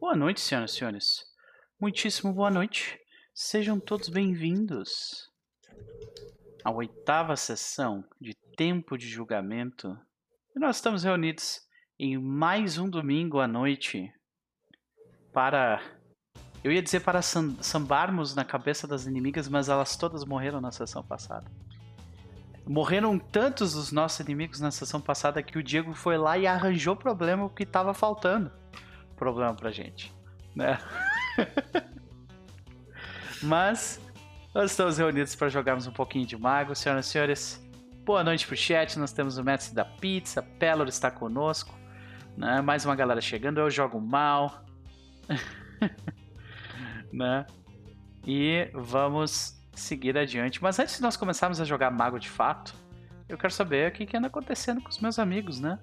Boa noite, senhoras e senhores. Muitíssimo boa noite. Sejam todos bem-vindos à oitava sessão de Tempo de Julgamento. E nós estamos reunidos em mais um domingo à noite para. Eu ia dizer para sam- sambarmos na cabeça das inimigas, mas elas todas morreram na sessão passada. Morreram tantos dos nossos inimigos na sessão passada que o Diego foi lá e arranjou problema que estava faltando. Problema pra gente, né? Mas nós estamos reunidos para jogarmos um pouquinho de mago, senhoras e senhores. Boa noite pro chat, nós temos o mestre da pizza, Pelor está conosco, né? Mais uma galera chegando, eu jogo mal, né? E vamos seguir adiante. Mas antes de nós começarmos a jogar mago de fato, eu quero saber o que, que anda acontecendo com os meus amigos, né?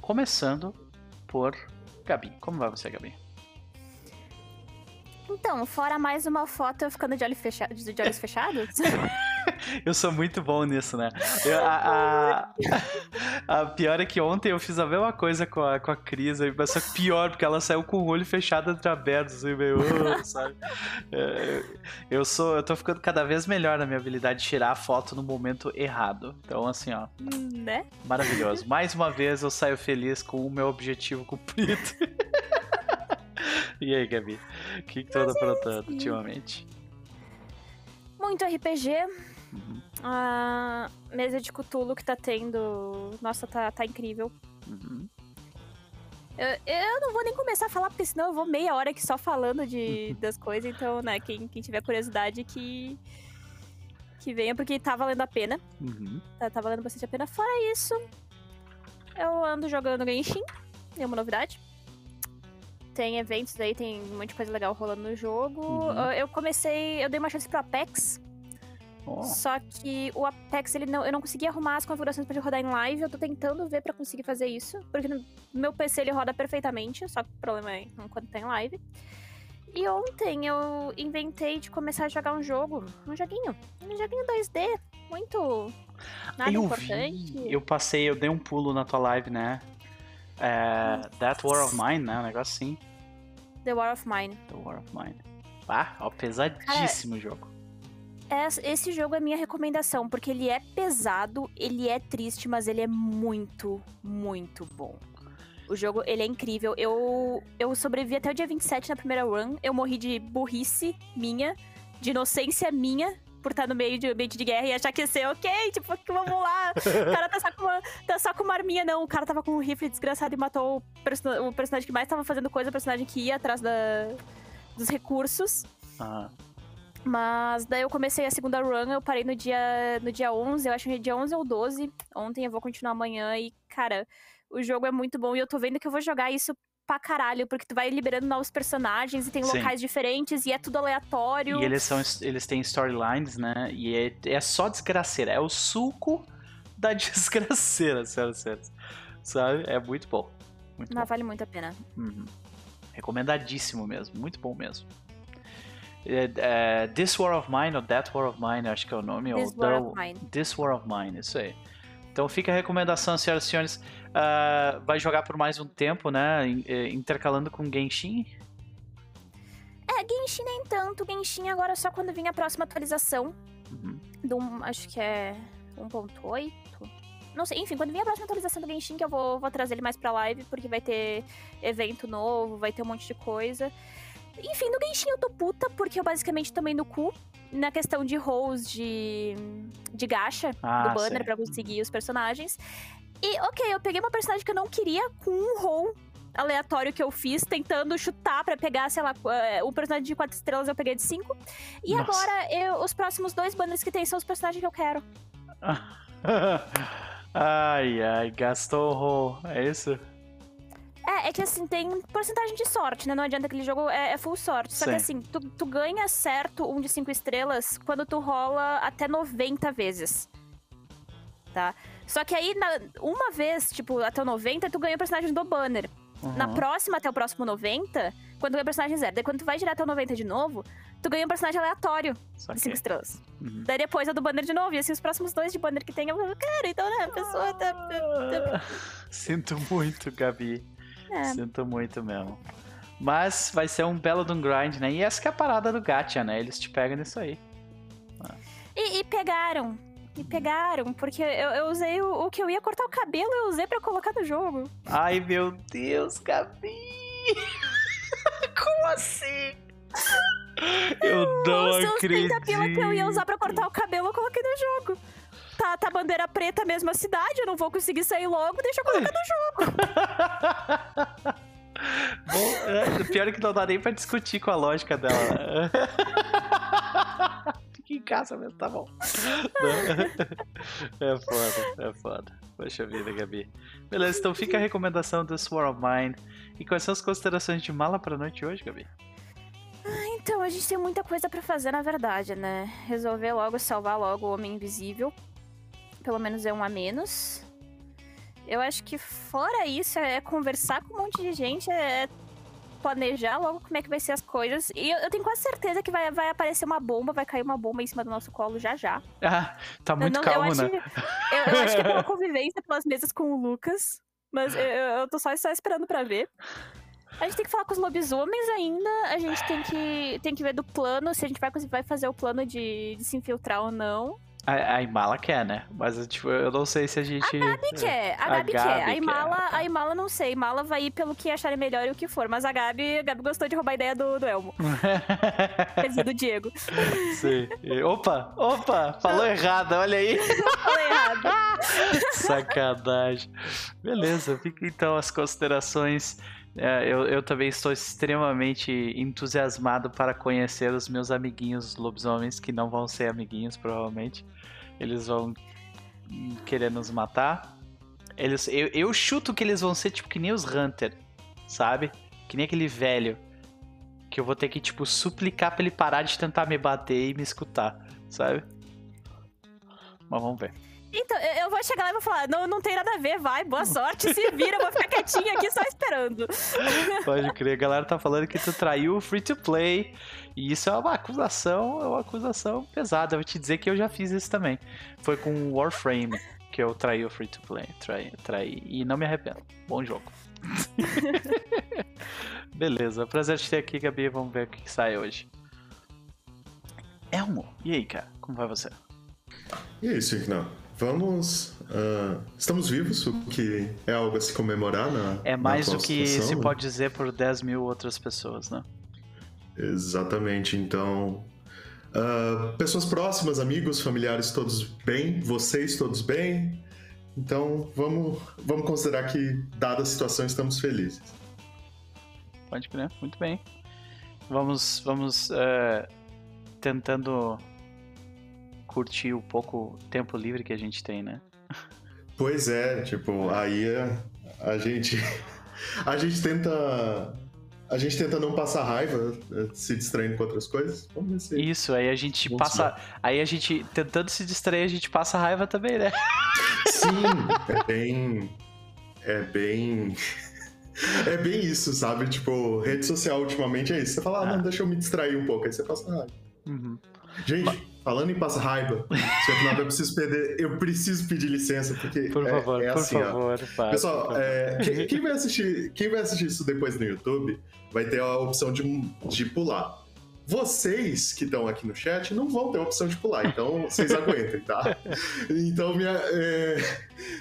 Começando por Gabi. Como vai você, Gabi? Então, fora mais uma foto eu ficando de, olho fecha... de olhos fechados. Eu sou muito bom nisso, né? Eu- a, a- a pior é que ontem eu fiz a mesma coisa com a, com a Cris, só que pior, porque ela saiu com o olho fechado entreaberto, assim, meio. "Ah", sabe? É, Eu sou. Eu tô ficando cada vez melhor na minha habilidade de tirar a foto no momento errado. Então, assim, ó, né? maravilhoso. Mais uma vez eu saio feliz com o meu objetivo cumprido. E aí, Gabi? O que, que tu anda aprontando assim. ultimamente? Muito RPG. Uhum, A mesa de Cthulhu que tá tendo. Nossa, tá, tá incrível. uhum. Eu, eu não vou nem começar a falar, porque senão eu vou meia hora aqui só falando de, das coisas. Então, né, quem, quem tiver curiosidade que. Que venha, porque tá valendo a pena. Uhum. Tá, tá valendo bastante a pena. Fora isso, eu ando jogando Genshin. É uma novidade. Tem eventos aí, tem um monte de coisa legal rolando no jogo. Uhum. Eu- Eu comecei, eu dei uma chance pro Apex. Só que o Apex, ele não, eu não consegui arrumar as configurações pra ele rodar em live. Eu tô tentando ver pra conseguir fazer isso. Porque no meu PC ele roda perfeitamente. Só que o problema é quando tá em live. E ontem eu inventei de começar a jogar um jogo. Um joguinho. Um joguinho 2D. Muito. Nada eu importante. vi, eu passei, eu dei um pulo na tua live, né? É, That War of Mine, né? Um negócio assim. The War of Mine. The War of Mine. Ah, ó, pesadíssimo o jogo. Es- Esse jogo é minha recomendação, porque ele é pesado, ele é triste, mas ele é muito, muito bom. O jogo, ele é incrível. Eu, eu sobrevivi até o dia 27 na primeira run. Eu morri de burrice minha, de inocência minha, por estar no meio de ambiente de guerra e achar que ia ser ok, tipo, vamos lá. O cara tá só com uma, tá só com uma arminha, não. O cara tava com um rifle desgraçado e matou o, o personagem que mais tava fazendo coisa, o personagem que ia atrás da, dos recursos. Ah, Mas daí eu comecei a segunda run, eu parei no dia, no dia 11, eu acho que é dia 11 ou 12. Ontem eu vou continuar amanhã e, cara, o jogo é muito bom e eu tô vendo que eu vou jogar isso pra caralho, porque tu vai liberando novos personagens e tem Sim. locais diferentes e é tudo aleatório. e eles, são, eles têm storylines, né? E é, é só desgraceira. É o suco da desgraceira, senhoras e senhores. Sabe? É muito bom. Muito Mas bom. vale muito a pena. Uhum. Recomendadíssimo mesmo. Muito bom mesmo. É, é, This War of Mine, ou That War of Mine, acho que é o nome. This ou War The- of Mine. This War of Mine, isso aí. Então fica a recomendação, senhoras e senhores. Ah, vai jogar por mais um tempo, né? eh, Intercalando com Genshin. É, Genshin nem tanto. Genshin agora só quando vir a próxima atualização. Uhum. Do, acho que é 1.8. Não sei, enfim, quando vir a próxima atualização do Genshin, que eu vou, vou trazer ele mais pra live, porque vai ter evento novo, vai ter um monte de coisa. Enfim, no Genshin eu tô puta, porque eu basicamente tomei no cu na questão de rolls de, de gacha Ah, do banner pra conseguir os personagens. E, ok, eu peguei uma personagem que eu não queria com um roll aleatório que eu fiz, tentando chutar pra pegar, sei lá, eh, o personagem de 4 estrelas eu peguei de 5. E Nossa. agora, eu- os próximos dois banners que tem são os personagens que eu quero. ai, ai, gastou o roll. É isso? É, é que assim, tem porcentagem de sorte, né? Não adianta aquele jogo é, é full sorte. Só que Sim. assim, tu, tu ganha certo um de 5 estrelas quando tu rola até 90 vezes. Tá? Só que aí, na- uma vez, tipo, até o 90, tu ganha o personagem do banner. Na Uhum. próxima, até o próximo 90, quando tu ganha o personagem zero. Daí quando tu vai direto ao 90 de novo, tu ganha um personagem aleatório de Saquei. 5 estrelas. Uhum. Daí depois é do banner de novo. E assim, os próximos dois de banner que tem, eu falo, cara, então, né, a pessoa tá. tá- Ah, Sinto muito, Gabi. É. Sinto muito mesmo. Mas vai ser um belo de um grind, né? E essa que é a parada do gacha, né? Eles te pegam nisso aí. E, e pegaram. E pegaram, porque eu, eu usei o, o, que eu ia cortar o cabelo, eu usei pra colocar no jogo. Ai, meu Deus, Gabi! Como assim? Eu não Os acredito. Os pila que eu ia usar pra cortar o cabelo, eu coloquei no jogo. Tá, tá bandeira preta mesmo a cidade, eu não vou conseguir sair logo, deixa eu colocar no jogo. Bom, é, pior é que não dá nem pra discutir com a lógica dela. Fique em casa mesmo, tá bom. É foda, é foda. Poxa vida, Gabi. Beleza, então fica a recomendação do Sword of Mine. E quais são as considerações de mala pra noite hoje, Gabi? Ah, então, a gente tem muita coisa para fazer, na verdade, né? Resolver logo salvar logo o Homem Invisível. Pelo menos é um a menos. Eu acho que fora isso, é conversar com um monte de gente, é planejar logo como é que vai ser as coisas. E eu, eu, tenho quase certeza que vai, vai aparecer uma bomba, vai cair uma bomba em cima do nosso colo já já. Ah, tá muito não, calmo, eu né? eu, eu, acho que é pela convivência pelas mesas com o Lucas. Mas eu, eu tô só, só esperando para ver. A gente tem que falar com os lobisomens ainda. A gente tem que, tem que ver do plano, se a gente vai, vai fazer o plano de, de se infiltrar ou não. A, a Imala quer, né? Mas tipo, eu não sei se a gente. A Gabi quer, a, a Gabi, quer. A Imala, quer. a Imala não sei. Imala vai ir pelo que acharem melhor e o que for. Mas a Gabi, a Gabi gostou de roubar a ideia do, do Elmo. Quer dizer, do Diego. Sim. Opa, opa, falou errado, olha aí. Falou errado. Sacanagem. Beleza, fica então as considerações é, eu, eu também estou extremamente entusiasmado para conhecer os meus amiguinhos lobisomens, que não vão ser amiguinhos, provavelmente. Eles vão querer nos matar. Eles, eu, eu chuto que eles vão ser tipo que nem os Hunter, sabe? Que nem aquele velho. Que eu vou ter que, tipo, suplicar pra ele parar de tentar me bater e me escutar, sabe? Mas vamos ver. Então, eu vou chegar lá e vou falar, não, não tem nada a ver, vai, boa sorte, se vira, eu vou ficar quietinha aqui só esperando. Pode crer, a galera tá falando que tu traiu o free to play. E isso é uma acusação, é uma acusação pesada. Eu vou te dizer que eu já fiz isso também. Foi com Warframe que eu traí o free to play. Traí, traí e não me arrependo. Bom jogo. Beleza, prazer te ter aqui, Gabi. Vamos ver o que sai hoje. Elmo, e aí, cara? Como vai você? E aí, Signal? Vamos. Uh, estamos vivos, o que é algo a se comemorar na. É mais do que se né? pode dizer por 10 mil outras pessoas, né? Exatamente, então. Uh, pessoas próximas, amigos, familiares, todos bem, vocês todos bem. Então vamos, vamos considerar que, dada a situação, estamos felizes. Pode crer, muito bem. Vamos, vamos uh, tentando curtir o pouco tempo livre que a gente tem, né? Pois é, tipo, aí a, a gente a gente tenta a gente tenta não passar raiva, eh, se distraindo com outras coisas. Vamos ver se Isso, aí a gente Vamos passa, ver. aí a gente tentando se distrair, a gente passa raiva também, né? Sim, é bem é bem é bem isso, sabe? Tipo, rede social ultimamente é isso. Você fala, ah, não, ah. deixa eu me distrair um pouco, aí você passa raiva. Uhum. Gente. Falando em passar raiva, se afinal eu preciso pedir, eu preciso pedir licença, porque por favor, é, é por assim, favor. Pessoal, é, quem, quem, vai assistir, quem vai assistir isso depois no YouTube vai ter a opção de, de pular. Vocês que estão aqui no chat não vão ter a opção de pular, então vocês aguentem, tá? Então minha, é,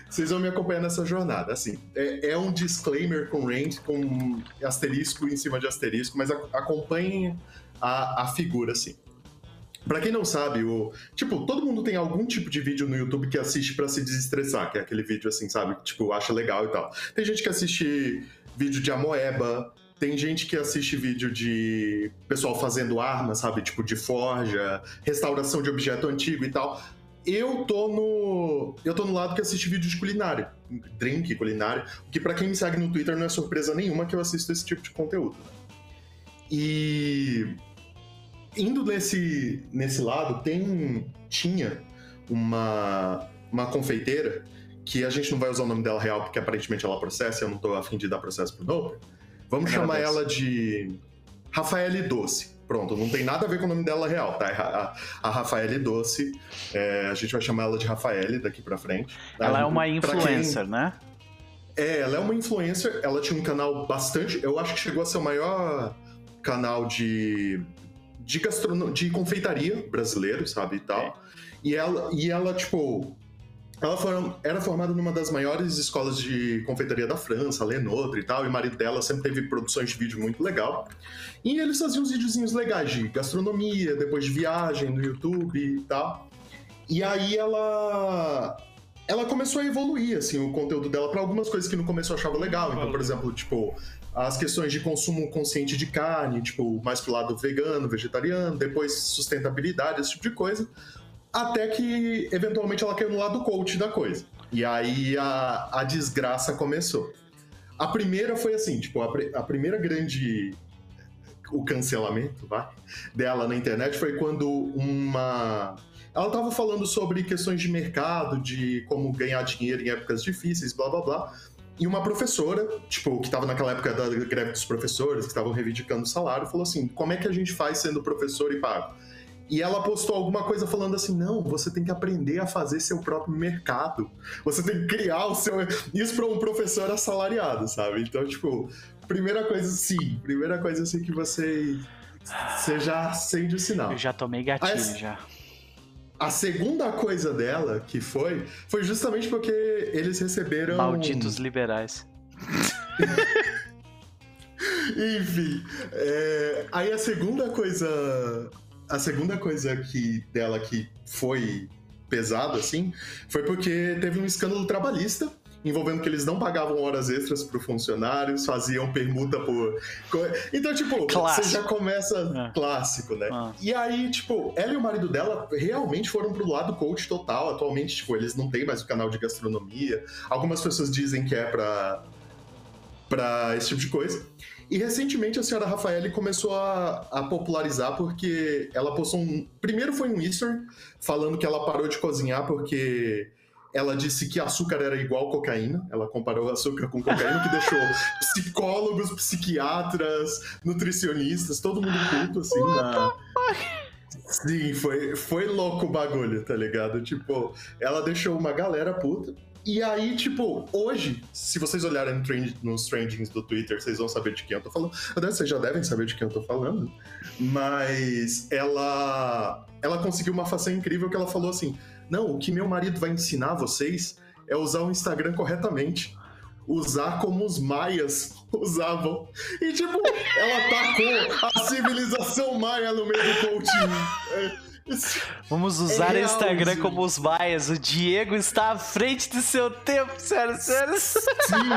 vocês vão me acompanhar nessa jornada. Assim, é, é um disclaimer com range, com asterisco em cima de asterisco, mas a, acompanhem a, a figura, assim. Pra quem não sabe, o. Tipo, todo mundo tem algum tipo de vídeo no YouTube que assiste para se desestressar, que é aquele vídeo assim, sabe? Tipo, acha legal e tal. Tem gente que assiste vídeo de amoeba, tem gente que assiste vídeo de pessoal fazendo armas, sabe? Tipo, de forja, restauração de objeto antigo e tal. Eu tô no. Eu tô no lado que assiste vídeo de culinária, drink culinária, o que para quem me segue no Twitter não é surpresa nenhuma que eu assisto esse tipo de conteúdo. E indo nesse, nesse lado, tem tinha uma, uma confeiteira que a gente não vai usar o nome dela real porque aparentemente ela processa, eu não tô afim de dar processo pro Noper. Vamos chamar ela de Rafaele Doce. Pronto, não tem nada a ver com o nome dela real, tá? A, a Rafaele Doce, é, a gente vai chamar ela de Rafaele daqui pra frente. Ela é uma influencer, quem... né? É, ela é uma influencer, ela tinha um canal bastante. Eu acho que chegou a ser o maior canal de. De de confeitaria brasileiro, sabe? E tal. E ela, e ela tipo. Ela era formada numa das maiores escolas de confeitaria da França, Lenotre e tal, e o marido dela sempre teve produções de vídeo muito legal. E eles faziam uns videozinhos legais de gastronomia, depois de viagem no YouTube e tal. E aí ela ela começou a evoluir assim o conteúdo dela para algumas coisas que no começo eu achava legal. Então, por exemplo, tipo, as questões de consumo consciente de carne, tipo, mais pro lado vegano, vegetariano, depois sustentabilidade, esse tipo de coisa. Até que, eventualmente, ela caiu no lado coach da coisa. E aí a, a desgraça começou. A primeira foi assim, tipo, a, a primeira grande o cancelamento vai, dela na internet foi quando uma. Ela estava falando sobre questões de mercado, de como ganhar dinheiro em épocas difíceis, blá blá blá. E uma professora, tipo, que estava naquela época da greve dos professores, que estavam reivindicando o salário, falou assim: como é que a gente faz sendo professor e pago? E ela postou alguma coisa falando assim: não, você tem que aprender a fazer seu próprio mercado. Você tem que criar o seu. Isso para um professor assalariado, sabe? Então, tipo, primeira coisa, sim, primeira coisa assim que você. Você já acende o sinal. Eu já tomei gatilho, Aí, já. A segunda coisa dela, que foi, foi justamente porque eles receberam. Malditos liberais. Enfim. É... Aí a segunda coisa a segunda coisa que dela que foi pesado, assim, foi porque teve um escândalo trabalhista envolvendo que eles não pagavam horas extras para funcionários, faziam permuta por. Então, tipo, clássico. você já começa é. clássico, né? Ah. E aí, tipo, ela e o marido dela realmente foram pro lado coach total. Atualmente, tipo, eles não têm mais o canal de gastronomia. Algumas pessoas dizem que é pra, pra esse tipo de coisa. E recentemente a senhora Rafaele começou a, a, popularizar porque ela postou um. Primeiro foi um Easter falando que ela parou de cozinhar porque ela disse que açúcar era igual cocaína. Ela comparou açúcar com cocaína, que deixou psicólogos, psiquiatras, nutricionistas, todo mundo culto, assim, na. Sim, foi, foi louco o bagulho, tá ligado? Tipo, ela deixou uma galera puta. E aí, tipo, hoje, se vocês olharem no trend, nos trendings do Twitter, vocês vão saber de quem eu tô falando. Vocês já devem saber de quem eu tô falando. Mas ela ela conseguiu uma façanha incrível que ela falou assim: "Não, o que meu marido vai ensinar vocês é usar o Instagram corretamente. Usar como os maias usavam. E, tipo, ela tacou a civilização maia no meio do coaching. É, Vamos usar é o Instagram como os maias. O Diego está à frente do seu tempo, sério, sério. Sim,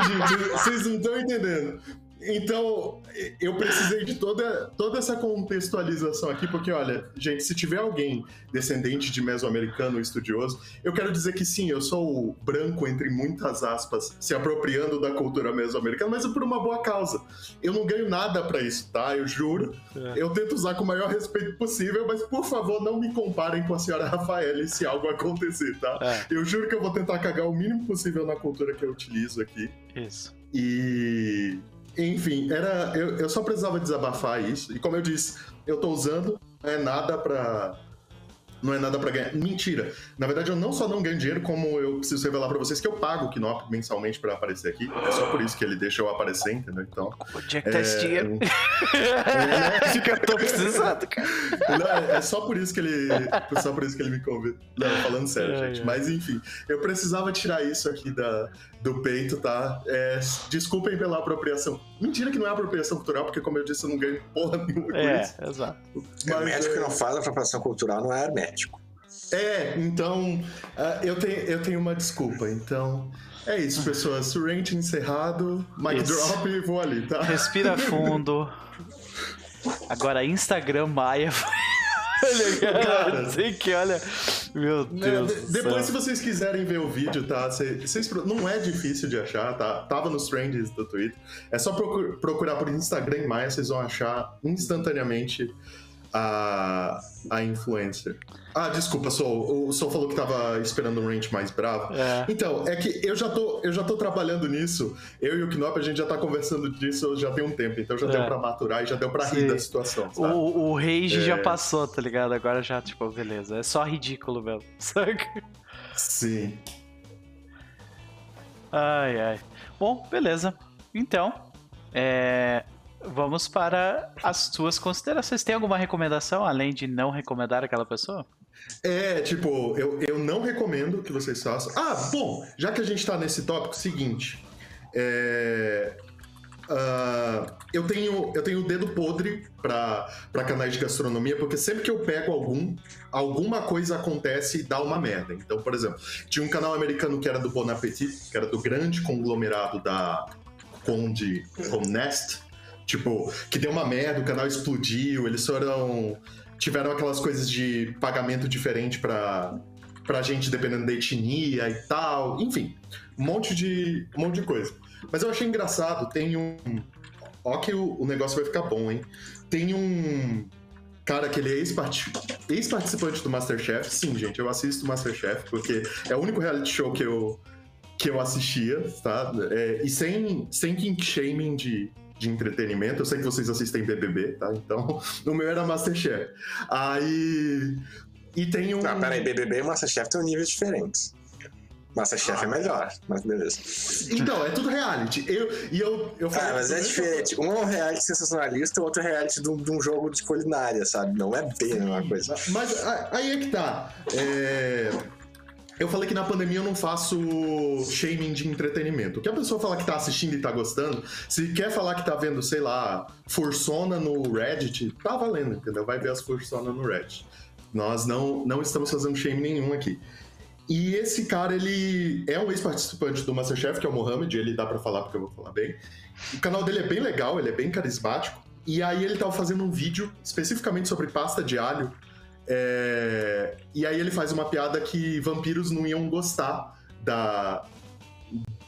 gente, vocês não estão entendendo. Então, eu precisei de toda, toda essa contextualização aqui, porque, olha, gente, se tiver alguém descendente de mesoamericano estudioso, eu quero dizer que sim, eu sou o branco, entre muitas aspas, se apropriando da cultura mesoamericana, mas é por uma boa causa. Eu não ganho nada para isso, tá? Eu juro. É. Eu tento usar com o maior respeito possível, mas por favor, não me comparem com a senhora Rafaela se algo acontecer, tá? É. Eu juro que eu vou tentar cagar o mínimo possível na cultura que eu utilizo aqui. Isso. E enfim, era eu, eu só precisava desabafar isso. E como eu disse, eu tô usando, não é nada pra não é nada para ganhar. Mentira. Na verdade, eu não só não ganho dinheiro, como eu preciso revelar para vocês que eu pago o Knop mensalmente para aparecer aqui. É só por isso que ele deixa eu aparecer, entendeu? Então. Onde é que tá é... esse dinheiro? É, é, que eu tô precisando, cara. Não, é, é só por isso que ele. Só por isso que ele me convida. Não, falando sério, é, gente. Mas enfim, eu precisava tirar isso aqui da, do peito, tá? É, desculpem pela apropriação. Mentira que não é apropriação cultural, porque, como eu disse, eu não ganho porra nenhuma com é, isso. Exato. Mas, hermético que não faz apropriação cultural não é É, então uh, eu, tenho, eu tenho uma desculpa. Então, é isso, pessoas. Surrente encerrado, mic isso. drop e vou ali, tá? Respira fundo. Agora, Instagram Maia. olha, cara, sei que olha. Meu Deus. Né, depois, se vocês quiserem ver o vídeo, tá? Cês, não é difícil de achar, tá? Tava nos trends do Twitter. É só procurar por Instagram Maia, vocês vão achar instantaneamente a, a influencer. Ah, desculpa, Sol. O Sol falou que tava esperando um range mais bravo. É. Então, é que eu já, tô, eu já tô trabalhando nisso. Eu e o Knop, a gente já tá conversando disso já tem um tempo. Então já é. deu pra maturar e já deu pra Sim. rir da situação. Sabe? O, o rage é. já passou, tá ligado? Agora já, tipo, beleza. É só ridículo mesmo. Saca? Sim. Ai, ai. Bom, beleza. Então, é, vamos para as tuas considerações. Tem alguma recomendação além de não recomendar aquela pessoa? É, tipo, eu, eu não recomendo que vocês façam. Ah, bom, já que a gente tá nesse tópico, seguinte. É, ah, eu tenho eu tenho o dedo podre para canais de gastronomia, porque sempre que eu pego algum, alguma coisa acontece e dá uma merda. Então, por exemplo, tinha um canal americano que era do Bon Appetit, que era do grande conglomerado da Conde Nest, tipo, que deu uma merda, o canal explodiu, eles foram tiveram aquelas coisas de pagamento diferente para pra gente dependendo da etnia e tal, enfim, um monte de um monte de coisa. Mas eu achei engraçado, tem um. Ó, que o, o negócio vai ficar bom, hein? Tem um cara que ele é ex-participante do Masterchef. Sim, gente, eu assisto o Masterchef, porque é o único reality show que eu, que eu assistia, tá? É, e sem, sem kink shaming de, de entretenimento. Eu sei que vocês assistem BBB, tá? Então, o meu era Masterchef. Aí. E tem um. Ah, peraí, BBB e Masterchef tem um níveis diferentes. Masterchef ah, é melhor, mas beleza. Então, é tudo reality. Eu, e eu, eu falei, ah, mas é diferente. Um é um reality sensacionalista, o outro é reality de um, de um, jogo de culinária, sabe? Não é bem a mesma coisa. Mas aí é que tá. É... Eu falei que na pandemia eu não faço shaming de entretenimento. O que a pessoa fala que tá assistindo e tá gostando, se quer falar que tá vendo, sei lá, Fursona no Reddit, tá valendo, entendeu? Vai ver as Fursona no Reddit. Nós não, não estamos fazendo shame nenhum aqui. E esse cara, ele é um ex-participante do Masterchef, que é o Mohamed, ele dá para falar porque eu vou falar bem. O canal dele é bem legal, ele é bem carismático. E aí ele tava fazendo um vídeo especificamente sobre pasta de alho. É... E aí ele faz uma piada que vampiros não iam gostar da...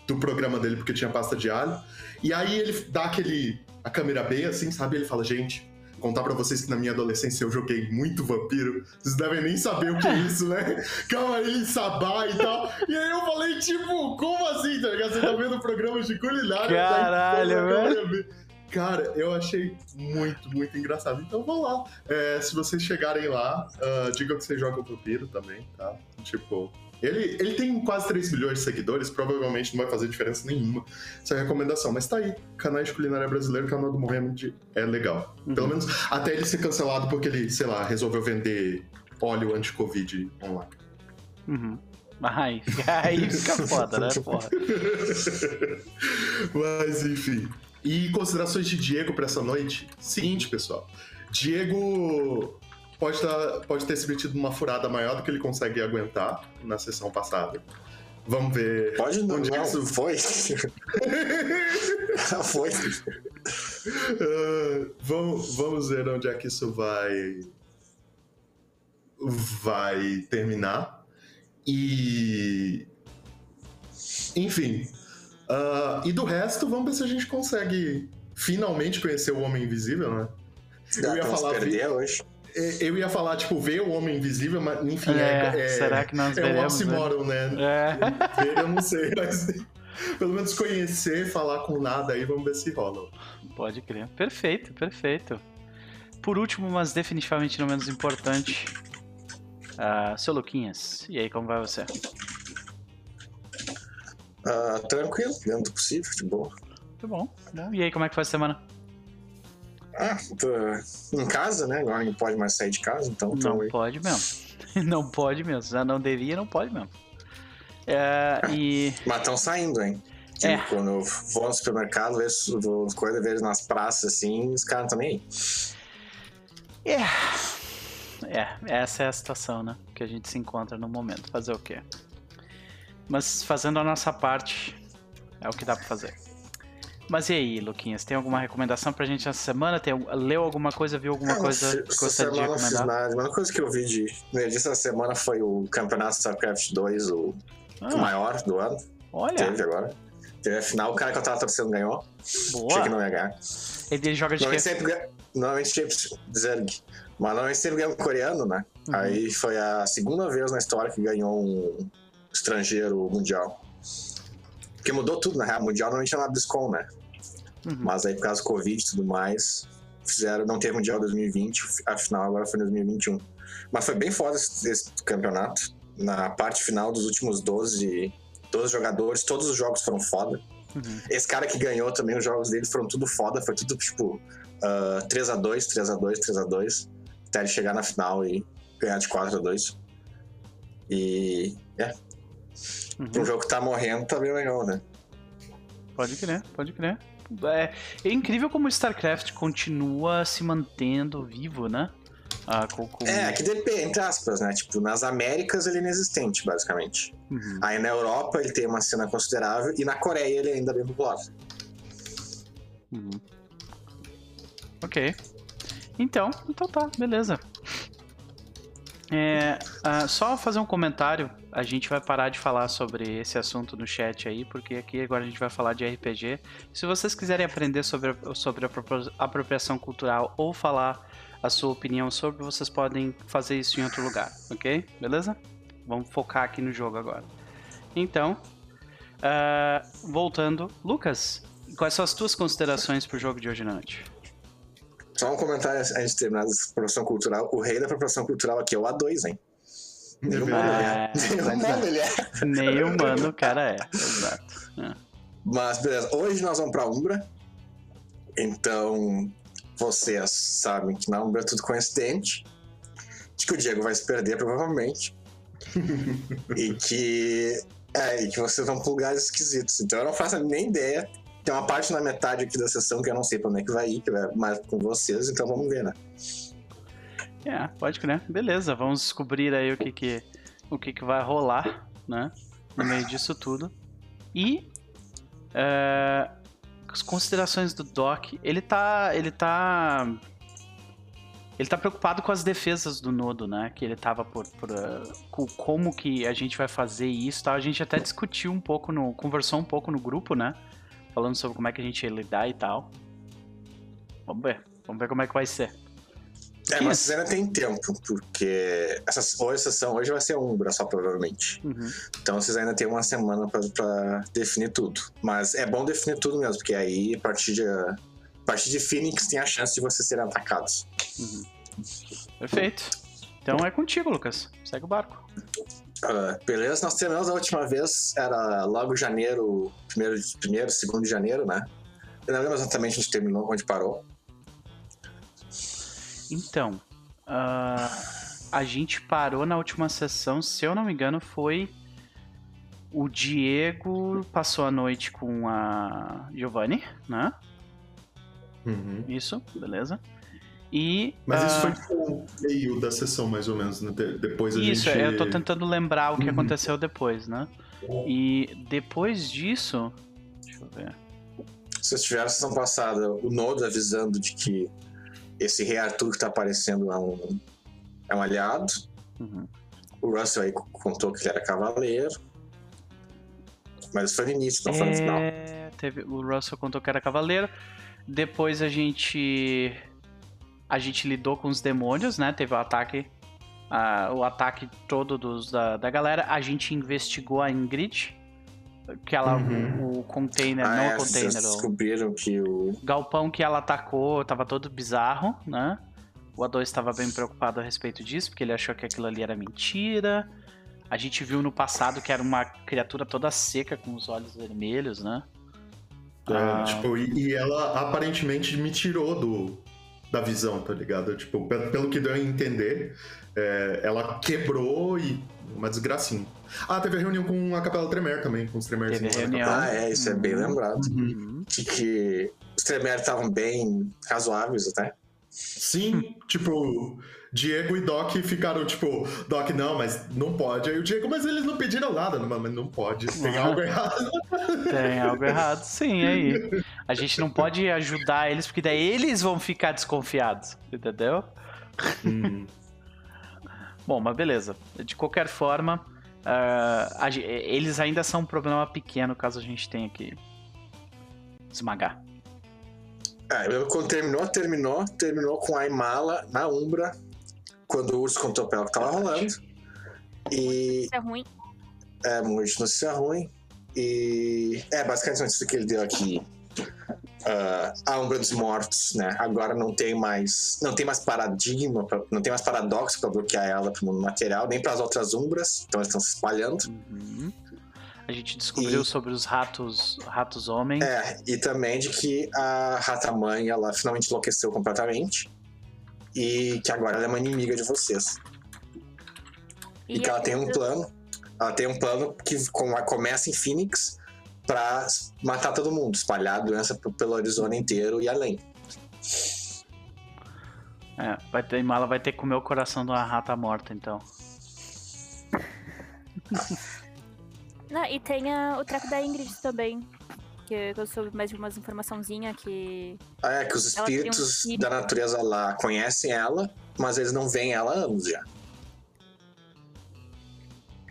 do programa dele porque tinha pasta de alho. E aí ele dá aquele. a câmera B, assim, sabe? Ele fala, gente, contar para vocês que na minha adolescência eu joguei muito vampiro. Vocês devem nem saber o que é isso, né? Calma aí, sabá e tal. E aí eu falei, tipo, como assim, tá ligado? Você tá vendo programas de culinária. Caralho, tá velho. Cara, eu achei muito, muito engraçado. Então vão lá. É, se vocês chegarem lá, uh, digam que vocês jogam vampiro também, tá? Tipo, ele, ele tem quase 3 milhões de seguidores, provavelmente não vai fazer diferença nenhuma essa recomendação. Mas tá aí, canal de culinária brasileiro, canal do Mohamed é legal. Uhum. Pelo menos até ele ser cancelado porque ele, sei lá, resolveu vender óleo anti-Covid online. Uhum. Aí, aí fica foda, né, porra? Mas enfim. E considerações de Diego para essa noite? Seguinte, pessoal. Diego pode, tá, pode ter se metido numa furada maior do que ele consegue aguentar na sessão passada. Vamos ver. Pode não, onde não, isso foi. foi. Uh, vamos, vamos ver onde é que isso vai vai terminar. E enfim. Uh, e do resto, vamos ver se a gente consegue finalmente conhecer o Homem Invisível, né? Eu ia falar. Perder hoje. É, eu ia falar, tipo, ver o Homem Invisível, mas enfim, é, é, será que nós é veremos, um oxímoron, né? né? É. Ver eu não sei, mas pelo menos conhecer, falar com nada aí, vamos ver se rola. Pode crer. Perfeito, perfeito. Por último, mas definitivamente não menos importante, uh, seu Luquinhas, e aí, como vai você? Uh, tranquilo, dentro do possível, de boa. Muito bom. E aí, como é que foi a semana? Ah, tô em casa, né? Agora não pode mais sair de casa, então. Não pode mesmo. Não pode mesmo. Já não devia, não pode mesmo. É, e... Mas estão saindo, hein? Tipo, é. Quando eu vou no supermercado, vejo, vou coisas, vejo nas praças assim, os caras aí. É. É, essa é a situação, né? Que a gente se encontra no momento. Fazer o quê? Mas fazendo a nossa parte, é o que dá pra fazer. Mas e aí, Luquinhas, tem alguma recomendação pra gente essa semana? Tem, leu alguma coisa, viu alguma coisa que gostaria de recomendar? Nada. Uma coisa que eu vi de, dessa semana foi o Campeonato StarCraft 2, o, ah. o maior do ano. Olha. Teve agora. Teve a final, o cara que eu tava torcendo ganhou. Boa. Achei que não ia ganhar. Ele joga de normalmente sempre, normalmente sempre Zerg. Mas normalmente sempre ganha um coreano, né? Uhum. Aí foi a segunda vez na história que ganhou um estrangeiro mundial. Porque mudou tudo, na real. Mundial normalmente é na BlizzCon, né? Uhum. Mas aí, por causa do Covid e tudo mais, fizeram, não teve Mundial 2020, a final agora foi em 2021. Mas foi bem foda esse, esse campeonato. Na parte final dos últimos 12 12 jogadores, todos os jogos foram foda. Uhum. Esse cara que ganhou também, os jogos dele foram tudo foda, foi tudo tipo uh, 3x2, 3x2, 3x2, até ele chegar na final e ganhar de 4x2. E é, Uhum. um jogo que tá morrendo tá bem legal, né? Pode crer, pode crer. É, é incrível como o StarCraft continua se mantendo vivo, né? Ah, com, com- É, que depende, entre aspas, né? Tipo, nas Américas ele é inexistente, basicamente. Uhum. Aí na Europa ele tem uma cena considerável e na Coreia ele é ainda bem popular. Uhum. Ok. Então, então tá, beleza. É, ah, só fazer um comentário. A gente vai parar de falar sobre esse assunto no chat aí, porque aqui agora a gente vai falar de RPG. Se vocês quiserem aprender sobre, a- sobre a apropria- apropriação cultural ou falar a sua opinião sobre, vocês podem fazer isso em outro lugar, ok? Beleza? Vamos focar aqui no jogo agora. Então, ah, voltando, Lucas, quais são as tuas considerações pro jogo de hoje à noite? Só um comentário antes de terminar dessa apropriação cultural. O rei da apropriação cultural aqui é o A2, hein? Nem humano ele é. Nem pois humano ele é. Nem humano o cara é. Exato. É. Mas beleza, hoje nós vamos pra Umbra. Então, vocês sabem que na Umbra é tudo coincidente. De que o Diego vai se perder, provavelmente. e que. É, e que vocês vão pra lugares esquisitos. Então eu não faço nem ideia. Tem uma parte na metade aqui da sessão que eu não sei pra onde é que vai ir, que vai mais com vocês, então vamos ver, né? É, pode crer. Beleza, vamos descobrir aí o que que, o que, que vai rolar, né? No meio disso tudo. E. é, as considerações do Doc. Ele tá. Ele tá. Ele tá preocupado com as defesas do nodo, né? Que ele tava por. por eh, com como que a gente vai fazer isso tal. A gente até discutiu um pouco no. Conversou um pouco no grupo, né? Falando sobre como é que a gente ia lidar e tal. Vamos ver. Vamos ver como é que vai ser. É, mas ainda tem tempo, porque essa, hoje a sessão hoje vai ser Umbra só, provavelmente. Uhum. Então vocês ainda tem uma semana pra, pra definir tudo. Mas é bom definir tudo mesmo, porque aí a partir de, a partir de Phoenix tem a chance de vocês serem atacados. Uhum. Perfeito. Então é contigo, Lucas. Segue o barco. Ah, beleza, nós terminamos a última vez, era logo janeiro, primeiro, primeiro segundo de janeiro, né? Eu não lembro exatamente onde terminou, onde parou. Então, ah, a gente parou na última sessão, se eu não me engano, foi o Diego passou a noite com a Giovanni, né? Uhum. Isso, beleza. E Mas isso ah, foi tipo o meio da sessão, mais ou menos, né? De- Depois a Isso, gente... eu tô tentando lembrar o que Uhum. aconteceu depois, né? E depois disso, deixa eu ver. Vocês tiveram a sessão passada o Nodo avisando de que esse rei Arthur que tá aparecendo é um, é um aliado. Uhum. O Russell aí contou que ele era cavaleiro. Mas isso foi no início, não foi no final. É, teve, o Russell contou que era cavaleiro. Depois a gente. A gente lidou com os demônios, né? Teve o ataque. o ataque todo dos, da, da galera. A gente investigou a Ingrid. Que ela. Uhum. O, o container, Ah, não é, o container. O descobriram que o. galpão que ela atacou tava todo bizarro, né? O A2 estava bem preocupado a respeito disso, porque ele achou que aquilo ali era mentira. A gente viu no passado que era uma criatura toda seca com os olhos vermelhos, né? É, Ah. tipo, e, e ela aparentemente me tirou do, da visão, tá ligado? Tipo, pelo, pelo que deu a entender, é, ela quebrou e. Uma desgracinha. Ah, teve a reunião com a Capela Tremer também, com os Tremers. Teve reunião. Ah, é, isso é bem Uhum. lembrado. Uhum. De que os Tremere estavam bem razoáveis até. Sim, tipo, Diego e Doc ficaram, tipo, Doc, não, mas não pode. Aí o Diego, mas eles não pediram nada. Não, mas não pode, tem Uhum. algo errado. Tem algo errado, sim, aí. A gente não pode ajudar eles, porque daí eles vão ficar desconfiados, entendeu? Hum, Bom, mas beleza. De qualquer forma, ah, a eles ainda são um problema pequeno caso a gente tenha que esmagar. É, quando terminou, terminou, terminou com a Imala na Umbra, quando o urso contou pra ela que tava rolando. E Isso é ruim. é muito notícia ruim. E é basicamente a notícia que ele deu aqui. Ah, a Umbra dos Mortos, né? Agora não tem mais. Não tem mais paradigma, pra- não tem mais paradoxo pra bloquear ela pro mundo material, nem pras outras Umbras, então eles estão se espalhando. Uhum. A gente descobriu E- sobre os ratos, ratos homens. É, e também de que a rata-mãe, ela finalmente enlouqueceu completamente. E que agora ela é uma inimiga de vocês. E, que ela tem um plano. Ela tem um plano que com- começa em Phoenix pra matar todo mundo, espalhar a doença pelo Arizona inteiro e além. É, vai ter, Mala vai ter que comer o coração de uma rata morta, então. Não, e tem a- o treco da Ingrid também. Que eu soube mais de umas informaçãozinhas que. Ah, É que os um espíritos filho. da natureza lá conhecem ela, mas eles não veem ela há anos já.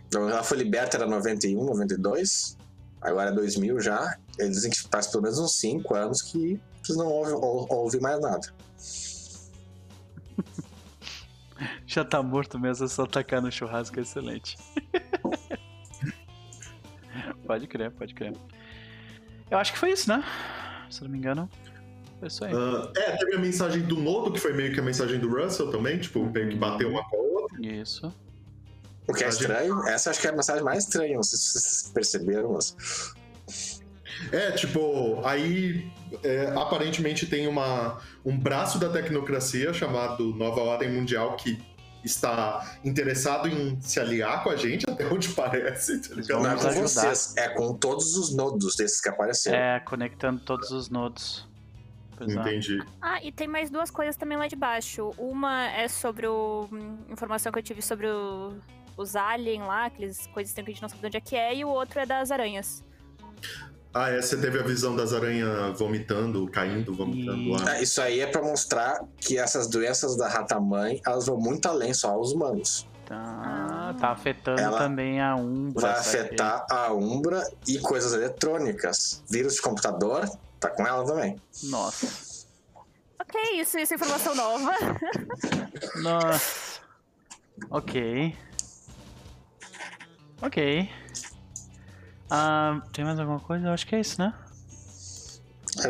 Então, ela foi liberta era 91, 92, agora é 2000 já. Eles dizem que faz pelo menos uns 5 anos que eles não ouvem, ou- ouvem mais nada. Já tá morto mesmo, é só tacar no churrasco, é excelente. pode crer, pode crer. Eu acho que foi isso, né? Se não me engano, foi isso aí. Ah, é, teve a mensagem do Nodo, que foi meio que a mensagem do Russell também, tipo, meio que bateu uma com a outra. Isso. O que é estranho, essa acho que é a mensagem mais estranha, não sei se vocês perceberam, mas. É, tipo, aí é, aparentemente tem uma, um braço da tecnocracia chamado Nova Ordem Mundial que está interessado em se aliar com a gente, até onde parece. Tá ligado? Não é com vocês, é com todos os nodos desses que apareceram. É, conectando todos os nodos. É. Entendi. Ah, e tem mais duas coisas também lá de baixo. Uma é sobre o. hum, informação que eu tive sobre o- os aliens lá, aqueles coisas que a gente não sabe de onde é que é, e o outro é das aranhas. Ah, é, você teve a visão das aranhas vomitando, caindo, vomitando lá. É, Isso aí é pra mostrar que essas doenças da rata-mãe, elas vão muito além só aos humanos. Tá, tá afetando Ela também a Umbra. Vai afetar a Umbra e coisas eletrônicas. Vírus de computador, tá com ela também. Nossa. Ok, isso, isso é informação nova. Nossa. Ok. Ok. Ah, tem mais alguma coisa? Eu acho que é isso, né?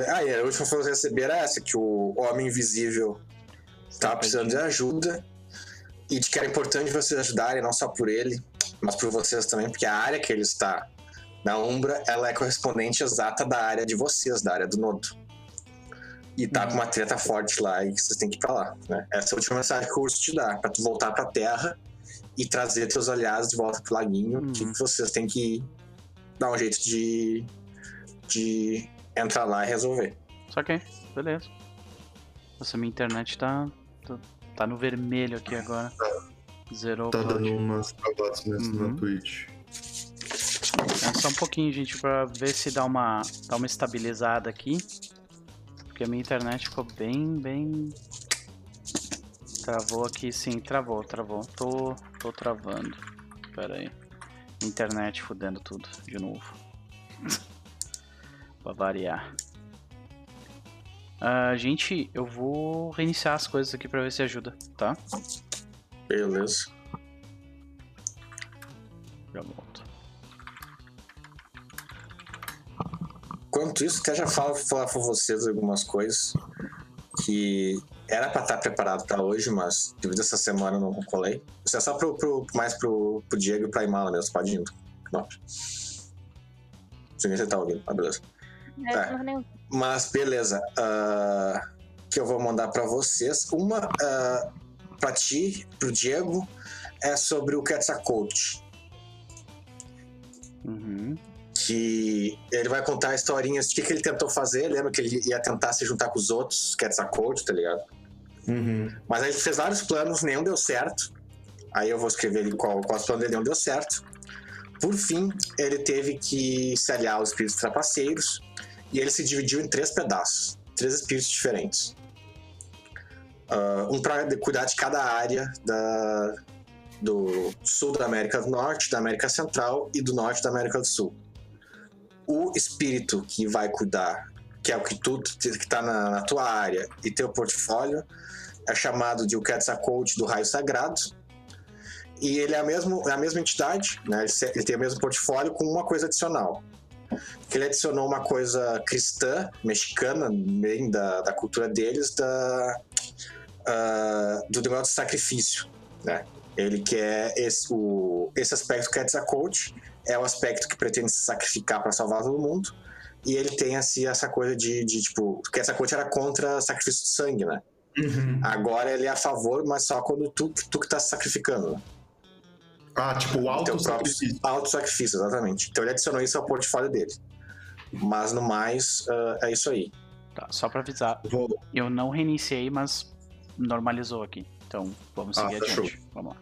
Ah, e a última informação que receber era essa, que o Homem Invisível tá precisando de ajuda e de que era importante vocês ajudarem, não só por ele, mas por vocês também, porque a área que ele está na Umbra, ela é correspondente exata da área de vocês, da área do Nodo. E tá com uma treta forte lá e vocês têm que ir pra lá, né? Essa é a última mensagem que o urso te dá, pra tu voltar pra Terra e trazer teus aliados de volta pro laguinho, Uhum. que vocês têm que dar um jeito de, de entrar lá e resolver. Só que, beleza. Nossa, minha internet tá, tá, tá no vermelho aqui agora. Zerou Tá dando umas travadas nessa Uhum. na Twitch. É só um pouquinho, gente, pra ver se dá uma, dá uma estabilizada aqui. Porque a minha internet ficou bem, bem... Travou aqui, sim, travou, travou. Tô, tô travando. Pera aí. Internet fudendo tudo, de novo. pra variar. Ah, gente, eu vou reiniciar as coisas aqui pra ver se ajuda, tá? Beleza. Já volto. Enquanto isso, até já falo falar pra vocês algumas coisas que era pra estar preparado pra hoje, mas devido a essa semana eu não colei. Isso é só pro, pro- mais pro, pro Diego e pra Imala mesmo, pode ir. Não. Se você tá ouvindo, ah, beleza. É, Tá. Mas beleza. ah, que eu vou mandar pra vocês. Uma ah, pra ti, pro Diego, é sobre o Quetzalcoatl. Uhum. que ele vai contar historinhas de que, que ele tentou fazer. Lembra que ele ia tentar se juntar com os outros, Quetzalcoatl, tá ligado? Uhum. Mas aí fez vários planos, nenhum deu certo. Aí eu vou escrever qual, qual os planos dele, nenhum deu certo. Por fim, ele teve que se aliar aos espíritos trapaceiros e ele se dividiu em três pedaços, três espíritos diferentes. Ah, um para cuidar de cada área da, do sul da América do Norte, da América Central e do norte da América do Sul. O espírito que vai cuidar, que é o que tu que está na, na tua área e teu portfólio, é chamado de o Quetzalcoatl do Raio Sagrado. E ele é a, mesmo, é a mesma entidade, né? ele, ele tem o mesmo portfólio com uma coisa adicional. Que ele adicionou uma coisa cristã, mexicana, bem da, da cultura deles, da, ah, do negócio de sacrifício. Né? Ele quer esse, o, esse aspecto Quetzalcoatl é o aspecto que pretende se sacrificar para salvar todo mundo. E ele tem assim, essa coisa de, de tipo, porque essa coisa era contra sacrifício de sangue, né? Uhum. Agora ele é a favor, mas só quando tu, tu que tá se sacrificando. Né? Ah, tipo, o Teu auto-sacrifício. auto-sacrifício, exatamente. Então ele adicionou isso ao portfólio dele. Mas no mais, ah, é isso aí. Tá, só pra avisar, Vou... eu não reiniciei, mas normalizou aqui. Então, vamos Ah, seguir fechou. adiante. Vamos lá.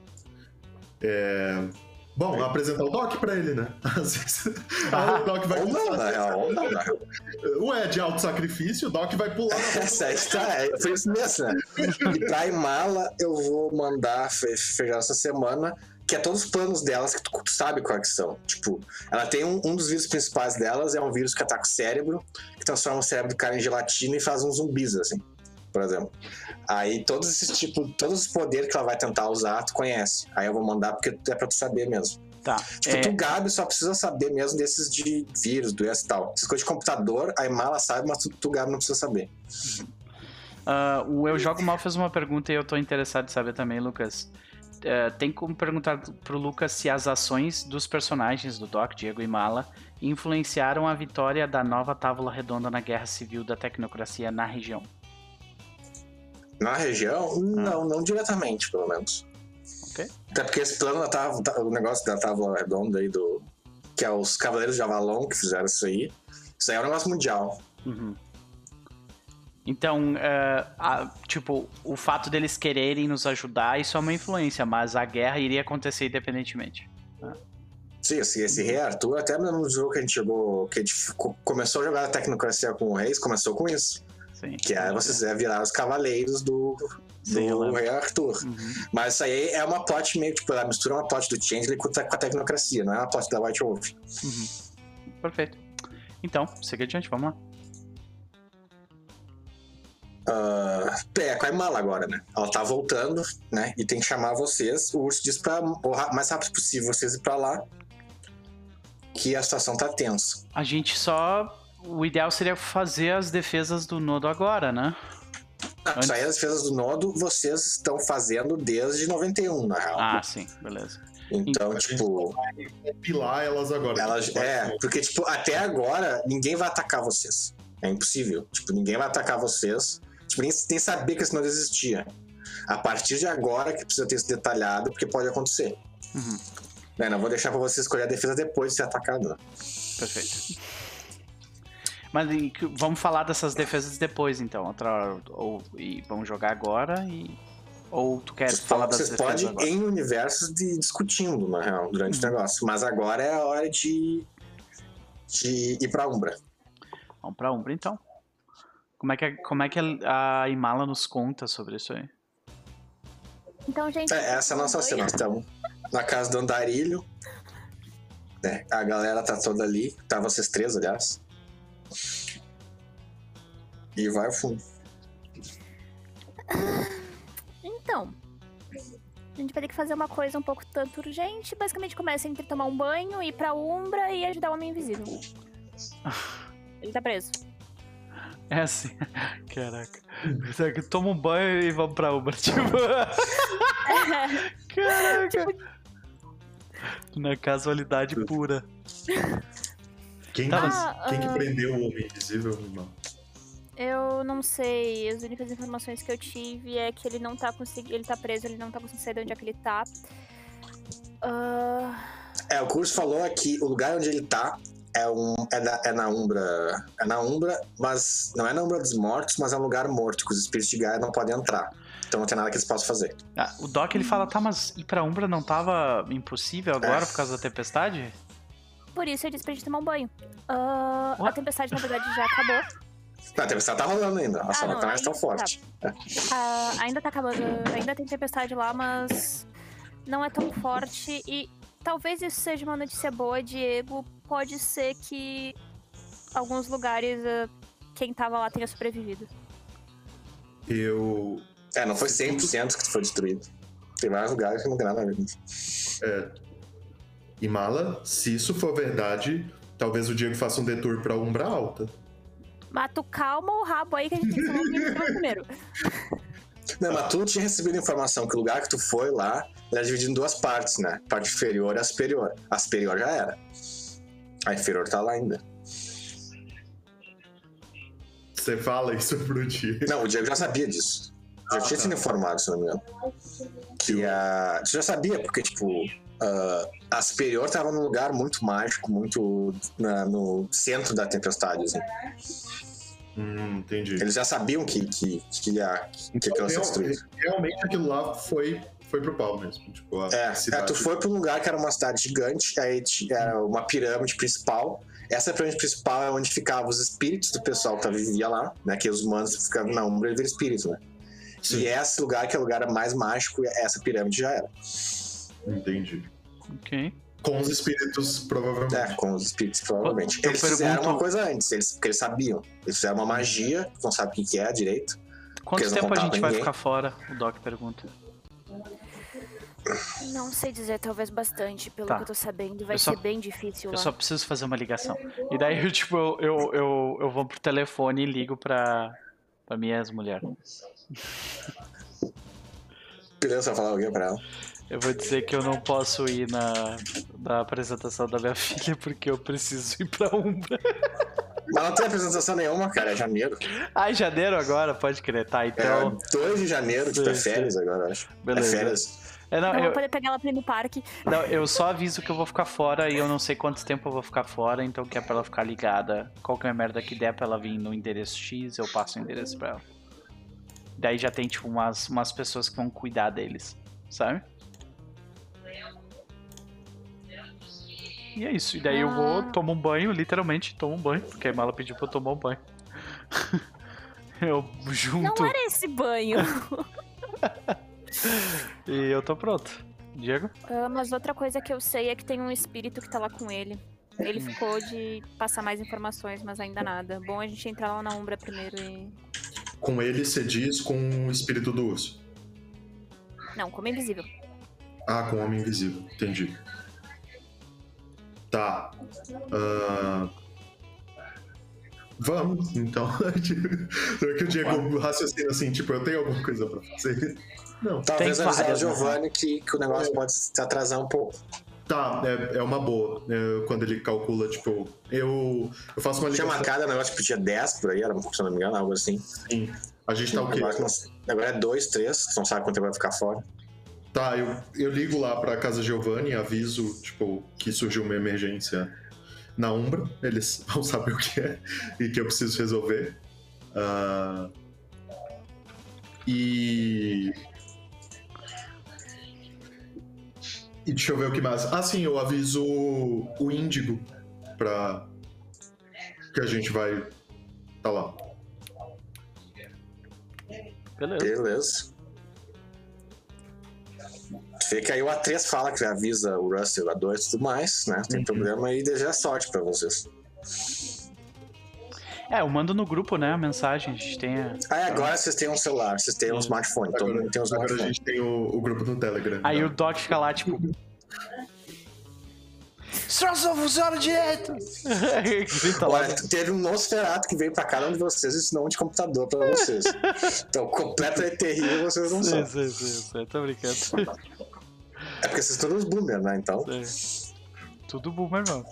Bom, apresentar o Doc pra ele, né? Às vezes Ah, o Doc vai Ou não, na real, ou não. Ué, de auto-sacrifício, o Doc vai pular na Essa tá, é, foi isso mesmo, né? E pra Imala, eu vou mandar fe- fechar essa semana, que é todos os planos delas, que tu, tu sabe quais que são. Tipo, ela tem um, um dos vírus principais delas, é um vírus que ataca o cérebro, que transforma o cérebro do cara em gelatina e faz uns zumbis, assim, por exemplo. Aí todos esses tipos, todos os poderes que ela vai tentar usar, tu conhece. Aí eu vou mandar porque é pra tu saber mesmo. Tá. Tipo, é, tu, Gabi, só precisa saber mesmo desses de vírus, doença e tal. Essas coisas de computador, a Imala sabe, mas tu, tu Gabi, não precisa saber. ah, o Eu Jogo Mal fez uma pergunta e eu tô interessado em saber também, Lucas. Eh, tem como perguntar pro Lucas se as ações dos personagens do Doc, Diego e Mala, influenciaram a vitória da nova Távola Redonda na Guerra Civil da Tecnocracia na região. Na região, não, não diretamente, pelo menos. Ok. Até porque esse plano da távola, o negócio da tábua redonda aí do. Que é os Cavaleiros de Avalon que fizeram isso aí. Isso aí é um negócio mundial. Uhum. Então, eh, a- tipo, o fato deles quererem nos ajudar, isso é uma influência, mas a guerra iria acontecer independentemente. Sim, esse, esse Rei Arthur, até no jogo que a gente jogou, que a gente começou a jogar a Tecnocracia com o Reis, começou com isso. Sim. Que é vocês é virar os Cavaleiros do, Sim, do. Rei Arthur. Uhum. Mas isso aí é uma plot meio, tipo, ela mistura uma plot do Changeling com, a- com a Tecnocracia, não é uma plot da White Wolf. Uhum. Perfeito. Então, siga adiante, vamos lá. Ah, é, com a Imala agora, né? Ela tá voltando, né? E tem que chamar vocês. O urso diz pra o mais rápido possível vocês ir pra lá. Que a situação tá tensa. A gente só. O ideal seria fazer as defesas do nodo agora, né? Ah, Isso aí, as defesas do nodo, vocês estão fazendo desde 91, na real. Ah, sim, beleza. então, gente tipo, vai compilar elas agora. elas. É, porque, tipo, até agora, ninguém vai atacar vocês. É impossível. Tipo, ninguém vai atacar vocês. Tipo, nem, nem sabia que esse nodo existia. A partir de agora que precisa ter isso detalhado, porque pode acontecer. Uhum. Né, não vou deixar pra você escolher a defesa depois de ser atacado? Perfeito. Mas e vamos falar dessas defesas depois, então. Outra hora. Ou, e vamos jogar agora e. Ou tu quer Vocês, falar das vocês defesas podem agora? em universos de, discutindo, na real, durante Uhum. o negócio. Mas agora é a hora de, de ir pra Umbra. Vamos pra Umbra, então. Como é que, a- como é que a a Imala nos conta sobre isso aí? Então, gente. É, essa é a nossa cena. Nós estamos na casa do Andarilho. né, a galera tá toda ali. Tá vocês três, aliás. E vai ao fundo. Então. A gente vai ter que fazer uma coisa um pouco tanto urgente. Basicamente começa entre tomar um banho, ir pra Umbra e ajudar o Homem Invisível. Ele tá preso. É assim. Caraca. Toma um banho e vamos pra Umbra. Tipo. Caraca. Na casualidade pura. Quem, Tá, que- mas- quem que Ah, ah. prendeu o Homem Invisível, irmão? Eu não sei. As únicas informações que eu tive é que ele não tá conseguindo. Ele tá preso, ele não tá conseguindo sair de onde é que ele tá. Ah, É, o curso falou aqui, o lugar onde ele tá é, um, é, na, é na Umbra. É na Umbra, mas não é na Umbra dos Mortos, mas é um lugar morto, que os espíritos de Gaia não podem entrar. Então não tem nada que eles possam fazer. Ah, o Doc ele fala, tá, mas ir pra Umbra não tava impossível agora É. por causa da tempestade? por isso eu disse pra gente tomar um banho. Ah, a tempestade, na verdade, já acabou. Não, a tempestade tá rolando ainda, só Ah, não não, tá mais tão forte. Ah, ainda tá acabando. Ainda tem tempestade lá, mas não é tão forte. E talvez isso seja uma notícia boa, Diego. Pode ser que alguns lugares ah, quem tava lá tenha sobrevivido. Eu. É, não foi 100% que foi destruído. Tem vários lugares que não tem nada a ver com isso. É. Imala, se isso for verdade, talvez o Diego faça um detour pra Umbra Alta. Mas tu calma o rabo aí que a gente tem que tomar banho primeiro. Não, mas tu tinha recebido informação que o lugar que tu foi lá era dividido em duas partes, né? Parte inferior e a superior. A superior já era. A inferior tá lá ainda. Você fala isso pro Diego. Não, o Diego já sabia disso. Já Ah, tinha tá. sido informado, se não me engano. Que a. Você já sabia, porque, tipo, ah, a superior tava num lugar muito mágico, muito na- no centro da tempestade, assim. Hum, entendi. Eles já sabiam que, que, que, ia, que aquilo ia ser Real- destruído. realmente aquilo lá foi, foi pro pau mesmo. Tipo, a É, é, tu foi pra um lugar que era uma cidade gigante, aí era uma pirâmide principal. Essa pirâmide principal é onde ficavam os espíritos do pessoal que vivia lá, né? Que os humanos ficavam na Umbra e viram espíritos, né? Sim. E esse lugar, que é o lugar mais mágico, essa pirâmide já era. Entendi. Ok. Com os espíritos, provavelmente. É, com os espíritos, provavelmente. Eu eles fizeram pergunto- uma coisa antes, eles, porque eles sabiam. Eles fizeram uma magia, não sabe o que que é direito. Quanto tempo a gente vai ninguém. ficar fora? O Doc pergunta. Não sei dizer, talvez bastante, pelo Tá. que eu tô sabendo. Vai Eu só- ser bem difícil Eu lá. só preciso fazer uma ligação. E daí eu, tipo, eu, eu, eu, eu vou pro telefone e ligo pra, pra minha ex-mulher. Beleza, falar alguém pra ela. Eu vou dizer que eu não posso ir na, na apresentação da minha filha porque eu preciso ir pra Umbra. Mas não tem apresentação nenhuma, cara, é janeiro. Ah, em janeiro agora? Pode crer. Tá, então. é 2 de janeiro, tipo, é férias agora, eu acho. Beleza. É férias. É, não, Não vou eu, poder pegar ela pra ir no parque. não, eu só aviso que eu vou ficar fora e eu não sei quanto tempo eu vou ficar fora, então que é pra ela ficar ligada. Qualquer merda que der pra ela vir no endereço X, eu passo o endereço pra ela. Daí já tem, tipo, umas, umas pessoas que vão cuidar deles, sabe? E é isso. E daí eu vou, Ah. tomo um banho, literalmente tomo um banho, porque a Mala pediu pra eu tomar um banho. eu junto Não era esse banho. e eu tô pronto. Diego? Ah, mas outra coisa que eu sei é que tem um espírito que tá lá com ele. Ele ficou de passar mais informações, mas ainda nada. Bom a gente entrar lá na Umbra primeiro e. Com ele, você diz com o espírito do urso. Não, como invisível. Ah, com o homem invisível. Entendi. Tá. Ah, Vamos, então. Será que o Diego raciocina assim, tipo, eu tenho alguma coisa pra fazer? Não. Talvez Tem avisar o né? Giovanni que, que o negócio pode se atrasar um pouco. Tá, é, é uma boa. É, quando ele calcula, tipo, eu, eu faço uma Tinha ligação. marcado o negócio, tipo, dia 10 por aí, era, se não me engano, algo assim. Sim. A gente tá o quê? Agora, é 2, 3, você não sabe quanto tempo vai ficar fora. Tá, eu, eu ligo lá pra casa Giovanni, aviso, tipo, que surgiu uma emergência na Umbra. Eles vão saber o que é e que eu preciso resolver. Ah, e. E deixa eu ver o que mais. Ah, sim, eu aviso o Índigo pra. que a gente vai. tá lá. Beleza. Beleza. Fica aí o A3 fala que avisa o Russell, o A2 e tudo mais, né? Tem Uhum. problema aí, deseja sorte pra vocês. É, eu mando no grupo, né, a mensagem. A gente tem. a- Aí agora vocês têm um celular, vocês têm um smartphone, todo Agora, mundo tem um agora a smartphone. gente tem o, o grupo no Telegram. Aí tá? o Doc fica lá, tipo. Só funciona direito! Grita lá. Olha, teve um Nosferatu que veio pra cada um de vocês e ensinou um de computador pra vocês. então, completamente terrível vocês não Sim, são. sim, sim, sim, tô brincando. É porque vocês são os boomer, né? Então, Sim. Tudo bom, meu irmão.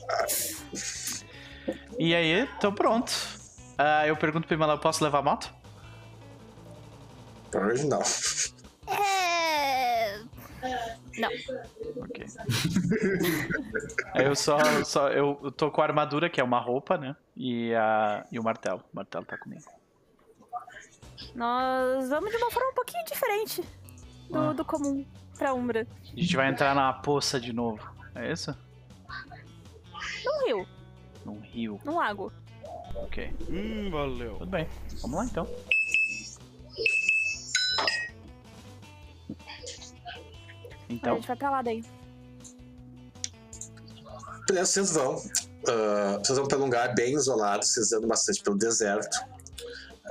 E aí, tô pronto. Ah, eu pergunto pra Imala, posso levar a moto? pra hoje não. É. Não. Ok. eu só, só eu, eu tô com a armadura, que é uma roupa, né? E, a, e o martelo. O martelo tá comigo. Nós vamos de uma forma um pouquinho diferente do, Ah. do comum pra Umbra. A gente vai entrar na poça de novo. É isso? Num rio, Num rio. num lago. Ok. Hum, valeu. Tudo bem. Vamos lá então. a Então, gente vai pra lá daí. Beleza, vocês vão. Ah, vocês vão pelo lugar bem isolado, vocês andam bastante pelo deserto.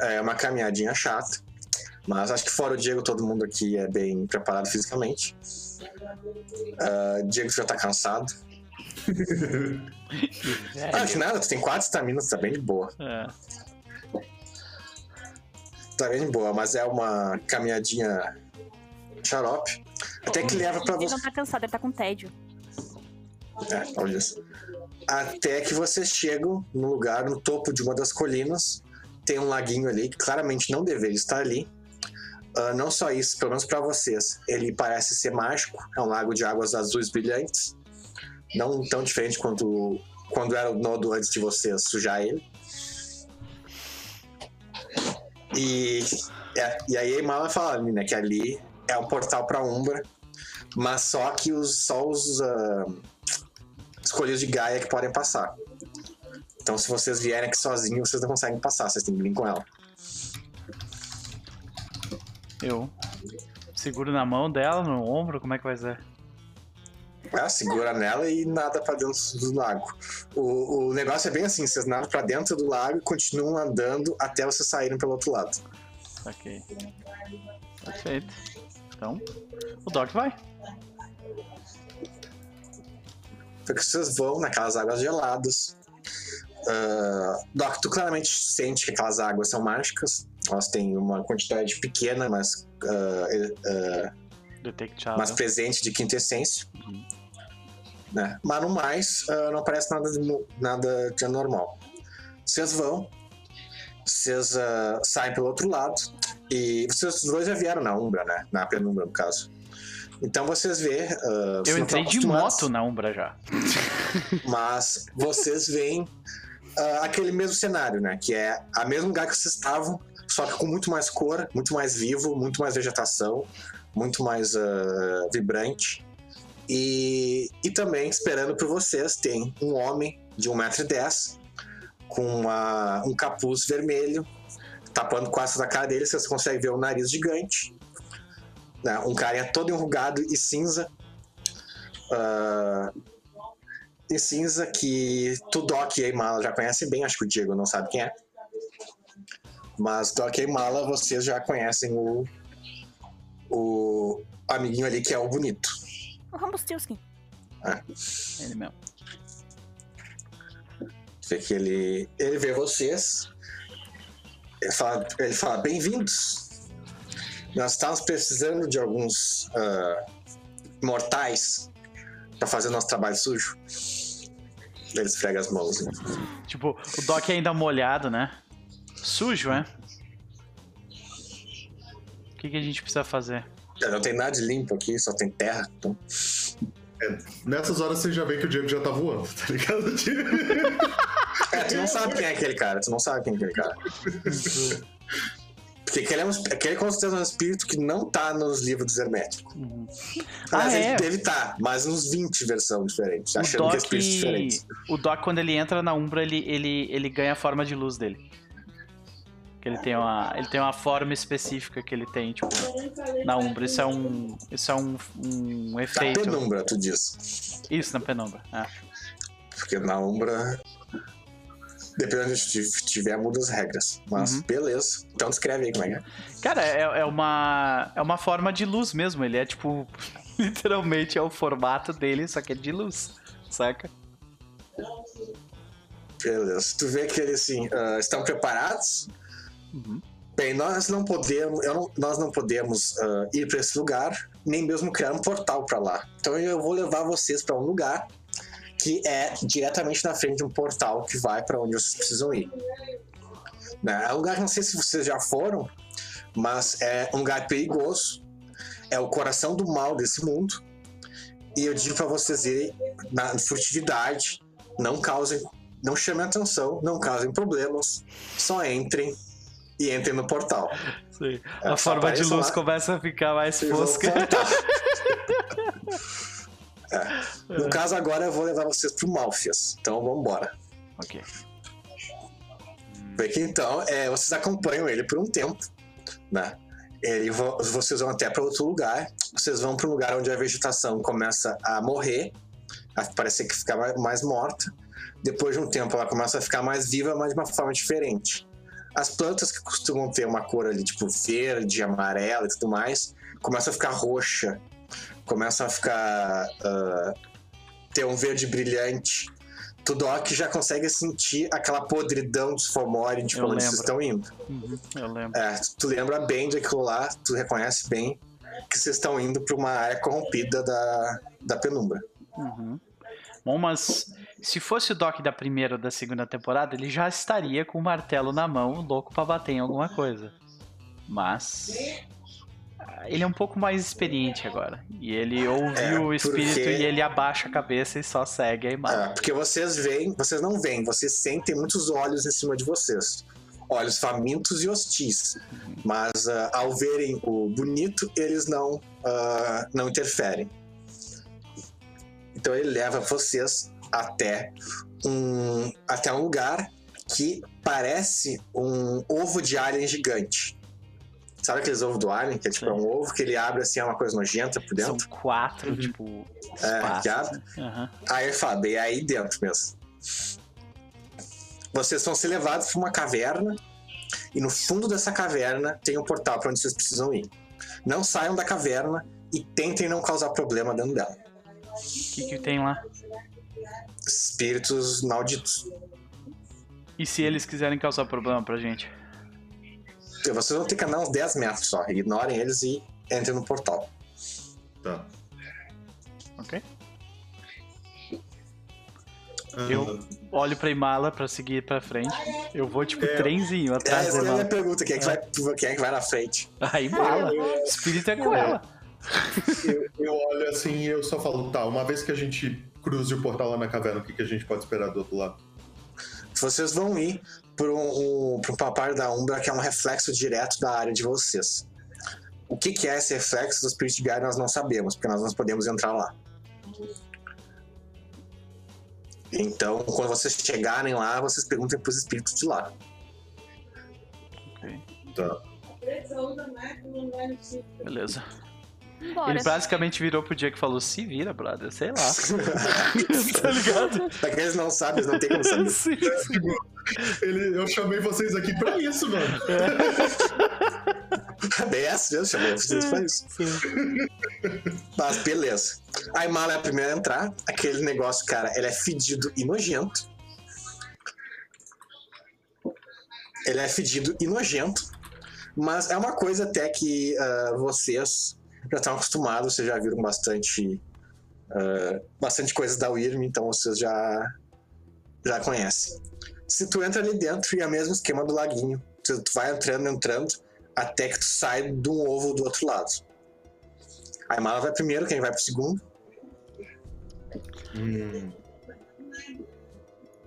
É uma caminhadinha chata. Mas acho que fora o Diego, todo mundo aqui é bem preparado fisicamente. Ah, Diego já tá cansado. Ah, que nada, tu tem quatro estaminas, tá bem de boa. é, tá bem de boa, mas é uma caminhadinha xarope. Até que leva pra Ele você. não tá cansado, ele tá com tédio. É, olha isso. Até que vocês chegam no lugar, no topo de uma das colinas. Tem um laguinho ali que claramente não deveria estar ali. Ah, não só isso, pelo menos pra vocês, ele parece ser mágico. É um lago de águas azuis brilhantes. Não tão diferente quanto quando era o nodo antes de vocês sujar ele. E, é, e aí a fala né, que ali é um portal pra Umbra, mas só que os, só os ah, escolhidos de Gaia que podem passar. Então, se vocês vierem aqui sozinhos, vocês não conseguem passar, vocês têm que vir com ela. Eu seguro na mão dela, no ombro, como é que vai ser? Ah, segura nela e nada pra dentro do lago. O, o negócio é bem assim: vocês nadam pra dentro do lago e continuam andando até vocês saírem pelo outro lado. Ok. Perfeito. Então, o Doc vai. Porque vocês vão naquelas águas geladas. Ah, Doc, tu claramente sente que aquelas águas são mágicas. Elas têm uma quantidade pequena, mas, ah, Detectável. mas presente de quintessência. Né? Mas no mais, ah, não parece nada de, nada de anormal. Vocês vão, vocês saem pelo outro lado, e vocês dois já vieram na Umbra, né? Na penumbra, no caso. Então vocês vê. vocês Eu entrei de moto na Umbra já. Mas vocês veem ah, aquele mesmo cenário, né? Que é a mesmo lugar que vocês estavam, só que com muito mais cor, muito mais vivo, muito mais vegetação, muito mais ah, vibrante. E, e também, esperando por vocês, tem um homem de 1,10m com uma- um capuz vermelho, tapando quase da cara dele, vocês conseguem ver o nariz gigante. né? Um carinha todo enrugado e cinza. Ah, e cinza que tu, Doc e a Imala já conhecem bem, acho que o Diego não sabe quem é. Mas Doc e a Imala, vocês já conhecem o, o amiguinho ali que é o bonito. O Rumpelstiltskin. Ele mesmo. Vê que ele, ele vê vocês. Ele fala, ele fala bem-vindos. Nós estávamos precisando de alguns ah, mortais para fazer nosso trabalho sujo. Ele esfrega as mãos. né? Tipo, o Doc ainda molhado, né? Sujo, é? O que, que a gente precisa fazer? Não tem nada de limpo aqui, só tem terra. Então... Nessas horas você já vê que o Diego já tá voando, tá ligado? É, tu não sabe quem é aquele cara, tu não sabe quem é aquele cara. Porque aquele é, um, aquele com certeza é um espírito que não tá nos livros herméticos. Uhum. Aliás, Ah, ele é? deve estar, mas uns 20 versões diferentes, O achando que é Doc, espíritos diferentes. o Doc, quando ele entra na Umbra, ele, ele, ele ganha a forma de luz dele. Que ele tem uma, ele tem uma forma específica que ele tem, tipo, na Umbra. Isso é um, isso é um, um efeito. penumbra, tu diz. Isso, na penumbra. é. Porque na Umbra. Dependendo de onde tiver, muda as regras. Mas Uhum. beleza. Então descreve aí como é que é. Cara, é, é uma, é uma forma de luz mesmo. Ele é, tipo, literalmente é o formato dele, só que é de luz, saca? Beleza. Tu vê que eles assim, ah, estão preparados. Uhum. Bem, nós não podemos, não- nós não podemos ah, ir para esse lugar, nem mesmo criar um portal para lá. Então eu vou levar vocês para um lugar que é diretamente na frente de um portal que vai para onde vocês precisam ir. Né? É um lugar que não sei se vocês já foram, mas é um lugar perigoso. É o coração do mal desse mundo. E eu digo para vocês irem na furtividade, não causem, não chamem atenção, não causem problemas, só entrem e entrem no portal. Sim. É, a forma de luz lá começa a ficar mais vão fosca. É. No caso agora eu vou levar vocês pro Malfias. Então vamos embora. ok. Vê que então é, vocês acompanham ele por um tempo, né? Ele, vo- vocês vão até para outro lugar. Vocês vão para um lugar onde a vegetação começa a morrer, a parecer que fica mais morta. Depois de um tempo ela começa a ficar mais viva, mas de uma forma diferente. As plantas que costumam ter uma cor ali, tipo verde, amarela e tudo mais, começam a ficar roxa, começam a ficar. ah, ter um verde brilhante. tu Doc já consegue sentir aquela podridão dos Fomori de quando eles lembro. estão indo. Uhum, eu lembro. É, tu lembra bem daquilo lá, tu reconhece bem que vocês estão indo pra uma área corrompida da, da penumbra. Uhum. Bom, mas se fosse o Doc da primeira ou da segunda temporada, ele já estaria com o martelo na mão, louco pra bater em alguma coisa. Mas. ah, Ele é um pouco mais experiente agora. E ele ouve É, o espírito porque- e ele abaixa a cabeça e só segue a É, imagem. porque vocês veem, vocês não veem, vocês sentem muitos olhos em cima de vocês. Olhos famintos e hostis. Mas ah, ao verem o bonito, eles não, ah, não interferem. Então ele leva vocês até um, até um lugar que parece um ovo de alien gigante. Sabe aqueles ovos do alien? Que é tipo é um ovo que ele abre assim, é uma coisa nojenta por São dentro? quatro, Uhum. tipo, É, já- assim. Aham. Aí ele fala, bem, é aí dentro mesmo. Vocês são ser levados para uma caverna e no fundo dessa caverna tem um portal para onde vocês precisam ir. Não saiam da caverna e tentem não causar problema dentro dela. O que, que tem lá? Espíritos malditos. E se eles quiserem causar problema pra gente? Vocês vão ter que andar uns 10 metros só. Ignorem eles e entrem no portal. Tá. Ok? Ah, Eu- Olho pra Imala pra seguir pra frente. Eu vou, tipo, É. trenzinho É, atrás essa é da a minha pergunta: quem é que vai, quem é que vai na frente? A Imala. Espírito é com É. ela. eu, eu olho assim e eu só falo, tá, uma vez que a gente cruze o portal lá na caverna, o que, que a gente pode esperar do outro lado? Vocês vão ir para um, um, pra uma parte da Umbra que é um reflexo direto da área de vocês. O que, que é esse reflexo do Spirit Guide nós não sabemos, porque nós não podemos entrar lá. Então, quando vocês chegarem lá, vocês perguntem para os espíritos de lá. Ok, Tá. beleza. Bora. Ele basicamente virou pro dia que falou: se vira, brother, sei lá. tá ligado? Pra que eles não sabem, eles não tem como saber. Sim. Ele, eu chamei vocês aqui pra isso, mano. Bem, essa mesmo, chamou vocês pra isso. Mas beleza. A Imala é a primeira a entrar. Aquele negócio, cara, ele é fedido e nojento. Ele é fedido e nojento. Mas é uma coisa até que ah, vocês já estão acostumados, vocês já viram bastante. ah, bastante coisas da Wyrm, então vocês já. já conhecem. Se tu entra ali dentro, é o mesmo esquema do laguinho. Tu tu vai entrando, entrando, até que tu sai de um ovo do outro lado. A Imala vai primeiro, quem vai pro segundo. Hum.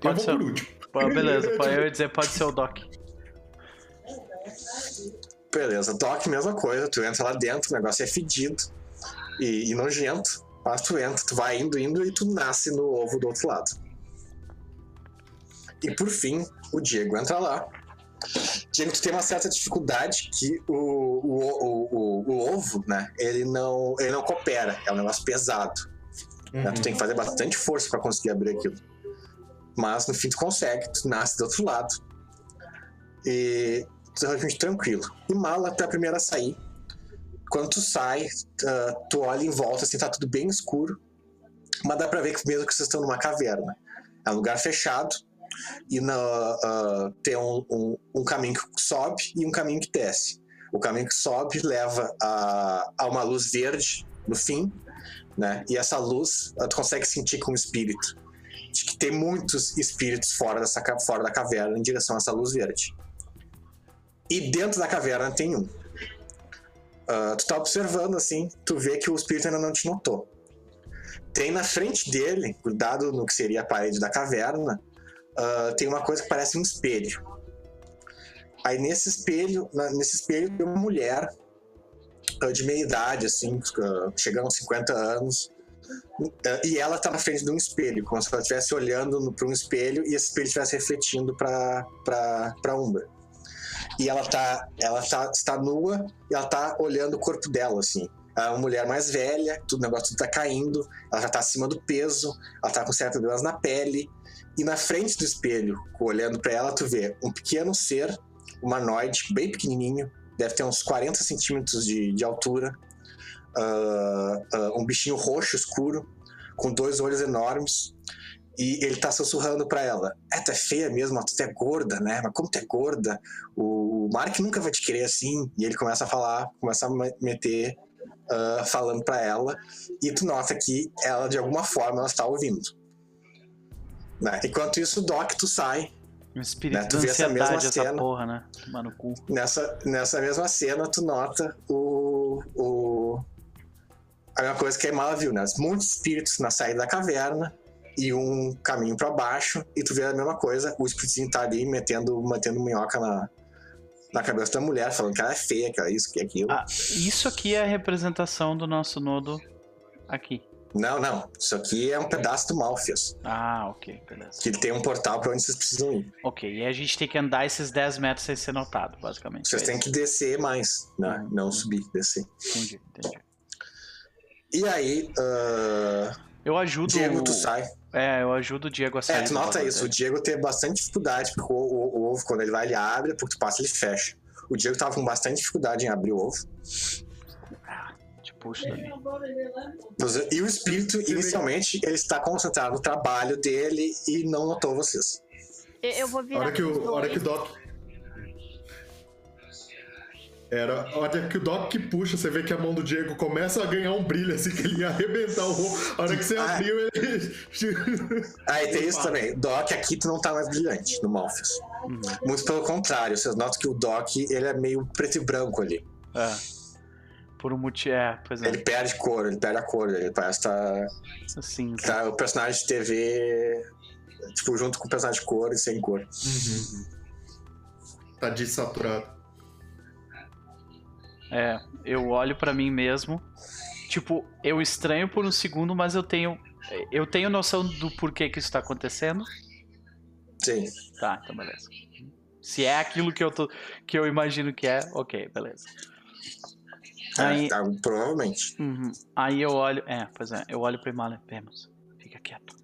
Pode eu ser. por último. Pô, beleza, eu ia dizer, pode ser o Doc. Beleza, Doc, mesma coisa, tu entra lá dentro, o negócio é fedido e, e nojento, mas tu entra, tu vai indo, indo e tu nasce no ovo do outro lado. E por fim, o Diego entra lá. Diego, tu tem uma certa dificuldade que o, o, o, o, o ovo, né, ele não, ele não coopera, é um negócio pesado. né? Tu tem que fazer bastante força pra conseguir abrir aquilo. Mas no fim tu consegue, tu nasce do outro lado. E relativamente tranquilo. E mala tu é a primeira a sair. Quando tu sai, ah, tu olha em volta, assim, tá tudo bem escuro. Mas dá pra ver que mesmo que vocês estão numa caverna. É um lugar fechado. E na, ah, tem um, um, um caminho que sobe e um caminho que desce. O caminho que sobe leva a, a uma luz verde no fim, né? E essa luz ah, tu consegue sentir com o espírito. De que tem muitos espíritos fora, dessa, fora da caverna em direção a essa luz verde. E dentro da caverna tem um. Ah, tu tá observando assim, tu vê que o espírito ainda não te notou. Tem na frente dele, grudado no que seria a parede da caverna, ah, tem uma coisa que parece um espelho. Aí nesse espelho, na- nesse espelho tem uma mulher ah, de meia idade, assim, chegando aos 50 anos. E ela tá na frente de um espelho, como se ela estivesse olhando para um espelho e esse espelho estivesse refletindo para para Umbra. E ela tá, ela tá, está nua e ela tá olhando o corpo dela, assim. É uma mulher mais velha, tudo, o negócio tudo tá caindo, ela já tá acima do peso, ela tá com certas doenças na pele. E na frente do espelho, olhando para ela, tu vê um pequeno ser, humanoide, bem pequenininho, deve ter uns 40 centímetros de, de altura, ah, ah, um bichinho roxo escuro, com dois olhos enormes, E ele tá sussurrando pra ela: É, tu é feia mesmo, tu é gorda, né? Mas como tu é gorda? O Mark nunca vai te querer assim. E ele começa a falar, começa a meter, uh, falando pra ela. E tu nota que ela, de alguma forma, ela está ouvindo. Né? Enquanto isso, o Doc, tu sai. Um espírito Né, tu vê essa mesma essa, cena. porra, né? Tomar no cu. Nessa, nessa mesma cena, tu nota o, o. A mesma coisa que a Mala viu, né? Muitos espíritos na saída da caverna e um caminho pra baixo, e tu vê a mesma coisa, o espíritozinho tá ali metendo, metendo minhoca na, na cabeça da mulher, falando que ela é feia, que ela é isso, que é aquilo. Ah, isso aqui é a representação do nosso nodo aqui. Não, não. Isso aqui é um pedaço do Malfias. Ah, ok. Que tem um portal pra onde vocês precisam ir. Ok, e a gente tem que andar esses 10 metros sem ser notado, basicamente. Vocês têm que descer mais, né? Não subir, descer. Entendi, entendi. E aí, ah, Eu ajudo. Diego, tu sai. É, eu ajudo o Diego a sair. É, tu nota isso. O dele. Diego teve bastante dificuldade, porque o, o- o ovo, quando ele vai, ele abre, porque tu passa, ele fecha. O Diego tava com bastante dificuldade em abrir o ovo. Ah, te puxo dali. E o espírito, inicialmente, ele está concentrado no trabalho dele e não notou vocês. Eu, eu vou A virar. hora que o, a hora que o. Doc. Era a hora que o Doc que puxa, você vê que a mão do Diego começa a ganhar um brilho, assim, que ele ia arrebentar o ovo. A hora que você Ah. abriu, ele. Aí tem isso também. Doc, aqui tu não tá mais brilhante no Malfius. Uhum. Muito pelo contrário, vocês notam que o Doc, ele é meio preto e branco ali. É. Por um motivo. É, pois é. Ele perde cor, ele perde a cor, ele parece tá, Assim. tá o personagem de TV, tipo, junto com o personagem de cor e sem cor. Tá desaturado. É, eu olho pra mim mesmo. Tipo, eu estranho por um segundo, mas eu tenho. Eu tenho noção do porquê que isso tá acontecendo. Sim. Tá, então beleza. Se é aquilo que eu tô. que eu imagino que é, ok, beleza. Aí, É, tá, provavelmente. uhum. Aí eu olho. É, pois é, eu olho pra Imala vemos. Fica quieto.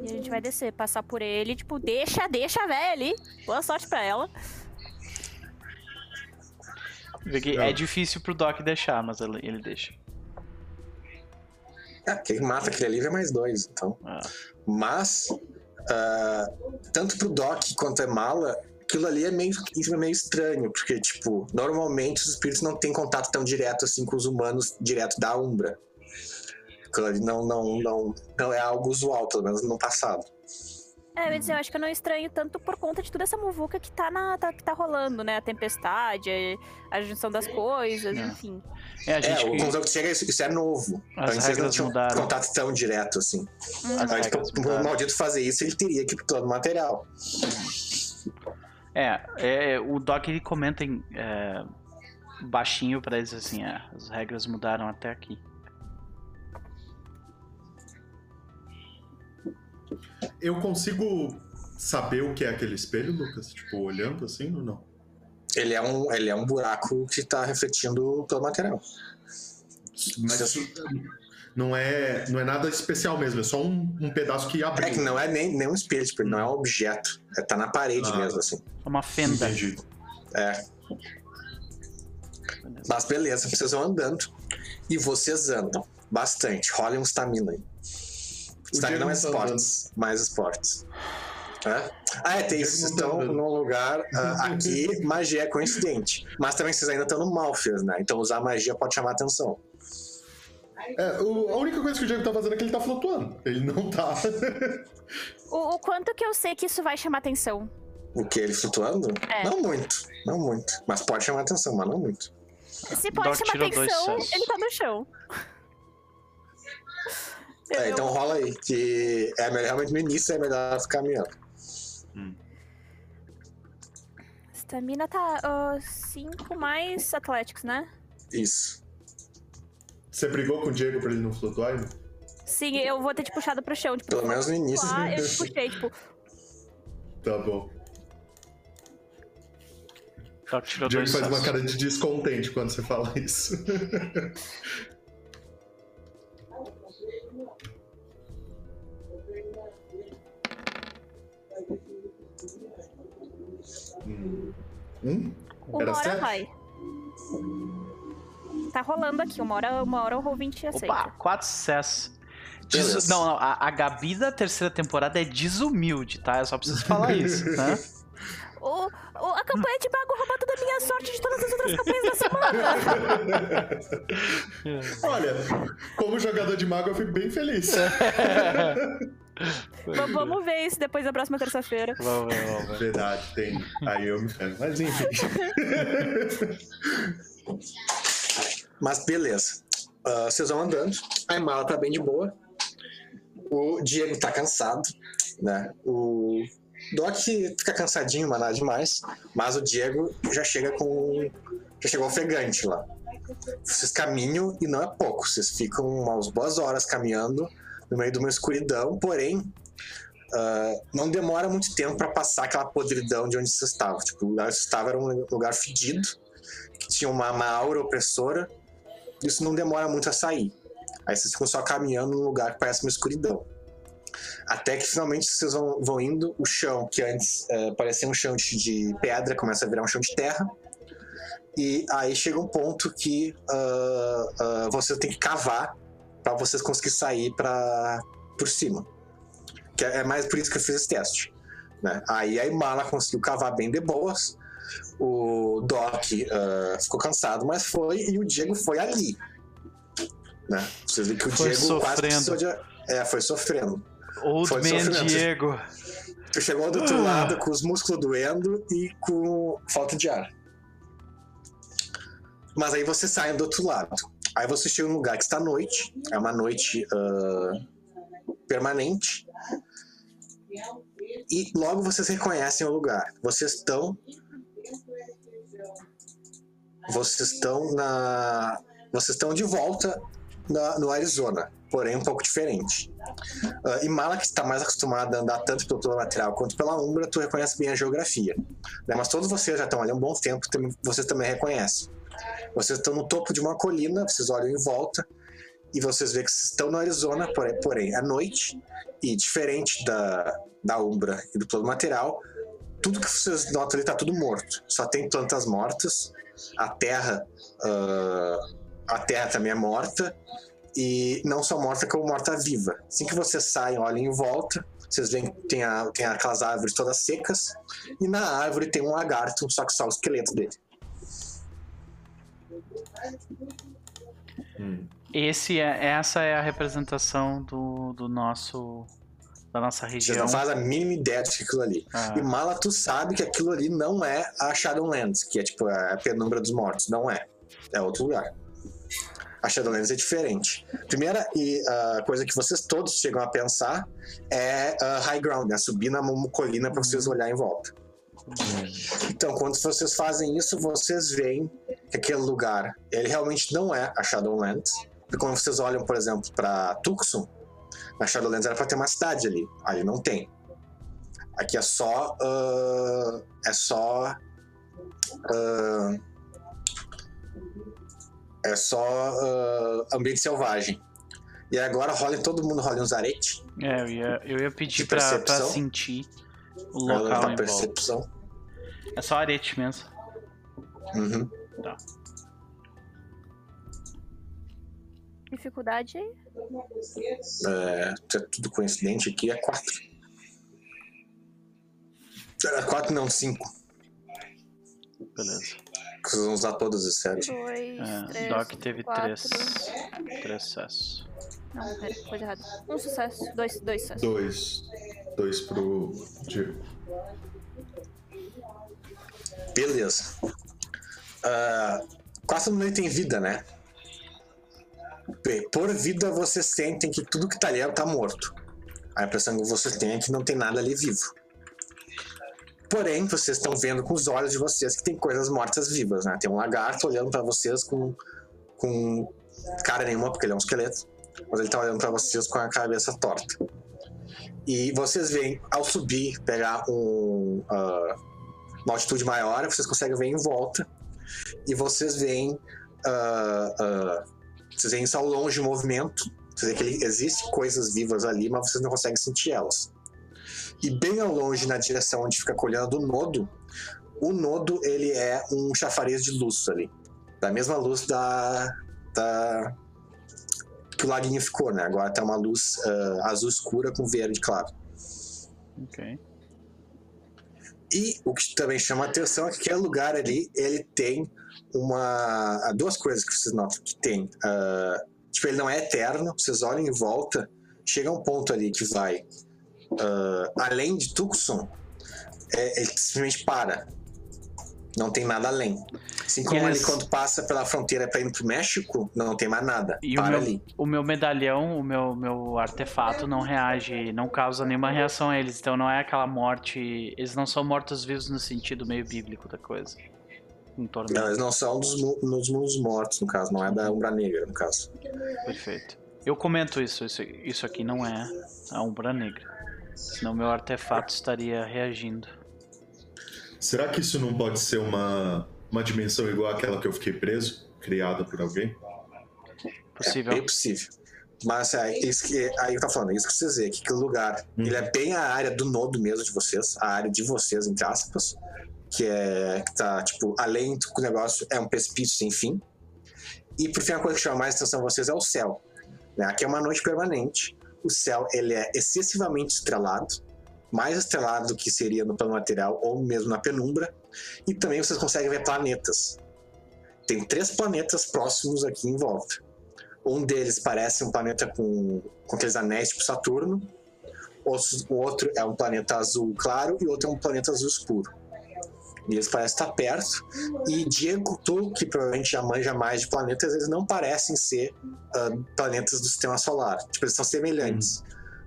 E a gente vai descer, passar por ele, tipo, deixa, deixa a véia ali. Boa sorte pra ela. Vê que Não. é difícil pro Doc deixar, mas ele, deixa. É, quem mata aquele ali é mais dois, então. Ah, Mas, ah, tanto pro Doc quanto a Mala, aquilo ali é meio, isso é meio estranho, porque, tipo, normalmente os espíritos não têm contato tão direto assim com os humanos, direto da Umbra. Aquilo ali não, não, não, não é algo usual, pelo menos no passado. É, eu ia dizer, eu acho que eu não estranho tanto por conta de toda essa muvuca que tá, na, tá- que tá rolando, né? A tempestade, a, a junção das coisas, É. enfim. É, a É, gente. o que- conjunto chega, isso, isso é novo. As Antes eles não tinham mudaram. contato tão direto assim. Regras tipo, o maldito fazer isso, ele teria que ir pro plano material. É, é, o Doc ele comenta em, é, baixinho pra eles assim, é, as regras mudaram até aqui. Eu consigo saber o que é aquele espelho, Lucas? Tipo, olhando assim ou não? Ele é um, ele é um buraco que tá refletindo pelo material. Mas não é, não é nada especial mesmo, é só um, um pedaço que abriu. É que não é nem, nem um espelho, tipo, não é um objeto. É, tá na parede Ah. mesmo, assim. É uma fenda. Entendi. É. Mas beleza, vocês vão andando. E vocês andam bastante. Rolem um stamina aí. Mais não tá esportes. Mais esportes. É? Ah, é, tem. Vocês tá estão num lugar. ah, aqui, magia é coincidente. Mas também vocês ainda estão no Malfias, né? Então usar magia pode chamar atenção. É, o- a única coisa que o Diego tá fazendo é que ele tá flutuando. Ele não tá. O, o quanto que eu sei que isso vai chamar atenção? O que? Ele flutuando? É. Não muito. Não muito. Mas pode chamar atenção, mas não muito. Se pode Doc chamar atenção, ele tá no chão. É, então rola aí. Que é melhor, realmente no início é melhor ficar caminhando. Stamina tá 5 mais Atléticos, né? Isso. Você brigou com o Diego pra ele não flutuar ainda? Sim, eu vou ter te puxado pro chão. Tipo, Pelo menos no início. lá, eu te puxei, tipo, Tá bom. O Diego faz uma cara de descontente quando você fala isso. Hum. Hum? uma Era hora sete? vai. Tá rolando aqui, uma hora, uma hora eu rolo 20 e Opa, aceita. quatro sucessos. Des- Beleza. Não, não, a, a Gabi da terceira temporada é desumilde, tá? Eu só preciso falar isso, né? O, o- a campanha de mago rouba toda a minha sorte de todas as outras campanhas da semana. Olha, como jogador de mago, eu fico bem feliz. V- Vamos ver isso depois da próxima terça-feira. Vamos vamos ver. Verdade, tem. Aí eu me ferro. Mas enfim. Mas beleza. Ah, vocês vão andando. A mala tá bem de boa. O Diego tá cansado, né? O Doc fica cansadinho, mas nada demais. Mas o Diego já chega com. Já chegou ofegante lá. Vocês caminham e não é pouco. Vocês ficam umas boas horas caminhando no meio de uma escuridão, porém. ah, não demora muito tempo para passar aquela podridão de onde vocês estavam. Tipo, o lugar onde vocês estavam era um lugar fedido, que tinha uma, uma aura opressora, isso não demora muito a sair. Aí vocês ficam só caminhando num lugar que parece uma escuridão. Até que finalmente vocês vão, vão indo, o chão, que antes eh, parecia um chão de, de pedra, começa a virar um chão de terra. E aí chega um ponto que ah, ah, você tem que cavar para vocês conseguirem sair para por cima. Que é é mais por isso que eu fiz esse teste. Né? Aí a Imala conseguiu cavar bem de boas. O Doc ah, ficou cansado, mas foi, e o Diego foi ali. Né? Vocês viram que o Foi Diego sofrendo. de. É, foi sofrendo. Old Foi Man sofrimento. Diego. Chegou do outro lado com os músculos doendo e com falta de ar. Mas aí você sai do outro lado. Aí você chega num lugar que está à noite. É uma noite ah, permanente. E logo vocês reconhecem o lugar. Vocês estão. Vocês estão na. Vocês estão de volta na- no Arizona, porém um pouco diferente. Ah, e Mala, que está mais acostumada a andar tanto pelo plano lateral quanto pela Umbra, tu reconhece bem a geografia. né? Mas todos vocês já estão ali há um bom tempo, tem- vocês também reconhecem. Vocês estão no topo de uma colina, vocês olham em volta e vocês veem que vocês estão no Arizona, porém, à noite, e diferente da, da Umbra e do plano lateral, tudo que vocês notam ali está tudo morto. Só tem plantas mortas, a terra, ah, a terra também é morta, e não só morta como morta viva. Assim que vocês saem, olhem em volta, vocês veem que tem, a, tem aquelas árvores todas secas, e na árvore tem um lagarto, só que só o esqueleto dele. Hum. Esse é, essa é a representação do, do nosso. Da nossa região. não fazem a mínima ideia é aquilo ali. Ah, E Mala, tu sabe que aquilo ali não é a Shadowlands, que é tipo a penumbra dos mortos. Não é. É outro lugar. A Shadowlands é diferente. Primeira e, ah, coisa que vocês todos chegam a pensar é ah, high ground, né? subir na colina para vocês olharem em volta. Então, quando vocês fazem isso, vocês veem que aquele lugar, ele realmente não é a Shadowlands. E quando vocês olham, por exemplo, para Tucson, na Shadowlands era para ter uma cidade ali. Ali não tem. Aqui é só. ah, é só. ah, é só ah, ambiente selvagem. E agora rola todo mundo rola uns arete. é, eu ia, eu ia pedir pra, sentir o local volta. percepção. É só arete mesmo. Uhum. Dificuldade aí? É, é tudo coincidente aqui, é 4. Era 4 não, 5. Beleza. Vocês vão usar todas as séries. Dois, É, três, Doc teve quatro. três, três sucessos. Não, pera, coisa errada. Um sucesso. Dois, dois sucessos. Dois. Dois pro Diego. Beleza. Quase todo mundo tem vida, né? Por vida vocês sentem que tudo que tá ali tá morto. A impressão que vocês têm é que não tem nada ali vivo. Porém, vocês estão vendo com os olhos de vocês que tem coisas mortas vivas, né? Tem um lagarto olhando pra vocês com, com cara nenhuma, porque ele é um esqueleto. Mas ele tá olhando pra vocês com a cabeça torta. E vocês veem, ao subir, pegar um, ah, uma altitude maior, vocês conseguem ver em volta. E vocês veem. ah, ah, vocês veem ao longe em movimento. Vocês veem que existe coisas vivas ali, mas vocês não conseguem sentir elas. E bem ao longe, na direção onde fica colhendo o nodo, o nodo ele é um chafariz de luz ali. Da mesma luz da. da que o laguinho ficou, né? Agora tá uma luz ah, azul escura com verde claro. Ok. E o que também chama atenção é que aquele lugar ali, ele tem uma... Duas coisas que vocês notam que tem. ah, tipo, ele não é eterno, vocês olham em volta, chega um ponto ali que vai ah, além de Tucson, é, ele simplesmente para. Não tem nada além. Assim como Eles- ali quando passa pela fronteira para ir pro México, não tem mais nada. E o para meu, ali. o meu medalhão, o meu, meu artefato não reage, não causa nenhuma reação a eles. Então não é aquela morte. Eles não são mortos-vivos no sentido meio bíblico da coisa. Um. Não, eles não são dos, nos mundos mortos, no caso, não é da Umbra Negra, no caso. Perfeito. Eu comento isso, isso, isso aqui não é a Umbra Negra. Senão meu artefato estaria reagindo. Será que isso não pode ser uma, uma dimensão igual àquela que eu fiquei preso, criada por alguém? Possível. É bem possível. Mas é, isso que, aí eu tô falando, é isso que vocês veem, que aquele lugar, Hum. ele é bem a área do nodo mesmo de vocês, a área de vocês, entre aspas, que é, que tá, tipo, além do negócio é um precipício sem fim. E por fim, a coisa que chama mais atenção a vocês é o céu. Né? Aqui é uma noite permanente, o céu, ele é excessivamente estrelado, mais estrelado do que seria no plano material ou mesmo na penumbra, e também vocês conseguem ver planetas. Tem três planetas próximos aqui em volta. Um deles parece um planeta com, com aqueles anéis tipo Saturno. O outro é um planeta azul claro e o outro é um planeta azul escuro. E eles parecem estar perto. E Diego, tu, que provavelmente já manja mais de planetas, eles não parecem ser ah, planetas do sistema solar. Tipo, eles são semelhantes.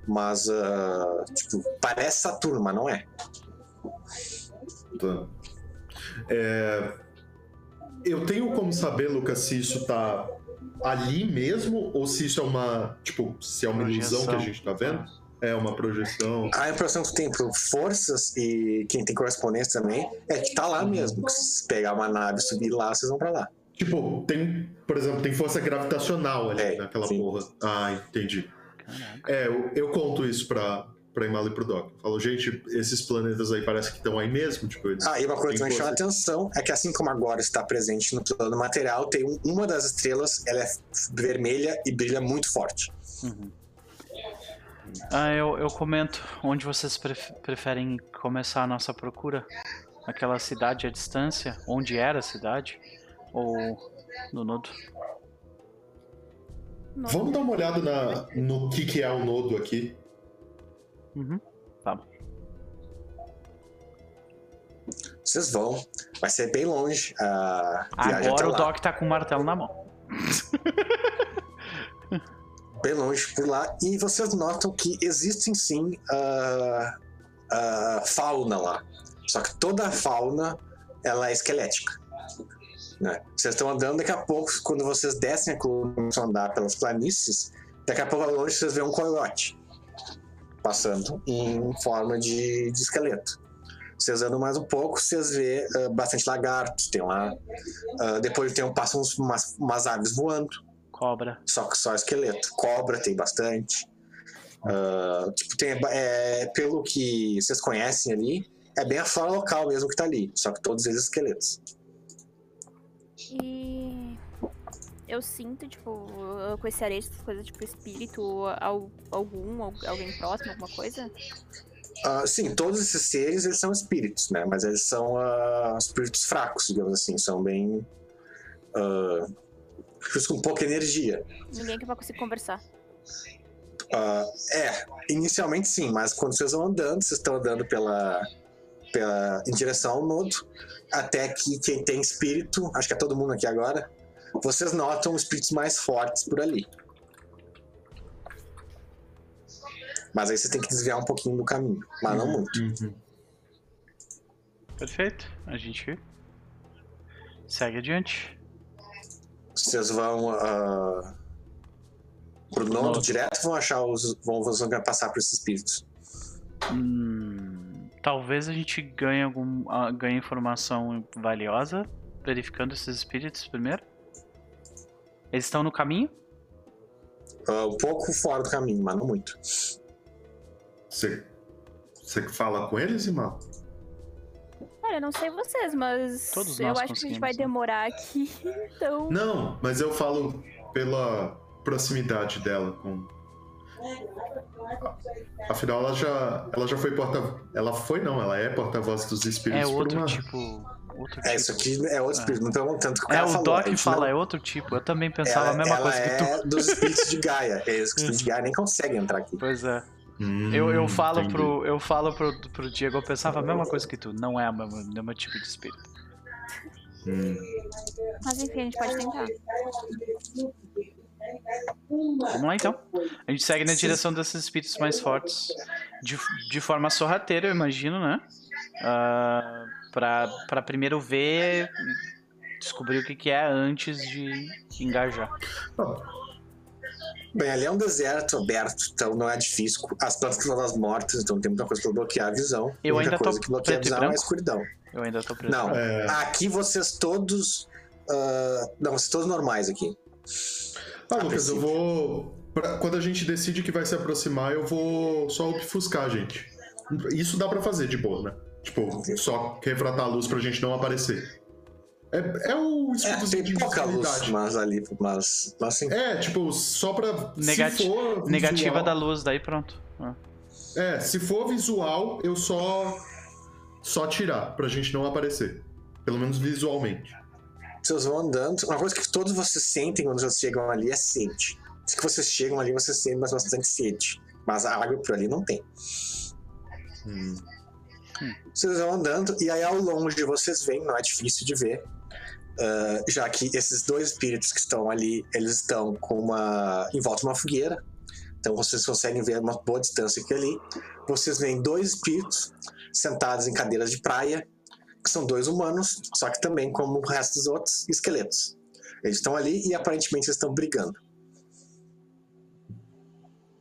Mas, ah, tipo, parece Saturno, mas não é. Tá. É, Eu tenho como saber, Lucas, se isso tá ali mesmo ou se isso é uma, tipo, se é uma ilusão que a Projeção. gente tá vendo? É uma projeção. A impressão que tem por forças e quem tem correspondência também é que tá lá mesmo. Que se pegar uma nave e subir lá, vocês vão pra lá. Tipo, tem, por exemplo, tem força gravitacional ali É, naquela sim. porra. Ah, entendi. Caraca. É, eu, eu conto isso pra, pra Imala e pro Doc. Eu Falo, gente, esses planetas aí parece que estão aí mesmo. Tipo, eles Ah, e uma coisa que têm me chama a atenção é que assim como agora está presente no plano material, tem um- uma das estrelas, ela é vermelha e brilha muito forte. Uhum. Ah, eu, eu comento onde vocês pref- preferem começar a nossa procura. Aquela cidade à distância? Onde era a cidade? Ou no nodo? No- Vamos dar uma olhada na, no que, que é o nodo aqui. Uhum. Tá. Vocês vão, vai ser bem longe a viagem até Agora o lá. Doc tá com o martelo na mão. bem longe por lá, e vocês notam que existem sim ah, ah, fauna lá. Só que toda a fauna ela é esquelética. Né? Vocês estão andando, daqui a pouco, quando vocês descem a coluna e começam a andar pelas planícies, daqui a pouco longe vocês veem um coiote passando em forma de, de esqueleto. Vocês andam mais um pouco, vocês vê ah, bastante lagartos, tem lá. ah, depois tem um, passam uns- umas, umas aves voando Cobra. só que só esqueleto. Cobra tem bastante. Ah, tipo, tem, é, pelo que vocês conhecem ali, é bem a flora local mesmo que tá ali. Só que todos eles esqueletos. E eu sinto, tipo, com esse areia, essas coisas, tipo, espírito, al- algum, al- alguém próximo, alguma coisa? Ah, sim, todos esses seres eles são espíritos, né? Mas eles são ah, espíritos fracos, digamos assim. São bem. espíritos com pouca energia. Ninguém que vai conseguir conversar. Ah, é, inicialmente sim, mas quando vocês vão andando, vocês estão andando pela, pela, em direção ao nodo, até que quem tem espírito, acho que é todo mundo aqui agora, vocês notam espíritos mais fortes por ali. Mas aí você tem que desviar um pouquinho do caminho, mas não muito. Uhum. Perfeito. A gente segue adiante. Vocês vão ah, pro nodo Nodo. direto vão achar os. vão, vão passar por esses espíritos. Hum, talvez a gente ganhe algum ah, ganhe informação valiosa verificando esses espíritos primeiro. Eles estão no caminho? Ah, um pouco fora do caminho, mas não muito. Você, você que fala com eles, irmão? Olha, não sei vocês, mas Todos eu acho que a gente vai né? demorar aqui, então. Não, mas eu falo pela, proximidade dela com. Afinal, ela já, ela já foi porta. Ela foi, não, ela é porta-voz dos É espíritos por outro uma. tipo. Outro É, isso tipo. aqui é outro espírito, então, tanto que o É, cara o falou. Doc fala, não- é outro tipo. Eu também pensava ela, a mesma coisa que tu. é dos espíritos de Gaia. E os espíritos de Gaia nem conseguem entrar aqui. Pois é. Hum, Eu, eu falo, entendi. pro, eu falo pro, pro Diego, eu pensava a mesma coisa que tu. Não é o mesmo, mesmo tipo de espírito. Hum. Mas enfim, a gente pode tentar. Vamos lá então. A gente segue na direção desses espíritos mais fortes. De, de forma sorrateira, eu imagino, né? Ah, pra, pra primeiro ver. Descobrir o que, que é antes de engajar. Ah, Bem, ali é um deserto aberto, então não é difícil. As plantas estão todas mortas, então tem muita coisa pra bloquear a visão. Eu a única ainda tô coisa que bloqueia a preto visão é a escuridão. Eu ainda tô preso. Não, É. aqui vocês todos. ah, não, vocês todos normais aqui. Ah, A Lucas, eu princípio. vou. pra- quando a gente decide que vai se aproximar, eu vou só obfuscar, gente. Isso dá pra fazer de boa, né? Tipo, só refratar a luz pra gente não aparecer. É, é o É, escudozinho de tem pouca luz, invisibilidade. mas ali, mas, mas assim. É, tipo, só pra. Negati- se for Negativa visual- da luz, daí pronto. Ah. É, se for visual, eu só. Só tirar, pra gente não aparecer. Pelo menos visualmente. Vocês vão andando. Uma coisa que todos vocês sentem quando vocês chegam ali é sede. Se que vocês chegam ali, vocês sentem mas bastante sede. Mas a água por ali não tem. Hum. Vocês vão andando e aí ao longe vocês veem, não é difícil de ver, ah, já que esses dois espíritos que estão ali, eles estão com uma em volta de uma fogueira. Então vocês conseguem ver uma boa distância aqui ali. Vocês veem dois espíritos sentados em cadeiras de praia, que são dois humanos, só que também como o resto dos outros, esqueletos. Eles estão ali e aparentemente estão brigando.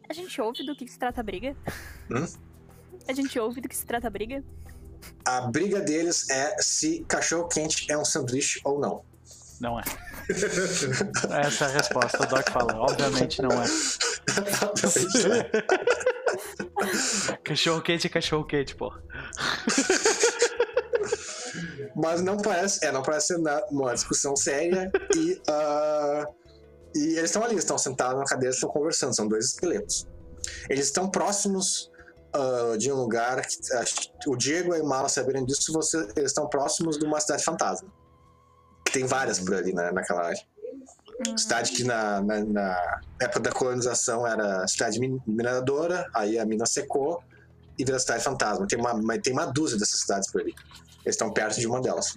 A gente ouve do que, que se trata a briga? Hum? A gente ouve do que se trata a briga? A briga deles é se cachorro quente é um sanduíche ou não. Não é. Essa é a resposta. O Doc fala. Obviamente não é. Cachorro quente é cachorro quente, pô. Mas não parece, é, não parece ser uma discussão séria e, ah, e eles estão ali, estão sentados na cadeira, estão conversando, são dois esqueletos. Eles estão próximos ah, de um lugar que o Diego e a Mala saberem disso, você, eles estão próximos de uma cidade fantasma. Que tem várias por ali na, naquela área. Cidade que na, na- na época da colonização era cidade min- mineradora, aí a mina secou e virou cidade fantasma. Tem uma, tem uma dúzia dessas cidades por ali. Eles estão perto de uma delas.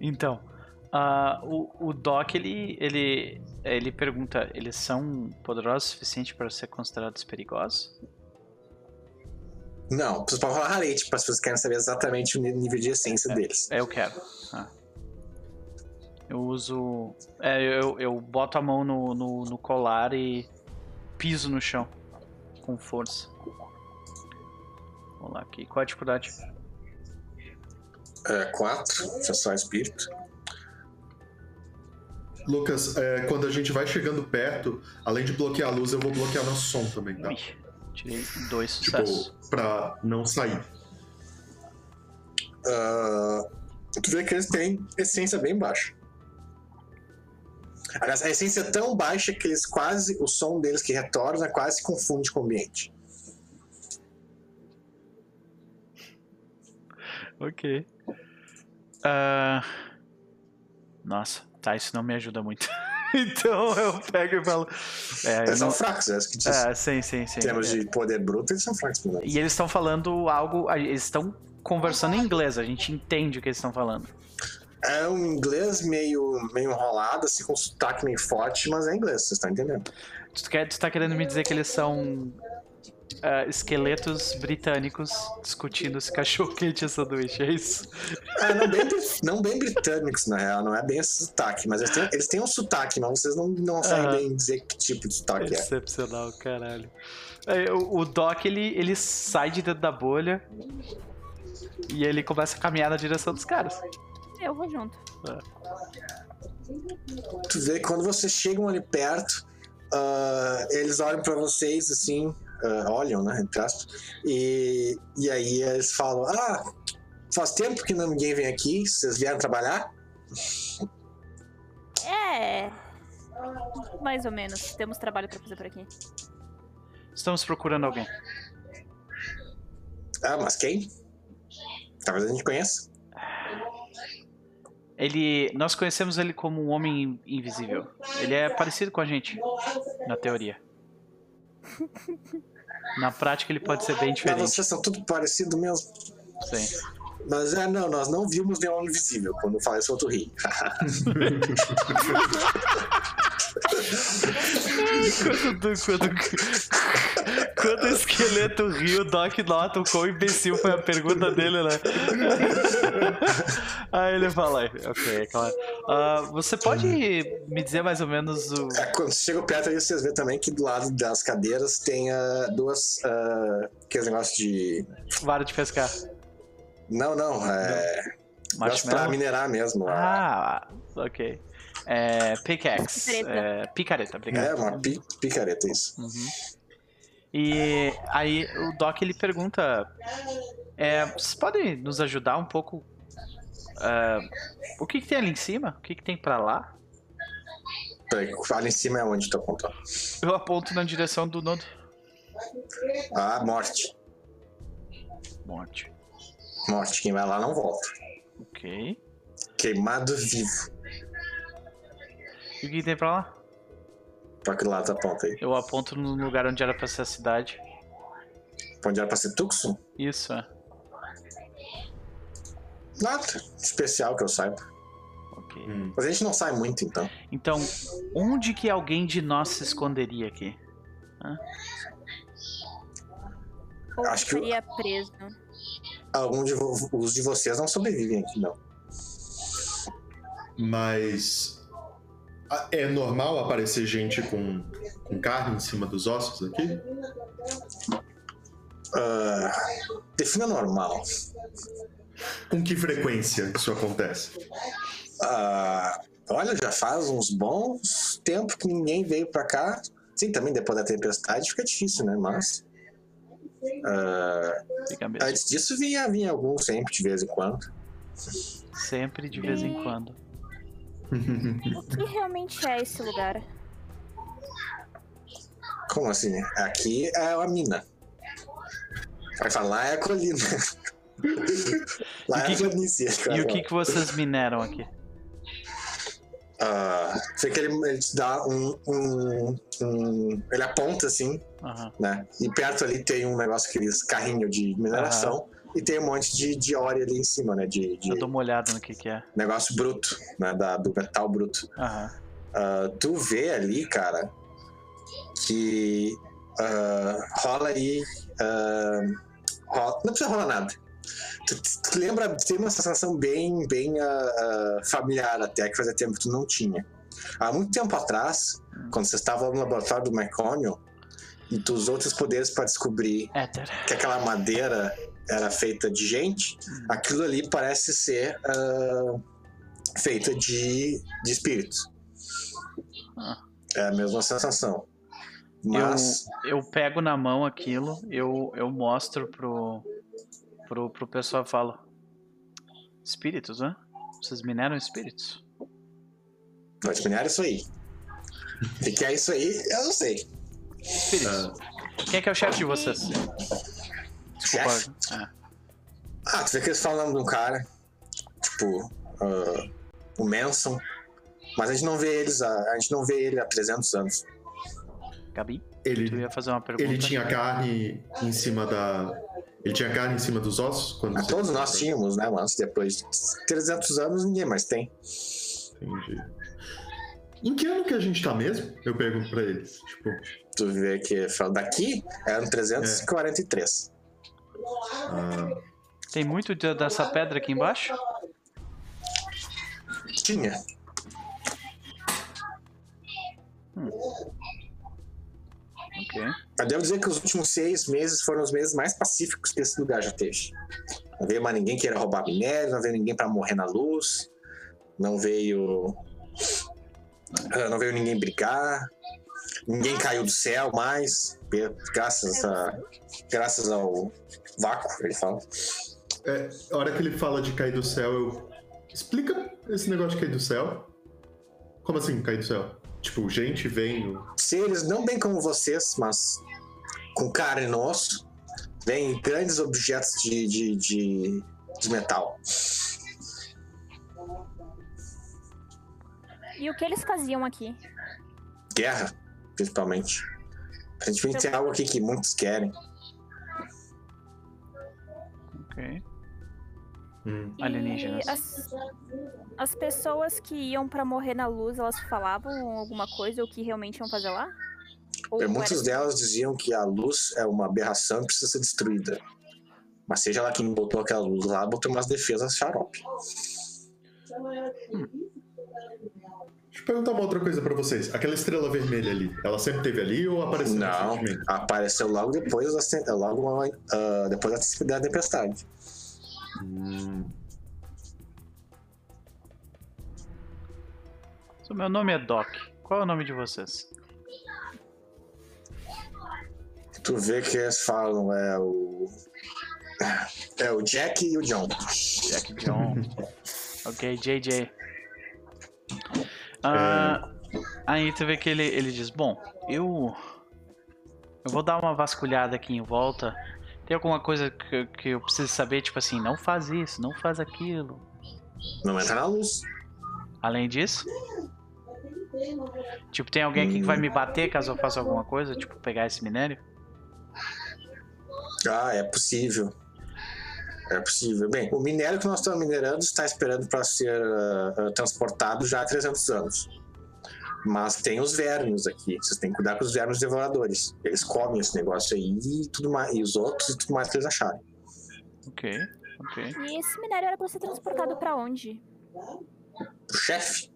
Então, ah, o, o Doc, ele, ele, ele pergunta, eles são poderosos o suficiente para ser considerados perigosos? Não, vocês podem falar rarete, para se vocês querem saber exatamente o nível de essência deles. É, eu quero. Ah. Eu uso... É, eu, eu boto a mão no, no, no colar e piso no chão. Com força. Vamos lá aqui. Qual a dificuldade? É, quatro, é só espírito. Lucas, é, quando a gente vai chegando perto, além de bloquear a luz, eu vou bloquear nosso som também, tá? Ui, tirei dois Tipo, sucessos. pra não sair. Ah, tu vê que eles têm essência bem baixa. Aliás, a essência é tão baixa que eles quase, o som deles que retorna quase se confunde com o ambiente. Ok. Ah, Nossa, tá, isso não me ajuda muito. então eu pego e falo. É, Eles são não... fracos, é isso que diz. é sim, sim, sim. Em termos É. de poder bruto, eles são fracos. E eles estão falando algo. Eles estão conversando em inglês, a gente entende o que eles estão falando. É um inglês meio, meio enrolado, assim, com sotaque meio forte, mas é inglês, vocês estão entendendo? Tu, quer, tu tá querendo me dizer que eles são ah, esqueletos britânicos discutindo se cachorro quente é sanduíche, é isso? É, não bem, não bem britânicos, na real, não é bem esse sotaque, mas eles têm, eles têm um sotaque, mas vocês não, não sabem bem dizer que tipo de sotaque é. Excepcional, caralho. Aí, o, o Doc, ele, ele sai de dentro da bolha e ele começa a caminhar na direção dos caras. Eu vou junto. Tu vê que quando vocês chegam ali perto, ah, eles olham pra vocês assim, ah, olham, né, entre aspas, e, e aí eles falam: Ah, faz tempo que ninguém vem aqui, vocês vieram trabalhar? É. Mais ou menos. Temos trabalho pra fazer por aqui. Estamos procurando alguém. Ah, mas quem? Talvez a gente conheça. Ele, nós conhecemos ele como um homem invisível. Ele é parecido com a gente, na teoria. Na prática ele pode ser bem diferente. vocês são tudo parecido mesmo. Sim. Mas é, não, nós não vimos nenhum invisível quando eu falei sobre o rio. Quando, quando, quando o esqueleto riu, o Doc nota o quão imbecil foi a pergunta dele, né? Aí ele fala, ok, é claro. Ah, você pode me dizer mais ou menos o. É, quando chega perto aí, vocês vêem também que do lado das cadeiras tem ah, duas. Uh, aqueles negócios de. Vara de pescar? Não, não. É. Negócio pra minerar mesmo. ah. Ah, ok. É, pickaxe. Picareta. É, picareta, obrigado. É, uma pi- picareta, isso. Uhum. E aí o Doc ele pergunta: é, vocês podem nos ajudar um pouco? ah, o que, que tem ali em cima? O que, que tem pra lá? Peraí, ali em cima é onde tu apontou. Eu aponto na direção do nodo. Ah, morte. Morte. Morte. Quem vai lá não volta. Ok. Queimado vivo. E o que, tem pra lá? Pra que lado aponta aí? Eu aponto no lugar onde era pra ser a cidade. Pra onde era pra ser Tucson? Isso, é. Nada. Especial que eu saiba. Ok. Hum. Mas a gente não sai muito, então. Então, onde que alguém de nós se esconderia aqui? Ou Acho que eu- estaria preso. Algum de vo- os de vocês não sobrevivem aqui, não. Mas. Ah, É normal aparecer gente com, com carne em cima dos ossos aqui? Ah, defina normal. Com que frequência isso acontece? Ah, olha, já faz uns bons tempos que ninguém veio pra cá. Sim, também depois da tempestade fica difícil, né? Mas. mesmo. antes disso vinha, vinha algum sempre, de vez em quando. Sempre de vez em quando. O que realmente é esse lugar? Como assim? Aqui é a mina. Vai falar, lá é a colina. lá E é que a que- planície. que E o que, que vocês mineram aqui? Ah, sei que ele, ele te dá um, um- um- Ele aponta assim, Aham. né? E perto ali tem um negócio, aqueles carrinho de mineração. E tem um monte de, de óleo ali em cima, né? De, de Eu dou uma olhada no que, que é. negócio bruto, né? Da, do metal bruto. Aham. Ah, tu vê ali, cara, que ah, rola aí. ah, rola- não precisa rolar nada. Tu, tu- lembra, tem uma sensação bem, bem familiar até, que fazia tempo que tu não tinha. Há muito tempo atrás, quando você estava no laboratório do Mecônio, e tu usou outros poderes para descobrir Éter. que aquela madeira era feita de gente, aquilo ali parece ser ah, feita de, de espíritos. Ah. É a mesma sensação. Mas Eu, eu pego na mão aquilo, eu, eu mostro pro, pro, pro pessoal e falo: Espíritos, né? Vocês mineram espíritos? vai terminar isso aí. O que é isso aí? Eu não sei. Espíritos. Quem é que é o chefe de vocês? Desculpa. Chefe? É. Ah, tu vê que eles falam o nome de um cara, tipo, ah, o Manson, mas a gente não vê eles, há- a gente não vê ele há 300 anos. Gabi, tu Ele, ia fazer uma pergunta? ele tinha carne em cima da. Ele tinha carne em cima dos ossos? Quando Ah, todos nós tínhamos, né, mas depois de 300 anos ninguém mais tem. Entendi. Em que ano que a gente tá mesmo? Eu pergunto pra eles. Tipo, Tu vê que daqui é ano 343. Ah, Tem muito de- dessa pedra aqui embaixo? Tinha. Ok. Eu devo dizer que os últimos seis meses foram os meses mais pacíficos que esse lugar já teve. Não veio mais ninguém queira roubar minério, não veio ninguém pra morrer na luz, não veio. ah, Não veio ninguém brigar, ninguém caiu do céu mais, graças, a, graças ao vácuo, ele fala. é, a hora que ele fala de cair do céu, eu. Explica esse negócio de cair do céu. Como assim, cair do céu? Tipo, gente vem. Seres não bem como vocês, mas com carne e osso, vêm grandes objetos de, de, de, de metal. E o que eles faziam aqui? Guerra, principalmente. A gente tem algo aqui que muitos querem. Ok. Hum. E Alienígenas. As, as pessoas que iam pra morrer na luz, elas falavam alguma coisa, o que realmente iam fazer lá? Ou muitas delas diziam que a luz é uma aberração e precisa ser destruída. Mas seja lá quem botou aquela luz lá, botou umas defesas xarope. Eu perguntar uma outra coisa pra vocês. Aquela estrela vermelha ali, ela sempre teve ali ou apareceu Não, apareceu logo depois da, logo, ah, depois da- tempestade. Hum. Meu nome é Doc. Qual é o nome de vocês? Tu vê que eles falam é o. É o Jack e o John. Jack John. ok, JJ. Ah, Aí tu vê que ele, ele diz, bom, eu. Eu vou dar uma vasculhada aqui em volta. Tem alguma coisa que, que eu preciso saber, tipo assim, não faz isso, não faz aquilo. Não entra na luz. Além disso. Tipo, tem alguém aqui que vai me bater caso eu faça alguma coisa, tipo, pegar esse minério? Ah, é possível. É possível. Bem, o minério que nós estamos minerando está esperando para ser ah, transportado já há 300 anos. Mas tem os vermes aqui. Vocês têm que cuidar com os vermes devoradores. Eles comem esse negócio aí e tudo mais, e os outros e tudo mais que eles acharem. Ok, ok. E esse minério era pra ser transportado pra onde? O chefe,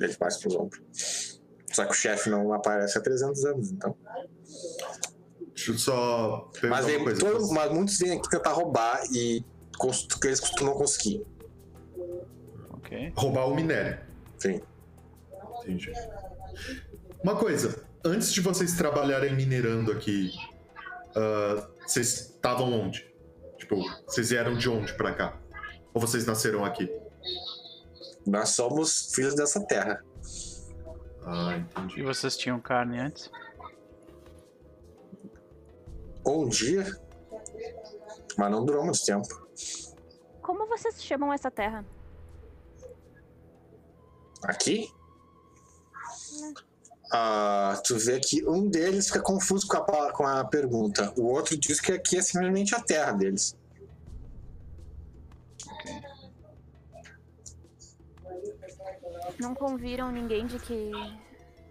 ele faz pros ombros. Só que o chefe não aparece há 300 anos, então. Deixa eu só Mas, uma coisa. todo- mas muitos vêm aqui tentar roubar e que eles costumam conseguir. Ok. Roubar o minério. Sim. Entendi. Uma coisa, antes de vocês trabalharem minerando aqui, ah, vocês estavam onde? Tipo, vocês vieram de onde pra cá? Ou vocês nasceram aqui? Nós somos filhos dessa terra. Ah, E entendi. vocês tinham carne antes? Um dia, mas não durou muito tempo. Como vocês chamam essa terra? Aqui, ah, tu vê que um deles fica confuso com a, com a pergunta. O outro diz que aqui é simplesmente a terra deles. Não conviram ninguém de que.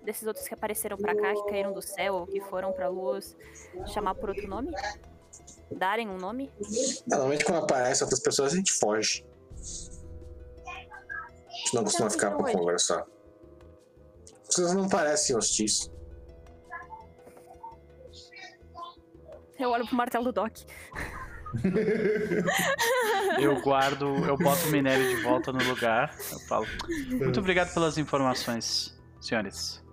desses outros que apareceram pra cá, que caíram do céu ou que foram pra luz, chamar por outro nome? Darem um nome? Normalmente quando aparecem outras pessoas a gente foge. A gente não costuma ficar pra conversar. Vocês não parecem hostis. Eu olho pro martelo do Doc. Eu guardo, eu boto o minério de volta no lugar. Eu falo, muito obrigado pelas informações, senhores.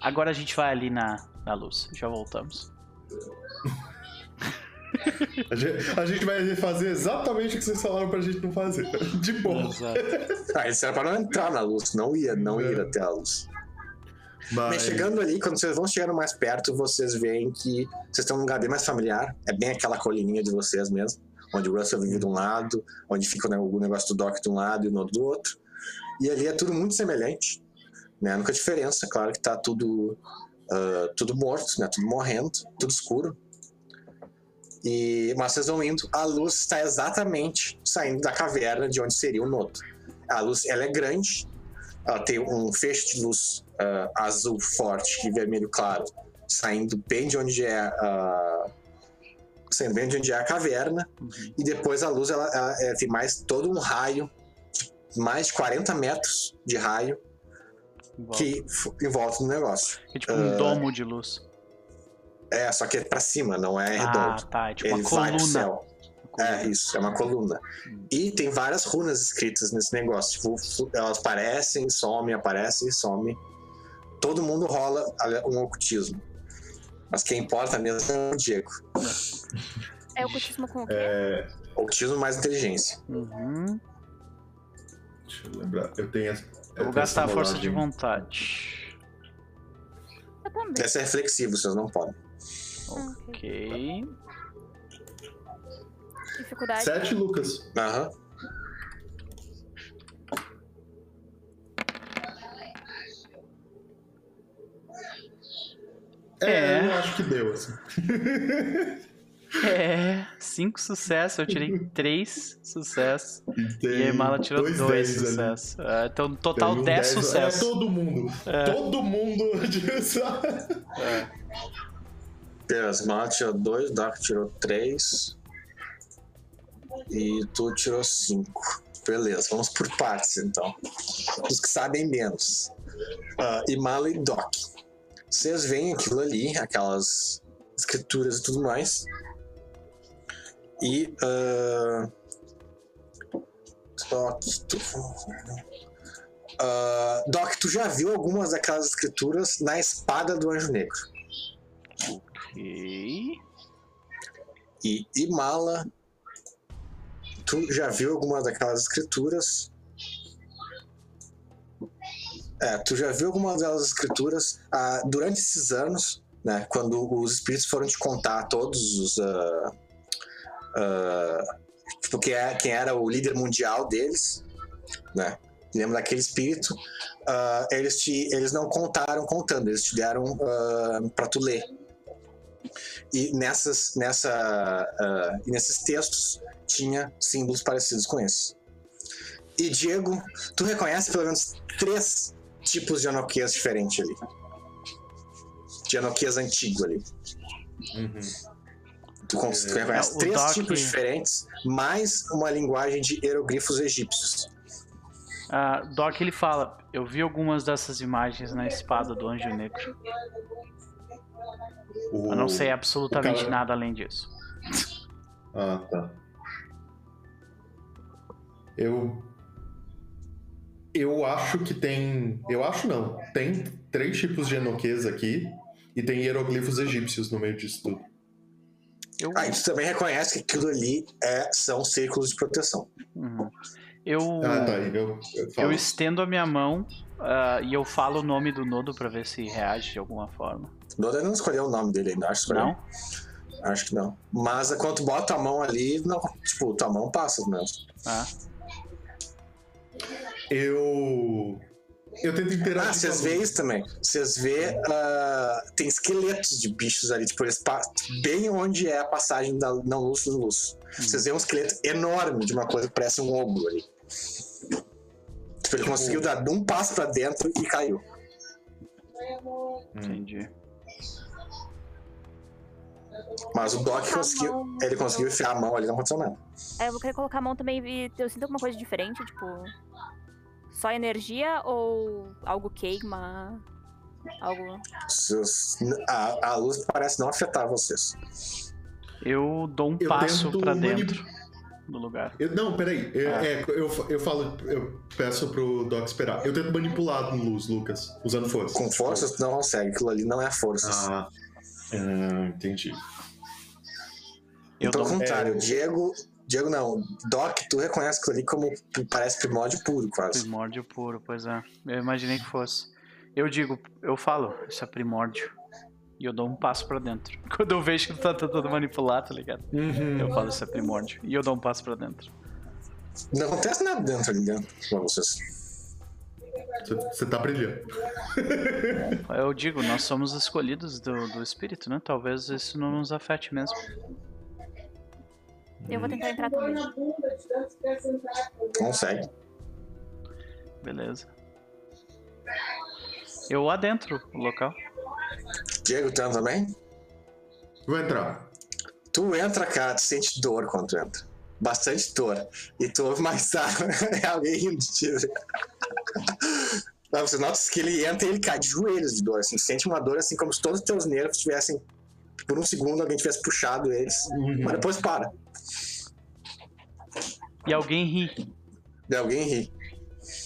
Agora a gente vai ali na, na luz. Já voltamos. A gente, a gente vai fazer exatamente o que vocês falaram pra gente não fazer. De boa. Ah, isso era pra não entrar na luz, não ia, não ir até a luz. Mas Mas, chegando ali, quando vocês vão chegando mais perto, vocês veem que vocês estão num lugar bem mais familiar. É bem aquela colininha de vocês mesmo. Onde o Russell vive de um lado, onde fica o ne- o negócio do Doc de um lado e o Nodo do outro. E ali é tudo muito semelhante. Né? A única diferença, claro que tá tudo, ah, tudo morto, né? tudo morrendo, tudo escuro. E, mas vocês vão indo, a luz está exatamente saindo da caverna de onde seria o Nodo. A luz ela é grande, ela tem um feixe de luz ah, azul forte e vermelho claro, saindo bem de onde é a. saindo bem de onde é a caverna, Uhum. e depois a luz ela, ela- ela tem mais todo um raio, mais de 40 metros de raio, Em volta. que volta do negócio. É tipo um ah, domo de luz. É, só que é pra cima, não é ah, redondo. tá. É tipo Ele uma vai pro coluna. céu. É, isso, é uma coluna. Hum. E tem várias runas escritas nesse negócio. Tipo, elas aparecem, somem, aparecem e somem. Todo mundo rola um ocultismo. Mas quem importa mesmo é o Diego. É ocultismo com o quê? Ocultismo mais inteligência. Uhum. Deixa eu lembrar. Eu tenho. as- Eu vou gastar a força de vontade. Eu também. Esse é reflexivo, vocês não podem. Ok. Dificuldade. Sete, Lucas. Aham. É, É. eu acho que deu, assim. É, cinco sucessos. Eu tirei três sucessos. E, E a Mala tirou dois, dez ali. sucessos. É, então, no total, um 10 dez- sucessos. É, todo mundo. Todo mundo disso. É. Tirou dois, Dark tirou três. E tu tirou cinco. Beleza, vamos por partes então. Os que sabem menos. Ah, Imala e Doc. Vocês veem aquilo ali, aquelas escrituras e tudo mais. E. ah, Doc, tu. Ah, Doc, tu já viu algumas daquelas escrituras na espada do Anjo Negro. Ok. e Imala. Tu já viu alguma daquelas escrituras? É, tu já viu algumas delas escrituras ah, durante esses anos, né? Quando os espíritos foram te contar todos os. ah, ah, tipo, quem, é, quem era o líder mundial deles, né? Lembra daquele espírito? ah, eles, te, eles não contaram contando, eles te deram pra tu ler. E nessas, nessa, e nesses textos tinha símbolos parecidos com esse. E Diego, tu reconhece pelo menos três tipos de Anoquias diferentes ali. De Anoquias antigo ali. Uhum. Tu, tu É, reconhece o três Doc- tipos diferentes, mais uma linguagem de hieroglifos egípcios. Ah, Doc, ele fala, eu vi algumas dessas imagens na espada do Anjo Negro. O- Eu não sei absolutamente cara- nada além disso. Ah, tá. Eu. Eu acho que tem. Eu acho não. Tem três tipos de enoques aqui e tem hieroglifos egípcios no meio disso tudo. Eu, Ah, e tu também reconhece que aquilo ali é, são círculos de proteção. Uhum. eu, Ah, tá. Eu, eu eu estendo a minha mão ah, e eu falo o nome do Nodo pra ver se reage de alguma forma. Doda não escolheu o nome dele ainda, acho que escolheu. Não? Acho que não. Mas quando bota a mão ali, não, tipo, tua mão passa mesmo. Ah, Eu. Eu tento interagir. Ah, vocês veem isso também. Vocês vê, ah, tem esqueletos de bichos ali, tipo, eles bem onde é a passagem da não luz do luz. Vocês veem um esqueleto enorme de uma coisa que parece um ogro ali. Tipo, ele conseguiu dar um passo pra dentro e caiu. entendi. Mas o Doc conseguiu, mão- ele conseguiu enfiar a mão ali, não aconteceu nada. É, eu vou querer colocar a mão também e eu sinto alguma coisa diferente, tipo. Só energia ou algo queima? Algo. A, a luz parece não afetar vocês. Eu dou um Eu passo tento pra manip- dentro do lugar. Eu, não, peraí. É, Ah. é, eu, eu falo, eu peço pro Doc esperar. Eu tento manipular a luz, Lucas, usando força. Com força, tu não consegue. Aquilo ali não é força. Ah, ah, entendi. Eu Pelo um- contrário, é, Diego. Diego não. Doc, tu reconhece aquilo ali como parece primórdio puro, quase. primórdio puro, pois é. Eu imaginei que fosse. Eu digo, eu falo, isso é primórdio. E eu dou um passo pra dentro. Quando eu vejo que tu tá tentando manipular, tá ligado? Uhum. Eu falo, isso é primórdio. E eu dou um passo pra dentro. Não acontece nada dentro ali dentro pra vocês. Você, você tá brilhando. Eu digo, nós somos escolhidos do, do espírito, né? Talvez isso não nos afete mesmo. Eu vou tentar entrar também. Consegue. Beleza. Eu adentro o local. Diego, tu entra também? Vou entrar. Tu entra, cara, tu sente dor quando tu entra. Bastante dor. E tu ouve mais é alguém rindo de ti. Não, Você nota que ele entra e ele cai de joelhos de dor. Assim, sente uma dor assim como se todos os teus nervos tivessem. Por um segundo alguém tivesse puxado eles. Mas depois para. E alguém ri. E alguém ri.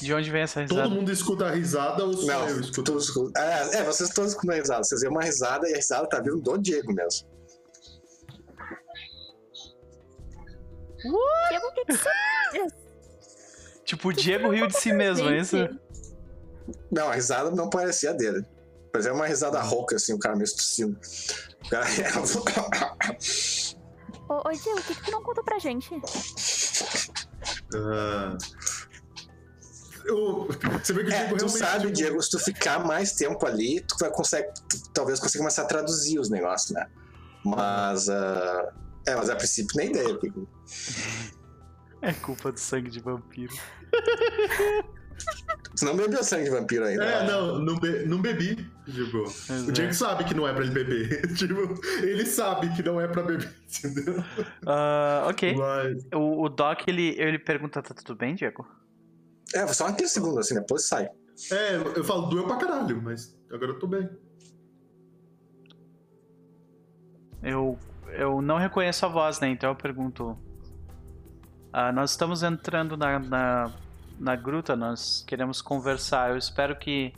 De onde vem essa risada? Todo mundo escuta a risada ou só Não, eu escuto? escuta. É, é, vocês todos escutam a risada. Vocês veem uma risada e a risada tá vindo do Diego mesmo. Diego, o que que você. Tipo, o Diego riu de si mesmo, é isso? Não, a risada não parecia a dele. Mas é uma risada rouca, assim, o cara meio tossindo. O cara Ô, ô Diego, o que, que tu não contou pra gente? Ah. Eu- você vê que o É, Diego tu realmente. sabe, tipo, Diego, se tu ficar mais tempo ali, tu vai consegue, tu talvez consiga começar a traduzir os negócios, né? Mas. ah, é, mas a princípio nem ideia. porque- É culpa do sangue de vampiro. Tu não bebeu sangue de vampiro ainda. É, né? não, não, be- não bebi. Tipo, Pois o é. Diego sabe que não é pra ele beber. tipo, ele sabe que não é pra beber, entendeu? Ah, ok. Mas. O, o Doc, ele, ele pergunta, tá tudo bem, Diego? É, só aquele segundo, assim, depois sai. É, eu falo, doeu pra caralho, mas agora eu tô bem. Eu, eu não reconheço a voz, né? Então eu pergunto. Ah, nós estamos entrando na, na, na gruta, nós queremos conversar. Eu espero que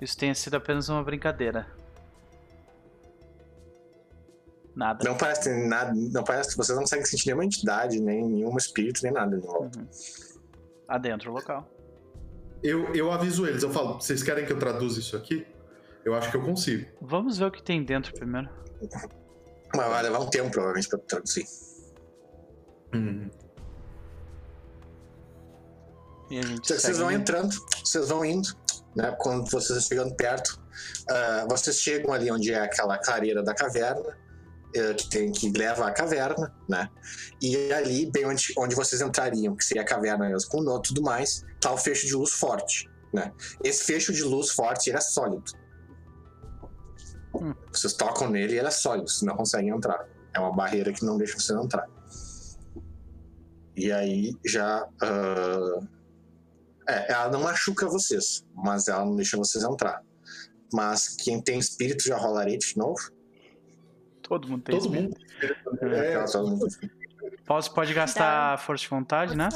isso tenha sido apenas uma brincadeira. Nada. Não parece nada. Não parece que vocês não conseguem sentir nenhuma entidade, nem nenhum espírito, nem nada. Não. Adentro o local. Eu, eu aviso eles, eu falo, vocês querem que eu traduza isso aqui? Eu acho que eu consigo. Vamos ver o que tem dentro primeiro. Mas vai levar um tempo, provavelmente, pra traduzir. E a gente Então, vocês segue vão ali. entrando, vocês vão indo, né? Quando vocês chegando perto, ah, vocês chegam ali onde é aquela clareira da caverna, eh, que tem que leva à caverna, né? E ali, bem onde, onde vocês entrariam, que seria a caverna mesmo, com e tudo mais, tá o fecho de luz forte, né? Esse fecho de luz forte, ele é sólido. Hum. Vocês tocam nele e ele é sólido, vocês não conseguem entrar. É uma barreira que não deixa vocês entrar. E aí já. ah, é, ela não machuca vocês, mas ela não deixa vocês entrar. Mas quem tem espírito já rolaria de novo? Todo mundo tem Todo espírito. mundo. É, Ela todo mundo- Posso, pode gastar força de vontade né?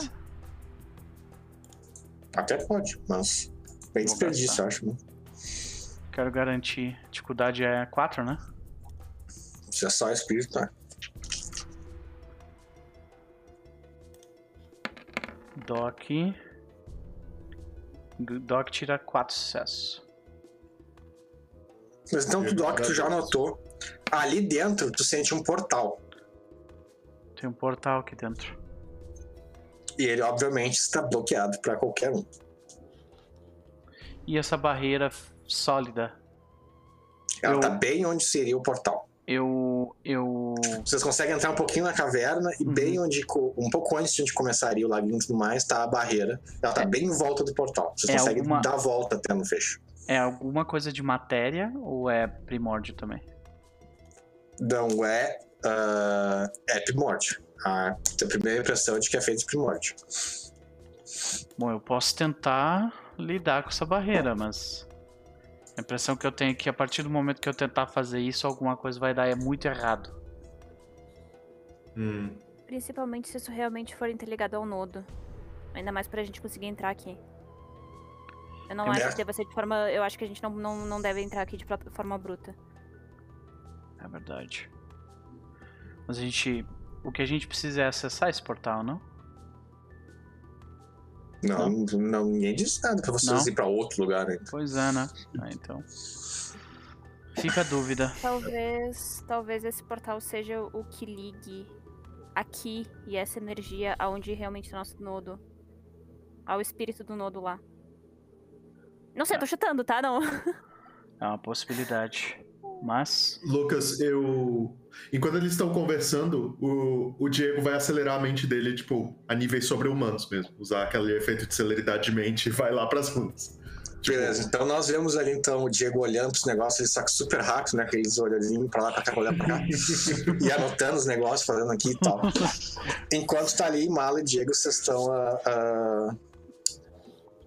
Até pode, mas. Bem Vou desperdício, eu acho. Né? Quero garantir. Dificuldade é 4, né? Se é só espírito, tá? Doc. Doc tira 4 sucessos. Mas então, tu, Doc, tu já notou. Ali dentro, tu sente um portal. Tem um portal aqui dentro. E ele, obviamente, está bloqueado para qualquer um. E essa barreira sólida? Ela Eu- tá bem onde seria o portal. Eu. Eu. Vocês conseguem entrar um pouquinho na caverna e Uhum. bem onde, um pouco antes de onde começaria o laguinho e tudo mais, tá a barreira. Ela tá É. bem em volta do portal. Vocês É conseguem alguma- dar a volta até no fecho. É alguma coisa de matéria ou é primórdio também? Não é. ah, é primórdio. A, a primeira impressão é de que é feito de primórdio. Bom, eu posso tentar lidar com essa barreira, mas. A impressão que eu tenho é que a partir do momento que eu tentar fazer isso, alguma coisa vai dar é muito errado. Hum. Principalmente se isso realmente for interligado ao nodo. Ainda mais pra gente conseguir entrar aqui. Eu não É. acho que deva ser de forma. Eu acho que a gente não, não, não deve entrar aqui de forma bruta. É verdade. Mas a gente. O que a gente precisa é acessar esse portal, não? Não, não, ninguém disse nada pra vocês Não? ir pra outro lugar ainda. Pois é, né? Ah, então. Fica a dúvida. Talvez. Talvez esse portal seja o que ligue aqui e essa energia aonde realmente o nosso nodo. Ao espírito do nodo lá. Não sei, Tá. tô chutando, tá? Não. É uma possibilidade. Mas. Lucas, eu. Enquanto eles estão conversando, o, o Diego vai acelerar a mente dele, tipo, a níveis sobre-humanos mesmo. Usar aquele efeito de celeridade de mente e vai lá pras ruas. Tipo, Beleza, então nós vemos ali então o Diego olhando pros negócios, ele que super rápido, né? Aqueles olhadinhos pra lá, pra cá, olhando pra cá. e anotando os negócios, fazendo aqui e tal. Enquanto tá ali, Mala e Diego, vocês estão ah, ah,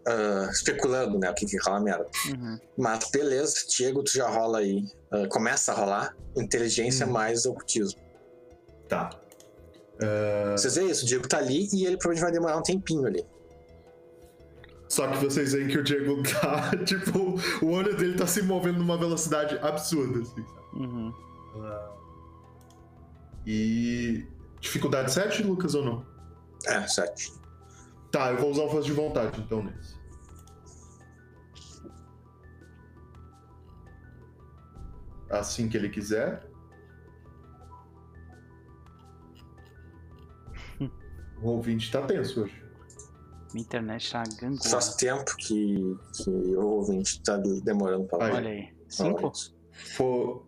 ah, especulando, né? O que que aquela merda. Uhum. Mas beleza, Diego, tu já rola aí. Ah, começa a rolar inteligência Hum. mais ocultismo. Tá. É, Vocês veem isso, o Diego tá ali e ele provavelmente vai demorar um tempinho ali. Só que vocês veem que o Diego tá, tipo, o olho dele tá se movendo numa velocidade absurda, assim? Uhum. E. Dificuldade 7, Lucas, ou não? É, sete. Tá, eu vou usar um força de vontade, então, nesse. Assim que ele quiser. O ouvinte tá tenso hoje. Minha internet tá gangorra. Faz tempo que, que o ouvinte tá demorando pra Aí. Olha aí. Cinco? For,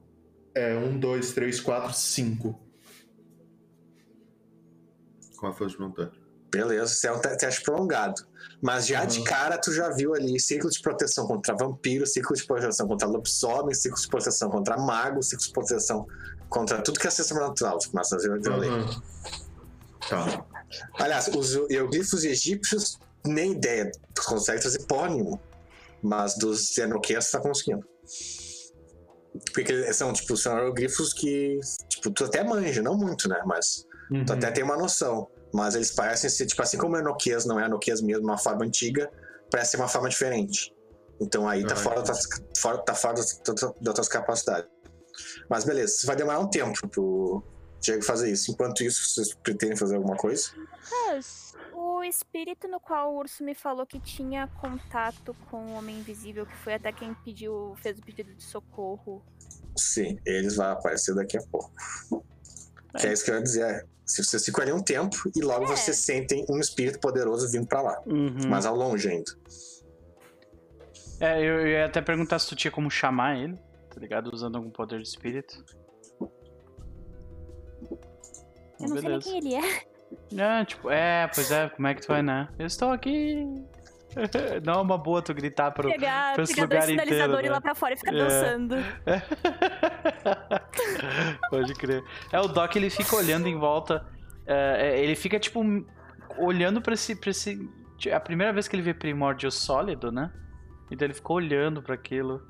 é, um, dois, três, quatro, cinco. Com a força de vontade. Beleza, isso é um te- teste prolongado. Mas já de Uhum. cara tu já viu ali ciclo de proteção contra vampiro, ciclo de proteção contra lobisomem, ciclo de proteção contra mago, ciclo de proteção contra tudo que é sistema natural. Tu começa a ver. Uhum. Tá. Aliás, os hieroglifos egípcios, nem ideia. Tu consegue trazer porra nenhuma. Mas dos tu tá conseguindo. Porque são, tipo, são hieroglifos que, tipo, tu até manja, não muito, né? Mas Uhum. Tu até tem uma noção. Mas eles parecem ser, tipo, assim como o Enoquias não é Enoquias mesmo, uma forma antiga, parece ser uma forma diferente. Então aí tá Ah, fora, das, fora, tá fora das, das- das tuas capacidades. Mas beleza, vai demorar um tempo pro Diego fazer isso. Enquanto isso, vocês pretendem fazer alguma coisa? Mas o espírito no qual o urso me falou que tinha contato com o homem invisível, que foi até quem pediu, fez o pedido de socorro. Sim, eles vão aparecer daqui a pouco. Que é isso que eu ia dizer. Se vocês ficam ali um tempo e logo É. vocês sentem um espírito poderoso vindo pra lá. Uhum. Mas ao longe ainda. É, eu, eu ia até perguntar se tu tinha como chamar ele, tá ligado? Usando algum poder de espírito. Eu não sei nem Beleza. quem ele é. É, tipo, é, pois é, como é que tu vai, né? Eu estou aqui. Não é uma boa tu gritar pro. Pegar, pra esse pegar dois lugar inteiro, sinalizadores né? lá pra fora e ficar É. dançando. Pode crer. É, o Doc ele fica olhando em volta. é, é, ele fica, tipo, olhando pra esse, pra esse. É a primeira vez que ele vê primórdio sólido, né? Então ele ficou olhando pra aquilo.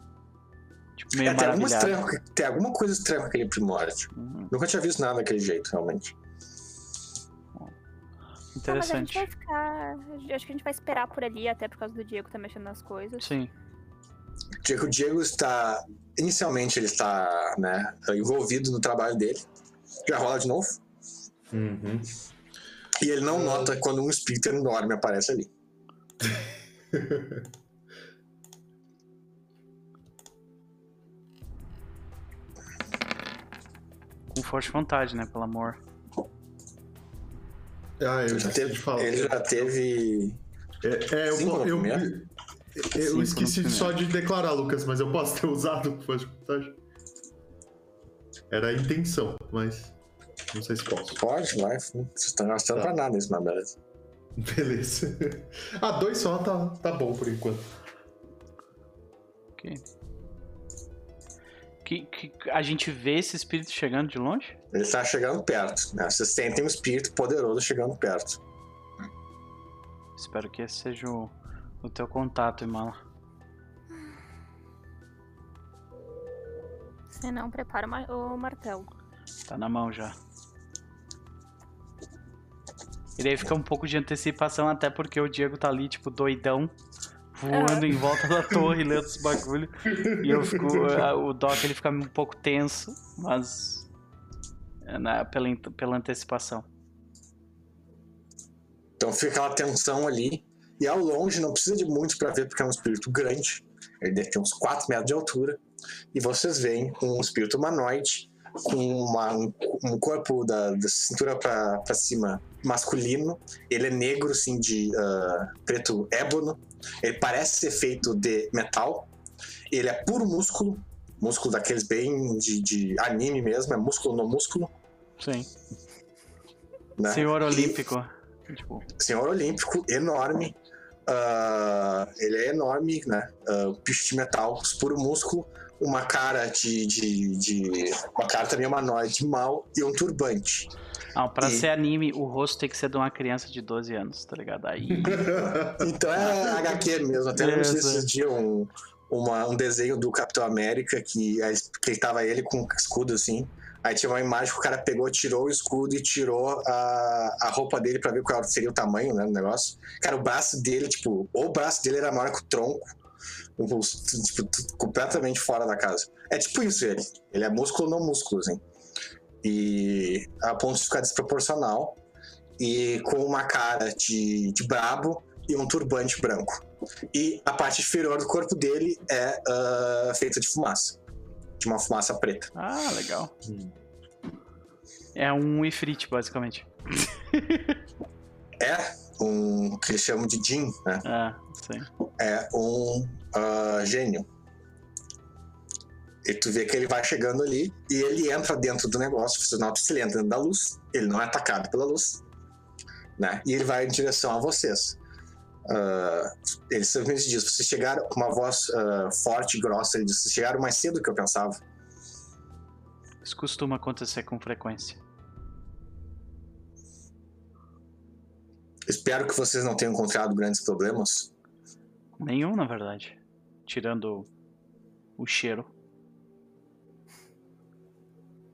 Tipo, meio É, tem, alguma maravilhado. estranha, tem alguma coisa estranha com aquele primórdio. Uhum, Nunca tinha visto nada daquele jeito, realmente. Tá, mas a gente Interessante. vai ficar. Acho que a gente vai esperar por ali, até por causa do Diego tá mexendo nas coisas. Sim. Diego, o Diego está. Inicialmente ele está né, envolvido no trabalho dele. Já rola de novo. Uhum. E ele não nota quando um espírito enorme aparece ali. Com forte vontade, né? Pelo amor. Ah, eu Ele já teve. Ele já teve. É, é, eu, Cinco eu, eu no esqueci só de declarar, Lucas, mas eu posso ter usado com força de. Era a intenção, mas não sei se posso. Pode, vai. Vocês estão gastando Tá. pra nada isso, mas beleza. Beleza. Ah, dois só tá, tá bom por enquanto. Ok. Que, que a gente vê esse espírito chegando de longe? Ele está chegando perto. Né? Vocês sentem um espírito poderoso chegando perto. Espero que esse seja o, o teu contato, Imala. Se não, prepara o ma- o martelo. Tá na mão já. E daí fica um pouco de antecipação, até porque o Diego tá ali, tipo, doidão, voando em volta da torre, lendo os bagulho. E eu fico. a- O Doc ele fica um pouco tenso, mas. é na- pela, ant- pela antecipação. Então fica aquela tensão ali. E ao longe, não precisa de muito pra ver, porque é um espírito grande. Ele deve ter uns 4 metros de altura. E vocês veem um espírito humanoide com uma- um, um corpo da, da cintura pra, pra cima masculino. Ele é negro, assim, de ah, preto ébano. Ele parece ser feito de metal. Ele é puro músculo. Músculo daqueles bem de, de anime mesmo, é músculo no músculo. Sim. Né? Senhor E- Olímpico. Tipo, senhor olímpico, enorme. Ah, ele é enorme, né? Ah, bicho de metal, puro músculo, uma cara de, de, de- Uma cara também humanoide mal e um turbante. ah, pra E- ser anime, o rosto tem que ser de uma criança de 12 anos, tá ligado? Aí. Então é HQ mesmo. Até lembro desses dias um, uma- um desenho do Capitão América que, que tava ele com um escudo assim. Aí tinha uma imagem que o cara pegou, tirou o escudo e tirou a, a roupa dele pra ver qual seria o tamanho né, do negócio. Cara, o braço dele, tipo, ou o braço dele era maior que o tronco. Tipo, completamente fora da casa. É tipo isso ele. Ele é músculo não músculo, assim. E a ponto de ficar desproporcional. E com uma cara de, de brabo e um turbante branco. E a parte inferior do corpo dele é ah, feita de fumaça. de uma fumaça preta. Ah, legal. Hum. É um Ifrit, basicamente. É um que eles chamam de Jin, né? Ah, sim. É um ah, gênio. E tu vê que ele vai chegando ali e ele entra dentro do negócio. Você nota que ele entra dentro da luz. Ele não é atacado pela luz. Né? E ele vai em direção a vocês. Ah, ele simplesmente diz: vocês chegaram com uma voz ah, forte grossa. Ele diz: vocês chegaram mais cedo do que eu pensava. Isso costuma acontecer com frequência. Espero que vocês não tenham encontrado grandes problemas. Nenhum, na verdade. Tirando o cheiro.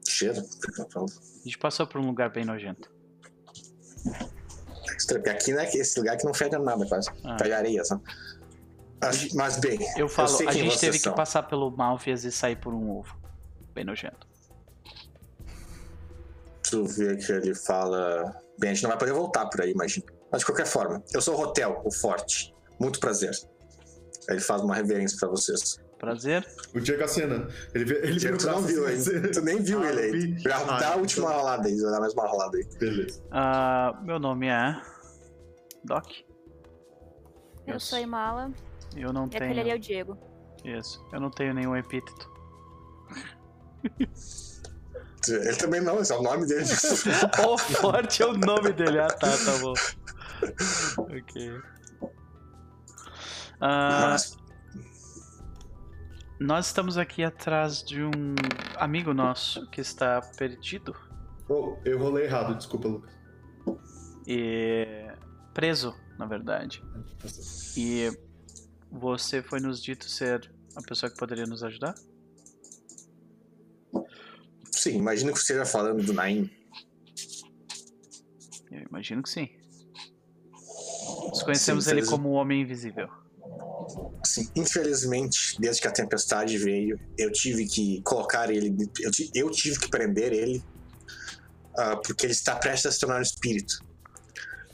Cheiro. A gente passou por um lugar bem nojento. Aqui, né? Esse lugar que não fede nada, quase. Ah. Fede areia, sabe? Mas, mas bem, Eu falo, sei a gente teve que são. passar pelo Malfias e sair por um ovo. Bem nojento. Tu vê que ele fala. Bem, a gente não vai poder voltar por aí, imagina. Mas de qualquer forma, eu sou o Hotel, o Forte. Muito prazer. Aí ele faz uma reverência pra vocês. Prazer. O Diego Acena. Ele, vê- ele Diego, tu não viu ainda. Tu nem viu Ah, ele aí. vi. Já Ah, dá a então- última rolada aí, já dá mais uma rolada aí. Beleza. Ah, meu nome é. Doc. Eu Isso. sou a Imala Eu não e aquele ali é tenho. o Diego. Isso. Eu não tenho nenhum epíteto. Ele também não, esse é o nome dele. O Forte é o nome dele. Ah, tá, tá bom. ok. Mas, nós estamos aqui atrás de um amigo nosso que está perdido Oh, eu rolei errado, desculpa, Lucas. e preso, na verdade. E você foi nos dito ser a pessoa que poderia nos ajudar? sim, imagina que você esteja falando do Naim. Eu imagino que sim. Nós conhecemos ele feliz- como o Homem Invisível. Assim, infelizmente, desde que a tempestade veio, eu tive que colocar ele. Eu, eu tive que prender ele. ah, porque ele está prestes a se tornar um espírito.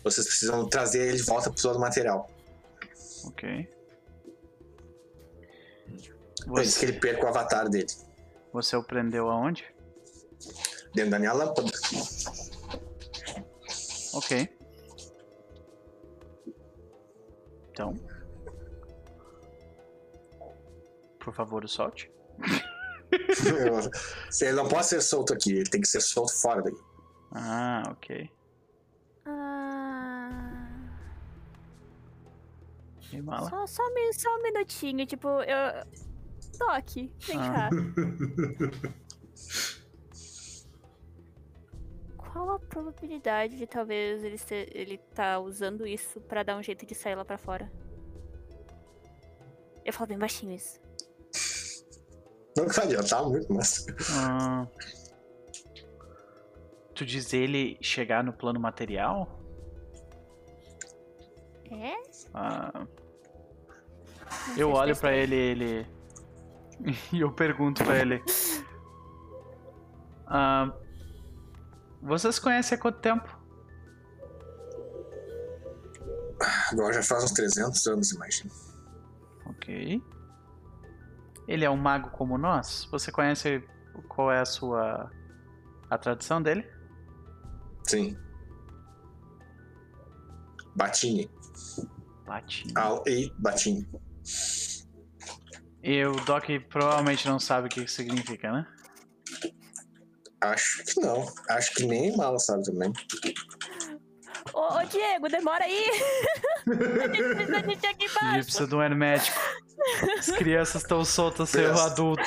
Vocês precisam trazer ele de volta para todo o material. Ok. Antes que Você, ele perca o avatar dele. você o prendeu aonde? Dentro da minha lâmpada. Ok. Então. Por favor, o solte. Ele não pode ser solto aqui, ele tem que ser solto fora daqui. Ah, ok. Ah, E mala? só, só, um só um minutinho, tipo, eu. Doc, vem Ah. cá. Qual a probabilidade de talvez ele, ser, ele tá usando isso pra dar um jeito de sair lá pra fora? Eu falo bem baixinho isso. Não vai adiantar muito, mas. Ah, tu diz ele chegar no plano material? É? Ah, eu olho tá pra ele, ele. e eu pergunto pra ele. Ah, vocês conhecem há quanto tempo? Agora já faz uns 300 anos, imagina. Ok. Ele é um mago como nós? Você conhece qual é a sua. a tradição dele? Sim. Batini. Latim. Al e Batini. E o Doc provavelmente não sabe o que isso significa, né? Acho que não. Acho que nem Mala sabe também. Ô, ô, Diego, demora aí! a gente precisa de aqui A gente embaixo! precisa de um hermético. As crianças estão soltas sem o adulto.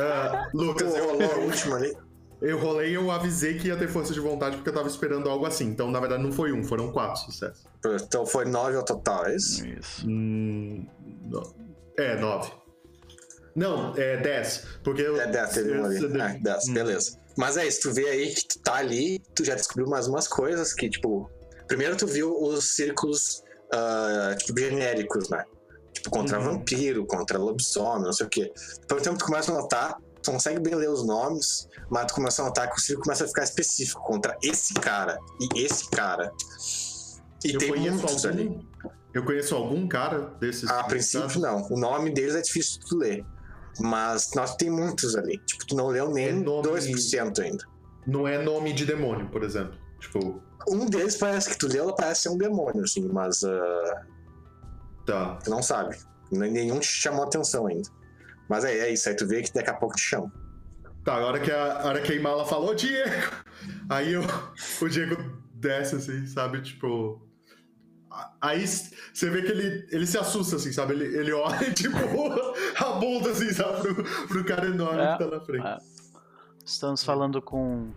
Ah, Lucas, eu, rolou a última ali. eu rolei e eu avisei que ia ter força de vontade porque eu tava esperando algo assim. Então, na verdade, não foi um, foram quatro sucessos. Então foi 9 ao total, é isso? Isso. Hum, no- É, nove. Não, é dez. Porque eu. É 10, teve um ali. eu- É, 10, Hum. beleza. Mas é isso, tu vê aí que tu tá ali, tu já descobriu mais umas coisas que, tipo. Primeiro tu viu os círculos, ah, tipo, genéricos, né? Tipo, contra Uhum. vampiro, contra lobisomem, não sei o quê. Depois do tempo tu começa a notar, tu consegue bem ler os nomes, mas tu começa a notar que o círculo começa a ficar específico contra esse cara e esse cara. E eu tem conheço muitos algum, ali. Eu conheço algum cara desses. A princípio, não. O nome deles é difícil de tu ler. Mas nós tem muitos ali. Tipo, tu não leu nem É nome- 2% ainda. Não é nome de demônio, por exemplo. Tipo, Um deles parece que tu leu, ela parece ser um demônio, assim, mas ah, tá. tu não sabe. Nem- Nenhum te chamou atenção ainda. Mas é, é isso, aí tu vê que daqui a pouco te chama. Tá, a hora que a, a hora que a Imala falou, Diego! Aí eu, o Diego desce, assim, sabe? Tipo. Aí você vê que ele, ele se assusta, assim, sabe? Ele, ele olha e, tipo, a bunda, assim, sabe? Pro, pro cara enorme É, que tá na frente. é. Estamos falando com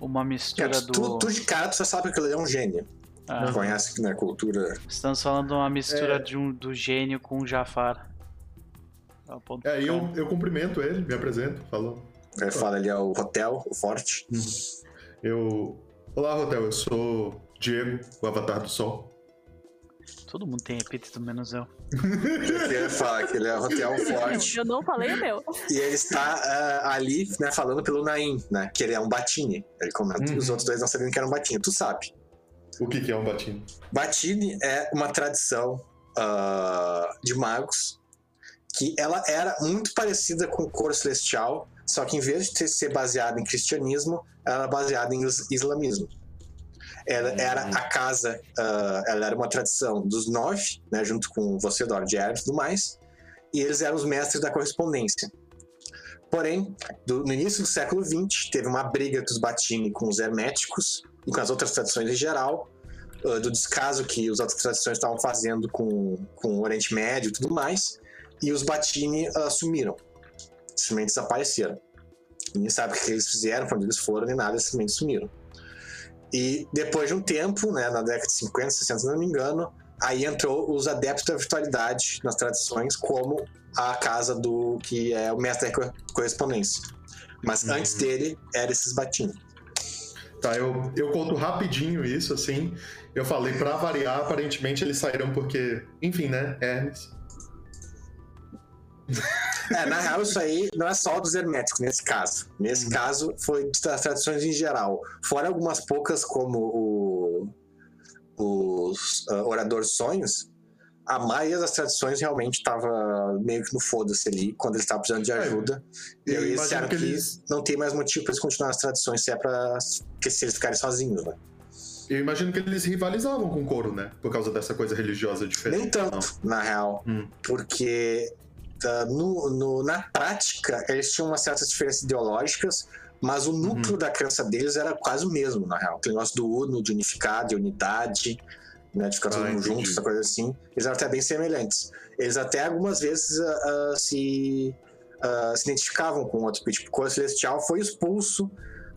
uma mistura Cara, do. tu, tu de cara, tu só sabe que ele é um gênio. Ah, conhece que na cultura. estamos falando de uma mistura É. de um, do gênio com o Jafar. É do eu, eu cumprimento ele, me apresento, falo. Ele fala ali, é o hotel, o forte. Eu. Olá, Hotel, eu sou Diego, o Avatar do Sol. Todo mundo tem epíteto, menos eu. Ele fala que ele é o hotel forte. Eu não falei o meu. E ele está ah, ali, né, falando pelo Naim, né? Que ele é um Batine. Ele comenta que os Uhum. outros dois não sabiam que era um Batine. Tu sabe. O que, que é um batinho? Batine é uma tradição ah, de magos que ela era muito parecida com o cor celestial, só que em vez de ter- ser baseada em cristianismo, ela era baseada em is- islamismo. Ela era a casa, ah, ela era uma tradição dos nove, né, junto com você, Lord Hermes e tudo mais, e eles eram os mestres da correspondência. Porém, do- no início do século XX, teve uma briga dos Batini com os herméticos e com as outras tradições em geral, uh, do descaso que as outras tradições estavam fazendo com, com o Oriente Médio e tudo mais, e os Batini uh, sumiram. Simplesmente desapareceram. Ninguém sabe o que eles fizeram, quando eles foram, nem nada, simplesmente sumiram. E depois de um tempo, né, na década de 50, 60, se não me engano, aí entrou os adeptos da virtualidade nas tradições, como a casa do que é o mestre da co- correspondência. Mas Uhum. antes dele, era esses Batini. Tá, eu, eu conto rapidinho isso, assim. Eu falei, pra variar, aparentemente eles saíram porque, enfim, né? Hermes. É, na real, isso aí não é só dos herméticos nesse caso. Nesse Uhum. caso, foi das tradições em geral. Fora algumas poucas, como o, os ah, Orador dos Sonhos, a maioria das tradições realmente estava meio que no foda-se ali, quando eles estavam precisando de É, ajuda. e eu aí eles disseram que eles- não tem mais motivo para eles continuarem as tradições, se é pra que se eles ficarem sozinhos, né? Eu imagino que eles rivalizavam com o couro, né? Por causa dessa coisa religiosa diferente. Nem tanto, na real. Hum. Porque ah, no, no- na prática, eles tinham umas certas diferenças ideológicas, mas o núcleo da crença deles era quase o mesmo, na real. Aquele negócio do uno, de unificar, de unidade, né, de ficar Ah, todo mundo entendi. junto, essa coisa assim. Eles eram até bem semelhantes. Eles até algumas vezes ah, ah, se, ah, se identificavam com outro. Tipo, o Cor Celestial foi expulso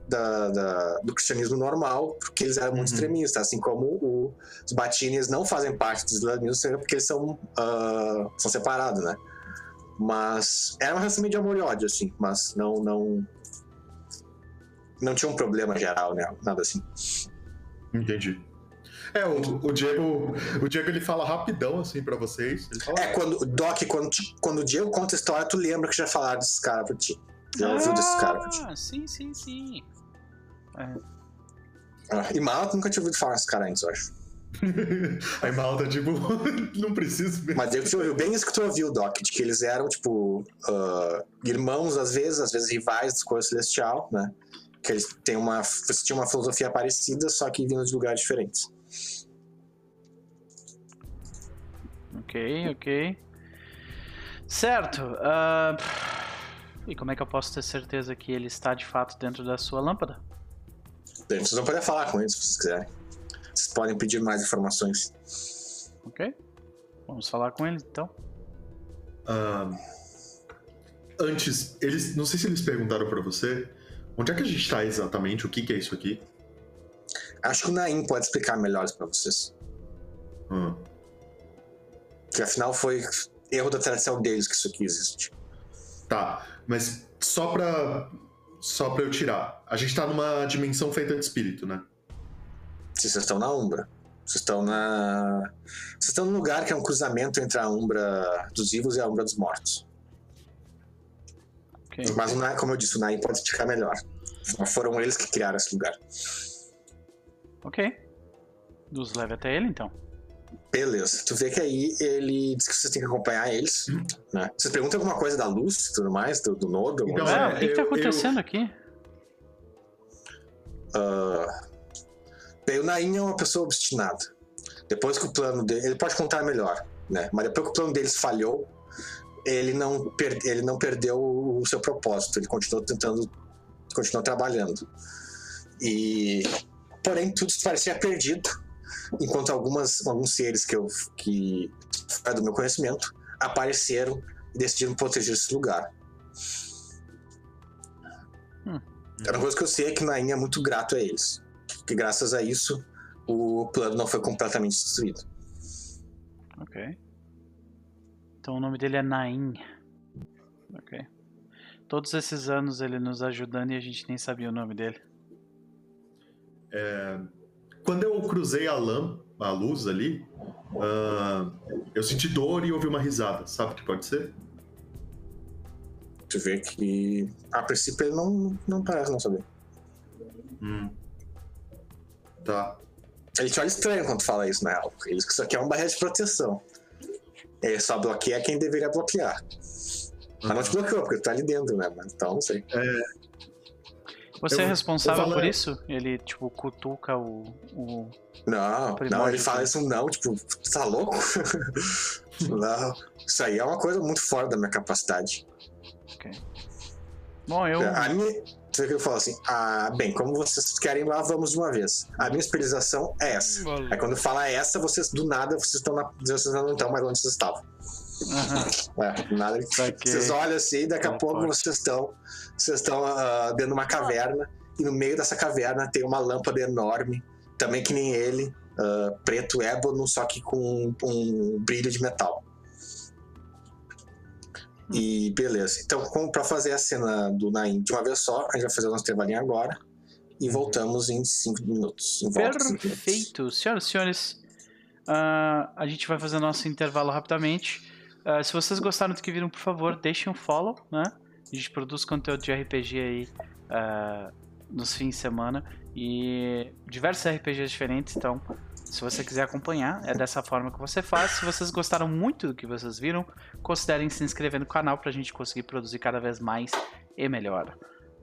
da- da- do cristianismo normal, porque eles eram muito Uhum. extremistas, assim como o- os Batines não fazem parte do islamismo, porque eles são, ah, são separados, né? Mas era uma relação meio de amor e ódio, assim, mas não, não, não tinha um problema geral, né? Nada assim. Entendi. É, o, o Diego. O Diego ele fala rapidão, assim, pra vocês. Ele fala, É, quando, Doc, quando, te- quando o Diego conta a história, tu lembra que já falaram desses caras pra ti. Já ouviu desses caras pra ti. Ah, sim, sim, sim. É, Ah, e Mal, nunca tinha ouvido falar desses caras antes, eu acho. Aí Malta, tipo, não preciso mesmo. Mas eu tu ouviu bem isso que tu ouviu, Doc, de que eles eram, tipo, ah, irmãos às vezes, às vezes rivais do Cor Celestial, né? Que eles têm uma, tinham uma filosofia parecida, só que vindo de lugares diferentes. Ok, ok. Certo. ah, e como é que eu posso ter certeza que ele está de fato dentro da sua lâmpada? Bem, vocês vão poder falar com eles se vocês quiserem. Vocês podem pedir mais informações. Ok? Vamos falar com ele então. Ah, antes, eles. Não sei se eles perguntaram pra você. Onde é que a gente tá exatamente? O que, que é isso aqui? Acho que o Naim pode explicar melhor pra vocês. Ah, Que afinal foi erro da tradição deles que isso aqui existe. tá, mas só pra. Só pra eu tirar. A gente tá numa dimensão feita de espírito, né? Se vocês estão na Umbra. Vocês estão na. Vocês estão num lugar que é um cruzamento entre a Umbra dos vivos e a Umbra dos mortos. Ok. Mas, o Naim, como eu disse, o Naim pode explicar melhor. Foram eles que criaram esse lugar. Ok. Nos leve até ele então. Beleza. Tu vê que aí ele diz que vocês têm que acompanhar eles, né? Vocês perguntam alguma coisa da luz e tudo mais, do, do nodo? Então, É, é, o que, que tá eu- acontecendo aqui? Ah, bem, o Nain é uma pessoa obstinada. Depois que o plano dele. Ele pode contar melhor, né? Mas depois que o plano deles falhou, ele não, per- ele não perdeu o seu propósito. Ele continuou tentando. continuou trabalhando. E. Porém, tudo parecia perdido. Enquanto algumas, alguns seres que eu. que. é do meu conhecimento, apareceram e decidiram proteger esse lugar. Hum. A única coisa que eu sei é que Nain é muito grato a eles. Que graças a isso o plano não foi completamente destruído. Ok. Então o nome dele é Nain. Ok. Todos esses anos ele nos ajudando e a gente nem sabia o nome dele. Quando eu cruzei a lã, a luz ali, ah, eu senti dor e ouvi uma risada. Sabe o que pode ser? Tu vê que a princípio ele não, não parece não saber. Hum. Tá. Ele te olha estranho quando fala isso, na real. Ele diz que isso aqui é uma barreira de proteção. Ele só bloqueia quem deveria bloquear. Mas não te bloqueou, porque tu tá ali dentro, né? Então, não sei. Você é Eu- responsável eu falo- por isso? Ele, tipo, cutuca o. o... Não, Primórdio não, ele fala dele. isso não, tipo, tá louco? não, isso aí é uma coisa muito fora da minha capacidade. Bom, eu. A minha. Vê que eu falo assim, ah, bem, como vocês querem lá, vamos de uma vez. A minha especialização é essa. Aí quando fala essa, vocês do nada, vocês estão na. Vocês não estão mais onde vocês estavam. Aham. É, do nada. Saquei. Vocês olham assim, e daqui a pouco vocês estão. Vocês estão ah, dentro de uma caverna. E no meio dessa caverna tem uma lâmpada enorme, também que nem ele, ah, preto ébano, só que com um brilho de metal. E beleza. Então, como pra fazer a cena do Naim de uma vez só, a gente vai fazer o nosso intervalinho agora. E voltamos em 5 minutos. Em cinco minutos. Perfeito. Senhoras e senhores, ah, a gente vai fazer nosso intervalo rapidamente. Ah, se vocês gostaram do que viram, por favor, deixem um follow, né? A gente produz conteúdo de RPG aí ah, nos fins de semana e diversos RPGs diferentes, então se você quiser acompanhar, é dessa forma que você faz. Se vocês gostaram muito do que vocês viram, considerem se inscrever no canal para a gente conseguir produzir cada vez mais e melhor.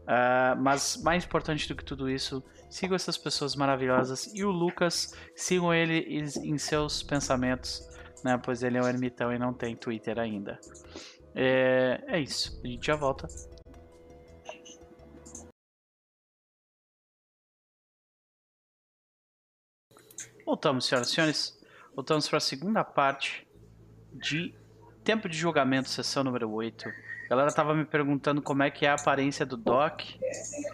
Ah, mas mais importante do que tudo isso, sigam essas pessoas maravilhosas e o Lucas, sigam ele em seus pensamentos, né? Pois ele é um ermitão e não tem Twitter ainda. É, é isso, a gente já volta. Voltamos, senhoras e senhores. Voltamos para a segunda parte de Tempo de Julgamento, sessão número 8. A galera tava me perguntando como é que é a aparência do Doc.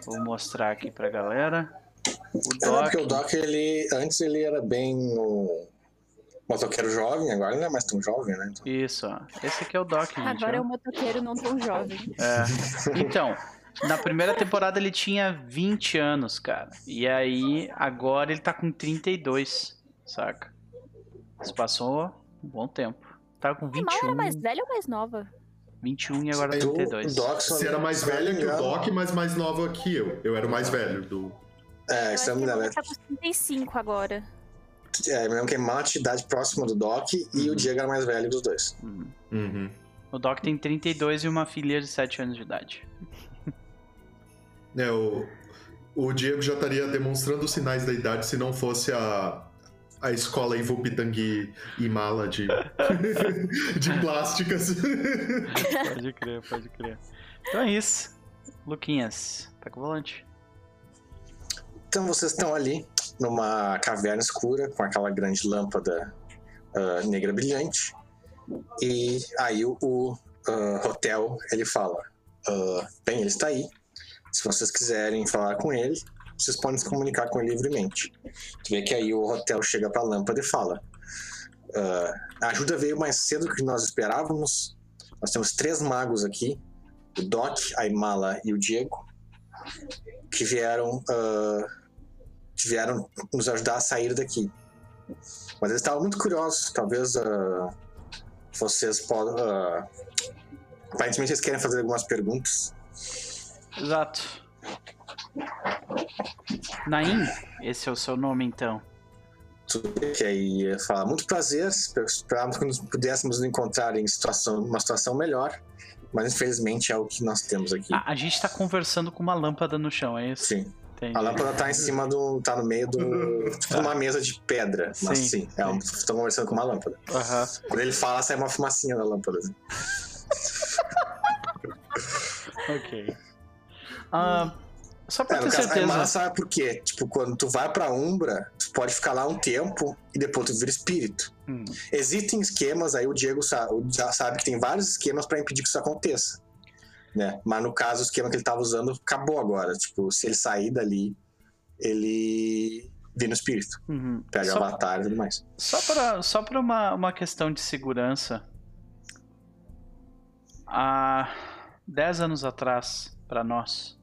Vou mostrar aqui pra galera. O É, Doc. porque o Doc, ele. Antes ele era bem motoqueiro jovem, agora ele não é mais tão jovem, né? Então, Isso, ó. Esse aqui é o Doc, gente. Agora é ó. um motoqueiro não tão jovem. É. Então, na primeira temporada ele tinha 20 anos, cara. E aí, agora ele tá com 32, saca? Isso passou um bom tempo. Tá com A Mal era 21, mais velha ou mais nova? 21 e agora o 32. Doc Você era mais velha que o Doc, mas mais nova que eu. Eu era o mais velho do. É, Eu isso acho eu me lembro. tá com 35 agora. É, me lembro que é uma idade próxima do Doc e Uhum. o Diego era mais velho dos dois. Hum. Uhum. O Doc tem 32 e uma filha de 7 anos de idade. É, o, o Diego já estaria demonstrando sinais da idade se não fosse a, a escola Ivupitangui e mala de, de plásticas. Pode crer, pode crer. Então é isso. Luquinhas, tá com o volante? Então vocês estão ali numa caverna escura com aquela grande lâmpada ah, negra brilhante. E aí o, ah, hotel ele fala: ah, Bem, ele está aí. Se vocês quiserem falar com ele, vocês podem se comunicar com ele livremente. Tu vê que aí o hotel chega para a lâmpada e fala: A ajuda veio mais cedo do que nós esperávamos. Nós temos três magos aqui: o Doc, a Imala e o Diego, que vieram que vieram nos ajudar a sair daqui. Mas eles estavam muito curiosos. Talvez ah, vocês podem. ah, aparentemente eles querem fazer algumas perguntas. Exato. Naim, esse é o seu nome então. que aí fala muito prazer, esperávamos que nos pudéssemos encontrar em situação, uma situação melhor, mas infelizmente é o que nós temos aqui. A, a gente tá conversando com uma lâmpada no chão, é isso? Sim. Entendi. A lâmpada tá em cima do. tá no meio do. tipo uma mesa de pedra. Mas Sim, sim, é um, estão conversando com uma lâmpada. Quando ele fala, sai uma fumacinha da lâmpada. assim. Ok. Ah, só pra É, ter caso, é certeza. massa por quê? Tipo, quando tu vai pra Umbra, tu pode ficar lá um tempo e depois tu vira espírito. Hum, Existem esquemas, aí o Diego sabe, já sabe que tem vários esquemas pra impedir que isso aconteça. Né? Mas no caso, o esquema que ele tava usando acabou agora. Tipo, se ele sair dali, ele vira um espírito. uhum. Pega Só- avatar e tudo mais. Só para só pra uma, uma questão de segurança. Há 10 anos atrás, para nós,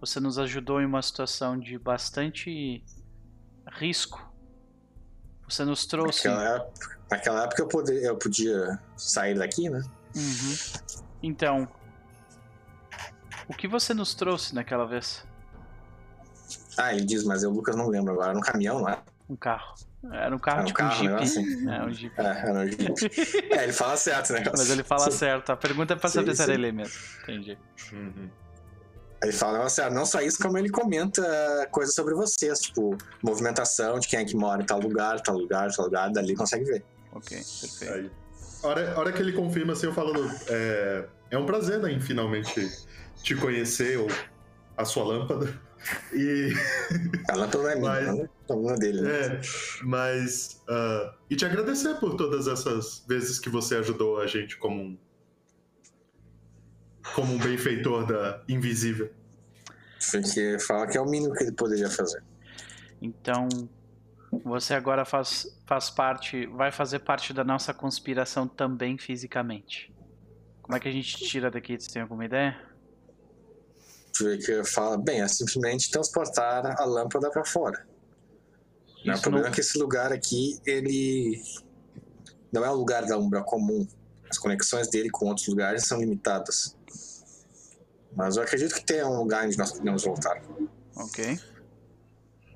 você nos ajudou em uma situação de bastante risco. Você nos trouxe. Naquela época, naquela época eu, poder, eu podia sair daqui, né? Uhum. Então, o que você nos trouxe naquela vez? Ah, ele diz, mas eu, Lucas, não lembro agora. Era um caminhão, não é? Um carro. Era um carro Era um tipo carro, um Jeep. assim. É, um Jeep. É, era um Jeep. é, ele fala certo, né? Mas ele fala Sim. certo. A pergunta é pra Sim, saber se era sim. ele mesmo. Entendi. Uhum. Ele fala, não, sério, não só isso, como ele comenta coisas sobre vocês, tipo, movimentação de quem é que mora em tal lugar, tal lugar, tal lugar, dali consegue ver. Ok, perfeito. Aí. A hora, hora que ele confirma assim, eu falando. É, é um prazer, né, em finalmente te conhecer, ou a sua lâmpada. E. A lâmpada não é minha, Mas- não é não é dele, né? É, mas. ah, e te agradecer por todas essas vezes que você ajudou a gente como um. Como um benfeitor da Invisível. Porque fala que é o mínimo que ele poderia fazer. Então, você agora faz, faz parte, vai fazer parte da nossa conspiração também fisicamente. Como é que a gente tira daqui? Você tem alguma ideia? Porque fala, bem, é simplesmente transportar a lâmpada pra fora. Né? O problema não- é que esse lugar aqui, ele não é um lugar da Umbra comum. As conexões dele com outros lugares são limitadas. Mas eu acredito que tenha um lugar onde nós podemos voltar. Ok.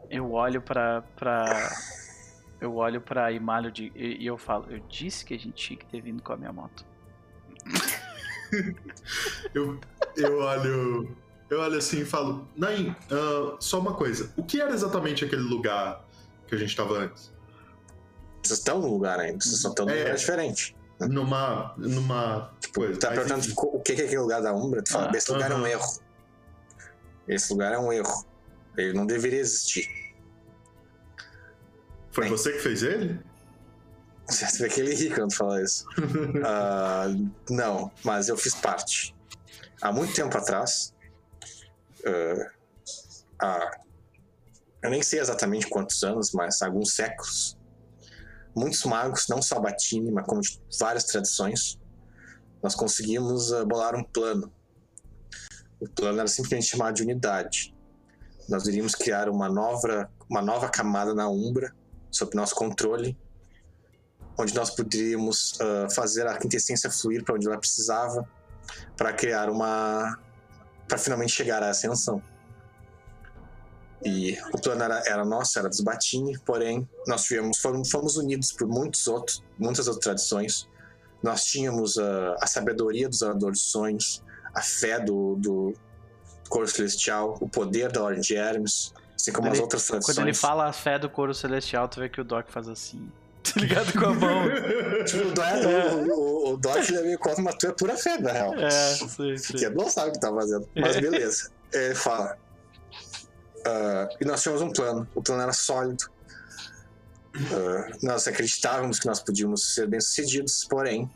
Eu olho pra. pra... Eu olho pra Imalho de, e e eu falo, eu disse que a gente tinha que ter vindo com a minha moto. Eu, eu olho. Eu olho assim e falo, Nain, ah, só uma coisa. O que era exatamente aquele lugar que a gente estava antes? Vocês estão num lugar ainda, vocês só estão num É. lugar diferente. Numa. numa. coisa. Tá perguntando enfim. o que é aquele lugar da Umbra? Tu fala, Ah, esse lugar é um erro. Esse lugar é um erro. Ele não deveria existir. Foi Bem. você que fez ele? Você vê que ele ri quando fala isso. Ah, não, mas eu fiz parte. Há muito tempo atrás, ah, há- eu nem sei exatamente quantos anos, mas alguns séculos, muitos magos, não só Batini, mas como de várias tradições, nós conseguimos ah, bolar um plano. O plano era simplesmente chamado de unidade. Nós iríamos criar uma nova, uma nova camada na Umbra, sob nosso controle, onde nós poderíamos ah, fazer a quintessência fluir para onde ela precisava, para criar uma. Para finalmente chegar à ascensão. E o plano era, era nosso, era dos Batini, porém nós tivemos, fomos, fomos unidos por muitos outros, muitas outras tradições. Nós tínhamos ah, a sabedoria dos oradores sonhos, a fé do, do coro celestial, o poder da Ordem de Hermes, assim como Quando as ele- outras tradições. Quando ele fala a fé do coro celestial, tu vê que o Doc faz assim. Tá ligado com a mão? Tipo, o, Doc, o, o, o Doc ele é meio mas tu é pura fé, na real. É, Porque sei. não sabe o que tá fazendo. Mas beleza. Ele fala. ah, e nós tínhamos um plano. O plano era sólido. Ah, nós acreditávamos que nós podíamos ser bem-sucedidos, porém,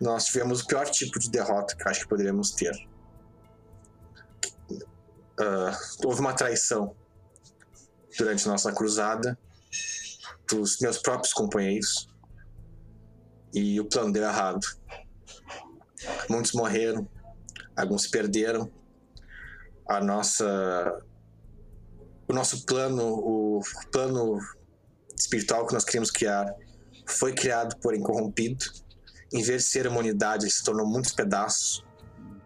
nós tivemos o pior tipo de derrota que acho que poderíamos ter. Ah, houve uma traição durante nossa cruzada dos meus próprios companheiros e o plano deu errado. Muitos morreram, alguns perderam. A nossa o nosso plano, o plano espiritual que nós queríamos criar foi criado, porém corrompido. Em vez de ser uma unidade, ele se tornou muitos pedaços.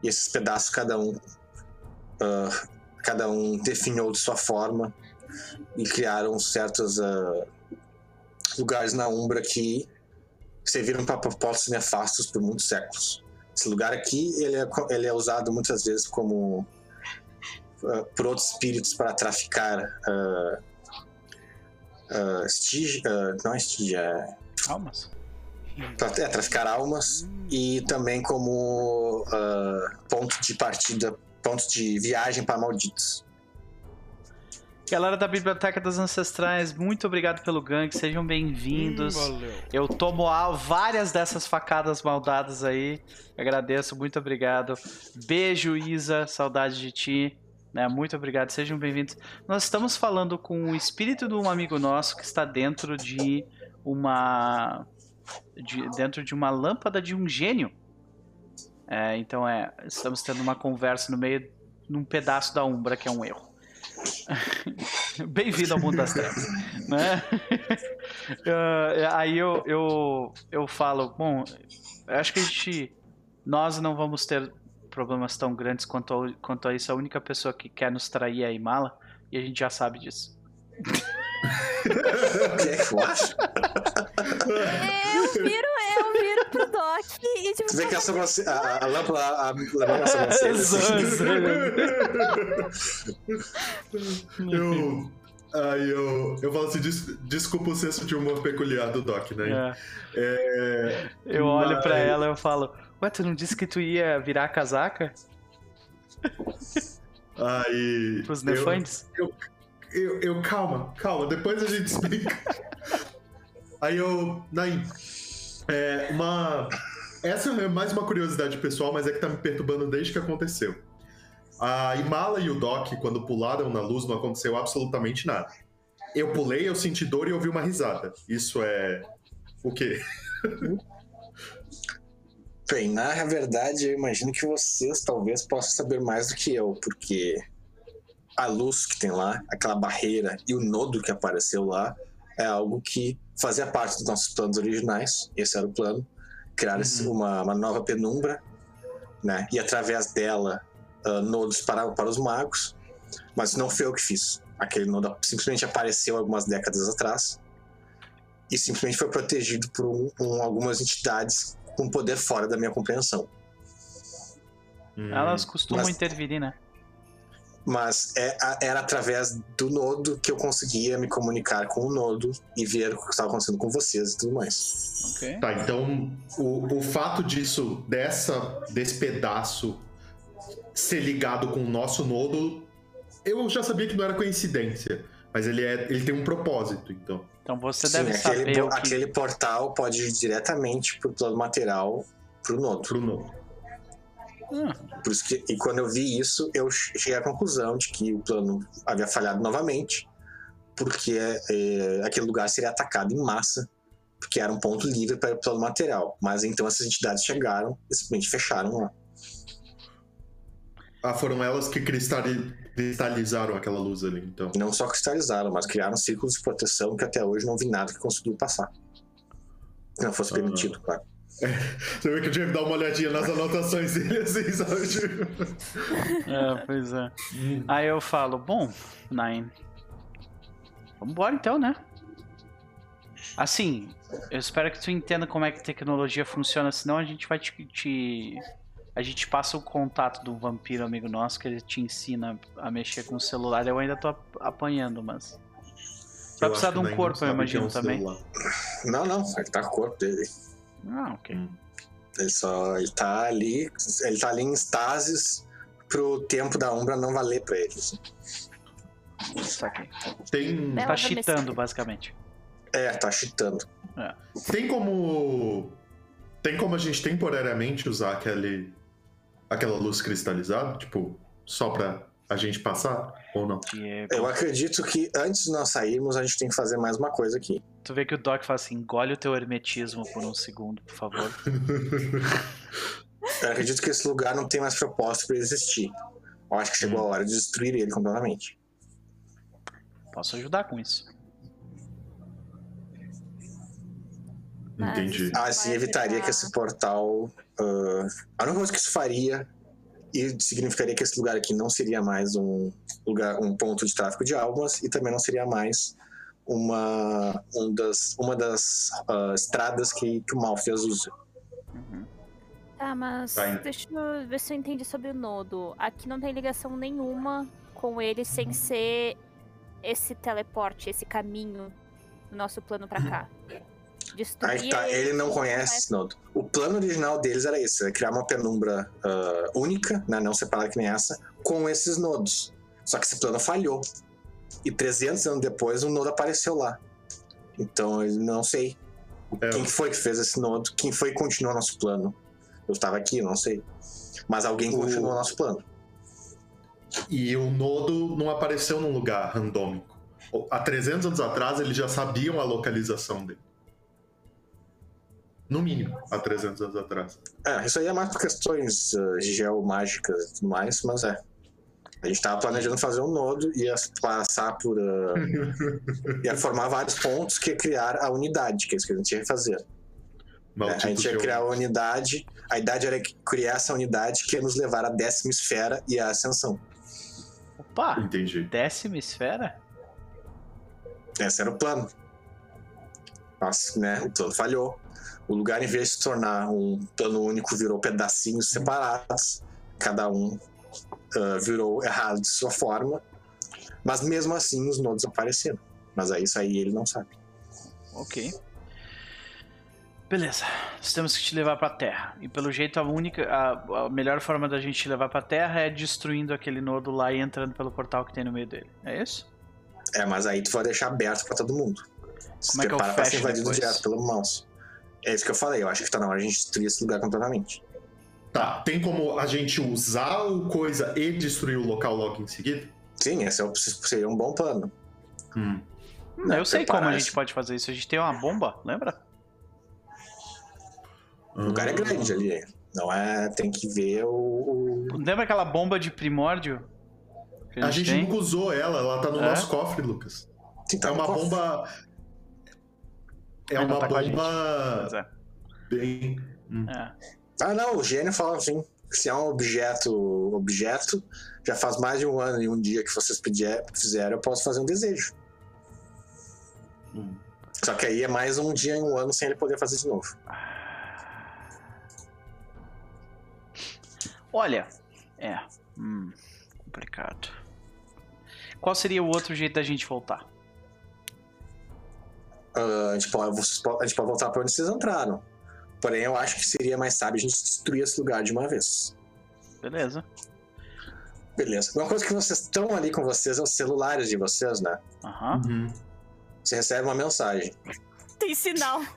E esses pedaços cada um ah, cada um definiu de sua forma e criaram certas ah, lugares na Umbra que serviram para propósitos nefastos por muitos séculos. Esse lugar aqui ele é, ele é usado muitas vezes como uh, por outros espíritos para traficar uh, uh, estige, uh, não é estige, é, Almas. tra- é, traficar almas e também como ponto de partida, ponto de viagem para malditos. Galera da Biblioteca das Ancestrais, muito obrigado pelo gank, sejam bem-vindos. Eu tomo várias dessas facadas maldadas aí. Agradeço, muito obrigado. Beijo, Isa, saudade de ti. Né? Muito obrigado, sejam bem-vindos. Nós estamos falando com o espírito de um amigo nosso que está dentro de uma. de- dentro de uma lâmpada de um gênio. É, então é. Estamos tendo uma conversa no meio. num pedaço da Umbra, que é um erro. Bem-vindo ao mundo das trevas, né? Eh, aí eu, eu, eu falo, bom, acho que a gente, nós não vamos ter problemas tão grandes quanto a, quanto a isso. A única pessoa que quer nos trair é a Imala e a gente já sabe disso. O que é que eu acho? Eu viro, eu viro pro Doc e tipo. Tu vê que a, sobrancelha- a, a lâmpada, a, a lâmpada da sobrancelha, assim. Eu. Aí eu, eu falo assim, des- desculpa o senso de humor peculiar do Doc, né? É, É, eu olho pra Mas- ela e eu falo, ué, tu não disse que tu ia virar casaca aí. pros eu- nefantes? Eu, eu, calma, calma, depois a gente explica. Aí eu. Naim, é, uma. Essa é mais uma curiosidade pessoal, mas é que tá me perturbando desde que aconteceu. A Imala e o Doc, quando pularam na luz, não aconteceu absolutamente nada. Eu pulei, eu senti dor e ouvi uma risada. Isso é. O quê? Bem, na verdade, eu imagino que vocês talvez possam saber mais do que eu, porque a luz que tem lá, aquela barreira e o nodo que apareceu lá é algo que fazia parte dos nossos planos originais. Esse era o plano. Criar esse- uma, uma nova penumbra, né? E através dela, ah, nodos para, para os magos. Mas não foi eu que fiz. Aquele nodo simplesmente apareceu algumas décadas atrás e simplesmente foi protegido por um- um- algumas entidades com poder fora da minha compreensão. Elas costumam mas- intervir, né? Mas é, a- era através do nodo que eu conseguia me comunicar com o nodo e ver o que estava acontecendo com vocês e tudo mais. Ok. Tá, então o, o fato disso, dessa, desse pedaço ser ligado com o nosso nodo, eu já sabia que não era coincidência. Mas ele, é, ele tem um propósito, então. Então você Sim, deve aquele, saber o que... aquele portal pode ir diretamente pro plano material pro nodo. Pro nodo. Ah, Por isso que, e quando eu vi isso, eu cheguei à conclusão de que o plano havia falhado novamente, porque é, aquele lugar seria atacado em massa, porque era um ponto livre para o plano material. Mas então essas entidades chegaram e simplesmente fecharam lá. Ah, foram elas que cristali- cristalizaram aquela luz ali, então. Não só cristalizaram, mas criaram círculos de proteção que até hoje não vi nada que conseguiu passar. Se não fosse Ah. permitido, claro. Você vê que eu tive que dar uma olhadinha nas anotações dele, assim, sabe? Tipo, é, pois é. Aí eu falo, bom, Nine, vambora então, né? Assim, eu espero que tu entenda como é que a tecnologia funciona, senão a gente vai te... te- A gente passa o contato do vampiro amigo nosso, que ele te ensina a mexer com o celular. Eu ainda tô ap- apanhando, mas... Vai precisar de um corpo, eu que é imagino, um também. celular. Não, não, ele tá com o corpo dele. Ah, ok. Ele só. Ele tá ali. Ele tá ali em estasis pro tempo da Umbra não valer pra ele. assim. Saquei. Tem, Tá cheatando, basicamente. É, tá cheatando. tem como. Tem como a gente temporariamente usar aquele, aquela luz cristalizada? Tipo, só pra a gente passar? Ou não? Diego. Eu acredito que antes de nós sairmos, a gente tem que fazer mais uma coisa aqui. Tu vê que o Doc fala assim, engole o teu hermetismo por um segundo, por favor. Eu acredito que esse lugar não tem mais propósito pra existir. Eu acho que chegou a hora de destruir ele completamente. Posso ajudar com isso. Entendi. Ah, assim evitaria que esse portal. ah, a única coisa que isso faria e significaria que esse lugar aqui não seria mais um lugar, um ponto de tráfico de almas e também não seria mais uma, um das, uma das ah, estradas que, que o Malfias usa. Uhum. Tá, mas Tá, deixa eu ver se eu entendi sobre o nodo. Aqui não tem ligação nenhuma com ele sem ser esse teleporte, esse caminho do nosso plano pra cá. Destruir Aí tá, ele não conhece esse nodo. O plano original deles era esse, era criar uma penumbra ah, única, né, não separada que nem essa, com esses nodos. Só que esse plano falhou. E 300 anos depois, um nodo apareceu lá. Então, eu não sei É, quem que foi que fez esse nodo, quem foi que continuou nosso plano. Eu estava aqui, eu não sei. Mas alguém O- continuou nosso plano. E o nodo não apareceu num lugar randômico. Há 300 anos atrás, eles já sabiam a localização dele. No mínimo, há 300 anos atrás. É, isso aí é mais por questões uh, geomágicas e tudo mais, mas é. A gente tava planejando fazer um nodo, ia passar por. uh, ia formar vários pontos que ia criar a unidade, que é isso que a gente ia fazer. É, a gente ia criar a unidade, a idade era criar essa unidade que ia nos levar à décima esfera e à ascensão. Opa! Entendi. Décima esfera? Esse era o plano. Mas, né, o plano falhou. O lugar, em vez de se tornar um plano único, virou pedacinhos separados. Cada um ah, virou errado de sua forma. Mas mesmo assim, os nodos apareceram. Mas aí isso aí ele não sabe. Ok. Beleza. Nós temos que te levar pra Terra. E pelo jeito a única. A, a melhor forma da gente te levar pra Terra é destruindo aquele nodo lá e entrando pelo portal que tem no meio dele. É isso? É, mas aí tu vai deixar aberto pra todo mundo. Se Como é que eu prepara pra ser fecho invadido depois? direto pelo mouse. É isso que eu falei. Eu acho que tá na hora de a gente destruir esse lugar completamente. Tá, tem como a gente usar o coisa e destruir o local logo em seguida? Sim, esse é o- seria um bom plano. Hum. Hum, Não, eu sei preparar como a gente isso. pode fazer isso. A gente tem uma bomba, lembra? O lugar é grande ali. Não é. Tem que ver o. Lembra aquela bomba de primórdio? Que A gente tem? nunca usou ela, ela tá no É? nosso cofre, Lucas. Sim, tá É no uma cofre. bomba. É uma tá bomba é. bem. Hum. É. Ah, não, o gênio fala assim: se é um objeto, objeto, já faz mais de um ano e um dia que vocês pedir, fizeram, eu posso fazer um desejo. Hum. Só que aí é mais um dia em um ano sem ele poder fazer de novo. Olha, é. Hum, complicado. Qual seria o outro jeito da gente voltar? Ah, a, gente pode, a gente pode voltar pra onde vocês entraram. Porém, eu acho que seria mais sábio a gente destruir esse lugar de uma vez. Beleza. Beleza. Uma coisa que vocês estão ali com vocês é os celulares de vocês, né? Aham. Uhum. Você recebe uma mensagem. Tem sinal.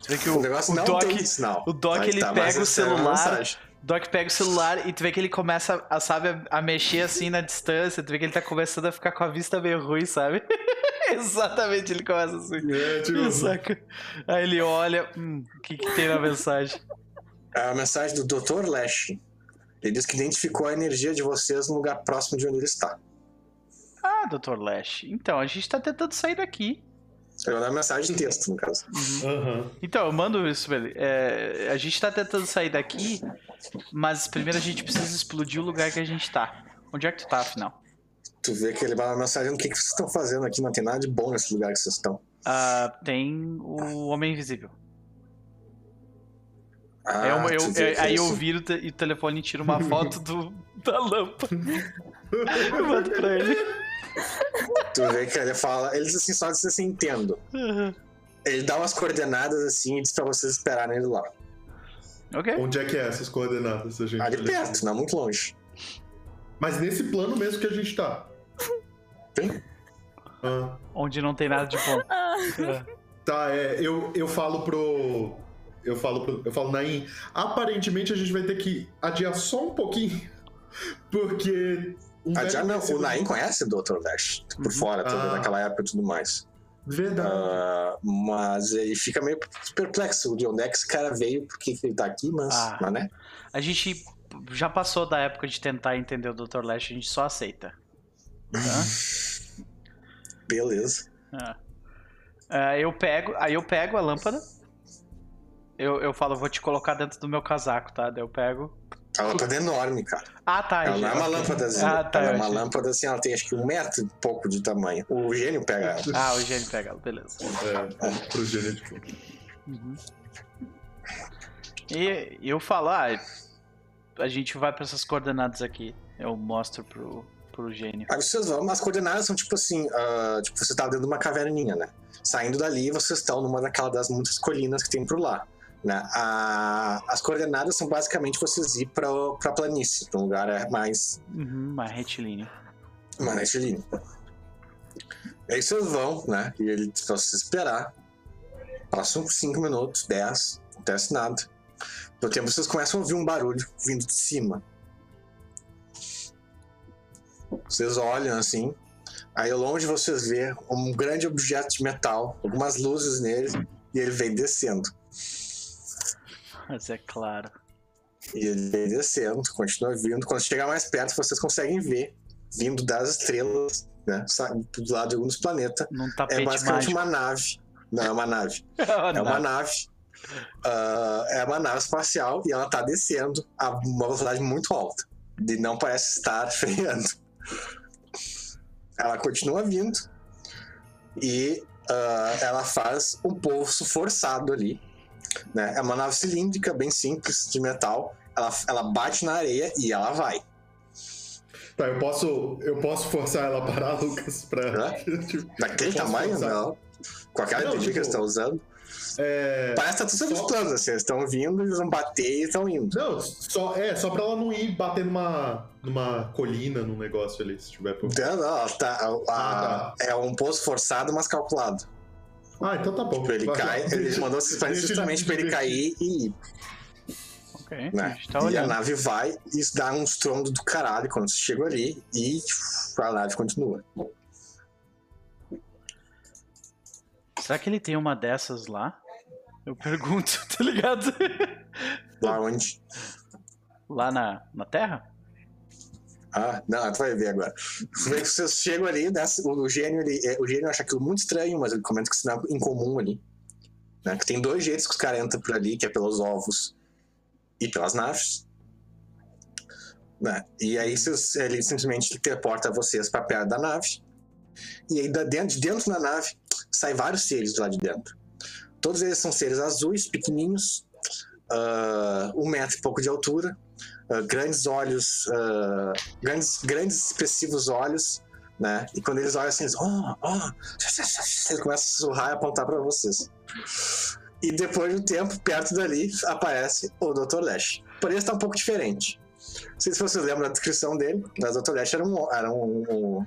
Você vê que O o, negócio o não Doc, tem sinal. o Doc Aí ele tá, pega o celular. Doc pega o celular e tu vê que ele começa, a, sabe, a, a mexer assim na distância. Tu vê que ele tá começando a ficar com a vista meio ruim, sabe? Exatamente, ele começa assim. É, tipo, Saca? Aí ele olha, hum, o que, que tem na mensagem? É a mensagem do Dr. Lash. Ele diz que identificou a energia de vocês no lugar próximo de onde ele está. Ah, Dr. Lash, então, a gente tá tentando sair daqui. Eu uma mensagem de texto, no caso. aham. Então, eu mando isso pra ele. É, a gente tá tentando sair daqui, mas primeiro a gente precisa explodir o lugar que a gente tá. Onde é que tu tá, afinal? Tu vê que ele vai mensagem: o que, que vocês estão fazendo aqui? Não tem nada de bom nesse lugar que vocês estão. Ah, tem o Homem Invisível. Ah, É uma- eu- é- aí eu isso- viro e o telefone e tiro uma foto do, da lâmpada. Eu mando pra ele. Tu vê que ele fala, ele diz assim, só diz assim, entendo. Ele dá umas coordenadas assim e diz pra vocês esperarem ele lá. Ok. Onde é que é essas coordenadas? A gente Ali perto, não muito longe. Mas nesse plano mesmo que a gente tá. Sim. Ah. Onde não tem nada de bom. Ah, É. Tá, é, eu, eu falo pro. Eu falo pro. Eu falo, Nain, aparentemente a gente vai ter que adiar só um pouquinho. Porque. Um já não, o Nain conhece o Dr. Dash, por Uhum. fora, também, Ah. naquela época e tudo mais. Verdade. Ah, mas ele fica meio perplexo de onde é que esse cara veio, por que que ele tá aqui, mas, Ah. mas né? A gente já passou da época de tentar entender o Dr. Lash, a gente só aceita. Tá? Beleza. É. É, eu pego, aí eu pego a lâmpada. Eu, eu falo, vou te colocar dentro do meu casaco, tá? Daí eu pego, A lâmpada é enorme, cara. Ah, tá. Ela não é uma lâmpadazinha. Ah, tá. ela é uma achei. lâmpada assim, ela tem acho que um metro e pouco de tamanho. O gênio pega ela. Ah, o gênio pega ela, beleza. É, pro gênio de fogo. Uhum. E eu falo, ah, a gente vai pra essas coordenadas aqui. Eu mostro pro, pro gênio. Aí vocês vão, as coordenadas são tipo assim, ah, tipo, você tá dentro de uma caverninha, né? Saindo dali, vocês estão numa daquela das muitas colinas que tem por lá. Né? A- as coordenadas são basicamente vocês ir pra, pra planície, pra um lugar é, mais Uhum, mais retilíneo. mais retilíneo. Aí vocês vão, né? E ele, se você esperar, passam 5 minutos, 10, não acontece nada. No tempo vocês começam a ouvir um barulho vindo de cima. Vocês olham assim, aí longe vocês vê um grande objeto de metal, algumas luzes nele, e ele vem descendo. Mas é claro. E ele vem descendo, continua vindo. Quando chegar mais perto, vocês conseguem ver, vindo das estrelas, né? Do lado de alguns planetas. Num É basicamente mágico. uma nave. Não, é uma nave. É uma não. nave. Ah, é uma nave espacial e ela tá descendo a uma velocidade muito alta. E não parece estar freando. Ela continua vindo e ah, ela faz um pouso forçado ali. Né? É uma nave cilíndrica, bem simples, de metal. Ela, ela bate na areia e ela vai. Tá, eu posso, eu posso forçar ela a parar, Lucas, pra. Tipo, Daquele tamanho, forçar? não. Com aquela Não, energia que eles tipo, estão usando. é, Parece que tá tudo só- planos, assim. Eles estão vindo, eles vão bater e estão indo. Não, só, é, só pra ela não ir bater numa, numa colina, num negócio ali, se tiver por. Não, não, ela tá, a- a- Ah, é um pouso forçado, mas calculado. Ah, então tá bom. Tipo, ele cai, ele mandou deixa ele justamente se pra ele cair e ir, Ok, a né? tá e a nave vai e isso dá um estrondo do caralho quando você chega ali e a nave continua. Será que ele tem uma dessas lá? Eu pergunto, tá ligado? Lá onde? Lá na, na Terra? Ah, não, tu vai ver agora. Que vocês chegam ali, desce- o, gênio, ele, é, o gênio acha aquilo muito estranho, mas ele comenta que isso não é incomum ali. Né? Que tem dois jeitos que os caras entram por ali, que é pelos ovos e pelas naves. Né? E aí vocês, ele simplesmente teleporta vocês pra perto da nave. E aí dentro, de dentro da nave sai vários seres lá de dentro. Todos eles são seres azuis, pequenininhos, ah, um metro e pouco de altura, ah, grandes olhos, ah, grandes, grandes expressivos olhos, né? E quando eles olham assim, eles, oh, oh, eles começam a sussurrar e apontar pra vocês. E depois de um tempo, perto dali, aparece o Dr. Lash. Porém, está um pouco diferente. Não sei se vocês lembram da descrição dele, mas o Dr. Lash era um, era um, um-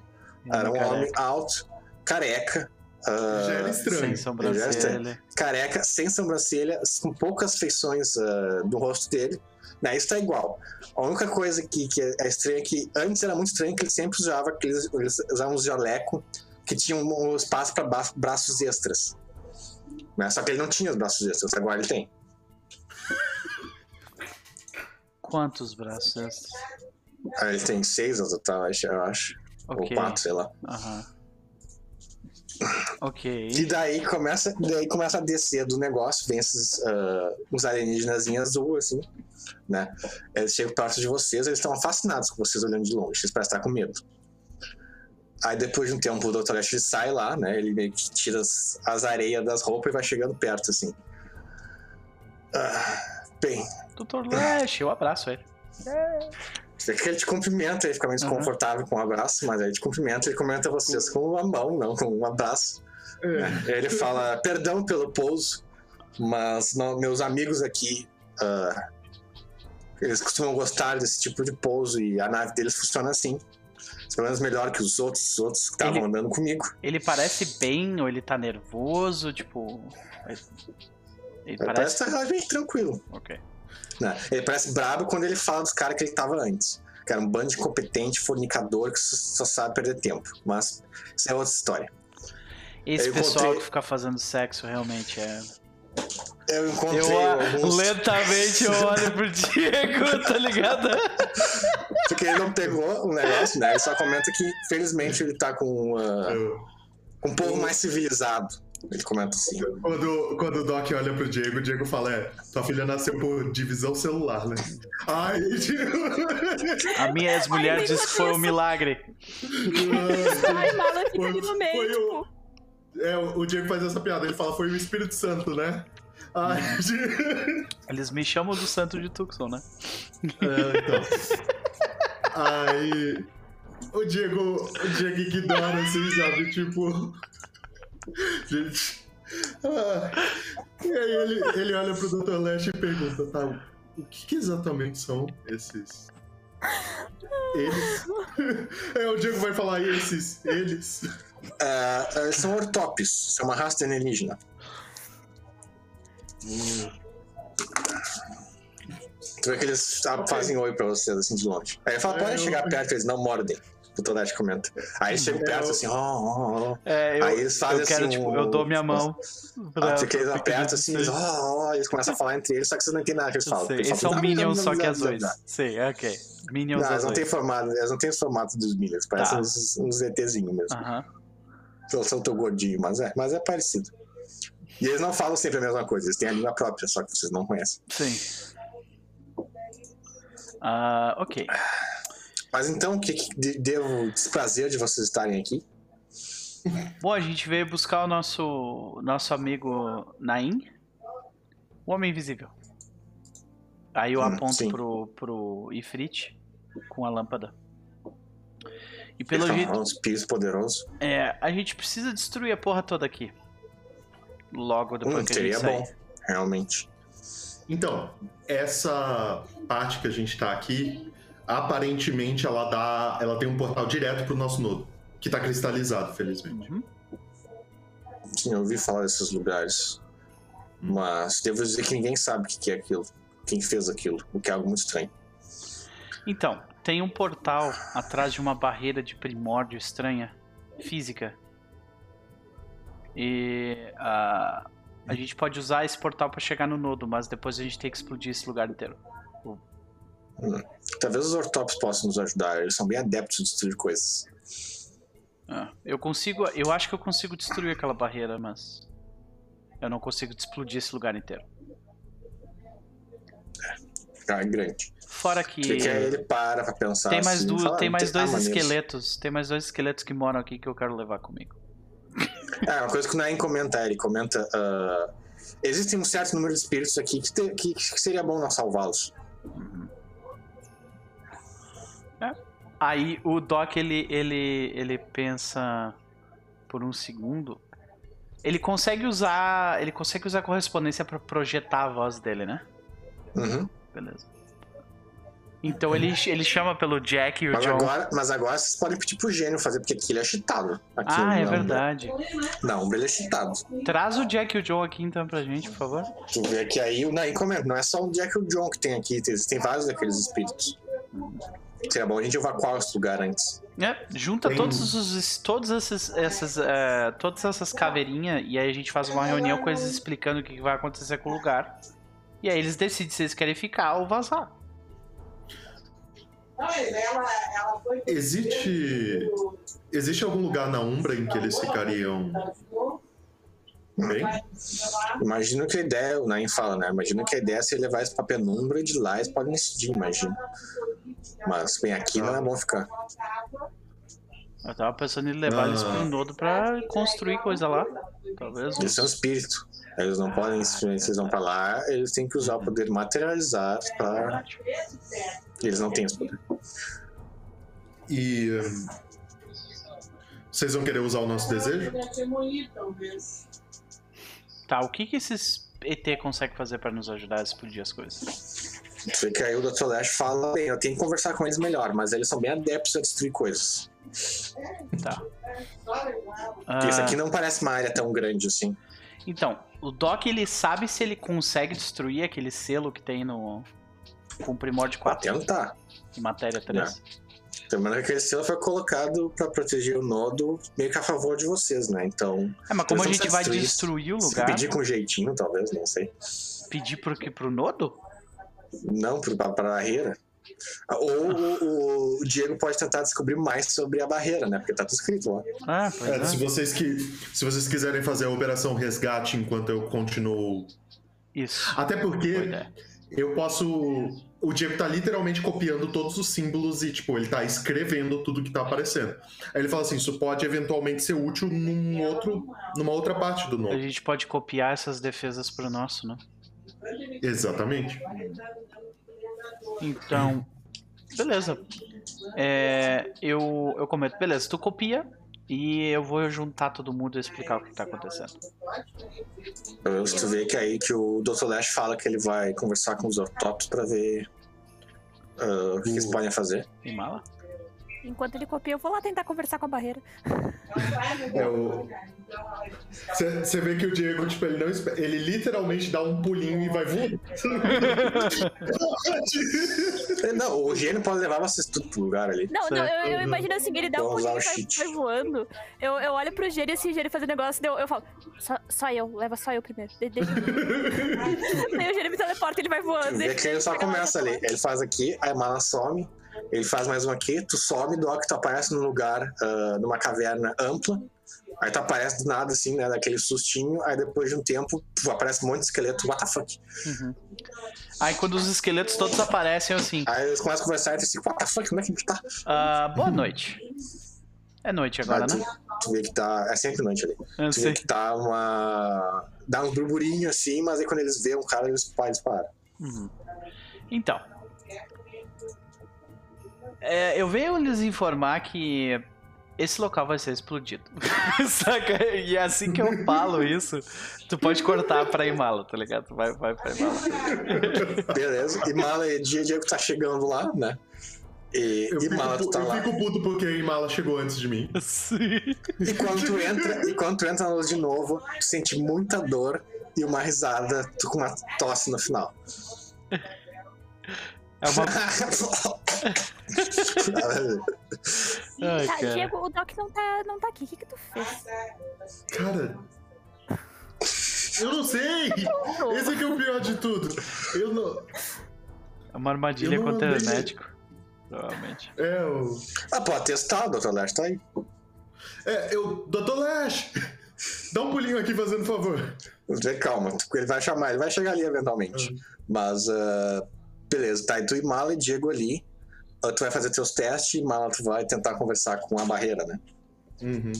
era um Careca, homem alto, careca, ah, Já era Sem estranho. Já sobrancelha. careca, sem sobrancelha, com poucas feições ah, do rosto dele. Né, isso tá igual. A única coisa que, que é estranha é que antes era muito estranho que ele sempre usava aqueles, eles usavam uns jaleco que tinham um, espaço para braços extras. Né? Só que ele não tinha os braços extras, agora ele tem. Quantos braços extras? Ah, Ele tem seis no total, acho, eu acho. Ou Ok. quatro, sei lá. Aham. Ok. E daí começa, daí começa a descer do negócio, vem esses ah, uns alienígenas azul, assim, né? Eles chegam perto de vocês, eles estão fascinados com vocês olhando de longe, eles parecem estar com medo. Aí depois de um tempo o Dr. Ash sai lá, né? Ele meio que tira as, as areias das roupas e vai chegando perto, assim. Ah, bem, Dr. Lash, eu abraço ele. Vê que ele te cumprimenta, ele fica meio Uhum. desconfortável com um abraço, mas ele te cumprimenta, ele comenta vocês com uma mão, não com um abraço. É. Ele fala, perdão pelo pouso, mas não- meus amigos aqui, ah, eles costumam gostar desse tipo de pouso e a nave deles funciona assim. Pelo menos melhor que os outros, os outros que estavam andando comigo. Ele parece bem ou ele tá nervoso? Tipo. Ele Ele parece. parece estar relativamente tranquilo. Ok. né? Ele parece brabo quando ele fala dos caras que ele tava antes. Que era um bando de incompetente, fornicador que só, só sabe perder tempo. Mas isso é outra história. Esse Eu pessoal encontrei- que fica fazendo sexo realmente é. Eu encontrei Eu alguns. lentamente eu olho pro Diego, tá ligado? Porque ele não pegou o negócio, né? Ele só comenta que, felizmente, ele tá com uh, um povo mais civilizado. Ele comenta assim. Quando, quando o Doc olha pro Diego, o Diego fala: É, tua filha nasceu por divisão celular, né? Ai, A minha ex-mulher disse que foi um milagre. Ai, Mala fica ali no meio, foi o- tipo. É, o Diego faz essa piada, ele fala: Foi o Espírito Santo, né? Ai, Eles me chamam do santo de Tucson, né? É, então. Aí. O Diego. O Diego ignora, assim, sabe? Tipo. Gente. ah, e aí ele, ele olha pro Dr. Leste e pergunta, tá? O que, que exatamente são esses. Eles? É, o Diego vai falar esses, eles. Ah, ah, são ortópios, são uma raça alienígena. Tu vê que eles ah, fazem oi pra vocês assim de longe. Aí ele fala, É, podem eu- chegar perto, eles não mordem. O Todete comenta. Aí eles chegam É, perto eu- assim, ó, ó, ó. É, eu, Aí eles fazem eu quero, assim, tipo, um- eu dou minha mão. pra- Ah, porque eles apertam assim, eles, ó, ó, eles começam a falar entre eles, só que vocês não entendem nada que eles falam. Eles falam, são "Ah, Minions, não, só que azuis. não, não." Sei, ok. Minions Não, eles não, têm azuis. formato, eles não têm os formatos dos Minions, parecem Tá. uns, uns ETzinhos mesmo. Aham. São, são teu gordinho, mas é, mas é parecido. E eles não falam sempre a mesma coisa, eles têm a língua própria, só que vocês não conhecem. Sim. Ah, ok. Mas então, o que, que de- devo desprazer de vocês estarem aqui? Bom, a gente veio buscar o nosso, nosso amigo Nain, o Homem Invisível. Aí eu Hum, aponto sim. pro, pro Ifrit com a lâmpada. E pelo jeito, fala, "Ah, um espírito poderoso. é, a gente precisa destruir a porra toda aqui. Logo depois Hum, que a gente seria sair. bom, realmente. Então, essa parte que a gente tá aqui, aparentemente ela dá. Ela tem um portal direto pro nosso nodo. Que tá cristalizado, felizmente. Uhum. Sim, eu ouvi falar desses lugares. Mas devo dizer que ninguém sabe o que que é aquilo. Quem fez aquilo, o que é algo muito estranho. Então, tem um portal atrás de uma barreira de primórdio estranha, física. E ah, a gente pode usar esse portal pra chegar no nodo, mas depois a gente tem que explodir esse lugar inteiro. Talvez os ortópicos possam nos ajudar, eles são bem adeptos de destruir coisas. Ah, eu consigo, eu acho que eu consigo destruir aquela barreira, mas eu não consigo explodir esse lugar inteiro. Ah, é grande. Fora que que, que é ele para pra pensar tem mais, assim, du- fala, tem "Ah, mais dois maneiros." esqueletos, tem mais dois esqueletos que moram aqui que eu quero levar comigo. É, uma coisa que o Nain comenta, ele comenta. ah, existem um certo número de espíritos aqui que, te- que- que seria bom nós salvá-los. Aí o Doc ele, ele, ele pensa por um segundo. Ele consegue usar, ele consegue usar a correspondência pra projetar a voz dele, né? Uhum. Beleza. Então ele, ele chama pelo Jack e o Mas, John. agora, mas agora vocês podem pedir pro gênio fazer, porque aqui ele é cheatado. Aqui Ah, é não- verdade. Não, ele é cheatado. Traz o Jack e o John aqui então pra gente, por favor. Tu vê que aí Nain comenta, não é só o Jack e o John que tem aqui, tem- vários daqueles espíritos. Seria bom a gente evacuar esse lugar antes. É, junta Tem- todos os todos esses essas é, todas essas caveirinhas e aí a gente faz uma reunião com eles explicando o que vai acontecer com o lugar. E aí eles decidem se eles querem ficar ou vazar. Existe. Existe algum lugar na Umbra em que eles ficariam bem? Imagino que a ideia, o Nain fala, né? Imagino que a ideia é se levar eles pra penumbra e de lá eles podem decidir, imagino. Mas, bem, aqui não é bom ficar. Eu tava pensando em levar eles Ah. pro nodo pra construir coisa lá. Talvez. Eles são espírito. Eles não podem, se eles vão pra lá, eles têm que usar o poder materializar pra. Eles não têm esse poder. E. hum, Vocês vão querer usar o nosso desejo? Tá, o que que esses ET conseguem fazer pra nos ajudar a explodir as coisas? Vê que aí o Dr. Lash fala, bem, eu tenho que conversar com eles melhor, mas eles são bem adeptos a destruir coisas. Tá. Porque isso Ah, aqui não parece uma área tão grande assim. Então, o Doc ele sabe se ele consegue destruir aquele selo que tem no com Primórdio Pode 4 tentar. e Matéria 3. Lembrando que aquele selo foi colocado pra proteger o nodo meio que a favor de vocês, né? Então, É, mas como a não gente vai destruir- destruir o lugar, pedir com jeitinho, talvez, não sei. pedir pro pro nodo? Não pra, pra barreira. Ou o, o Diego pode tentar descobrir mais sobre a barreira, né? Porque tá tudo escrito lá. Ah, É, é. se, vocês que, se vocês quiserem fazer a operação resgate enquanto eu continuo. Isso. Até porque ideia. eu posso. O Diego tá literalmente copiando todos os símbolos e, tipo, ele tá escrevendo tudo que tá aparecendo. Aí ele fala assim: isso pode eventualmente ser útil num outro, numa outra parte do A nome. gente pode copiar essas defesas pro nosso, né? Exatamente. Então, beleza. É, eu, eu comento, beleza, tu copia e eu vou juntar todo mundo e explicar o que tá acontecendo. Tu vê que aí que o Dr. Lash fala que ele vai conversar com os ortops pra ver ah, o que eles podem fazer. Tem mala? Enquanto ele copia, eu vou lá tentar conversar com a barreira. Você vê que o Diego, tipo, ele não espera. Ele literalmente dá um pulinho e vai voando. Não, o gênio pode levar vocês tudo pro lugar ali. Não, não, eu, eu imagino assim, ele dá um pulinho o e vai, vai voando. Eu, eu olho pro Gênio assim, o Gênio faz o negócio, eu, eu falo, só, só eu, leva só eu primeiro. De, deixa eu- daí o Gênio me teleporta, ele vai voando. Que ele só começa ali. Ele faz aqui, a Emana some. Ele faz mais um aqui, tu sobe, Doc, tu aparece num lugar, ah, numa caverna ampla. Aí tu aparece do nada, assim, né? Daquele sustinho. Aí depois de um tempo, puf, aparece um monte de esqueleto. What the fuck? Uhum. Aí quando os esqueletos todos aparecem, assim, Aí eles começam a conversar e tu assim, what the fuck? Como é que a gente tá? ah, boa noite. É noite agora, Aí tu, né? tu vê que tá. É sempre noite ali. Eu Tu vê sei. que tá uma. Dá uns burburinhos assim, mas aí quando eles veem um cara, eles. Eles param. Uhum. Então. É, eu venho lhes informar que esse local vai ser explodido. Saca? E assim que eu falo isso, tu pode cortar pra Imala, tá ligado? Vai, vai pra Imala. Beleza. Mala e Dia Diego tá chegando lá, né? E, Eu, e fico, tá eu lá. fico puto porque a Imala chegou antes de mim. Sim. E quando tu entra, e quando tu entra na luz de novo, tu sente muita dor e uma risada, tu com uma tosse no final. É uma. Ai, Tá, cara. Diego, o Doc não tá, não tá aqui. O que que tu fez? Cara. Eu não sei! Esse aqui é o pior de tudo. Eu não. É uma armadilha Eu não contra andei. médico. Provavelmente. É, o. ah, pode testar, Dr. Lash, tá aí. É, eu. Dr. Lash! Dá um pulinho aqui fazendo favor. Calma, ele vai chamar, ele vai chegar ali eventualmente. Mas, ah, beleza, tá, e tu e Mala e Diego ali. Tu vai fazer teus testes e Mala tu vai tentar conversar com a barreira, né? Uhum.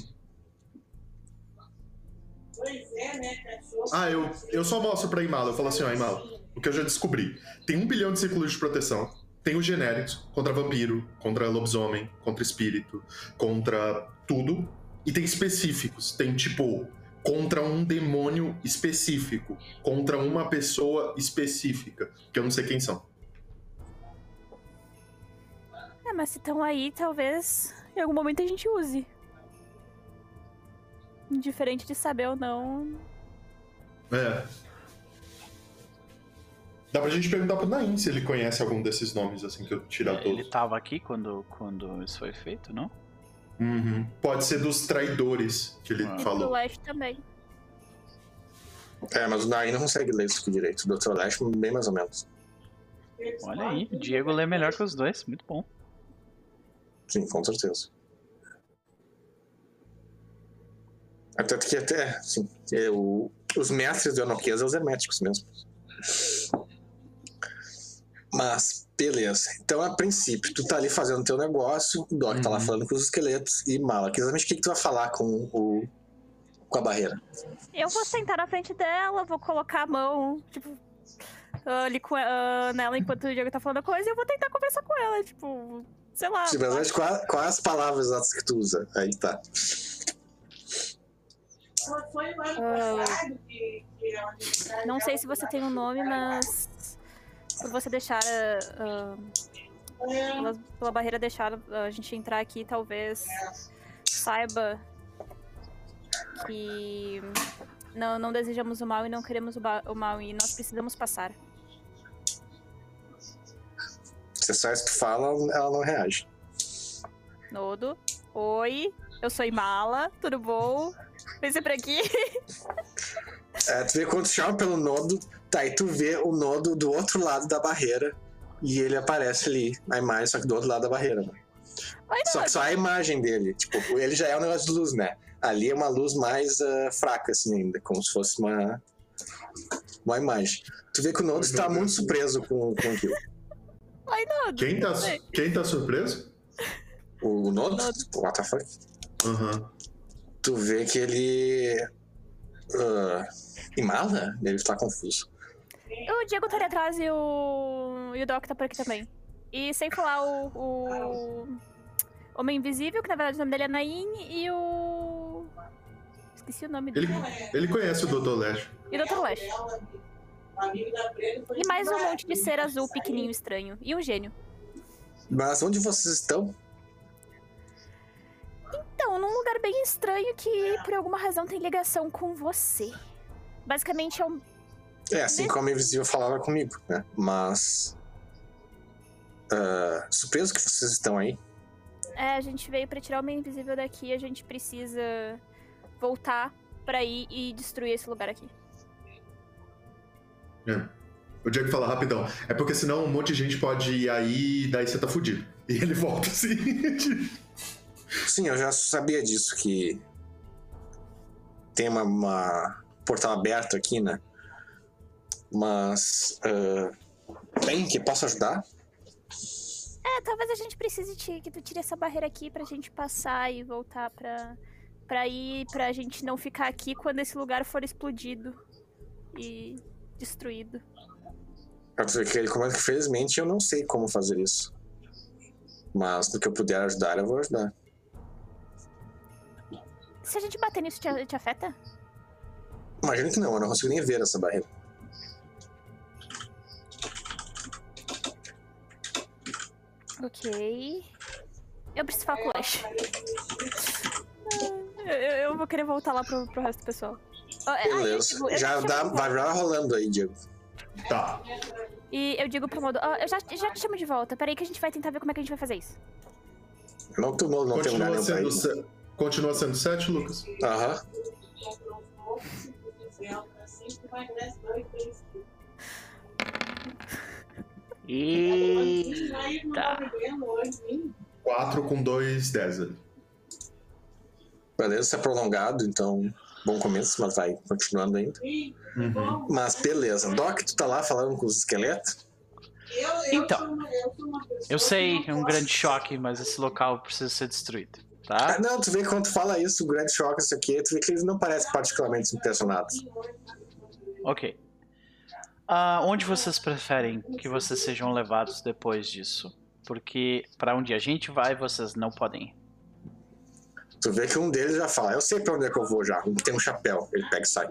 Ah, eu, eu só mostro pra Imala. Eu falo assim, ó, Imala, o que eu já descobri. Tem um bilhão de círculos de proteção. Tem os genéricos contra vampiro, contra lobisomem, contra espírito, contra tudo. E tem específicos. Tem tipo contra um demônio específico, contra uma pessoa específica, que eu não sei quem são. É, mas se estão aí, talvez em algum momento a gente use. Indiferente de saber ou não. É. Dá pra gente perguntar pro Nain se ele conhece algum desses nomes, assim, que eu tirar Ele todos. tava aqui quando, quando isso foi feito, não? Uhum. Pode ser dos traidores que ele Ah. E pro falou. Lash também. É, mas o Nain não consegue ler isso aqui direito. O Dr. Lash, bem mais ou menos. Olha aí, o Diego lê melhor que os dois. Muito bom. Sim, com certeza. Até que até, assim, é, o- os mestres do Enoquias são os herméticos mesmo. Mas, beleza. Então, a princípio, tu tá ali fazendo teu negócio, o Doc tá lá Uhum. falando com os esqueletos e Mala. Exatamente o que, que tu vai falar com o. com a barreira? Eu vou sentar na frente dela, vou colocar a mão, tipo, ali com, ah, nela enquanto o Diego tá falando a coisa e eu vou tentar conversar com ela, tipo, sei lá. Simplesmente quais, quais as palavras exatas que tu usa? Aí tá. Ah, não sei se você tem um nome, mas por você deixar ah, pela, pela barreira deixar a gente entrar aqui, talvez saiba que não, não desejamos o mal e não queremos o, o mal e nós precisamos passar. Se só fala, ela não reage. Nodo, oi, eu sou Imala, tudo bom? Vem sempre aqui. É, tu vê quando tu chama pelo nodo, tá aí tu vê o nodo do outro lado da barreira. e ele aparece ali, a imagem, só que do outro lado da barreira. Né? Ai, Só que só a imagem dele. Tipo, ele já é um negócio de luz, né? Ali é uma luz mais ah, fraca, assim, ainda, como se fosse uma, uma imagem. Tu vê que o Nodes tá muito surpreso com, com aquilo. Quem tá, quem tá surpreso? O, tipo, what the fuck? Aham. Tu vê que ele. ah, em mala? Ele tá confuso. O Diego tá ali atrás e o. E o Doc tá por aqui também. E sem falar o. o... Homem Invisível, que na verdade o nome dele é Nain, e o. Esqueci o nome Ele, dele. ele conhece o Dr. Lash. E o Dr. Lash. E mais um monte de ser azul pequenininho estranho. E um gênio. Mas onde vocês estão? Então, num lugar bem estranho que por alguma razão tem ligação com você. Basicamente é um. É, assim como a Invisível falava comigo, né? Mas. ah, surpreso que vocês estão aí. É, a gente veio pra tirar o Homem Invisível daqui, a gente precisa voltar pra ir e destruir esse lugar aqui. É. O Diego fala rapidão. É porque senão um monte de gente pode ir aí e daí você tá fudido. E ele volta assim. Sim, eu já sabia disso, que tem uma, uma portal aberto aqui, né? Mas. ah, bem, que posso ajudar? É, talvez a gente precise te- que tu tire essa barreira aqui pra gente passar e voltar pra, pra ir, pra gente não ficar aqui quando esse lugar for explodido e destruído. Comenta que felizmente eu não sei como fazer isso. Mas no que eu puder ajudar, eu vou ajudar. Se a gente bater nisso, te, te afeta? Imagino que não, eu não consigo nem ver essa barreira. Ok. Eu preciso falar com o Lash. Ah, Eu, eu- eu vou querer voltar lá pro, pro resto do pessoal. Oh, é, eu Beleza. digo- eu Já dá, vai já rolando aí, Diego. tá. E eu digo pro modo, "Ah, eu já, já te chamo de volta. Peraí que a gente vai tentar ver como é que a gente vai fazer isso. Não, tu não, não tem lugar sendo, se... Continua sendo 7, Lucas? Aham. Eita. 4 com 2, 10 ali. Beleza, isso é prolongado, então bom começo, mas vai continuando ainda. Uhum. Mas beleza. Doc, tu tá lá falando com os esqueletos? Então, eu sei, é um grande choque, mas esse local precisa ser destruído, Ah, tá? não, tu vê que quando tu fala isso, o grande choque, isso aqui, tu vê que eles não parecem particularmente impressionados. Ok. Ah, onde vocês preferem que vocês sejam levados depois disso? Porque pra onde a gente vai, vocês não podem ir. Tu vê que um deles já fala, eu sei pra onde é que eu vou já, um que tem um chapéu, ele pega e sai.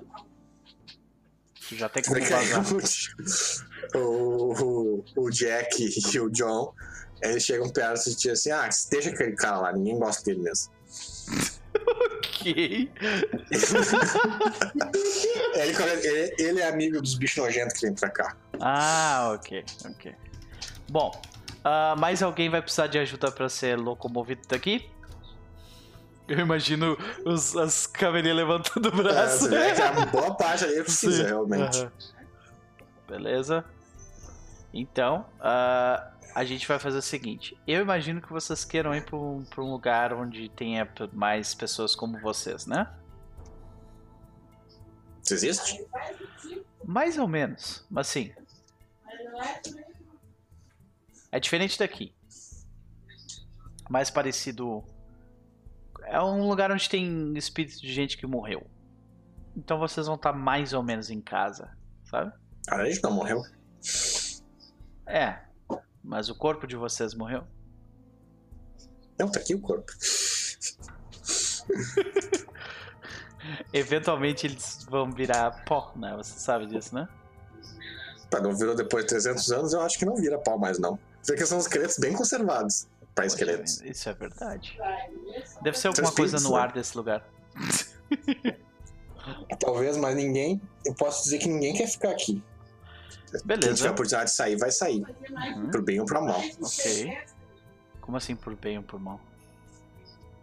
Tu já tem como vazar. o, o, o Jack e o John, eles chegam perto e dizem assim, ah, deixa aquele cara lá, ninguém gosta dele mesmo. Ok. Ele, ele, ele é amigo dos bichos nojentos que vêm pra cá. Ah, ok, ok. Bom, ah, mais alguém vai precisar de ajuda pra ser locomovido daqui? Eu imagino os, as caveirinhas levantando o É, braço. você vê que a boa parte ali precisa, Sim, realmente. aham. Beleza. Então, ah, a gente vai fazer o seguinte. Eu imagino que vocês queiram ir pra um, um lugar onde tenha mais pessoas como vocês, né? Isso existe? Mais ou menos, mas sim. É diferente daqui. Mais parecido. É um lugar onde tem espírito de gente que morreu. Então vocês vão estar mais ou menos em casa, sabe? A gente não morreu. É. Mas o corpo de vocês morreu? Não, tá aqui o corpo. Eventualmente eles vão virar pó, né? Você sabe disso, né? Pra não virou depois de 300 anos, eu acho que não vira pau mais, não. Vê que são esqueletos bem conservados pra esqueletos. Isso é verdade. Deve ser alguma Seus coisa no né? ar desse lugar. Talvez, mas ninguém. Eu posso dizer que ninguém quer ficar aqui. Quem tiver a Beleza. oportunidade de sair, vai sair. Uhum. Pro bem ou pro mal. Ok. Como assim por bem ou por mal?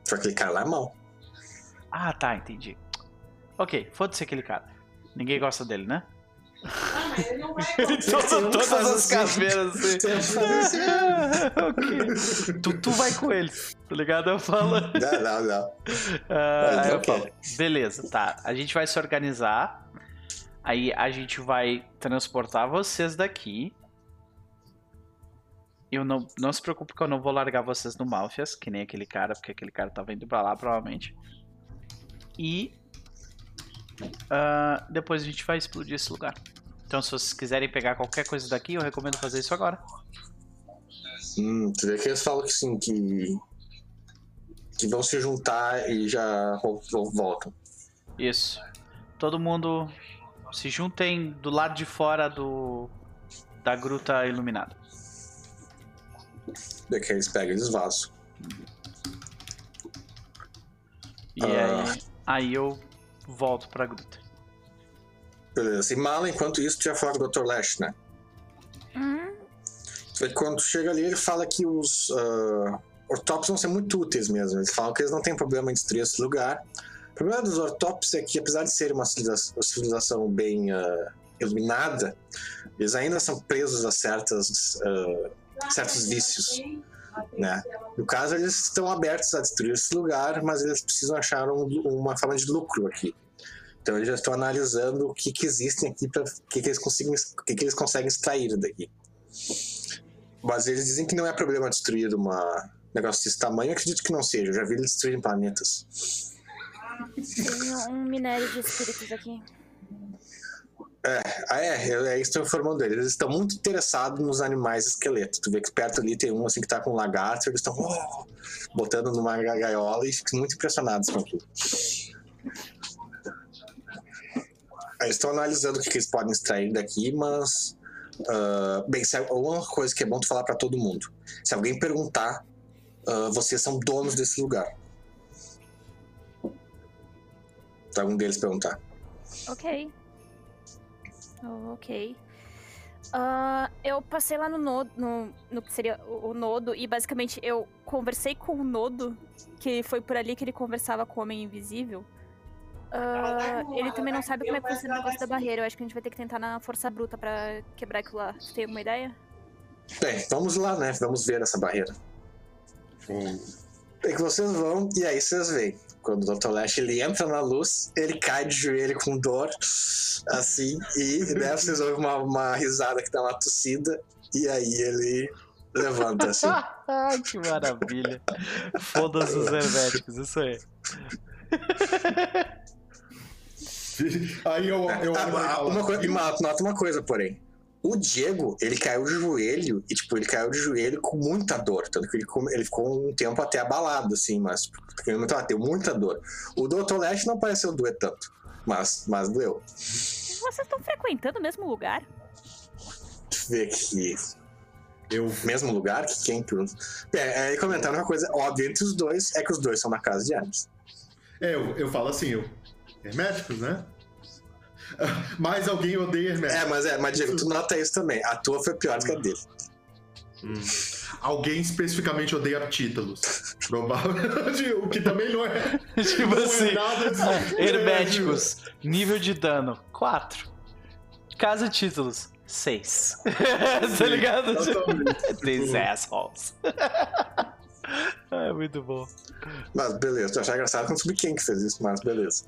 Só aquele cara lá é mal. Ah, tá, entendi. Ok, foda-se aquele cara. Ninguém gosta dele, né? Ah, mas ele não vai. Todo- todas as caveiras assim. Tem um faz assim. Ok. tu, tu vai com eles, tá ligado? Eu falo. Não, não, não. Ah, eu ok. falo, beleza, tá. A gente vai se organizar. Aí a gente vai transportar vocês daqui. Eu não, não se preocupe que eu não vou largar vocês no Malfias, que nem aquele cara, porque aquele cara tava indo pra lá, provavelmente. E ah, depois a gente vai explodir esse lugar. Então, se vocês quiserem pegar qualquer coisa daqui, eu recomendo fazer isso agora. Hum, tu vê que eles falam que sim, que. que vão se juntar e já vol- vol- voltam. Isso. Todo mundo se juntem do lado de fora do da gruta iluminada. Daí que eles pegam eles vazam. E Ah. aí, aí eu volto pra gruta. Beleza. E Mala, enquanto isso, tu já falou com o Dr. Lash, né? Uhum. Quando tu chega ali, ele fala que os uh, ortópicos vão ser muito úteis mesmo. Eles falam que eles não têm problema em destruir esse lugar. O problema dos ortópicos é que, apesar de ser uma civilização, uma civilização bem ah, iluminada, eles ainda são presos a certas, ah, certos vícios. Né? No caso, eles estão abertos a destruir esse lugar, mas eles precisam achar um- uma forma de lucro aqui. Então eles já estão analisando o que, que existem aqui para que, que eles conseguem, o que, que eles conseguem extrair daqui. Mas eles dizem que não é problema destruir uma um negócio desse tamanho. Eu acredito que não seja. Eu já vi eles destruírem planetas. Tem um minério de espíritos aqui. Ah, é, é, é isso que eu informando eles. Eles estão muito interessados nos animais esqueletos. Tu vê que perto ali tem um assim que tá com um lagarto, eles estão oh, botando numa gaiola e ficam muito impressionados com aquilo. Eles estão analisando o que, que eles podem extrair daqui, mas. ah, bem, se, uma coisa que é bom tu falar para todo mundo: se alguém perguntar, ah, vocês são donos desse lugar. Se algum deles perguntar. Ok. Oh, ok. Ah, eu passei lá no nodo, no, no que seria o, o nodo, e basicamente eu conversei com o nodo, que foi por ali que ele conversava com o Homem Invisível. Ah, ele também não sabe como é que funciona o negócio da barreira. Eu acho que a gente vai ter que tentar na força bruta pra quebrar aquilo lá. Você tem alguma ideia? Bem, vamos lá, né? Vamos ver essa barreira. É que vocês vão e aí vocês veem. Quando o Dr. Lash ele entra na luz, ele cai de joelho com dor, assim, e né, vocês ouvem uma, uma risada que dá uma tossida, e aí ele levanta assim. Ai, que maravilha. Foda-se os herméticos, isso aí. Aí eu, eu uma coisa, "Viu? uma- nota uma coisa, porém. O Diego, ele caiu de joelho, e tipo, ele caiu de joelho com muita dor. Tanto que ele, ele ficou um tempo até abalado, assim, mas porque ele teve muita dor. O Dr. Lash não pareceu doer tanto, mas, mas doeu. Vocês estão frequentando o mesmo lugar? Deixa eu ver aqui. Eu, Mesmo lugar que quem. É, é, comentando uma coisa óbvia entre os dois, é que os dois são na casa de Hermes. é, eu, eu falo assim, eu, herméticos, né? Mas alguém odeia herméticos. É, mas é, mas Diego, tu nota isso também. A tua foi pior do que a dele. Hum. Alguém especificamente odeia títulos. Provavelmente, o que também não é, tipo não assim, é nada de... herméticos, nível de dano, 4. Casa títulos, 6. tá ligado? These assholes. é muito bom. Mas beleza, tu achar engraçado quando descobri quem que fez isso, mas beleza.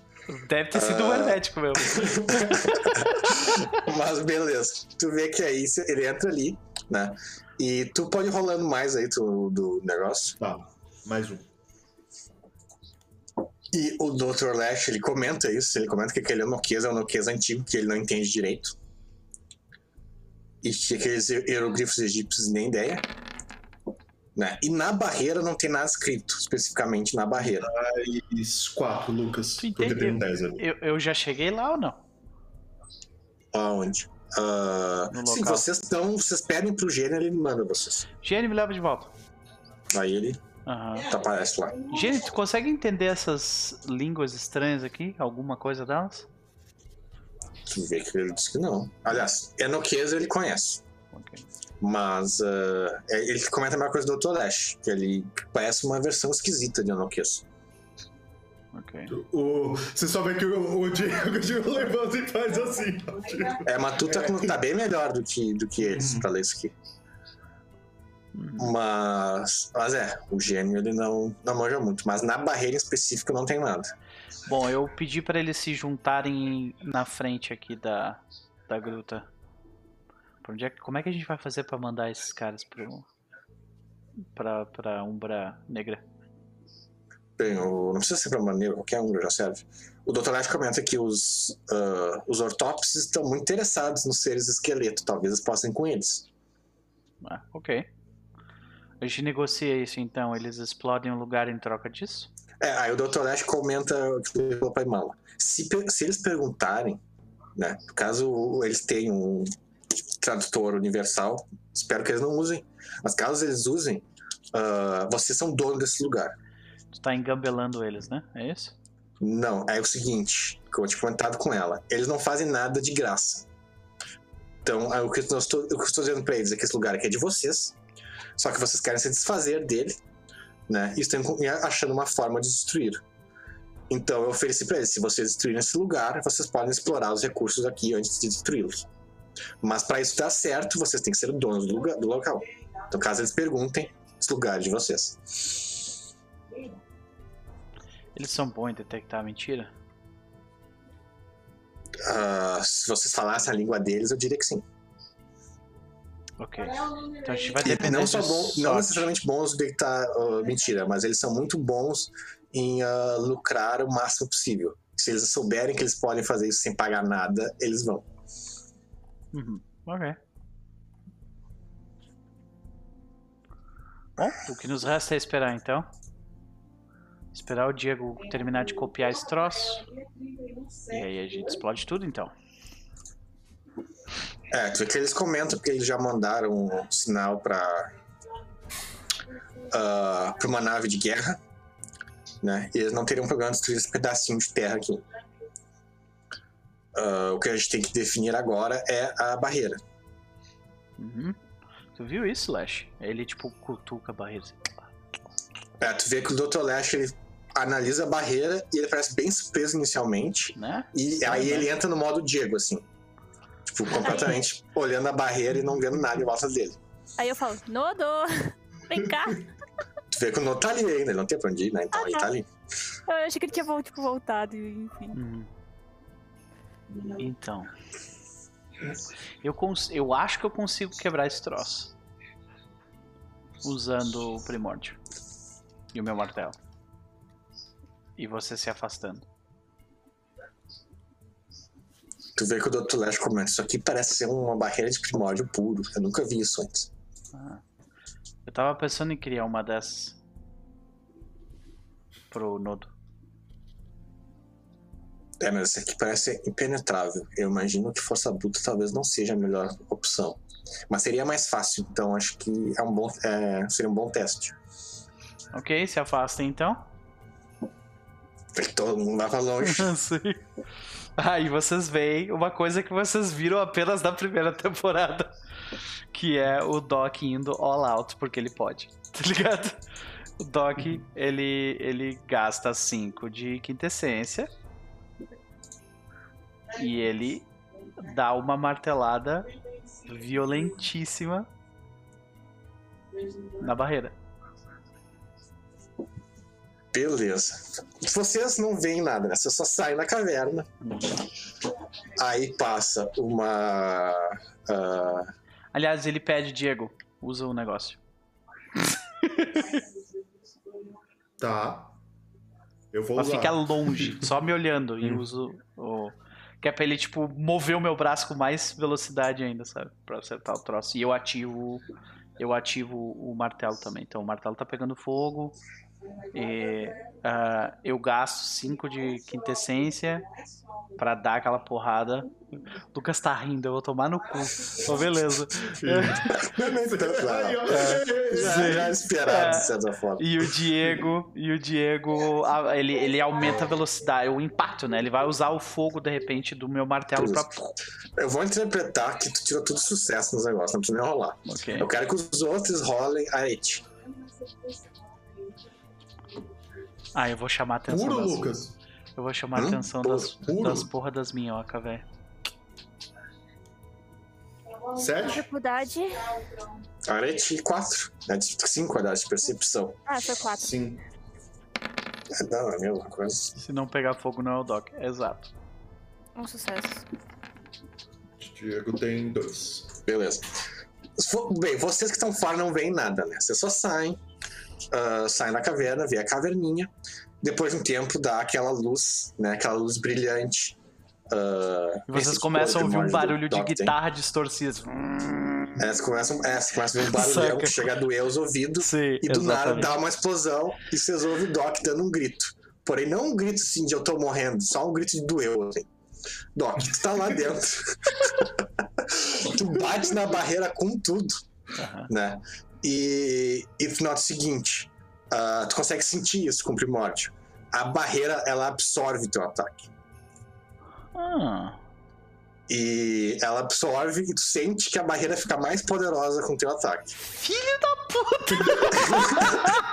Deve ter sido um Ah. hermético mesmo. Mas beleza. Tu vê que aí ele entra ali, né? E tu pode ir rolando mais aí tu, do negócio. Tá, mais um. E o Dr. Lash, ele comenta isso. Ele comenta que aquele Noquesa é um Noquesa antigo, que ele não entende direito. E que aqueles hieroglifos egípcios nem ideia. Né? E na barreira não tem nada escrito, especificamente na barreira. Isso, quatro, Lucas. Tu Porque tem entendeu? 10 ali. Eu, eu já cheguei lá ou não? Aonde? No sim, local. vocês estão. Vocês pedem pro gênio, ele manda vocês. Gene me leva de volta. Aí ele Aham. aparece lá. Gene, tu consegue entender essas línguas estranhas aqui? Alguma coisa delas? Tu vê que ele disse que não. Aliás, Enoquesa ele conhece. Ok. Mas é- ele comenta a mesma coisa do Dr. Lash, que ele parece uma versão esquisita de Enoquesa. Ok. O, você só vê que o, o Diego, o Diego levanta e faz assim. É, mas tu tá, com- tá bem melhor do que, do que eles pra ler isso aqui. Uhum. Mas, mas é, o gênio ele não, não manja muito. Mas na barreira em específico não tem nada. Bom, eu pedi pra eles se juntarem na frente aqui da, da gruta. Pra onde é como é que a gente vai fazer pra mandar esses caras pro. pra, pra Umbra Negra? Bem, o, não precisa ser pra maneira, qualquer um já serve. O Dr. Light comenta que os, ah, os ortópses estão muito interessados nos seres esqueleto. Talvez eles possam ir com eles. Ah, ok. A gente negocia isso então, eles explodem o lugar em troca disso? É, aí o Dr. Lash comenta o pra Imala. Se, se eles perguntarem, né, caso eles tenham um tradutor universal, espero que eles não usem, mas caso eles usem, ah, vocês são dono desse lugar. Tu tá engambelando eles, né? É isso? Não, é o seguinte, que eu tinha comentado com ela, eles não fazem nada de graça. Então, é o que eu estou, eu estou dizendo pra eles é que esse lugar aqui é de vocês, só que vocês querem se desfazer dele, né? E estão achando uma forma de destruir. Então eu ofereci pra eles, se vocês destruírem esse lugar, vocês podem explorar os recursos aqui antes de destruí-los. Mas para isso dar certo, vocês têm que ser donos do, lugar, do local. Então caso eles perguntem, esse lugar é de vocês. Eles são bons em detectar mentira? Ah, se vocês falassem a língua deles, eu diria que sim. Ok. Então a gente vai E depender não de só bom, não necessariamente bons de detectar ah, mentira, mas eles são muito bons em ah, lucrar o máximo possível. Se eles souberem que eles podem fazer isso sem pagar nada, eles vão. Uhum. Ok. Bom, o que nos resta é esperar então. Esperar o Diego terminar de copiar esse troço. E aí a gente explode tudo então. É, tu vê que eles comentam que eles já mandaram um sinal pra. ah, pra uma nave de guerra, né? E eles não teriam problema de destruir esse pedacinho de terra aqui. Ah, o que a gente tem que definir agora é a barreira. Uhum. Tu viu isso, Lash? Ele tipo cutuca a barreira. assim. É, tu vê que o Dr. Lash ele analisa a barreira e ele parece bem surpreso inicialmente. Né? E aí ele entra no modo Diego, assim. Tipo, completamente olhando a barreira e não vendo nada em volta dele. Aí eu falo, Nodo, vem cá. Tu vê que o Nodo tá ali ainda, ele não tem pra onde ir, né? Então Ah, ele tá. tá ali. Eu achei que ele tinha tipo, voltado, enfim. Uhum. Então. Eu, cons- eu acho que eu consigo quebrar esse troço. Usando o primórdio. E o meu martelo. E você se afastando. Tu vê que o Dr. Lash comenta, isso aqui parece ser uma barreira de primórdio puro. Eu nunca vi isso antes. Ah. Eu tava pensando em criar uma dessas. Pro nodo. É, mas esse aqui parece impenetrável. Eu imagino que força bruta talvez não seja a melhor opção. Mas seria mais fácil, então acho que é um bom, é, seria um bom teste. Ok, se afastem então. Todo mundo vai pra longe. Sim. Aí vocês veem uma coisa que vocês viram apenas na primeira temporada. Que é o Doc indo all out porque ele pode. Tá ligado? O Doc, ele, ele gasta 5 de quintessência. E ele dá uma martelada violentíssima na barreira. Beleza. Vocês não veem nada, né? Vocês só saem na caverna. Aí passa uma. ah, Aliás, ele pede, Diego, usa o negócio. Tá. Eu vou Pra usar. ficar longe, só me olhando e Hum. uso o. Que é pra ele, tipo, mover o meu braço com mais velocidade ainda, sabe? Pra acertar o troço. E eu ativo. Eu ativo o martelo também. Então o martelo tá pegando fogo. E, ah, eu gasto 5 de quintessência pra dar aquela porrada. O Lucas tá rindo, eu vou tomar no cu. Então, beleza. ó. Já, já esperado, É. de certa forma. E o Diego, e o Diego, ele, ele aumenta a velocidade, o impacto, né? Ele vai usar o fogo de repente do meu martelo pra. Eu vou interpretar que tu tira tudo sucesso nos negócios, não precisa nem rolar. Ok. Eu quero que os outros rolem a et. Ah, eu vou chamar a atenção Puro, das... Lucas. Eu vou chamar a atenção das, Puro? das porra das minhocas, velho. Sete? Dificuldade. Agora é de 4. É de 5 quadrados de percepção. Ah, foi quatro. Sim. É, não, é a mesma coisa. Se não pegar fogo, não é o Doc. Exato. Um sucesso. Diego tem dois. Beleza. Bem, vocês que estão fora não veem nada, né? Vocês só saem, ah, saem da caverna, vê a caverninha. Depois de um tempo dá aquela luz, né? Aquela luz brilhante. ah, E vocês esse começam a ouvir um barulho de guitarra distorcida. É, vocês começam, é, vocês começam a ver um barulhão Saca. que chega a doer os ouvidos. Sim, E do nada exatamente. dá uma explosão e vocês ouvem o Doc dando um grito. Porém, não um grito assim de eu tô morrendo, só um grito de doeu. Assim. Doc, tu tá lá dentro. tu bate na barreira com tudo, Aham. né? E, e tu nota o seguinte: ah, tu consegue sentir isso com o primórdio. A barreira ela absorve teu ataque. Ah, E ela absorve e tu sente que a barreira fica mais poderosa com o teu ataque. filho da puta!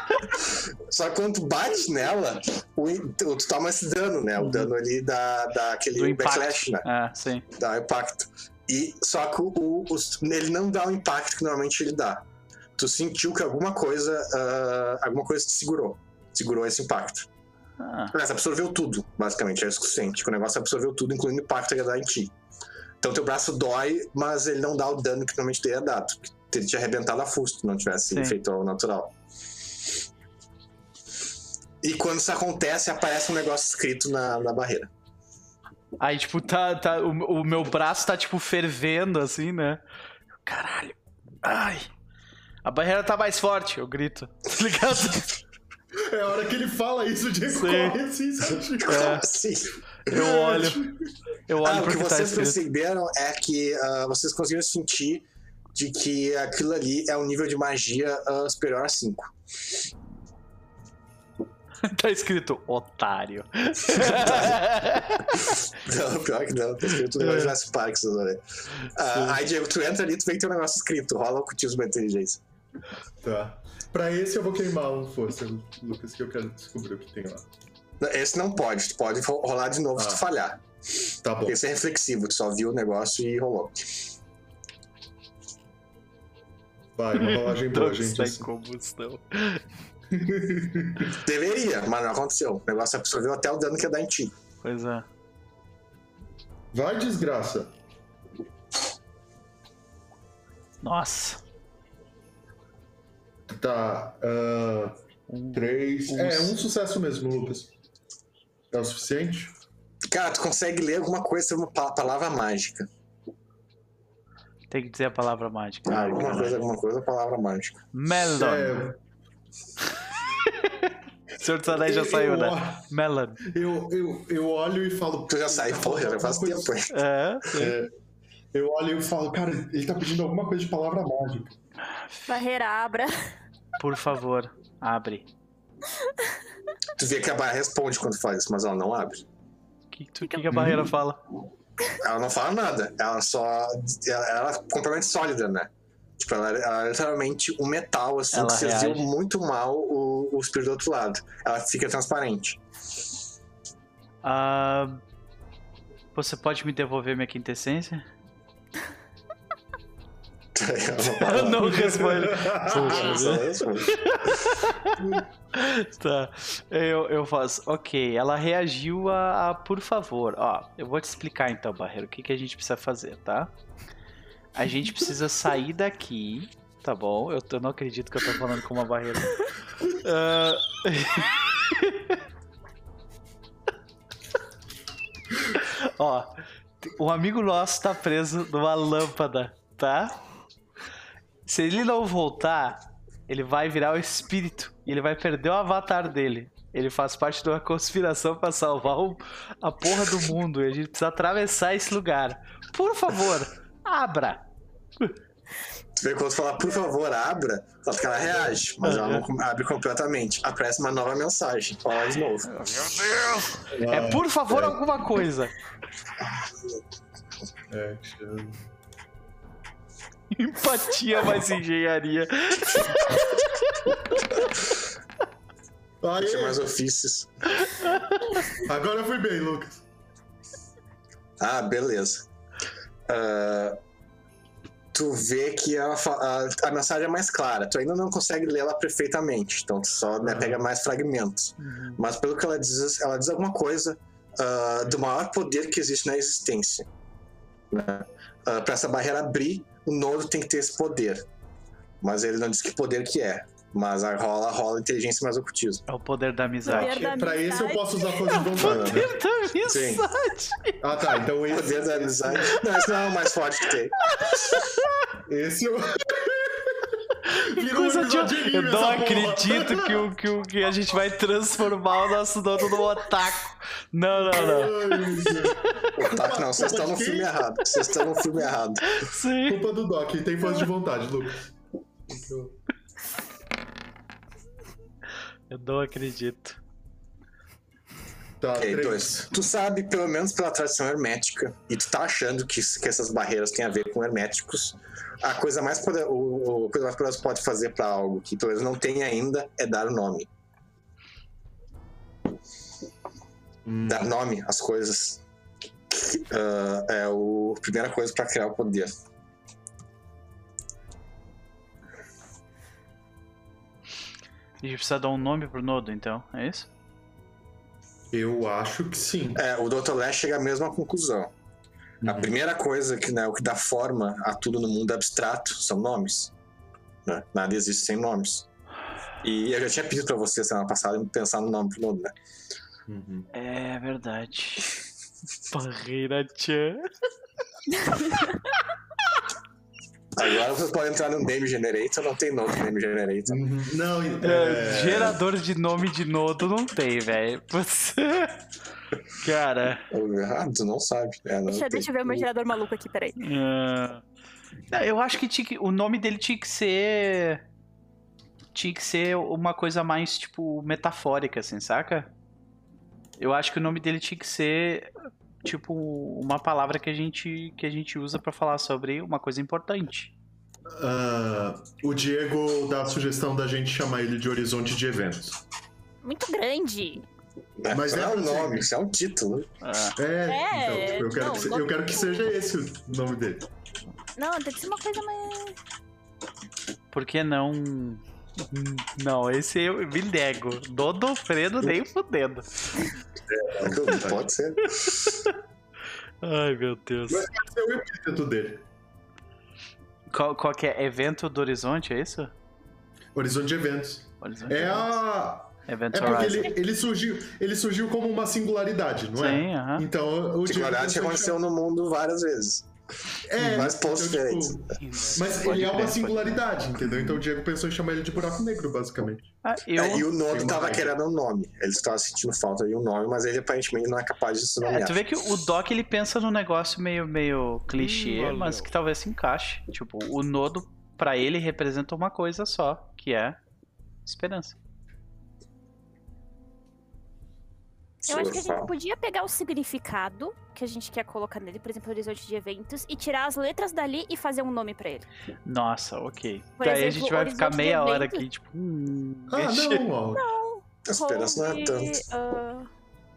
Só que quando tu bate nela, o, tu, toma esse dano, né? O dano ali da, Do impacto. backlash, né? Ah, sim. Dá o impacto. E só que o, o- ele não dá o impacto que normalmente ele dá. Tu sentiu que alguma coisa, ah, alguma coisa te segurou. Segurou esse impacto. Ah, absorveu tudo, basicamente. É isso que tu sente. Que o negócio absorveu tudo, incluindo o impacto que ia dar em ti. Então teu braço dói, mas ele não dá o dano que normalmente teria dado. Teria te arrebentado a tu não tivesse Sim. feito ao natural. E quando isso acontece, aparece um negócio escrito na, na barreira. Aí, tipo, tá, tá, o, o meu braço tá, tipo, fervendo, assim, né? Caralho. Ai. A barreira tá mais forte, eu grito. Tá ligado? É a hora que ele fala isso, o Diego Sim. corre assim, sabe? Como É. assim? Eu olho. Eu olho Ah, o pro que que tá vocês escrito. perceberam é que ah, vocês conseguiram sentir de que aquilo ali é um nível de magia ah, superior a 5. tá escrito otário. Não, pior que não, tá escrito no É. negócio de Jurassic Park, vocês vão ver. Ah, Sim. aí, Diego, tu entra ali, tu vê que tem um negócio escrito, rola o cutismo da inteligência. Tá. Pra esse eu vou queimar um força, Lucas, que eu quero descobrir o que tem lá. Esse não pode, tu pode ro- rolar de novo se Ah. tu falhar. Tá bom. Esse é reflexivo, tu só viu o negócio e rolou. Vai, uma rolagem boa, gente. tá em assim. combustão. Deveria, mas não aconteceu. O negócio absorveu até o dano que ia dar em ti. Pois é. Vai, desgraça. Nossa. Tá. Um- três. Um- É, um sucesso mesmo, Lucas. É o suficiente? Cara, tu consegue ler alguma coisa sobre uma pa- palavra mágica. Tem que dizer a palavra mágica. Ah, alguma coisa, alguma coisa, palavra mágica. Melon. É, Senhor dos Anéis já saiu, eu, né? Melon. Eu, eu, eu olho e falo. Tu já saiu, porra, já faz tempo. coisa-? É. É, eu olho e falo, cara, ele tá pedindo alguma coisa de palavra mágica. Barreira abra. Por favor, abre. Tu vê que a barra responde quando faz isso, mas ela não abre. O que, que, que a barreira fala? Ela não fala nada. Ela só. Ela, ela é completamente sólida, né? Tipo, ela, ela é literalmente um metal, assim, Ela que você reage. viu muito mal o, o espírito do outro lado. Ela fica transparente. Ah, você pode me devolver minha quintessência? Ela não responde. Responde. Tá. Eu, eu faço. Ok, ela reagiu a, a por favor. Ó, eu vou te explicar então, Barreiro, o que, que a gente precisa fazer, tá? A gente precisa sair daqui, tá bom? Eu, tô- eu não acredito que eu tô falando com uma barreira. Ah, Ó, um amigo nosso tá preso numa lâmpada, tá? Se ele não voltar, ele vai virar o espírito e ele vai perder o avatar dele. Ele faz parte de uma conspiração pra salvar o- a porra do mundo e a gente precisa atravessar esse lugar. Por favor, abra. Tu vê quando fala, por favor, abra, só que ela reage, mas ela não abre completamente. Aparece uma nova mensagem. Fala de novo. É por favor é. alguma coisa. É, deixa- Empatia mais engenharia. Tinha mais ofícios. agora eu fui bem, Lucas. Ah, beleza. Ah, tu vê que a, a, a mensagem é mais clara. Tu ainda não consegue ler ela perfeitamente, então tu só né, Uhum. pega mais fragmentos. Mas pelo que ela diz, ela diz alguma coisa ah, do maior poder que existe na existência. Né? Para essa barreira abrir, o nodo tem que ter esse poder. Mas ele não diz que poder que é. Mas a rola rola inteligência mais ocultismo. É o poder da amizade. Poder da Pra esse eu posso usar força de vontade. né? Poder da amizade. Ah, tá. Então O poder da amizade. Não, esse não é o mais forte que tem. esse eu. Virou um coisa de... Eu não porra. acredito que, o, que, o, que a gente vai transformar o nosso dono num otaku. Não, não, não. Tá, não, vocês estão no filme errado. Vocês estão no filme errado. Sim. Culpa do Doc, tem força de vontade, Lucas. Eu não acredito. Tá, Ok, três. dois. Tu sabe, pelo menos pela tradição hermética, e tu tá achando que, que essas barreiras têm a ver com herméticos, a coisa mais poder, o, o- coisa mais poderosa que pode fazer pra algo que pelo menos não tem ainda é dar o nome. Hum, Dar nome às coisas ah, é a primeira coisa pra criar o poder. A gente precisa dar um nome pro nodo, então, é isso? Eu acho que sim. É, o Dr. Lash chega à mesma conclusão. A Uhum. primeira coisa que, né, o que dá forma a tudo no mundo abstrato são nomes. né? Nada existe sem nomes. E eu já tinha pedido pra você semana passada pensar no nome pro mundo, né? Uhum. É verdade. Barreira Chan. Agora você pode entrar no Name Generator, não tem nome no Name Generator. Uhum. Não, É, é... Gerador de nome de nodo não tem, velho. Você. Cara. Ah, tu não sabe. É, não Deixa, tem. deixa eu ver o meu gerador maluco aqui, peraí. ah, Eu acho que, tinha que- o nome dele tinha que ser. Tinha que ser uma coisa mais, tipo, metafórica, assim, saca? Eu acho que o nome dele tinha que ser, tipo, uma palavra que a gente, que a gente usa pra falar sobre uma coisa importante. Ah, o Diego dá a sugestão da gente chamar ele de Horizonte de Eventos. Muito grande. É, Mas não é é um possível. nome, isso é um título. Ah, É, É, então, tipo, eu quero, não, que, eu quero que seja esse o nome dele. Não, tem que ser uma coisa mais. por que não. Não, esse eu me nego. Dodofredo nem fudendo. Pode ser. Ai, meu Deus. Mas- é o epíteto dele. Qual, qual que é? Evento do Horizonte, é isso? Horizonte de Eventos. Horizonte É a. Event É porque ele, ele, surgiu, ele surgiu como uma singularidade, não é? Sim, aham. Então, o. Singularidade aconteceu no mundo várias vezes. É, vários pontos então, tipo. Mas Pode ele é uma singularidade, entendeu? Então o Diego pensou em chamar ele de buraco negro, basicamente. Ah, eu... É, e o uma tava querendo um nome. Ele estava sentindo falta de um nome, mas ele aparentemente não é capaz de se É, nomear. tu vê que o Doc ele pensa num negócio meio, meio clichê, valeu. mas que talvez se encaixe. Tipo, o nodo, pra ele, representa uma coisa só, que é esperança. Eu acho que a gente podia pegar o significado que a gente quer colocar nele, por exemplo, horizonte de eventos, e tirar as letras dali e fazer um nome pra ele. Nossa, ok. Por Daí a exemplo, gente vai ficar meia hora aqui, tipo, hum, Ah, não, ó. A esperança não é tanto. ah,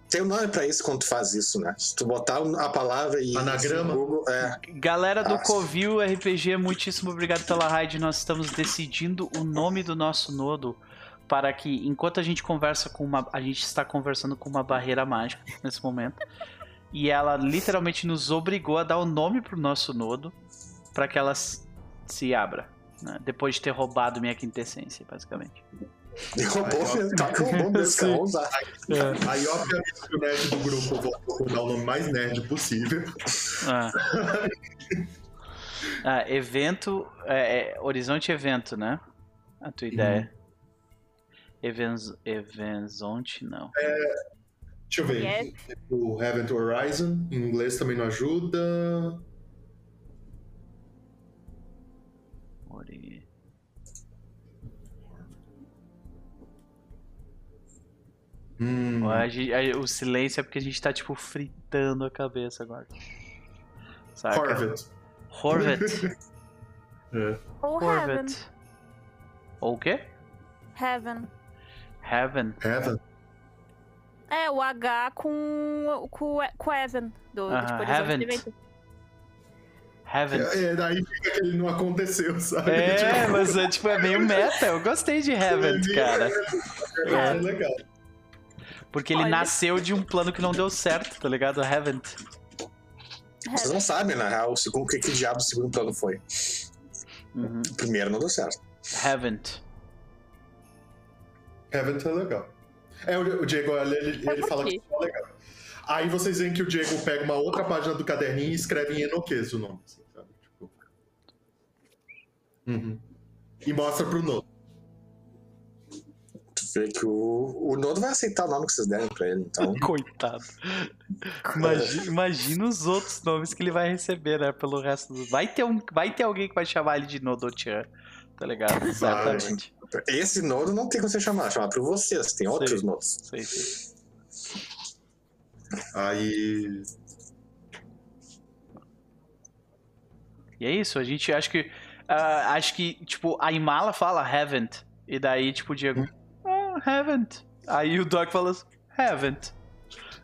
Tem um nome pra isso quando tu faz isso, né? Se tu botar a palavra e Anagrama? no Google, é. Galera do Ah. Covil RPG, muitíssimo obrigado pela raid. Nós estamos decidindo o nome do nosso nodo para que, enquanto a gente conversa com uma. A gente está conversando com uma barreira mágica nesse momento. E ela literalmente nos obrigou a dar o nome pro nosso nodo para que ela se abra. né? Depois de ter roubado minha quintessência, basicamente. E roubou, mesmo, tá com o nome desse cara, usar. Aí, obviamente, o nerd do grupo voltou a dar o nome mais nerd possível. Ah. Ah, evento. É, é, Horizonte Evento, né? A tua ideia. Evens, Evenzonte, não. Deixa eu ver. Yes. O Heaven to Horizon, em inglês também não ajuda. Ori- Hum, A gente- a- o silêncio é porque a gente tá, tipo, fritando a cabeça agora. Saca? Corvette. Horvet. É. ou Heaven. Horvet. Ou o quê? Heaven. Heaven. Heaven. É, o H com, com, com Evan. Do, Ah, tipo, Horizonte Heaven. de Evento. Heaven. É, é, daí fica que ele não aconteceu, sabe? É, Tipo, mas é, tipo, é meio meta. Eu gostei de Heaven, cara. É legal. Porque ele Olha. nasceu de um plano que não deu certo, tá ligado? Heaven. Vocês não sabem, na real, o segundo, o que, que diabo o segundo plano foi. Uhum. O primeiro não deu certo. Heaven. Heaven é legal. É, o Diego, ele, ele, fala que é legal. Aí vocês veem que o Diego pega uma outra página do caderninho e escreve em Enoques o nome, assim, sabe? Tipo... Uhum. E mostra pro Nodo. Tu vê que o, o Nodo vai aceitar o nome que vocês derem pra ele, então. Coitado. Imagina, imagina os outros nomes que ele vai receber, né? Pelo resto do. Vai ter, um, vai ter alguém que vai chamar ele de Nodochan. Tá ligado? Certamente. Esse Nodo não tem como você chamar, chamar pra vocês, tem outros. Nodos. Sei, sei. Aí. E é isso, a gente acho que. ah, acho que, tipo, a Imala fala haven't. E daí, tipo, o Diego. Ah, haven't. Aí o Doc fala assim, haven't.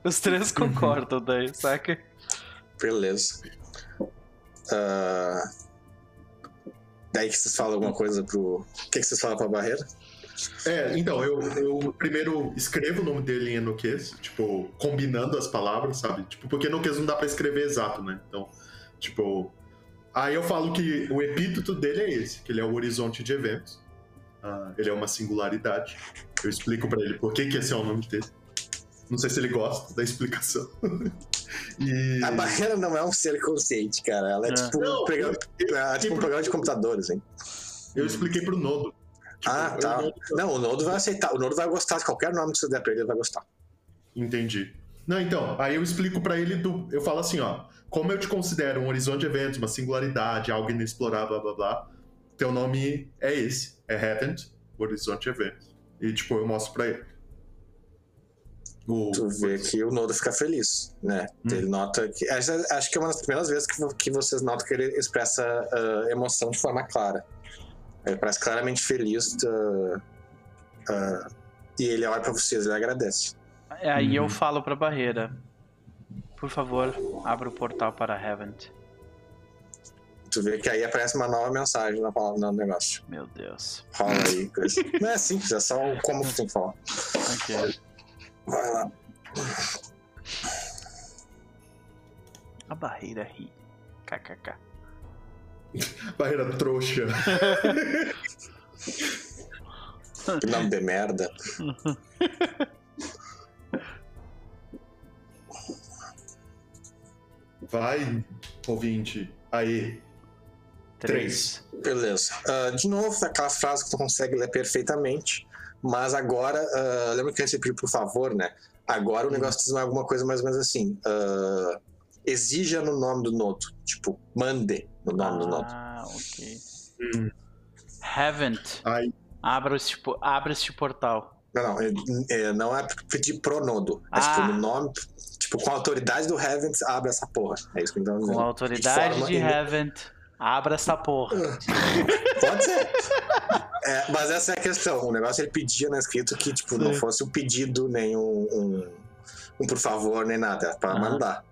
Os três concordam daí, saca? Beleza. Ah, daí que vocês falam alguma coisa pro. O que, que vocês falam pra barreira? É, então, eu, eu primeiro escrevo o nome dele em Enoques, tipo, combinando as palavras, sabe? Tipo, porque Enoques não dá pra escrever exato, né? Então, tipo. Aí eu falo que o epíteto dele é esse, que ele é o horizonte de eventos. Ah, ele é uma singularidade. Eu explico pra ele por que, que esse é o nome dele. Não sei se ele gosta da explicação. e... A barreira não é um ser consciente, cara. Ela é, É. tipo, Não, um, programa, é tipo um programa de computadores, hein? Eu expliquei pro Nodo. Tipo, ah, tá. não- Não, o Nodo vai aceitar. O Nodo vai gostar de qualquer nome que você der pra ele, ele vai gostar. Entendi. Não, então, aí eu explico pra ele do. Eu falo assim, ó. Como eu te considero um horizonte de eventos, uma singularidade, algo inexplorado, blá blá blá. Teu nome é esse. É Haven't, horizonte de eventos. E tipo, eu mostro pra ele. O, Tu vê que o Nodo fica feliz, né? Hum. Ele nota que. Acho, acho que é uma das primeiras vezes que, que vocês notam que ele expressa ah, emoção de forma clara. Ele parece claramente feliz. ah, ah, e ele olha pra vocês e agradece. Aí eu Uhum. falo pra barreira. Por favor, abra o portal para Heaven. Tu vê que aí aparece uma nova mensagem na palavra, no negócio. Meu Deus. Rola aí, Chris. Não é simples, é só como que tem que falar. Ok. Vai lá. A barreira ri. KKK. Barreira trouxa. Que nome de merda. Vai, ouvinte. Aí. Três. Beleza. Ah, de novo, aquela frase que tu consegue ler perfeitamente, mas agora, ah, lembra que eu recebi por favor, né? Agora o negócio diz alguma coisa mais ou menos assim. ah, exija no nome do nodo. Tipo, mande no nome do nodo. Ah, ok. Hum. Heaven. Aí. Abra este, po- abra este portal. Não, não, é, é, não é pedir pro nodo. É Ah. tipo, no nome, tipo, com a autoridade do Heavens, abre essa porra. É isso que eu tô Com dizendo. a autoridade de ine- Heaven, abra essa porra. Pode ser. É, mas essa é a questão. O negócio ele pedia na escrito que, tipo, não fosse um pedido, nem um, um, um por favor, nem nada. É pra Aham. mandar.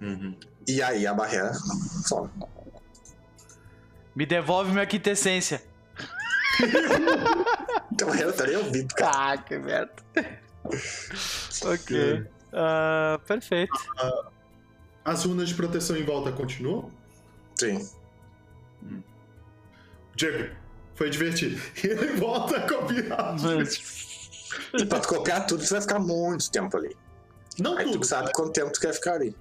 Uhum. E aí a barreira some. Me devolve minha quintessência. Então barreira tá nem ouvindo, cara. Ah, que merda. ok. Ah, perfeito. As runas de proteção em volta continuam? Sim. Diego, foi divertido. E ele volta a copiar. Mas, E pra tu copiar tudo, você vai ficar muito tempo ali. Não Aí tudo. tu sabe quanto tempo tu quer ficar ali.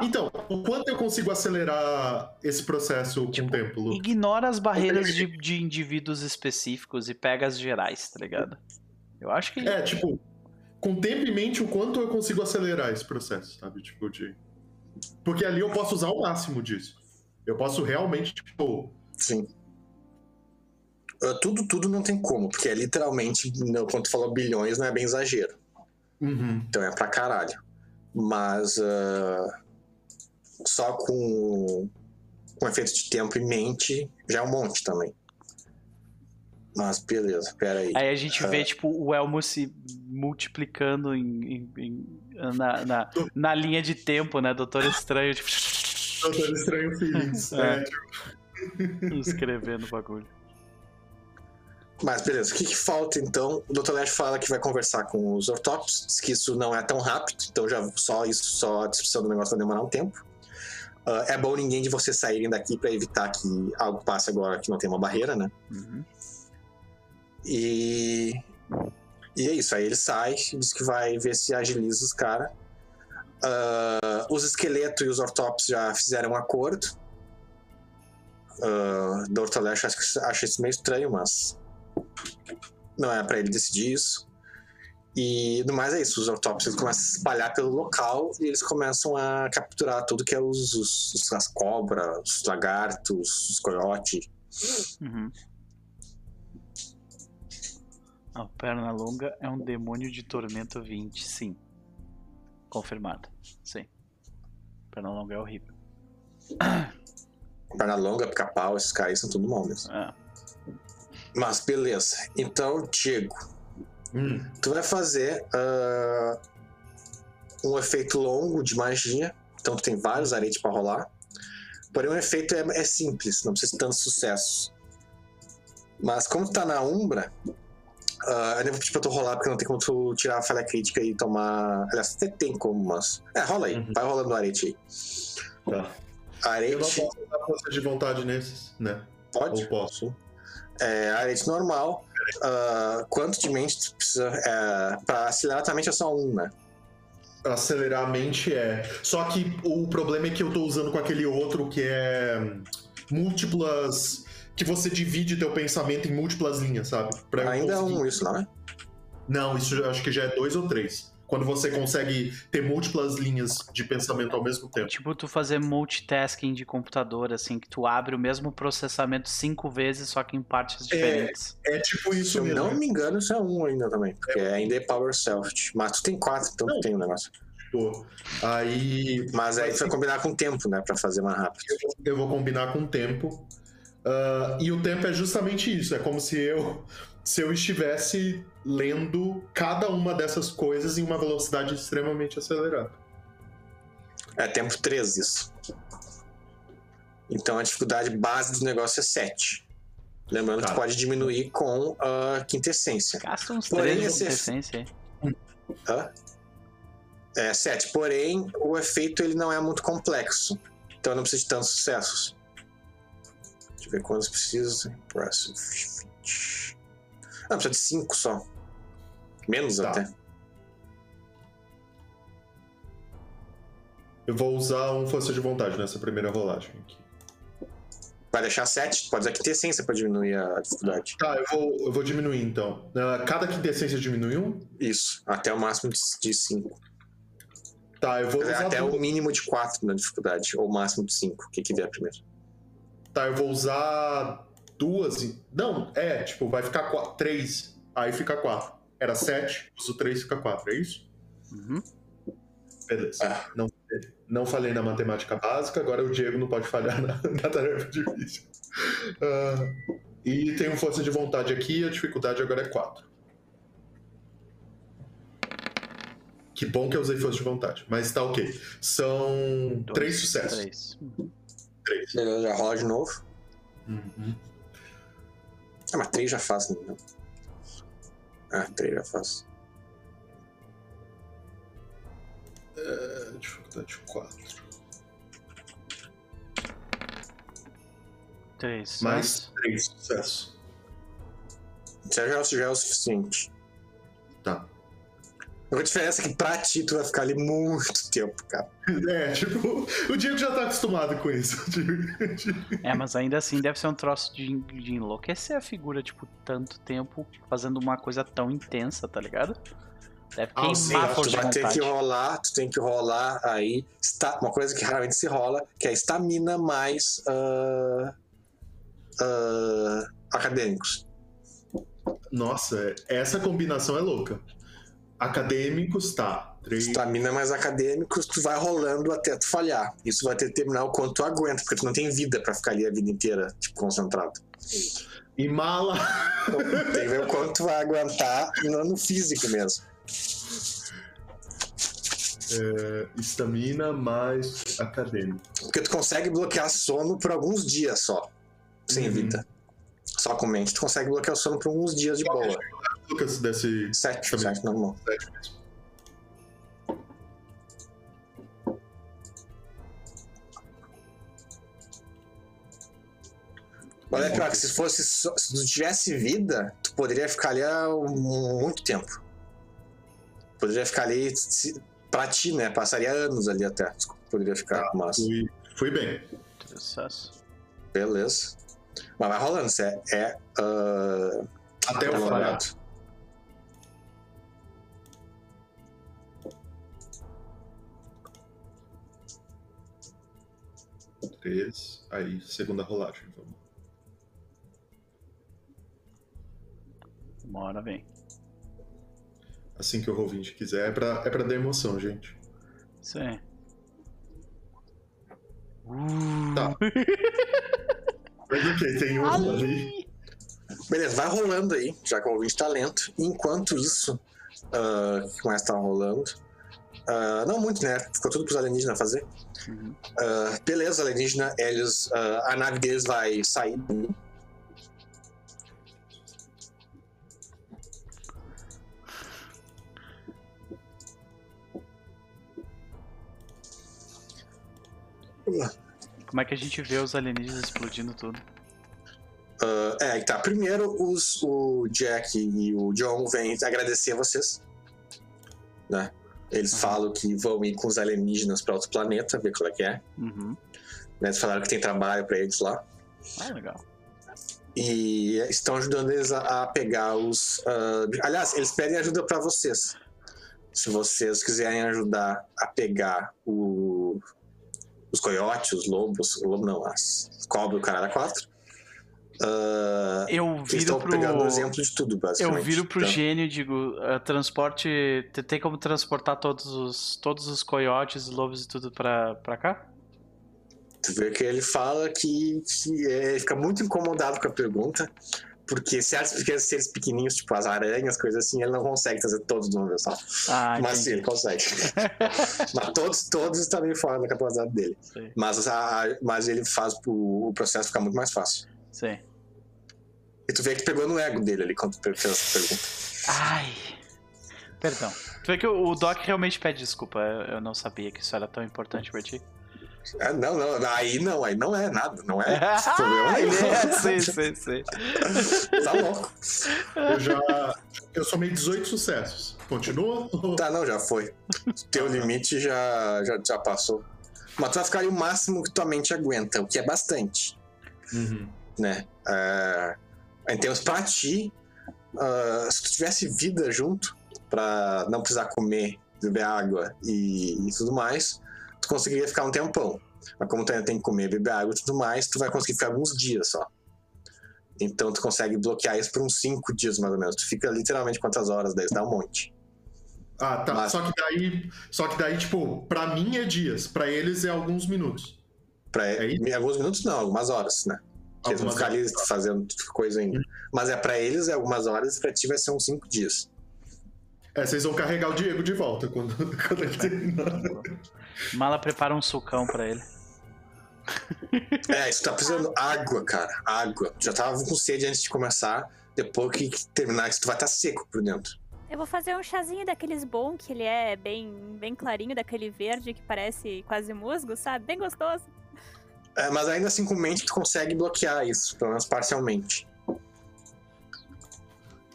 Então, o quanto eu consigo acelerar esse processo com o tempo, Lu? ignora as barreiras de, de indivíduos específicos e pega as gerais, tá ligado? Eu acho que. É, tipo, com tempo em mente, o quanto eu consigo acelerar esse processo, sabe? Tipo, de. Porque ali eu posso usar o máximo disso. Eu posso realmente, tipo. Sim. Ah, Tudo, tudo não tem como, porque é literalmente, não- quando tu falou bilhões, não é bem exagero. Uhum. Então é pra caralho. Mas ah, só com, com efeito de tempo em mente já é um monte também. Mas beleza, pera aí. Aí a gente vê, Ah. tipo, o Elmo se multiplicando em, em- em- na, na, na linha de tempo, né? Doutor Estranho, tipo, Doutor Estranho Feelings. É. É, escrevendo o bagulho. Mas beleza, o que, que falta então? O Dr. Lash fala que vai conversar com os ortópicos, diz que isso não é tão rápido, então já só isso, só a descrição do negócio vai demorar um tempo. Ah, é bom ninguém de vocês saírem daqui pra evitar que algo passe agora que não tem uma barreira, né? Uhum. E. E é isso, aí ele sai diz que vai ver se agiliza os caras. Os esqueletos e os ortópicos já fizeram um acordo. Uh, Dr. Acha, acha isso meio estranho, mas não é pra ele decidir isso. E no mais é isso, os autópsios começam a espalhar pelo local e eles começam a capturar tudo que é os- os- as cobras, os lagartos, os coiotes. Uhum. A perna longa é um demônio de tormento 20, sim. Confirmado. Sim. Perna longa é horrível. Perna longa, pica-pau, esses caras são tudo mal mesmo. É. Mas beleza. Então, Diego, hum, tu vai fazer ah, um efeito longo de magia. Então tu tem vários aretes pra rolar. Porém o efeito é, é simples, não precisa de tantos sucessos. Mas como tu tá na Umbra, ah, eu nem vou pedir pra tu rolar, porque não tem como tu tirar a falha crítica e tomar. Aliás, até tem como, mas. É, rola aí, Uhum. vai rolando o arete aí. tá. Eu não Arete, posso usar força de vontade nesses, né? pode? Ou posso? É, arete normal. Ah, quanto de mente tu precisa. É, pra acelerar tua mente é só um, né? Acelerar a mente é. Só que o problema é que eu tô usando com aquele outro que é múltiplas. Que você divide teu pensamento em múltiplas linhas, sabe? Pra eu Ainda é conseguir- um, isso, não é? Não, isso eu acho que já é dois ou três. Quando você consegue ter múltiplas linhas de pensamento ao mesmo tempo. Tipo tu fazer multitasking de computador, assim, que tu abre o mesmo processamento cinco vezes, só que em partes diferentes. É tipo Se isso eu mesmo. não me engano, isso é um ainda também. Porque ainda é Power Self. Mas tu tem quatro, então tu Não. tem o negócio. Pô, Aí Mas aí tu vai combinar com o tempo, né? Pra fazer mais rápido. eu vou combinar com o tempo. Ah, e o tempo é justamente isso. É como se eu se eu estivesse lendo cada uma dessas coisas em uma velocidade extremamente acelerada. É tempo 3 isso. Então a dificuldade base do negócio é 7. Lembrando que Tá. pode diminuir com a quintessência. Gasta uns Porém, três esse-. Hã? É 7. Porém, o efeito ele não é muito complexo. Então não precisa de tantos sucessos. Eu ver quantos precisa. Impressive feat. Não, precisa de 5 só. Menos Tá. até. Eu vou usar um força de vontade nessa primeira rolagem aqui. Vai deixar 7? Pode usar quintessência pra diminuir a dificuldade. Tá, eu vou, eu vou diminuir então. Ah, cada quintessência diminui um? Isso. Até o máximo de 5. Tá, eu vou usar Até duas. o mínimo de 4 na dificuldade. Ou o máximo de 5. O que, que vier primeiro. Tá, eu vou usar duas. Não, é, tipo, vai ficar quatro, três. Aí fica quatro. Era sete, uso três, fica quatro, é isso? Uhum. Beleza. Ah. Não, não falhei na matemática básica, agora o Diego não pode falhar na, na tarefa difícil. Ah, e tem um força de vontade aqui, a dificuldade agora é quatro. Que bom que eu usei força de vontade, mas tá ok. São Dois, três sucessos. Três. Três. Beleza, já rola de novo. Uhum. Ah, mas 3 já faz, né? Ah, 3 já faz. É, dificuldade quatro. Três. Mais três sucessos. Isso já, já é o suficiente. Tá. A diferença é que pra ti tu vai ficar ali muito tempo, cara. É, tipo, o Diego já tá acostumado com isso. É, mas ainda assim deve ser um troço de, de enlouquecer a figura, tipo, tanto tempo fazendo uma coisa tão intensa, tá ligado? Deve Ah, sim, Tu de vai ter que rolar, tu tem que rolar aí. Está, uma coisa que raramente se rola, que é estamina mais ah, ah, acadêmicos. Nossa, essa combinação é louca. Acadêmicos, tá. Três. Estamina mais acadêmicos, tu vai rolando até tu falhar. Isso vai determinar o quanto tu aguenta, porque tu não tem vida pra ficar ali a vida inteira, tipo, concentrado. E mala. Tem que ver o quanto tu vai aguentar no, no físico mesmo. É, estamina mais acadêmico. Porque tu consegue bloquear sono por alguns dias só. Sem Uhum. vida. Só com mente, tu consegue bloquear o sono por alguns dias de boa. Lucas, desse. Sete, Também. sete normal. sete mesmo. É pior que se fosse só- se tu tivesse vida, tu poderia ficar ali há muito tempo. Poderia ficar ali se- pra ti, né? Passaria anos ali até. Poderia ficar, mas Fui, fui bem. Sucesso. beleza. Mas vai rolando, isso é. é ah, Até o falhado. Falhado. Três. Aí, segunda rolagem. Vamos. Hora vem. Assim que o ouvinte quiser. É pra, é pra dar emoção, gente. Isso aí. Tá. Mas ok, tem um ali. Beleza, vai rolando aí, já que o ouvinte tá lento. Enquanto isso, ah, que mais tá rolando? Ah, não muito, né? Ficou tudo pros alienígenas fazer. Uhum. Ah, beleza, alienígena, eles. ah, a nave deles vai sair. Como é que a gente vê os alienígenas explodindo tudo? É, tá. Primeiro, os, o Jack e o John vêm agradecer a vocês. Né? Eles Uhum. falam que vão ir com os alienígenas pra outro planeta, ver qual é que é. Uhum. Né? Eles falaram que tem trabalho pra eles lá. Ah, legal. E estão ajudando eles a, a pegar os. ah, aliás, eles pedem ajuda pra vocês. Se vocês quiserem ajudar a pegar o- os coiotes, os lobos, lobo não, as cobras, o caralho quatro. Ah, Eu viro pro. pegando exemplo de tudo, Eu basicamente. viro pro Então, gênio e digo, ah, transporte. te- Tem como transportar todos os, todos os coiotes, lobos e tudo pra, pra cá? Tu vê que ele fala que, que é, ele fica muito incomodado com a pergunta, porque certos pequenos seres pequenininhos, tipo as aranhas, coisas assim, ele não consegue trazer todos de uma vez só. Ah, Mas sim, ele consegue. mas todos, todos estão meio fora da capacidade dele. Mas, a- mas ele faz o, o processo ficar muito mais fácil. sei. E tu vê que pegou no ego dele ali quando tu fez essa pergunta. Ai. Perdão. Tu vê que o o Doc realmente pede desculpa. Eu eu não sabia que isso era tão importante pra ti. Ah, não, não, aí não, aí não é nada, não é problema Ah, nenhum. é, sei, sei, sei. Tá louco. Eu já. Eu somei 18 sucessos. Continua? Tá, não, já foi. Teu limite já, já, já passou. Mas tu vai ficar ali o máximo que tua mente aguenta, o que é bastante, Uhum. né? É, em termos pra ti, ah, se tu tivesse vida junto, pra não precisar comer, beber água e, e tudo mais, tu conseguiria ficar um tempão. Mas como tu ainda tem que comer, beber água e tudo mais, tu vai conseguir ficar alguns dias só. Então tu consegue bloquear isso por uns 5 dias mais ou menos. Tu fica literalmente quantas horas? Daí dá um monte. Ah, tá. Mas- Só que daí. Só que daí, tipo, pra mim é dias, pra eles é alguns minutos. Pra, É alguns minutos não, algumas horas, né? Eles vão Algumas ficar ali fazendo coisa ainda. Mas é pra eles é algumas horas, pra ti vai ser uns 5 dias. É, vocês vão carregar o Diego de volta quando, quando ele terminar. Mala prepara um sucão pra ele. É, isso tá precisando água, cara. Água. Já tava com sede antes de começar. Depois que terminar, isso tu vai estar seco por dentro. Eu vou fazer um chazinho daqueles bom, que ele é bem, bem clarinho, daquele verde que parece quase musgo, sabe? Bem gostoso. É, mas ainda assim, com mente, tu consegue bloquear isso, pelo menos parcialmente.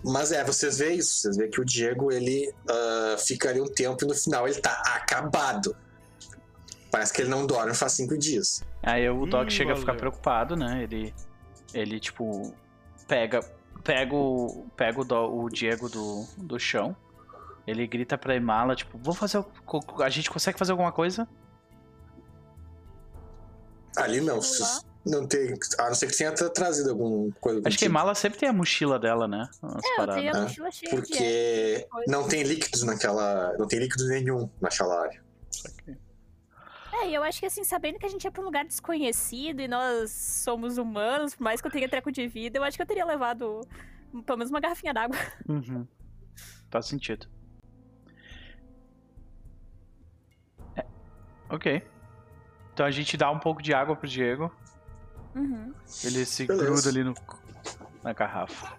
Mas é, vocês veem isso. Vocês veem que o Diego, ele ah, fica ali um tempo e no final ele tá acabado. Parece que ele não dorme faz cinco dias. Aí o Doc Hum, chega a ficar valeu. preocupado, né? Ele, ele tipo, pega, pega, o, pega o, Do- o Diego do, do chão. Ele grita pra Imala, tipo, vamos fazer. A gente consegue fazer alguma coisa? Ali não. Não tem. A não ser que tenha tra- trazido alguma coisa. Acho que a contigo. Imala sempre tem a mochila dela, né? As É, eu tenho a mochila cheia de Porque não tem líquidos naquela. Não tem líquido nenhum naquela área. É, É, e eu acho que assim, sabendo que a gente é pra um lugar desconhecido e nós somos humanos, por mais que eu tenha treco de vida, eu acho que eu teria levado pelo menos uma garrafinha d'água. Uhum. Faz sentido. É, Ok. Então a gente dá um pouco de água pro Diego. Uhum. Ele se Beleza. gruda ali no, na garrafa.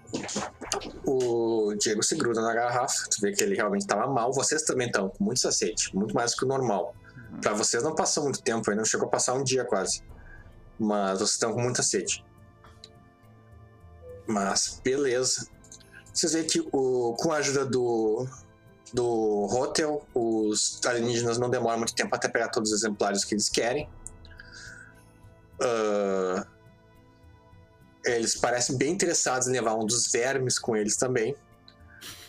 O Diego se gruda na garrafa, tu vê que ele realmente tava mal. Vocês também estão com muito sacete, muito mais do que o normal. Pra vocês não passou muito tempo, aí não chegou a passar um dia quase. Mas vocês estão com muita sede. Mas, beleza. Vocês veem que o, com a ajuda do, do Hotel, os alienígenas não demoram muito tempo até pegar todos os exemplares que eles querem. Ah, eles parecem bem interessados em levar um dos vermes com eles também.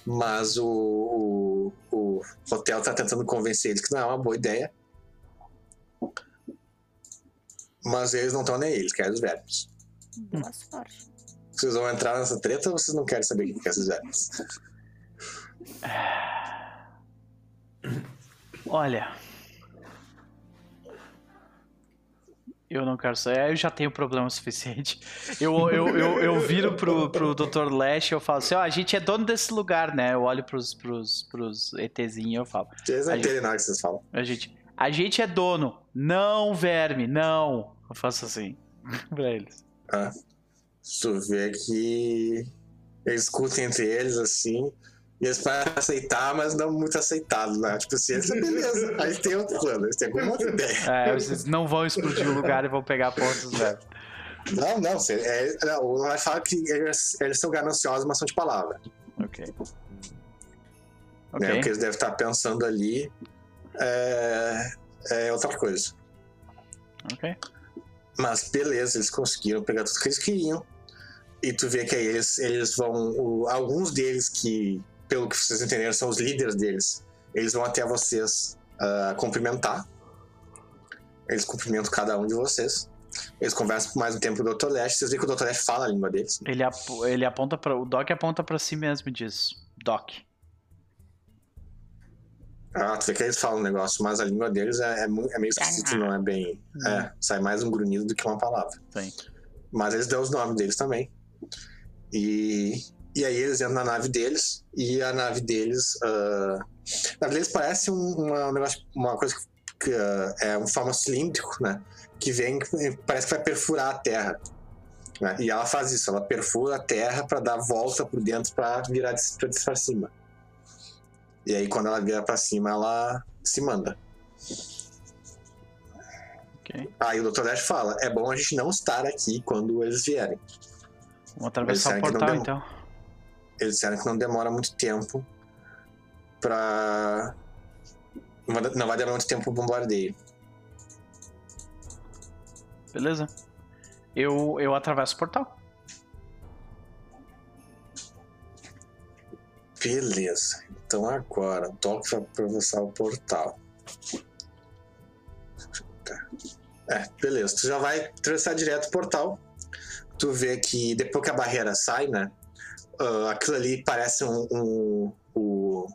Mas o, o, o hotel tá tentando convencer eles que não é uma boa ideia. Mas eles não estão nem aí, eles querem os vermes. Boa sorte. Vocês vão entrar nessa treta ou vocês não querem saber o que é esses vermes? Olha. Eu não quero sair. Eu já tenho problema suficiente. Eu, eu, eu, eu viro pro, pro Dr. Lash e eu falo assim: ó, a gente é dono desse lugar, né? Eu olho pros, pros, pros ETzinhos e eu falo: Vocês não entendem nada que vocês falam. a gente, a gente é dono, não verme, não. Eu faço assim pra eles. Ah, tu vê que eles discutem entre eles assim. E eles parecem aceitar, mas não muito aceitado, né? Tipo assim, eles, beleza. Aí tem outro plano, eles têm alguma outra ideia. É, vocês não vão explodir o lugar e vão pegar pontos dos vermes. Não, não, você, é, não, o Lai fala que eles, eles são gananciosos, mas são de palavra. Ok. Né? O que eles devem estar pensando ali é, é outra coisa. Ok. Mas beleza, eles conseguiram pegar tudo que eles queriam. E tu vê que aí eles, eles vão. o- alguns deles que, pelo que vocês entenderam, são os líderes deles. Eles vão até vocês ah, cumprimentar. Eles cumprimentam cada um de vocês. Eles conversam por mais um tempo com o Dr. Lash. Vocês veem que o Dr. Lash fala a língua deles. Ele, ap- ele aponta para o Doc aponta pra si mesmo e diz: Doc. Ah, tu vê que eles falam um negócio, mas a língua deles é, é é meio esquisito, não é bem. É, sai mais um grunhido do que uma palavra. Sim. Mas eles dão os nomes deles também. E, e aí eles entram na nave deles, e a nave deles. ah, a nave deles parece um, uma, um negócio, uma coisa que ah, é um forma cilíndrico, né? Que vem, parece que vai perfurar a Terra. né? E ela faz isso, ela perfura a Terra para dar volta por dentro para virar pra cima. E aí quando ela vira para cima, ela se manda. Ok. Aí o Dr. Dash fala: é bom a gente não estar aqui quando eles vierem. Vamos atravessar o portal então. Eles disseram que não demora muito tempo pra. Não vai- demorar muito tempo o bombardeio. Beleza. Eu, eu atravesso o portal. Beleza. Então agora, toque vai atravessar o portal. Tá. É, beleza. Tu já vai atravessar direto o portal. Tu vê que depois que a barreira sai, né? Ah, aquilo ali parece um, um- o-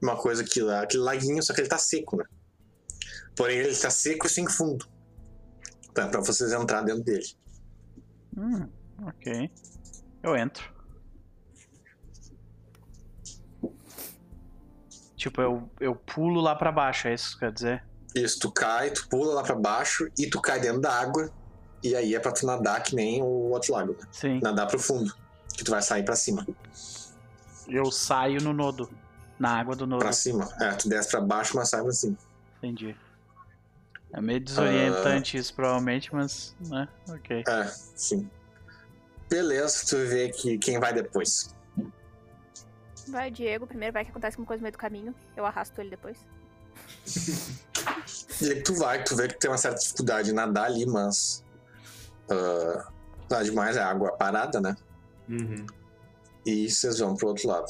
uma coisa que lá, aquele laguinho, só que ele tá seco, né? Porém, ele tá seco e sem fundo. Tá, pra vocês entrar dentro dele. Hum, ok. Eu entro. Tipo, eu, eu pulo lá pra baixo, é isso que quer dizer? Isso, tu cai, tu pula lá pra baixo e tu cai dentro da água. E aí é pra tu nadar que nem o outro lago, né? Sim. Nadar pro fundo. Que tu vai sair pra cima. Eu saio no nodo. Na água do nodo. Pra cima. É, tu desce pra baixo, mas sai pra cima. Entendi. É meio desorientante Ah. isso, provavelmente, mas, né? Ok. É, sim. Beleza, tu vê que quem vai depois. Vai, Diego. Primeiro vai que acontece alguma coisa no meio do caminho. Eu arrasto ele depois. E aí tu vai, tu vê que tem uma certa dificuldade em nadar ali, mas. ah, nada demais, é água parada, né? Uhum. E vocês vão pro outro lado.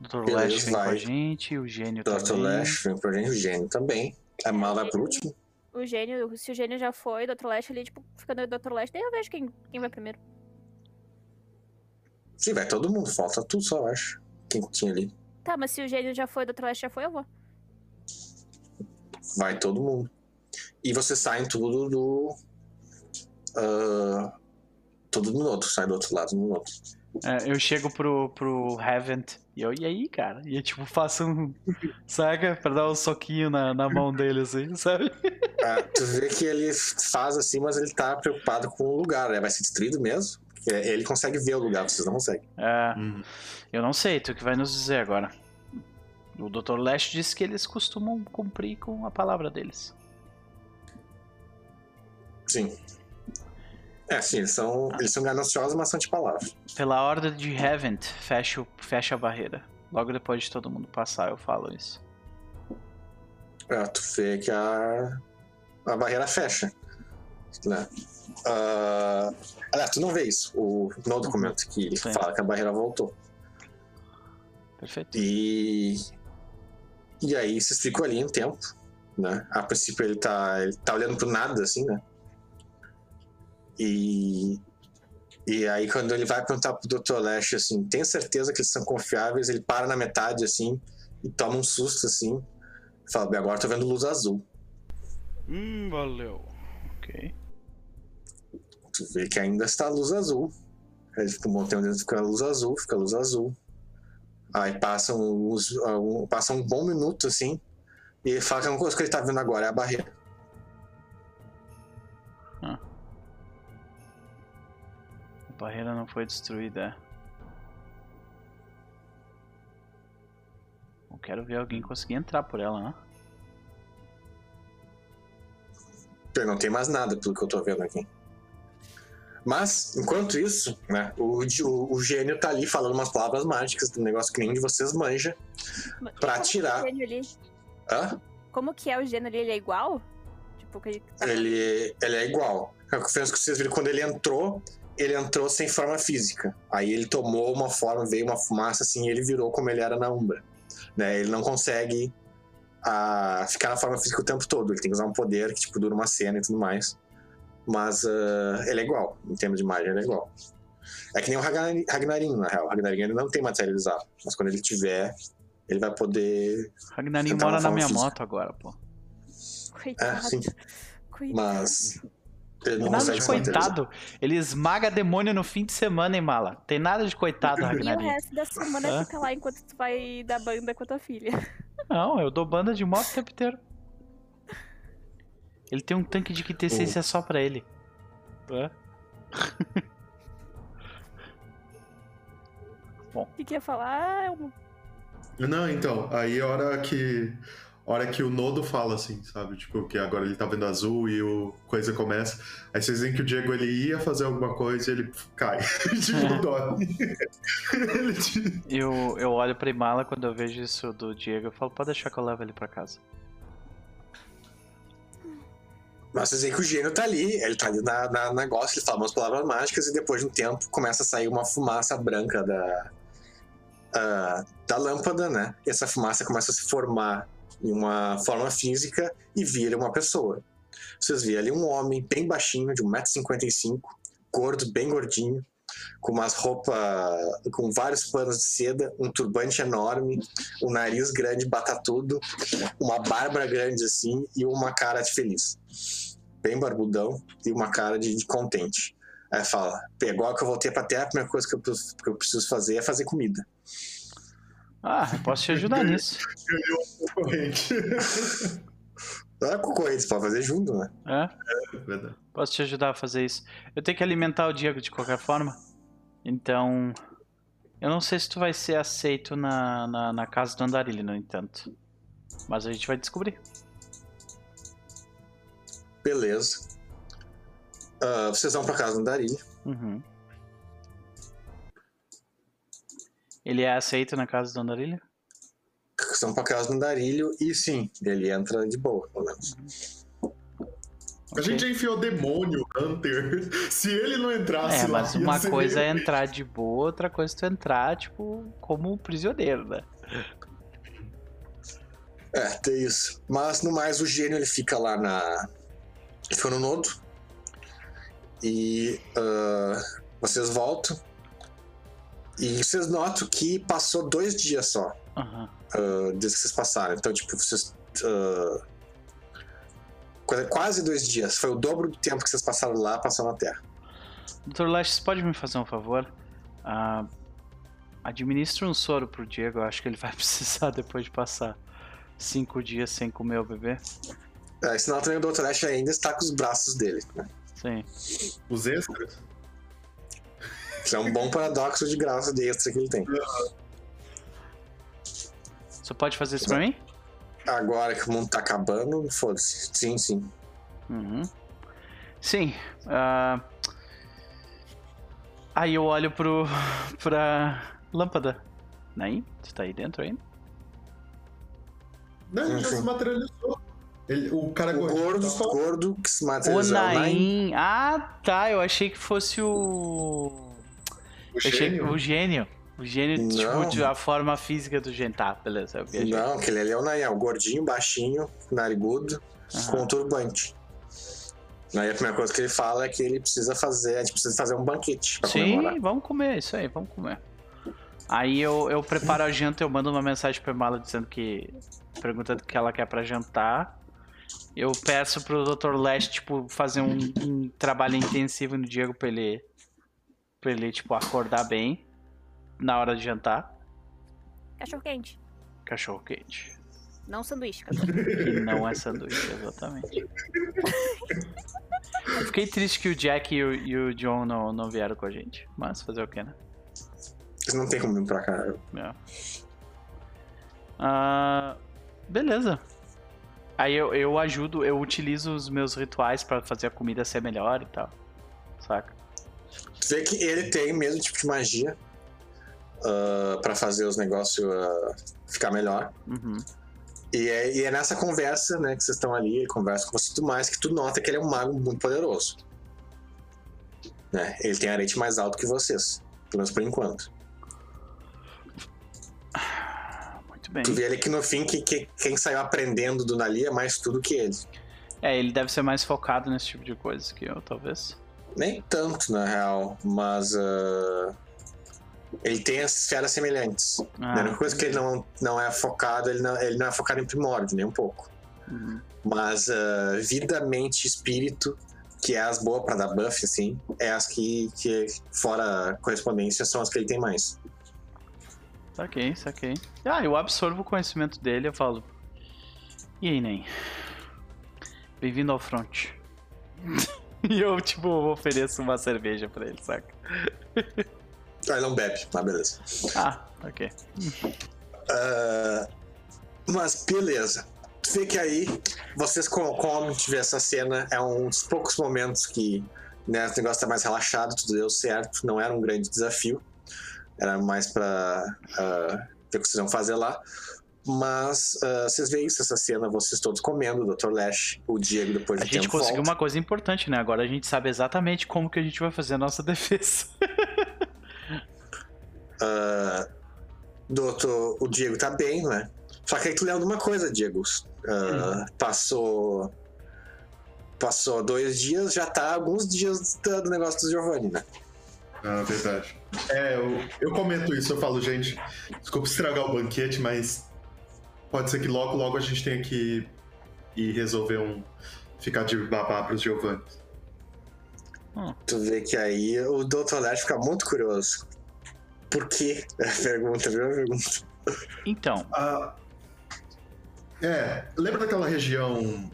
Dr. Lash vem com a vai. gente, o gênio Dr. também. Lash vem pra gente, o gênio também. A Mal vai pro último. O gênio, se o gênio já foi, o Dr. Lash ali, tipo, fica no Dr. Lash, daí eu vejo quem, quem vai primeiro. Sim, vai todo mundo, falta tu só, eu acho. Quem tinha ali. Tá, mas se o gênio já foi, o Dr. Leste já foi, eu vou. Vai todo mundo. E vocês saem tudo do. ah, tudo no outro, sai do outro lado no outro. É, eu chego pro, pro Heavent e eu, e aí, cara? E eu, tipo, faço um. Saca? Pra dar um soquinho na, na mão dele, assim, sabe? Ah, tu vê que ele faz assim, mas ele tá preocupado com o lugar, né? Vai ser destruído mesmo? Porque ele consegue ver o lugar, vocês não conseguem. É, Hum. eu não sei, tu que vai nos dizer agora. O Dr. Leste disse que eles costumam cumprir com a palavra deles. Sim. É, sim, eles são, eles são gananciosos, mas são de palavra. Pela ordem de Heavent, fecha, fecha a barreira. Logo depois de todo mundo passar, eu falo isso. É, tu vê que a, a barreira fecha. Né? Ah, aliás, tu não vê isso o, no documento que ele Sim. fala que a barreira voltou. Perfeito? E, e aí vocês ficam ali um tempo, né? A princípio ele tá, ele tá olhando pro nada, assim, né? E, e aí quando ele vai perguntar pro Dr. Lash, assim, tem certeza que eles são confiáveis? Ele para na metade, assim, e toma um susto, assim. Fala, bem, agora tô vendo luz azul. Hum, valeu. Ok. Tu vê que ainda está luz azul. Aí ele fica um bom tempo dentro, fica luz azul, fica luz azul. Aí passa um, um- passa um bom minuto assim. E ele fala que a única coisa que ele tá vendo agora é a barreira. Barreira não foi destruída. é. Eu quero ver alguém conseguir entrar por ela, né? Eu não tem mais nada pelo que eu tô vendo aqui. Mas, enquanto isso, né, o, o, o gênio tá ali falando umas palavras mágicas do negócio que nenhum de vocês manja. Pra como tirar. é o gênio ali? Hã? Como que é o gênio ali? Ele é igual? Tipo, que ele... Ele, ele é igual. A diferença que vocês viram quando ele entrou, ele entrou sem forma física. Aí ele tomou uma forma, veio uma fumaça assim, e ele virou como ele era na Umbra. Né? Ele não consegue ah, ficar na forma física o tempo todo. Ele tem que usar um poder que tipo, dura uma cena e tudo mais. Mas ah, ele é igual. Em termos de imagem, ele é igual. É que nem o Ragnar- Ragnarinho, na real. O Ragnarinho ele não tem materializado. Mas quando ele tiver, ele vai poder. Ragnarinho mora na minha física. moto agora, pô. Coitado. É, sim. Coitado. Mas. Ele não nada de coitado. Ele esmaga demônio no fim de semana, hein, mala? Tem nada de coitado, E o resto da semana Hã? fica lá enquanto tu vai dar banda com a tua filha. Não, eu dou banda de moto o tempo inteiro. Ele tem um tanque de quintessência só pra ele. É? O que que ia falar? Ah, é um- Não, então, aí a hora que. A hora que o Nodo fala assim, sabe? Tipo, que agora ele tá vendo azul e o coisa começa. Aí vocês veem que o Diego ele ia fazer alguma coisa e ele cai. tipo, dorme. ele Eu, eu olho pra Imala quando eu vejo isso do Diego. Eu falo, pode deixar que eu levo ele pra casa. Mas vocês veem que o gênio tá ali, ele tá ali na, na negócio, ele fala umas palavras mágicas e depois de um tempo começa a sair uma fumaça branca da, ah, da lâmpada, né? E essa fumaça começa a se formar em uma forma física e vira uma pessoa. Vocês veem ali um homem bem baixinho, de 1,55m, gordo, bem gordinho, com umas roupas, com vários panos de seda, um turbante enorme, um nariz grande, batatudo, uma barba grande assim e uma cara de feliz bem barbudão e uma cara de, de contente. Aí fala, agora que eu voltei pra terra, a primeira coisa que eu, que eu preciso fazer é fazer comida. Ah, posso te ajudar nisso. Corrente. Não é concorrente, você pode fazer junto, né? É? Verdade. Posso te ajudar a fazer isso. Eu tenho que alimentar o Diego de qualquer forma. Então. Eu não sei se tu vai ser aceito na, na, na casa do Andarilho, no entanto. Mas a gente vai descobrir. Beleza. Ah, vocês vão pra casa do Darilho. Uhum. Ele é aceito na casa do Andarilho? Vão pra casa do Darilho e sim, ele entra de boa, pelo menos. A gente já enfiou demônio, Hunter. Se ele não entrasse É, lá, mas ia uma coisa é entrar de boa, outra coisa é tu entrar, tipo, como prisioneiro, né? É, tem isso. Mas no mais, o gênio ele fica lá na. Ele fica no nodo. E ah, vocês voltam. E vocês notam que passou dois dias só Aham. ah, desde que vocês passaram. Então, tipo, vocês. coisa- quase dois dias. Foi o dobro do tempo que vocês passaram lá passando na Terra. Dr. Lash, você pode me fazer um favor? Administra um soro pro Diego, eu acho que ele vai precisar depois de passar cinco dias sem comer o bebê. É, senão também o Dr. Ash ainda está com os braços dele. Né? Sim. Os extras? Isso é um bom paradoxo de graça de extra que ele tem. Você pode fazer isso pra mim? Agora que o mundo tá acabando, foda-se. Sim, sim. Uhum. Sim. ah, Aí eu olho pro. pra lâmpada. Naim, você tá aí dentro ainda? Não, ele já se materializou. Ele- o cara O gordo, falando. gordo que se materializou o. Naim. Ah, tá. Eu achei que fosse o. O gênio. o gênio. O gênio, tipo, Não. de- a forma física do gênio. Tá, beleza. Não, aquele ali é o é o gordinho, baixinho, narigudo, Aham. com um turbante. Aí a primeira coisa que ele fala é que ele precisa fazer, a gente precisa fazer um banquete pra comemorar. Sim, vamos comer, isso aí, vamos comer. Aí eu, eu preparo a janta, eu mando uma mensagem pra Mala dizendo que. perguntando o que ela quer pra jantar. Eu peço pro Dr. Leste, tipo, fazer um, um trabalho intensivo no Diego pra ele. Pra ele, tipo, acordar bem na hora de jantar. Cachorro quente. Cachorro quente. Não sanduíche, cachorro. Que não é sanduíche, exatamente. Eu fiquei triste que o Jack e o, e o John não, não vieram com a gente. Mas fazer o que, né? Eles não tem como vir pra cá. É. Ah, beleza. Aí eu, eu ajudo, eu utilizo os meus rituais pra fazer a comida ser melhor e tal. Saca? Tu vê que ele tem o mesmo tipo de magia ah, pra fazer os negócios ah, ficar melhor. Uhum. E é, e é nessa conversa, né, que vocês estão ali, ele conversa com você e tudo mais, que tu nota que ele é um mago muito poderoso. Né? Ele tem arete mais alto que vocês, pelo menos por enquanto. Muito bem. Tu vê ali que no fim, que, que- quem saiu aprendendo do Nali é mais tudo que ele. É, ele deve ser mais focado nesse tipo de coisa que eu, talvez. Nem tanto, na real, mas ah, ele tem as esferas semelhantes. Ah, a única coisa que ele não, não é focado, ele não, ele não é focado em primórdio, nem um pouco. uhum. Mas ah, vida, mente, espírito, que é as boas pra dar buff, assim, é as que, que, fora correspondência, são as que ele tem mais. Saquei, saquei. Ah, eu absorvo o conhecimento dele eu falo. E aí, Nen? Bem-vindo ao front. e eu, tipo, ofereço uma cerveja pra ele, saca? Ah, ele não bebe, mas beleza. Ah, ok. Ah, mas beleza. Vê que aí, vocês com como tiver essa cena, é um dos poucos momentos que né, o negócio tá mais relaxado, tudo deu certo, não era um grande desafio. Era mais pra ah, ver o que vocês vão fazer lá. Mas ah, vocês veem isso, essa cena, vocês todos comendo, o Dr. Lash, o Diego depois A de gente tempo conseguiu volta. uma coisa importante, né? Agora a gente sabe exatamente como que a gente vai fazer a nossa defesa. Ah, doutor, o Diego tá bem, né? Só que aí tu lembra de uma coisa, Diego. Ah, Passou. Passou dois dias, já tá alguns dias do negócio do Giovanni, né? Ah, verdade. É, eu, eu comento isso, eu falo, gente, desculpa estragar o banquete, mas pode ser que logo, logo a gente tenha que ir resolver um. ficar de babá pros Giovanni. Tu vê que aí o Dr. Lash fica muito curioso. Por quê? Pergunta, viu? Pergunta. Então, Ah, é, lembra daquela região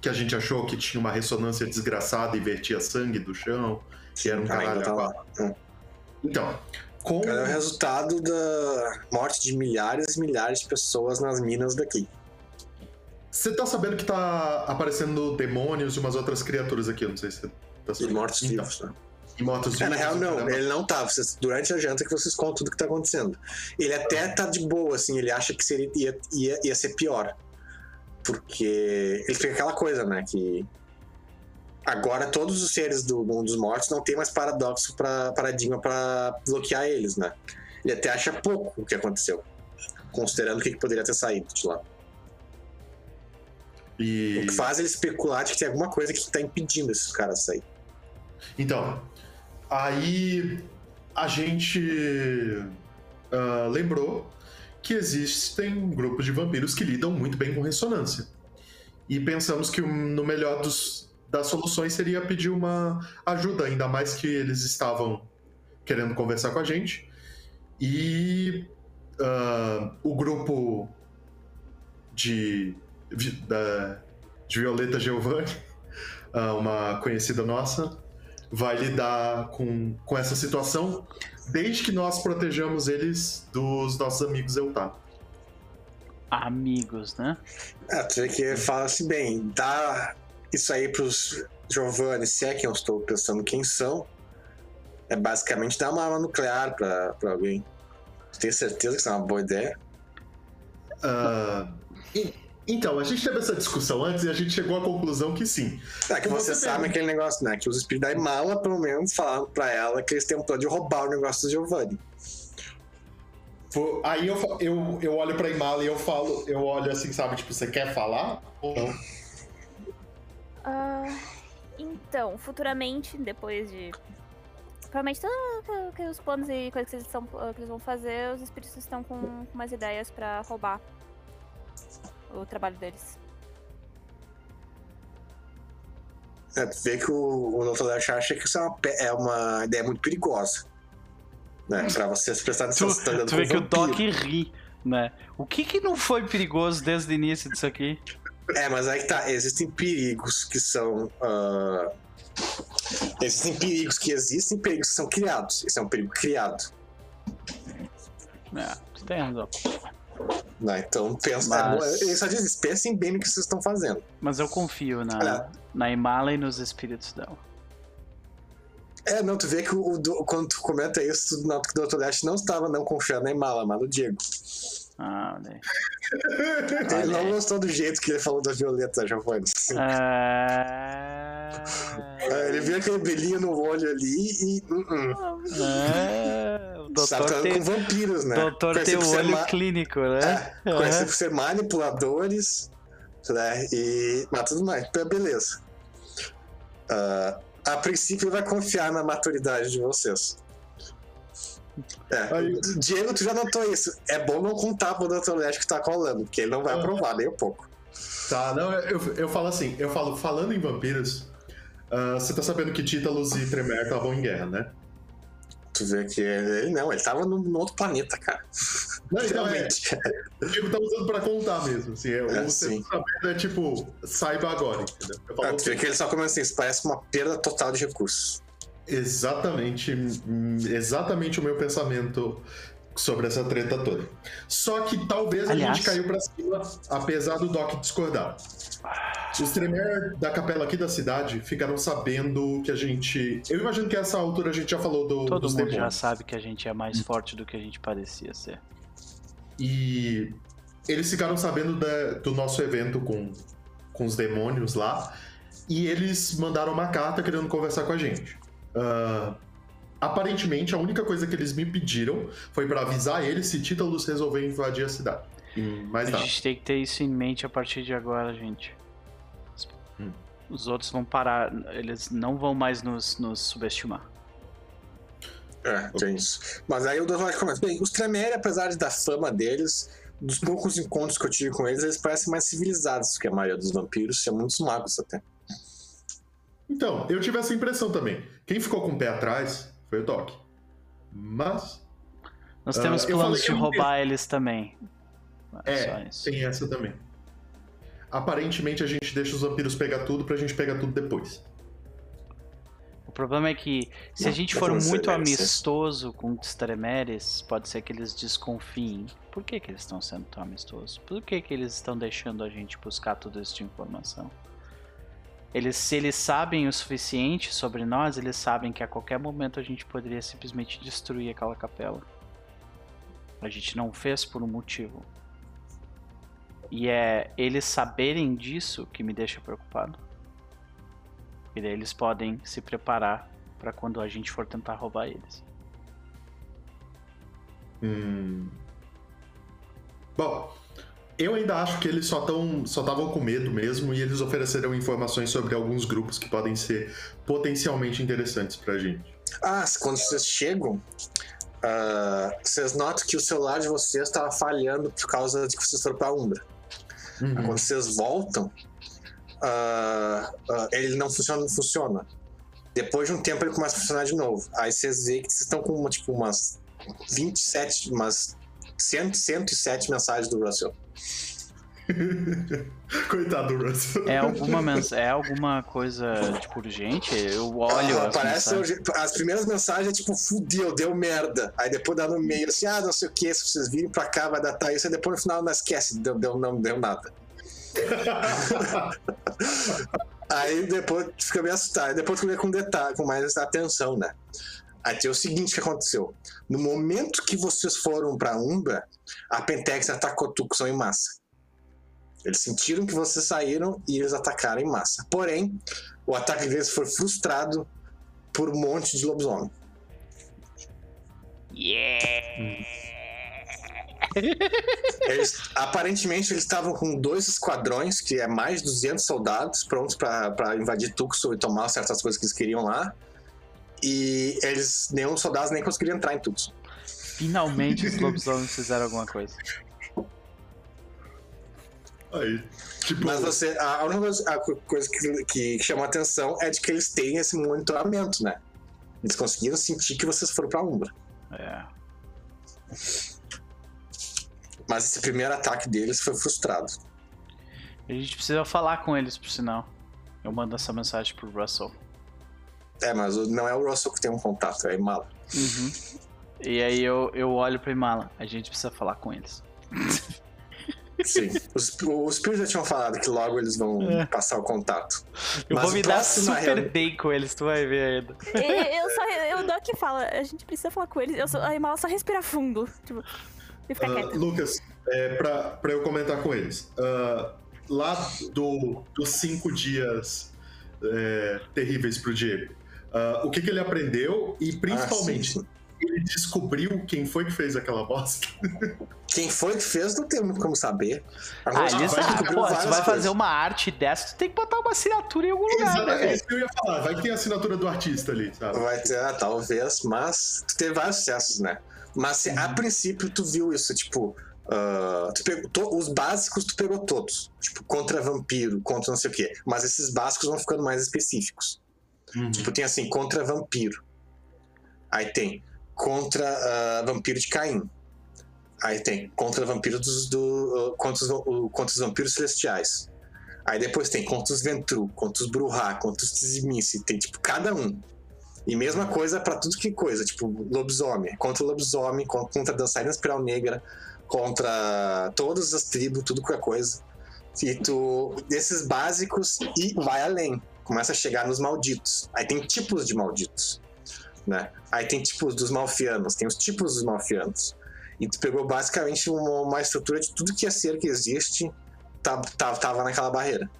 que a gente achou que tinha uma ressonância desgraçada e vertia sangue do chão? Que era um caralho. ainda tá a? Então, com. É o resultado da morte de milhares e milhares de pessoas nas minas daqui. Você tá sabendo que tá aparecendo demônios e umas outras criaturas aqui, eu não sei se você tá E sabendo. mortos Então, vivos, né? E mortos É, na real, não. caramba. Ele não tá. Vocês, durante a janta que vocês contam tudo que tá acontecendo. Ele até tá de boa, assim. Ele acha que seria, ia, ia, ia ser pior. Porque ele fica aquela coisa, né? Que agora todos os seres do mundo dos mortos não tem mais paradoxo para paradigma pra bloquear eles, né? Ele até acha pouco o que aconteceu. Considerando o que que poderia ter saído de lá. E... O que faz ele especular de que tem alguma coisa que tá impedindo esses caras de sair. Então, aí a gente ah, lembrou que existem grupos de vampiros que lidam muito bem com ressonância. E pensamos que no melhor dos, das soluções seria pedir uma ajuda, ainda mais que eles estavam querendo conversar com a gente. E uh, o grupo de, da, de Violeta Giovanni, uh, uma conhecida nossa, vai lidar com, com essa situação desde que nós protejamos eles dos nossos amigos Eutá. Amigos, né? É, que fala-se bem, dá isso aí pros Giovanni, se é quem eu estou pensando quem são, é basicamente dar uma arma nuclear pra, pra alguém. Tenho certeza que isso é uma boa ideia. Uh, então, a gente teve essa discussão antes e a gente chegou à conclusão que sim. É que você, você sabe aquele negócio, né? Que os espíritos da Imala, pelo menos, falaram pra ela que eles têm um plano de roubar o negócio do Giovanni. Aí eu, eu, eu olho pra Imala e eu falo, eu olho assim, sabe, tipo, você quer falar ou não? Uh, então, futuramente, depois de Provavelmente que, os planos e coisas que eles, estão, que eles vão fazer, os espíritos estão com, umas ideias para roubar o trabalho deles. É, tu vê que o, o Dr. Acha que isso é uma, é uma ideia muito perigosa. Né? Pra vocês prestarem atenção. Tu, tu vê que o Doc ri, né? O que que não foi perigoso desde o início disso aqui? É, mas aí que tá. Existem perigos que são. Uh, Existem perigos que existem e perigos que são criados. Esse é um perigo criado. É, você tem razão. Não, então pensa. Mas... Ele só diz pensem bem no que vocês estão fazendo. Mas eu confio na, na Imala e nos espíritos dela. É, não, tu vê que o, o, quando tu comenta isso, tu nota que o Dr. Dash não estava não confiando na Imala, mas no Diego. Ah, olha aí. Ele não gostou do jeito que ele falou da Violeta, Giovanni. Ah... Ele viu aquele brilhinho no olho ali e. Uh -uh. Ah, o doutor tá tem... com vampiros, né? Doutor tem o olho ma... clínico, né? É, conhecido por ser manipuladores, né? E. Mas tudo mais, beleza. Uh, a princípio, ele vai confiar na maturidade de vocês. É. Aí... Diego, tu já notou isso. É bom não contar pro Dr. Leste que tá colando, porque ele não vai aprovar nem um pouco. Tá, não, eu, eu falo assim, eu falo, falando em vampiros, uh, você tá sabendo que Títalos e Tremere estavam em guerra, né? Tu vê que ele não, ele tava no, outro planeta, cara. Não, então é, o Diego tá usando pra contar mesmo, assim, é, é, o você tá sabendo é tipo, saiba agora, entendeu? Eu falo, é, tu vê que ele só começa assim, isso parece uma perda total de recursos. Exatamente, exatamente o meu pensamento sobre essa treta toda. Só que talvez Aliás... a gente caiu pra cima, apesar do Doc discordar. Os Tremere da capela aqui da cidade ficaram sabendo que a gente. Eu imagino que a essa altura a gente já falou do. Todo mundo demônios. já sabe que a gente é mais forte do que a gente parecia ser. E eles ficaram sabendo da, do nosso evento com, com os demônios lá. E eles mandaram uma carta querendo conversar com a gente. Uh, aparentemente, a única coisa que eles me pediram foi para avisar eles se Títalos resolver invadir a cidade. Mais a nada. gente tem que ter isso em mente a partir de agora, gente. Hum. Os outros vão parar, eles não vão mais nos, nos subestimar. É, tem isso. Mas aí o Dr. começa. Bem, os Tremere, apesar da fama deles, dos poucos encontros que eu tive com eles, eles parecem mais civilizados que a maioria dos vampiros, tinha muitos magos até. Então, eu tive essa impressão também. Quem ficou com o pé atrás foi o Doc. Mas. Nós temos uh, planos de roubar eles também. É, tem essa também. Aparentemente a gente deixa os vampiros pegar tudo pra gente pegar tudo depois. O problema é que se a gente for muito amistoso com os Tremeres, pode ser que eles desconfiem. Por que, que eles estão sendo tão amistosos? Por que, que eles estão deixando a gente buscar toda essa informação? Eles, se eles sabem o suficiente sobre nós, eles sabem que a qualquer momento a gente poderia simplesmente destruir aquela capela. A gente não fez por um motivo. E é eles saberem disso que me deixa preocupado. E daí eles podem se preparar para quando a gente for tentar roubar eles. Hum. Bom, eu ainda acho que eles só estavam só com medo mesmo e eles ofereceram informações sobre alguns grupos que podem ser potencialmente interessantes pra gente. Ah, quando vocês chegam, ah, vocês notam que o celular de vocês estava falhando por causa de que vocês foram pra Umbra. Uhum. Quando vocês voltam, ah, ah, ele não funciona, não funciona. Depois de um tempo ele começa a funcionar de novo. Aí vocês veem que vocês estão com tipo, umas 27, umas 100, 107 mensagens do Russell. Coitado do Russell. É alguma, mens... é alguma coisa, tipo, urgente? Eu olho Ah, as parece mensagens. as primeiras mensagens é tipo, fudeu, deu merda. Aí depois dá no meio assim, ah, não sei o que, se vocês virem pra cá vai datar isso. Aí depois no final não esquece, deu, deu, não deu nada. Aí depois fica meio assustado. Aí depois tu vê com detalhe, com mais atenção, né? Tem o seguinte que aconteceu. No momento que vocês foram pra Umbra, a Pentex atacou Tucson em massa. Eles sentiram que vocês saíram e eles atacaram em massa. Porém, o ataque deles foi frustrado por um monte de lobisomem. Eles, aparentemente, eles estavam com dois esquadrões, que é mais de 200 soldados, prontos para invadir Tucson e tomar certas coisas que eles queriam lá. E eles, nenhum dos soldados nem conseguiram entrar em Tucson. Finalmente os lobisomens fizeram alguma coisa. Aí, tipo, Mas você, a, única coisa, a co- coisa que, que chama a atenção é de que eles têm esse monitoramento, né? Eles conseguiram sentir que vocês foram pra Umbra. É. Mas esse primeiro ataque deles foi frustrado. A gente precisa falar com eles, por sinal. Eu mando essa mensagem pro Russell. É, mas o- não é o Russell que tem um contato, é a Imala. Uhum. E aí eu, eu olho pra Imala. A gente precisa falar com eles. Sim. Os, os Spears já tinham falado que logo eles vão É. passar o contato. Eu Mas vou o me dar próximo super reuni- bem com eles, tu vai ver ainda. Eu, eu só. Eu dou que fala, a gente precisa falar com eles. Eu só, a Imala só respira fundo. Tipo, e fica quieta. Lucas, é, pra, pra eu comentar com eles. ah, lá do, dos cinco dias é, terríveis pro Diego, ah, o que, que ele aprendeu e principalmente Ah, sim, sim. ele descobriu quem foi que fez aquela bosta. Quem foi que fez não tem muito como saber. Ah, Agora, eles vai sabem. descobrir Pô, vai fazer uma arte dessa, tu tem que botar uma assinatura em algum lugar, né, Exato, é velho? isso que eu ia falar. Vai que tem a assinatura do artista ali, sabe? Vai ter, ah, talvez, mas tu teve vários sucessos, né? Mas se, a princípio tu viu isso, tipo. ah, tu pegou to- os básicos tu pegou todos. Tipo, contra vampiro, contra não sei o quê. Mas esses básicos vão ficando mais específicos. Uhum. Tipo, tem assim, contra vampiro. Aí tem contra ah, vampiro de Caim. Aí tem contra vampiro dos, do, ah, contra, os, o- contra os vampiros celestiais. Aí depois tem contra os Ventru, contra os Bruhá, contra os Tzimice. Tem, tipo, cada um. E mesma coisa pra tudo que coisa. Tipo, lobisomem. Contra lobisomem, con- contra dançarina espiral negra, contra todas as tribos, tudo qualquer coisa. E tu, desses básicos, e vai além. Começa a chegar nos malditos. Aí tem tipos de malditos. Né? Aí tem tipos dos malfianos, tem os tipos dos malfianos. E tu pegou basicamente uma, uma estrutura de tudo que é ser que existe, tá, tá, tava naquela barreira.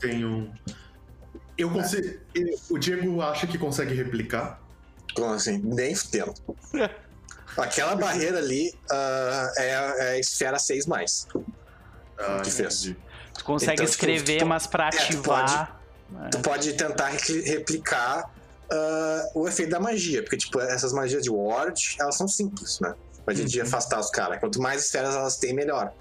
Tem um. Eu consigo. O Diego acha que consegue replicar. Então, assim, nem fudendo. Aquela barreira ali ah, é, é a esfera 6 mais. Ah, Que fez. Tu consegue Então, tipo, escrever, tu- mas pra é, tu. Tu pode tentar repli- replicar ah, o efeito da magia, porque tipo, essas magias de ward, elas são simples, né? Magia de Uhum. afastar os caras. Quanto mais esferas elas têm, melhor.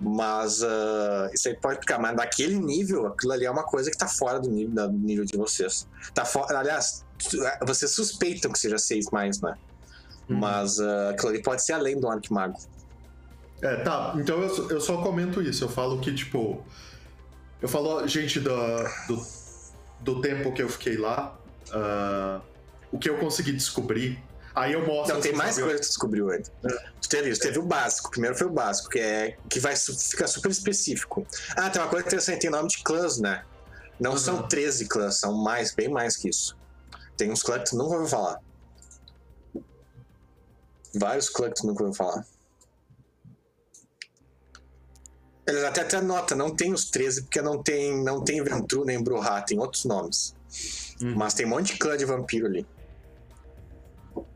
Mas ah, isso aí pode ficar. Mas daquele nível, aquilo ali é uma coisa que tá fora do nível, do nível de vocês. Tá fora. Aliás, tu- vocês suspeitam que seja 6 mais, né? Uhum. Mas ah, aquilo ali pode ser além do Arquimago. É, tá. Então eu, eu só comento isso. Eu falo que, tipo. Eu falo, gente, da- do, do tempo que eu fiquei lá, ah, o que eu consegui descobrir. Aí eu mostro. Não, tem mais coisa que tu descobriu ainda. Tu teve isso, teve o básico. Primeiro foi o básico, que é que vai ficar super específico. Ah, tem uma coisa interessante, tem nome de clãs, né? Não Uhum. são 13 clãs, são mais, bem mais que isso. Tem uns clãs que tu nunca ouviu falar. Vários clãs que tu nunca ouviu falar. Eles até até nota, não tem os 13, porque não tem, não tem Ventru nem Bruhá, tem outros nomes. Uhum. Mas tem um monte de clã de vampiro ali. Depois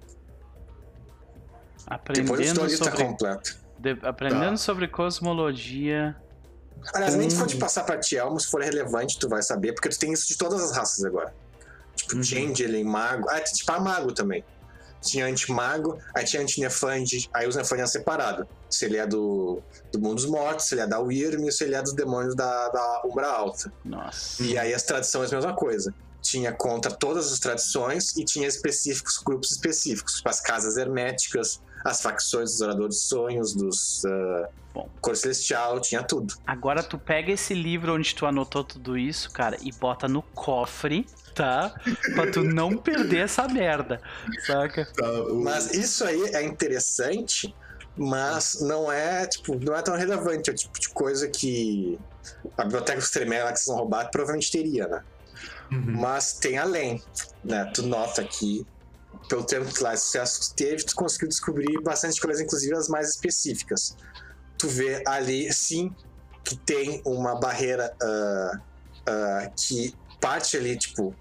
a Aprendendo história tá sobre, completa. de- aprendendo Tá. sobre cosmologia. Aliás, nem se for te Hum. passar pra ti, Elmo, se for relevante, tu vai saber, porque tu tem isso de todas as raças agora. Tipo, Uhum. Changeling, Mago. Ah, tem tipo a Mago também. Tinha anti-mago, aí tinha anti-nefande, aí os nefandi eram separados. Se ele é do, do mundo dos mortos, se ele é da Wyrm, se ele é dos demônios da, da Umbra Alta. Nossa. E aí as tradições, a mesma coisa. Tinha contra todas as tradições e tinha específicos, grupos específicos, tipo as casas herméticas, as facções dos oradores de sonhos, dos uh, Bom. Cor Celestial, tinha tudo. Agora tu pega esse livro onde tu anotou tudo isso, cara, e bota no cofre, tá? pra tu não perder essa merda, saca? Tá, o- Mas isso aí é interessante, mas não é, tipo, não é tão relevante. É o tipo de coisa que a biblioteca dos Tremere lá que vão roubar provavelmente teria, né? Uhum. Mas tem além, né? Tu nota que, pelo tempo que lá sucesso que teve, tu conseguiu descobrir bastante coisas, inclusive as mais específicas. Tu vê ali, sim, que tem uma barreira ah, ah, que parte ali, tipo,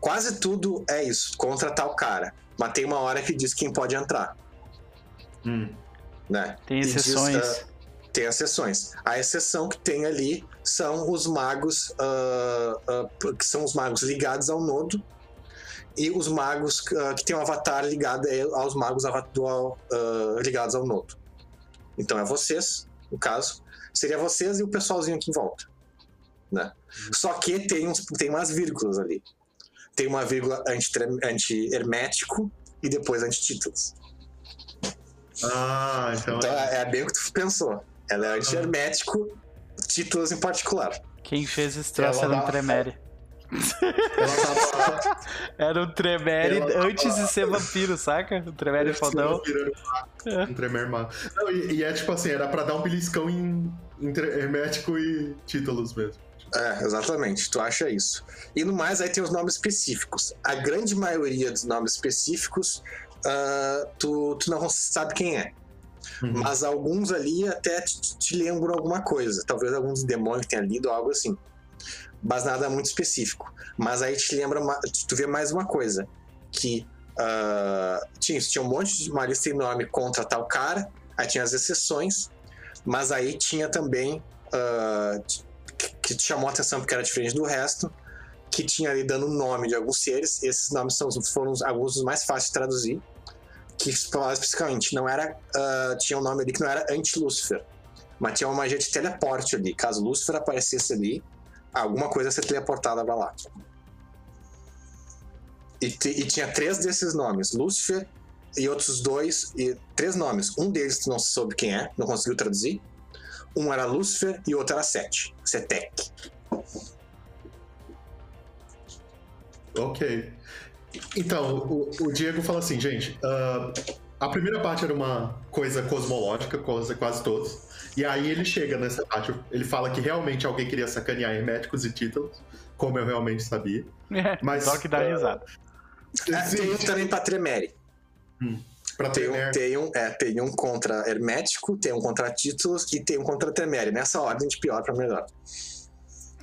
quase tudo é isso, contra tal cara. Mas tem uma hora que diz quem pode entrar, Hum. né? Tem E diz, exceções. ah, tem exceções. A exceção que tem ali são os magos, que são os magos ligados ao nodo, e os magos ah, que tem um avatar ligado a- aos magos do- ah, ligados ao nodo. Então é vocês, no caso, seria vocês e o pessoalzinho aqui em volta. Né? Só que tem, uns, tem umas vírgulas ali. Tem uma vírgula anti- anti-hermético e depois anti-títulos. Ah, então. Então é- é, é bem o que tu pensou. Ela é anti-hermético, títulos em particular. Quem fez esse troço um dá- Tremere. Tava. Era um Tremere tava- antes de ser vampiro, saca? O Tremere fodão. É. Um tremer mago. Não, e, e é tipo assim, era pra dar um beliscão em, em hermético e títulos mesmo. É, exatamente, tu acha isso. E no mais, aí tem os nomes específicos. A grande maioria dos nomes específicos, ah, tu, tu não sabe quem é. Uhum. Mas alguns ali até te, te lembram alguma coisa. Talvez alguns demônios tenha lido ou algo assim. Mas nada muito específico. Mas aí te lembra, tu vê mais uma coisa. Que ah, tinha, tinha um monte de uma lista enorme contra tal cara. Aí tinha as exceções. Mas aí tinha também. ah, que- que te chamou a atenção porque era diferente do resto. Que tinha ali dando o nome de alguns seres. Esses nomes são, foram alguns dos mais fáceis de traduzir que especificamente, não era. ah, tinha um nome ali que não era anti-Lúcifer. Mas tinha uma magia de teleporte ali. Caso Lúcifer aparecesse ali, alguma coisa ser teleportada pra lá. E, e tinha três desses nomes: Lúcifer e outros dois. E, três nomes. Um deles tu não soube quem é, não conseguiu traduzir. Um era Lúcifer e outro era Sete. Setec. Ok. Então, o, o Diego fala assim, gente, ah, a primeira parte era uma coisa cosmológica, coisa quase todos. E aí ele chega nessa parte, ele fala que realmente alguém queria sacanear herméticos e títulos, como eu realmente sabia. Mas, Só que dá é, risada. É, tem um também pra Tremere. pra Tem um, tem, um, é, tem um contra Hermético, tem um contra Títulos e tem um contra Tremere. Nessa ordem de pior pra melhor.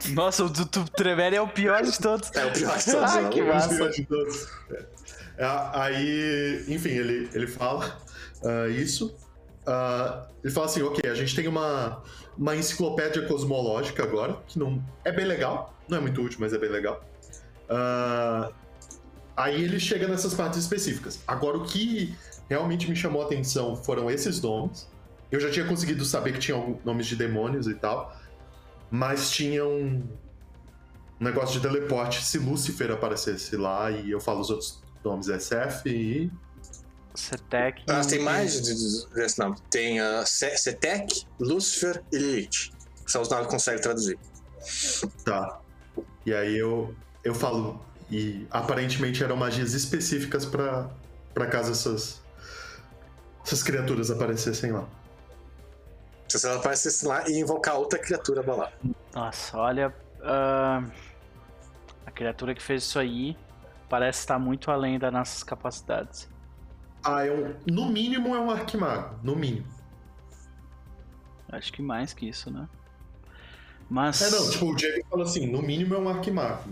Nossa, o do do Tremere é o pior de todos. É o pior de todos. Ah, que massa. de todos. É, aí, enfim, ele, ele fala ah, isso. Ah, ele fala assim, ok, a gente tem uma, uma enciclopédia cosmológica agora, que não é bem legal, não é muito útil, mas é bem legal. Ah, aí ele chega nessas partes específicas. Agora, o que realmente me chamou a atenção foram esses nomes. Eu já tinha conseguido saber que tinham nomes de demônios e tal, mas tinha um, um negócio de teleporte se Lúcifer aparecesse lá e eu falo os outros nomes SF e. Setec. Ah, tem mais de- de- desse nome. Tem uh, Setec, Lucifer e Lilith. São os nomes que consegue traduzir. Tá. E aí eu, eu falo. E aparentemente eram magias específicas pra, pra caso essas, essas criaturas aparecessem lá. Se ela aparecesse lá e invocar outra criatura pra lá. Nossa, olha. ah, a criatura que fez isso aí parece estar muito além das nossas capacidades. Ah, é um, no mínimo é um arquimago. No mínimo. Acho que mais que isso, né? Mas. É, não, tipo, o Diego fala assim: no mínimo é um arquimago.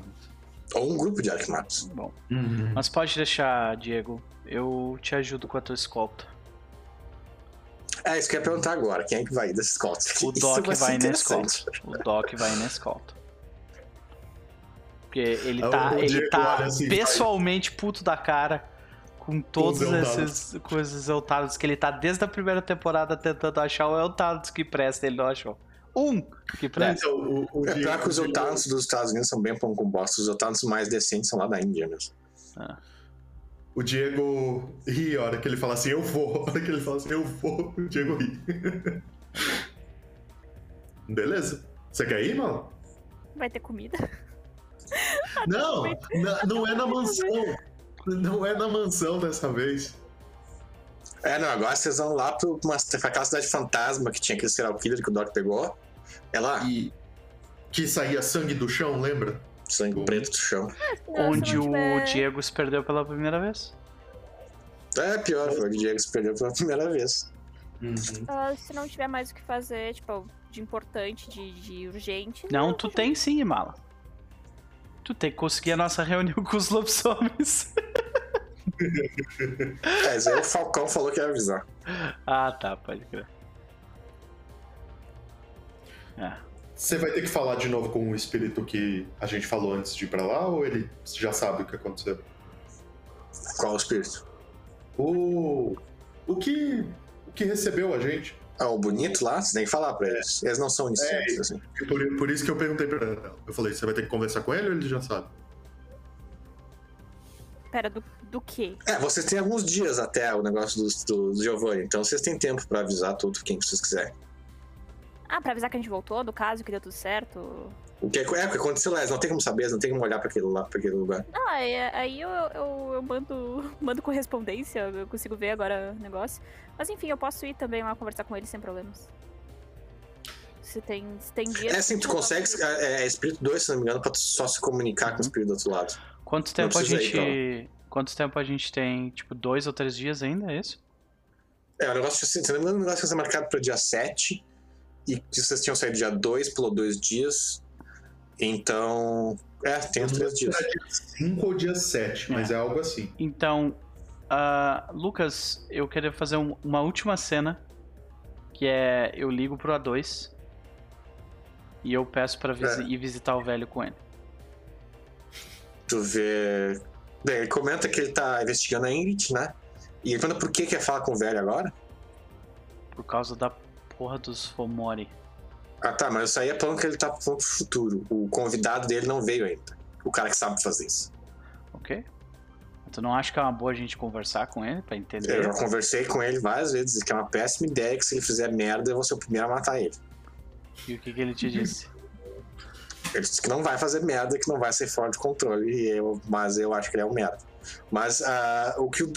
Ou um grupo de arquimatos. Bom, Uhum. mas pode deixar, Diego. Eu te ajudo com a tua escolta. É, isso que eu ia perguntar agora. Quem é que vai desse escolta? O Doc vai vai na escolta. O Doc vai na escolta. Porque ele Ah, tá, ele tá assim, pessoalmente puto da cara com Eltados. esses coisas Eltados que ele tá desde a primeira temporada tentando achar o Eltados que presta, ele não achou. Um que Não, presta. então, o, o É pior que os o Diego- otanos dos Estados Unidos são bem pão com bosta. Os otanos mais decentes são lá da Índia mesmo. O Diego ri a hora que ele fala assim, eu vou. A hora que ele fala assim, eu vou, o Diego ri. Beleza. Você quer ir, mano? Vai ter comida? Não, na- não é na mansão. Não é na mansão dessa vez. É, não, agora vocês vão lá pro, uma, pra aquela cidade fantasma que tinha aquele serial killer que o Doc pegou. É lá, E que saía sangue do chão, lembra? sangue preto do chão. Não, Onde se não o tiver- Diego se perdeu pela primeira vez. É pior, foi o Diego se perdeu pela primeira vez. ah, se não tiver mais o que fazer, tipo, de importante, de, de urgente. Não, tu tem sim, Imala. Tu tem que conseguir a nossa reunião com os lobisomens. É, mas aí o Falcão falou que ia avisar. ah, tá, pode crer. É. Você vai ter que falar de novo com o espírito que a gente falou antes de ir pra lá, ou ele já sabe o que aconteceu? Qual o espírito? O. O que. O que recebeu a gente? Ah, o bonito lá, você tem que falar pra eles. Eles não são oniscientes, assim. Por, por isso que eu perguntei pra ela. Eu falei, você vai ter que conversar com ele ou ele já sabe? Pera, do, do quê? É, vocês têm alguns dias até o negócio do, do, do Giovanni, então vocês têm tempo pra avisar tudo quem vocês quiserem. Ah, pra avisar que a gente voltou, do caso, que deu tudo certo. O que é, é o que aconteceu lá, eles não tem como saber, não tem como olhar pra aquele, lá, pra aquele lugar. Ah, aí, aí eu, eu, eu mando, mando correspondência, eu consigo ver agora o negócio. Mas enfim, eu posso ir também lá conversar com ele sem problemas. Se tem, se tem dia. É assim, tu consegue. É, é espírito 2, se não me engano, pra tu só se comunicar com o espírito do outro lado. Quanto tempo a gente. Quanto tempo a gente tem? Tipo, dois ou três dias ainda, é isso? É, o negócio, se não me engano, o negócio ia ser marcado para dia 7. E que vocês tinham saído dia 2, pulou dois dias. Então. É, tem os três dias. 5 ou dia 7, mas é algo assim. Então, ah, Lucas, eu queria fazer um- uma última cena. Que é eu ligo pro A2 e eu peço pra visi- É. ir visitar o velho com ele. Tu vê. Bem, ele comenta que ele tá investigando a Ingrid, né? E ele pergunta por que quer falar com o velho agora. Por causa da porra dos Fomori. Ah tá, mas isso aí é falando que ele tá falando pro futuro. O convidado dele não veio ainda. O cara que sabe fazer isso. Ok? Tu não acha que é uma boa a gente conversar com ele pra entender? Eu já conversei com ele várias vezes, que é uma péssima ideia que se ele fizer merda, eu vou ser o primeiro a matar ele. E o que, que ele te disse? Ele disse que não vai fazer merda, que não vai ser fora de controle, e eu, mas eu acho que ele é um merda. Mas ah, o que o.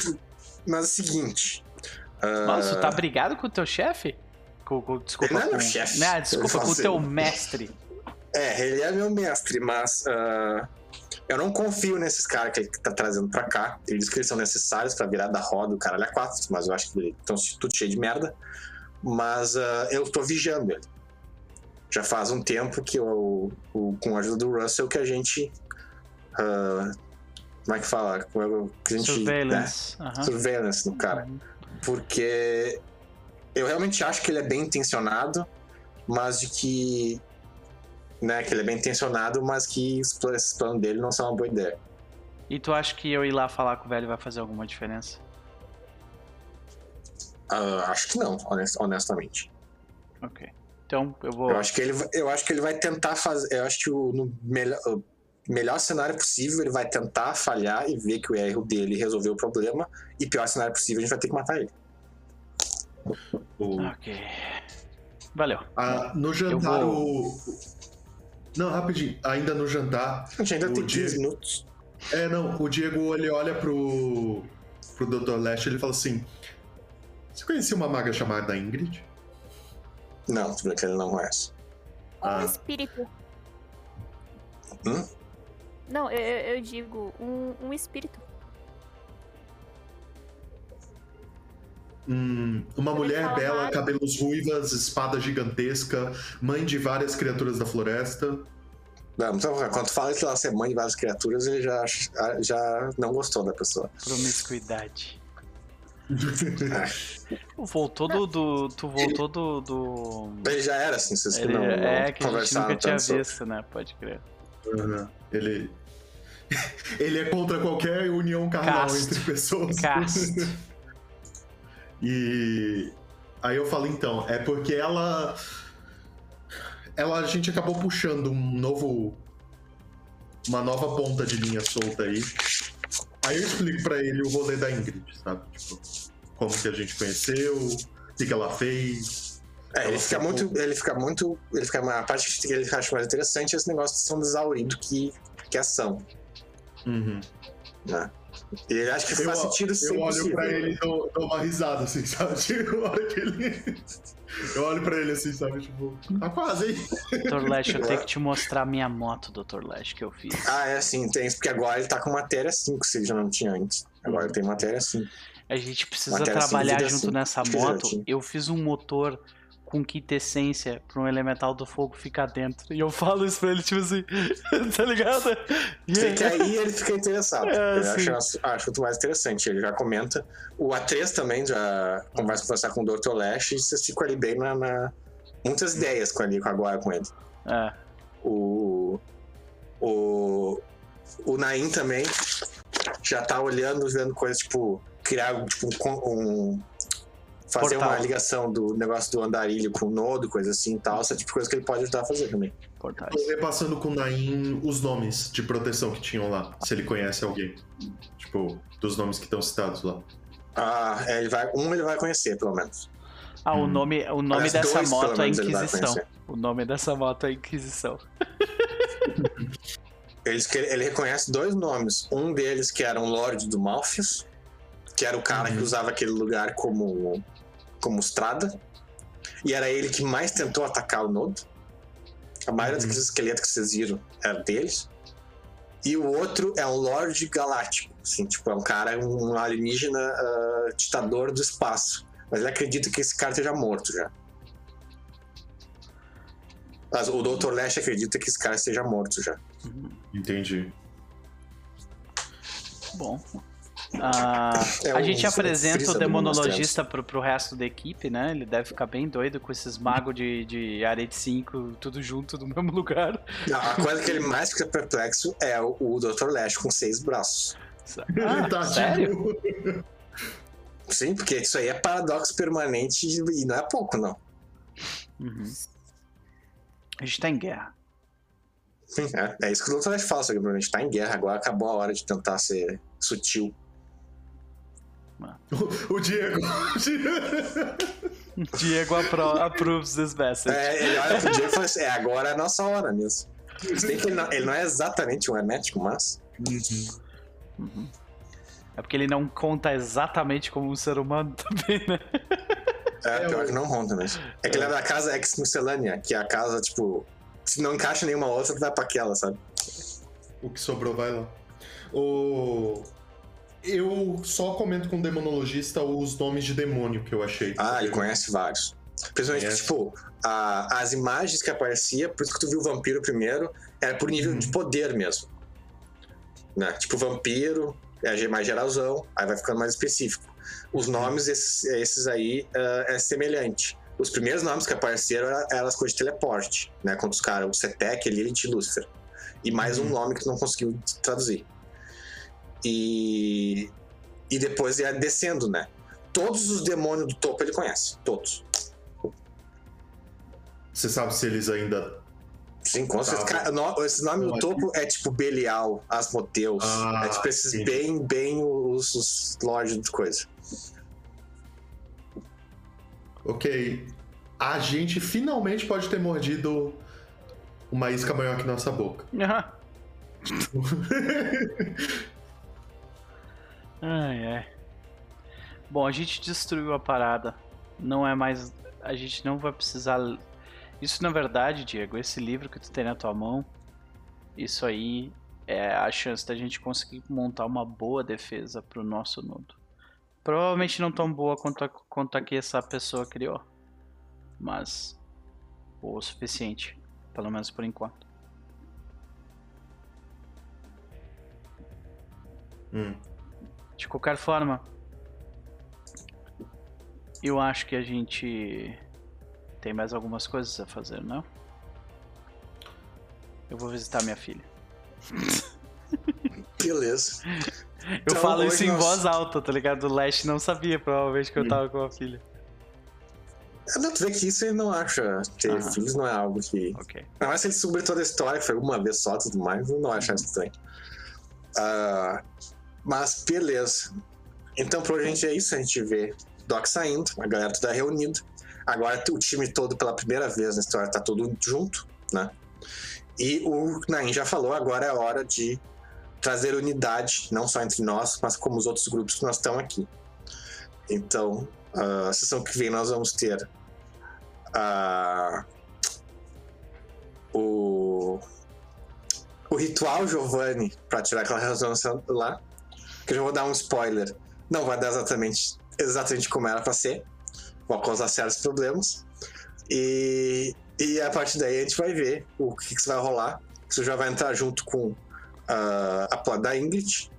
Mas é o seguinte. Nossa, tu tá brigado com o teu chefe? Com, com- desculpa, Ele não é meu chefe. Né, desculpa, Eu com o teu mestre. É, ele é meu mestre, mas ah, eu não confio nesses caras que ele tá trazendo pra cá. Ele diz que eles são necessários pra virar da roda o caralho a quatro, mas eu acho que estão tudo cheio de merda. Mas ah, eu tô vigiando ele. Já faz um tempo que eu, o- com a ajuda do Russell que a gente. ah, como é que fala? É que a gente. Surveillance. né? aham. Surveillance no cara Uhum. porque eu realmente acho que ele é bem intencionado, mas de que. Né, que ele é bem intencionado, mas que os planos dele não são uma boa ideia. E tu acha que eu ir lá falar com o velho vai fazer alguma diferença? Ah, acho que não, honest- honestamente. Ok. Então eu vou. Eu acho que ele, vai- eu acho que ele vai tentar fazer. Eu acho que o, no melhor, o melhor cenário possível, ele vai tentar falhar e ver que o erro dele resolveu o problema. E pior cenário possível, a gente vai ter que matar ele. O- Ok. Valeu. Ah, no jantar, Eu o. Não, rapidinho. Ainda no jantar. A gente ainda tem 15 minutos. É, não. O Diego ele olha pro. pro Dr. Leste e ele fala assim: Você conhecia uma maga chamada Ingrid? Não, que ele não conhece. Um Ah. espírito. Hum? Não, eu, eu eu digo, um, um espírito. Hum, uma mulher bela, cabelos ruivas, espada gigantesca, mãe de várias criaturas da floresta. Não, então, quando fala que ela ser mãe de várias criaturas, ele já, já não gostou da pessoa. Promiscuidade. Tu voltou do, do- Tu voltou do. do... Ele já era assim, vocês que Ele- não, não é que a gente conversaram nunca tinha visto, né? Pode crer. Uhum. Ele. ele é contra qualquer união carnal Casto. entre pessoas. Casto. e aí eu falo então, é porque ela ela a gente acabou puxando um novo uma nova ponta de linha solta aí. Aí eu explico pra ele o rolê da Ingrid, sabe? Tipo, como que a gente conheceu, o que, que ela fez. É, ele fica muito. Ele fica muito. Ele fica, a parte que ele acha mais interessante é esse negócio de São Exaurido que, que é ação. Uhum. Né? E ele acha que Eu, faz sentido ser eu olho pra ele e dou, dou uma risada, assim, sabe? Tipo, a hora que ele. Eu olho pra ele assim, sabe? Tipo, tá quase, hein? Dr. Lash, eu tenho que te mostrar a minha moto, Dr. Lash, que eu fiz. Ah, é assim, tem. Porque agora ele tá com matéria 5, se ele já não tinha antes. Agora ele tem matéria 5. A gente precisa Matéria trabalhar junto assim, nessa acho moto. Eu fiz um motor com quintessência pra um elemental do fogo ficar dentro. E eu falo isso pra ele, tipo assim, tá ligado? E que aí ele fica interessado. É, acha, acha muito mais interessante. Ele já comenta. O A3 também já conversa conversar com o Dr. Lash e vocês ficam ali bem na. na- Muitas ideias com, ali, com agora com ele. É, O. O. O Naim também já tá olhando, vendo coisas tipo. Criar tipo, um. Fazer Portal. uma ligação do negócio do andarilho com o nodo, coisa assim e tal. Essa tipo de coisa que ele pode ajudar a fazer também. portais. Tô repassando com o Naim os nomes de proteção que tinham lá, se ele conhece alguém. Tipo, dos nomes que estão citados lá. Ah, é, ele vai, um ele vai conhecer, pelo menos. Ah, o Hum. nome, o nome dessa dois, moto é Inquisição. O nome dessa moto é Inquisição. Ele, que ele, reconhece dois nomes. Um deles que era um Lorde do Malfius, que era o cara que Uhum. usava aquele lugar como, como estrada. E era ele que mais tentou atacar o Nodo. A maioria Uhum. daqueles esqueletos que vocês viram era deles. E o outro é um Lorde Galáctico. Assim, tipo, é um cara, um alienígena ah, ditador do espaço. Mas ele acredita que esse cara esteja morto já. Mas o Dr. Lash acredita que esse cara esteja morto já. Entendi. Bom. Ah, É a o gente apresenta o demonologista pro, pro resto da equipe, né? Ele deve ficar bem doido com esses magos de, de Arete 5, tudo junto no mesmo lugar. Não, a coisa que ele mais fica perplexo é o, o Dr. Lash com seis braços. ele tá Ah, sério? Sim, porque isso aí é paradoxo permanente e não é pouco, não. Uhum. A gente tá em guerra. É, é isso que o Dr. Lash fala, que a gente tá em guerra agora, acabou a hora de tentar ser sutil. O Diego. Diego apro approves this message. É, ele olha pro Diego e fala assim: é, agora é a nossa hora mesmo. Se bem que ele não, ele não é exatamente um hermético, mas. Uhum. É porque ele não conta exatamente como um ser humano também, né? É, É, pior o- que não conta mesmo. É que ele é da casa ex miscelânea, que é a casa, tipo, se não encaixa nenhuma outra, tu vai pra aquela, sabe? O que sobrou vai lá. O... Eu só comento com o demonologista os nomes de demônio que eu achei. Ah, ele conhece vários. Principalmente, tipo, a- as imagens que aparecia, por isso que tu viu o vampiro primeiro, era por nível Uhum. de poder mesmo. Né? Tipo, vampiro, é mais geralzão, aí vai ficando mais específico. Os nomes, esses, esses aí, ah, é semelhante. Os primeiros nomes que apareceram eram eram as coisas de teleporte, né? Contra os caras, o Setec, Lilith e Lucifer. E mais um Uhum. nome que tu não conseguiu traduzir. E, e depois ia descendo, né? Todos os demônios do topo ele conhece. Todos. Você sabe se eles ainda. Sim, com certeza. Tá. No- esse nome do topo é tipo Belial, Asmodeus. Ah, é tipo esses entendi. bem, bem os, os lords de coisa. Ok. A gente finalmente pode ter mordido uma isca maior que nossa boca. Ai, ai. Bom, a gente destruiu a parada. Não é mais. A gente não vai precisar. Isso, na verdade, Diego, esse livro que tu tem na tua mão, isso aí é a chance da gente conseguir montar uma boa defesa pro nosso nodo. Provavelmente não tão boa quanto a, quanto a que essa pessoa criou. Mas. O suficiente. Pelo menos por enquanto. Hum. De qualquer forma, eu acho que a gente tem mais algumas coisas a fazer, não? Eu vou visitar minha filha. Beleza. Eu Então, falo isso em nós- voz alta, tá ligado? O Lash não sabia, provavelmente, que eu tava com a filha. É, Não, tu vê que isso ele não acha. Ter filhos não é algo que. Ok. Ainda mais se ele descobrir toda a história, foi uma vez só e tudo mais, eu não acho estranho. Ah, mas beleza. Então por hoje é isso, a gente vê Doc saindo, a galera toda reunida. Agora o time todo pela primeira vez na história tá todo junto, né? E o Nain já falou, agora é hora de trazer unidade, não só entre nós, mas como os outros grupos que nós estamos aqui. Então, a sessão que vem nós vamos ter a o, o ritual Giovanni para tirar aquela resolução lá. Que eu já vou dar um spoiler. Não vai dar exatamente, exatamente como era para ser. Vai causar certos problemas. E, e a partir daí a gente vai ver o que, que vai rolar. Você já vai entrar junto com ah, a plot da Ingrid.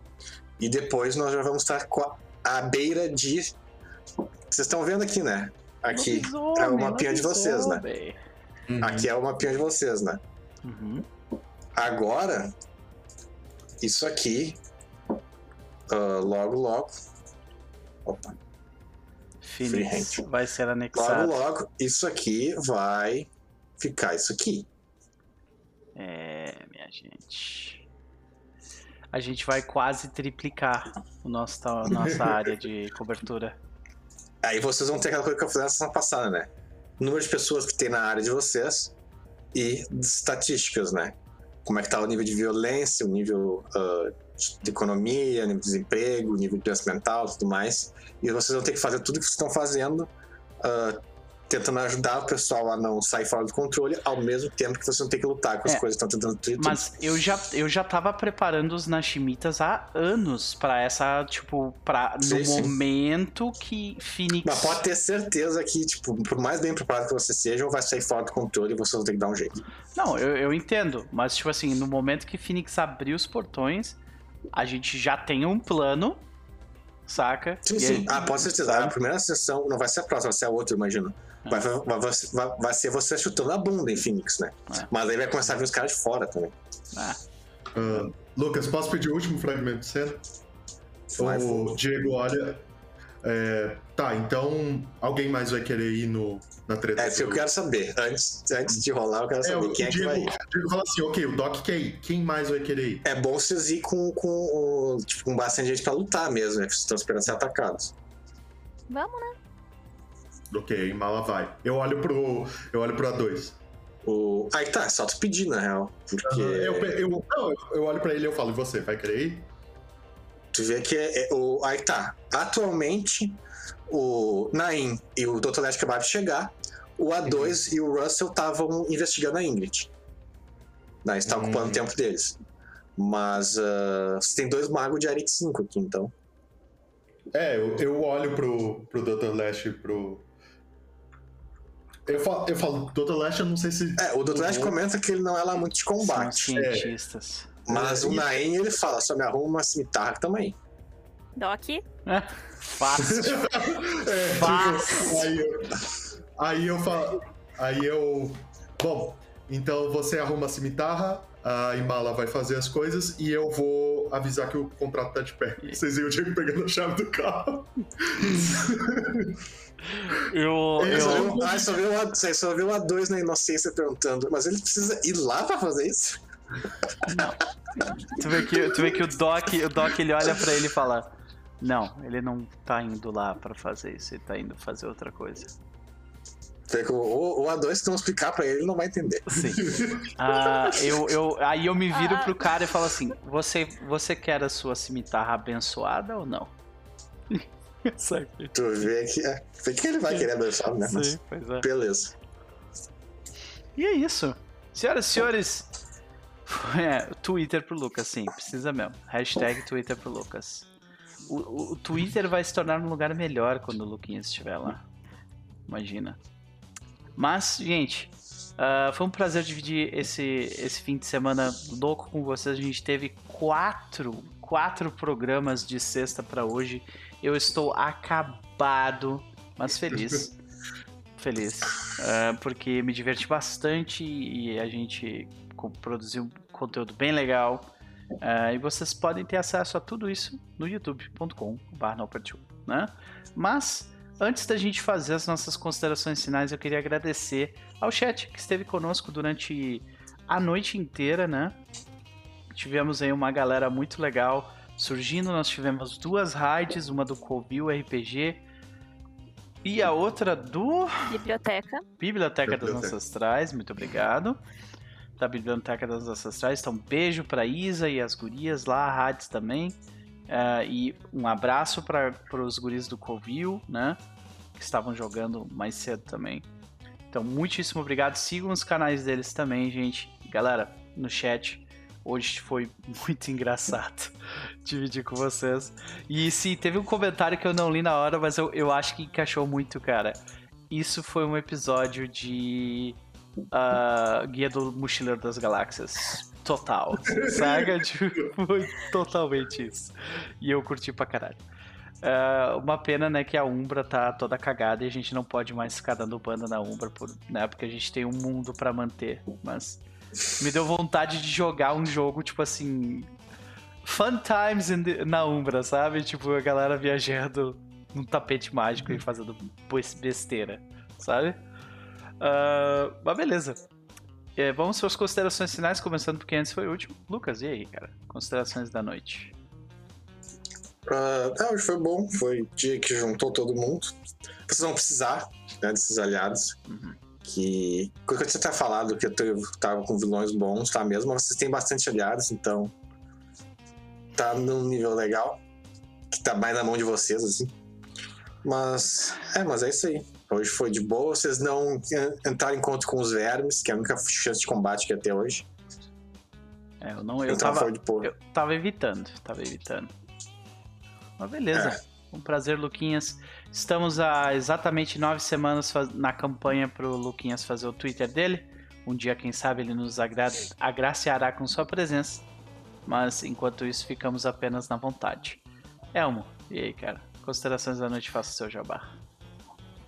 E depois nós já vamos estar com a, a beira de. Vocês estão vendo aqui, né? Aqui é o mapinha de vocês, né? Uhum. Aqui é o mapinha de vocês, né? Uhum. Agora, isso aqui, ah, logo, logo. Opa, Phoenix Freehand. vai ser logo, anexado. logo, isso aqui vai ficar isso aqui. É, minha gente. A gente vai quase triplicar o nosso, a nossa área de cobertura. Aí vocês vão ter aquela coisa que eu falei na semana passada, né? O número de pessoas que tem na área de vocês e de estatísticas, né? Como é que tá o nível de violência, o nível ah, de economia, nível de desemprego, nível de doença mental e tudo mais. E vocês vão ter que fazer tudo que vocês estão fazendo, ah, tentando ajudar o pessoal a não sair fora do controle, ao mesmo tempo que vocês vão ter que lutar com as É, coisas que estão tentando tudo. Mas eu já, eu já tava preparando os Nashimitas há anos pra essa, tipo, pra, no Sim, sim. momento que Phoenix. Mas pode ter certeza que, tipo, por mais bem preparado que vocês sejam, vai sair fora do controle e vocês vão ter que dar um jeito. Não, eu, eu entendo, mas tipo assim, no momento que Phoenix abrir os portões, a gente já tem um plano, saca? Sim, sim. aí- Ah, pode ser certeza. A primeira sessão não vai ser a próxima, vai ser a outra, imagino. É. Vai, vai, vai, vai- ser você chutando a bunda em Phoenix, né? É. Mas aí vai começar a vir os caras de fora também. Ah, Ah, Lucas, posso pedir o último fragmento de cena? Vai, O Diego olha. é, tá, então alguém mais vai querer ir no, na treta? É isso que eu quero saber. Antes, antes de rolar, eu quero É, saber o quem é que vai ir. o Diego fala assim: ok, o Doc quer ir. Quem mais vai querer ir? É bom vocês ir com, com, tipo, com bastante gente pra lutar mesmo, né? Vocês estão esperando ser atacados. Vamos, né? Ok, Mala vai. Eu olho pro. Eu olho pro A2. O... Aí tá, é só tu pedir, na real. Porque Eu, eu, não, eu olho pra ele e eu falo, e você, vai querer ir? tu vê que é, é o. Aí tá. Atualmente, o Nain e o Dr. Leste acabaram de chegar. O A2 e o Russell estavam investigando a Ingrid. Né? Eles estavam Hum. ocupando o tempo deles. Mas ah, você tem dois magos de Arete 5 aqui, então. É, eu, eu olho pro, pro Dr. Lash e pro. Eu falo, eu falo, Dr. Lash, eu não sei se. É, o Dr. Leste Uhum. comenta que ele não é lá muito de são combate. cientistas. Mas É, o Nain, ele fala, só me arruma uma cimitarra também. Doc. Fácil. É, Fácil. tipo, aí eu, aí eu falo. Aí eu. Bom, então você arruma a cimitarra, a Imala vai fazer as coisas e eu vou avisar que o contrato tá de pé. Vocês viram o Diego pegando a chave do carro. Eu, Ele eu, viu- Ah, só viu, a, você só viu a dois na inocência perguntando, mas ele precisa ir lá pra fazer isso? tu, vê que, tu vê que o Doc, o Doc ele olha pra ele e fala: Não, ele não tá indo lá pra fazer isso, ele tá indo fazer outra coisa. O, o, o A2, se não explicar pra ele, ele não vai entender. Sim. Ah, eu, eu, aí eu me viro Ah. pro cara e falo assim: Você, você quer a sua cimitarra abençoada ou não? Tu vê que. É, vê que ele vai querer abençoar, né? Sim, pois é. beleza. E é isso. Senhoras e senhores, é, Twitter pro Lucas, sim, precisa mesmo. Hashtag Twitter pro Lucas. O, o- Twitter vai se tornar um lugar melhor quando o Luquinhas estiver lá. Imagina. Mas, gente, ah, foi um prazer dividir esse, esse fim de semana louco com vocês. A gente teve quatro, quatro programas de sexta pra hoje. Eu estou acabado, mas feliz. feliz. Ah, porque me diverti bastante e a gente produziu um conteúdo bem legal. Uh, e vocês podem ter acesso a tudo isso no youtube.com.br, né? Mas Antes da gente fazer as nossas considerações finais, eu queria agradecer ao chat que esteve conosco durante a noite inteira, né? Tivemos aí uma galera muito legal surgindo. Nós tivemos duas raids, uma do Covil RPG e a outra do. Biblioteca. Biblioteca, das Ancestrais, muito obrigado. Da Biblioteca das Ancestrais. Então, beijo pra Isa e as gurias lá, raids também. Uh, e um abraço para os guris do Covil, né? Que estavam jogando mais cedo também. Então, muitíssimo obrigado. Sigam os canais deles também, gente. Galera, no chat. Hoje foi muito engraçado dividir com vocês. E sim, teve um comentário que eu não li na hora, mas eu, eu acho que encaixou muito, cara. Isso foi um episódio de uh, Guia do Mochileiro das Galáxias total. Saga, tipo, foi totalmente isso. E eu curti pra caralho. Uh, uma pena, né, que a Umbra tá toda cagada e a gente não pode mais ficar dando banda na Umbra, por, né, porque a gente tem um mundo para manter. Mas me deu vontade de jogar um jogo, tipo assim. Fun times the, na Umbra, sabe? Tipo, a galera viajando num tapete mágico e fazendo besteira, sabe? Uh, mas beleza. É, vamos para as considerações finais, começando porque antes foi o último. Lucas, e aí, cara? Considerações da noite. Uh, hoje foi bom, foi dia que juntou todo mundo. Vocês vão precisar né, desses aliados. Uhum. Que. Quando você tá falado que eu tava com vilões bons, tá mesmo, mas vocês têm bastante aliados, então. Tá num nível legal. Que tá mais na mão de vocês, assim. Mas. É, mas é isso aí. Hoje foi de boa, vocês não entraram em conta com os vermes, que é a única chance de combate que ia ter hoje. É, eu não. Eu então tava, eu tava evitando, tava evitando. Mas beleza. É. Um prazer, Luquinhas. Estamos há exatamente nove semanas na campanha pro Luquinhas fazer o Twitter dele. Um dia, quem sabe, ele nos agra agraciará com sua presença. Mas enquanto isso, ficamos apenas na vontade. Elmo, e aí, cara? Considerações da noite, faça o seu jabá.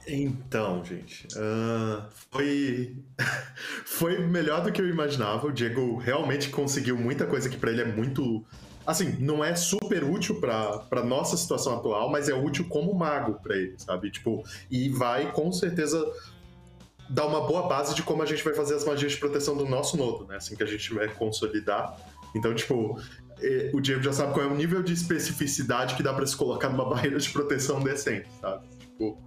Então, gente, uh, foi foi melhor do que eu imaginava. O Diego realmente conseguiu muita coisa que para ele é muito, assim, não é super útil para nossa situação atual, mas é útil como mago para ele, sabe? Tipo, e vai com certeza dar uma boa base de como a gente vai fazer as magias de proteção do nosso nodo, né? Assim que a gente tiver consolidar. Então, tipo, o Diego já sabe qual é o nível de especificidade que dá para se colocar numa barreira de proteção decente, sabe? Tipo,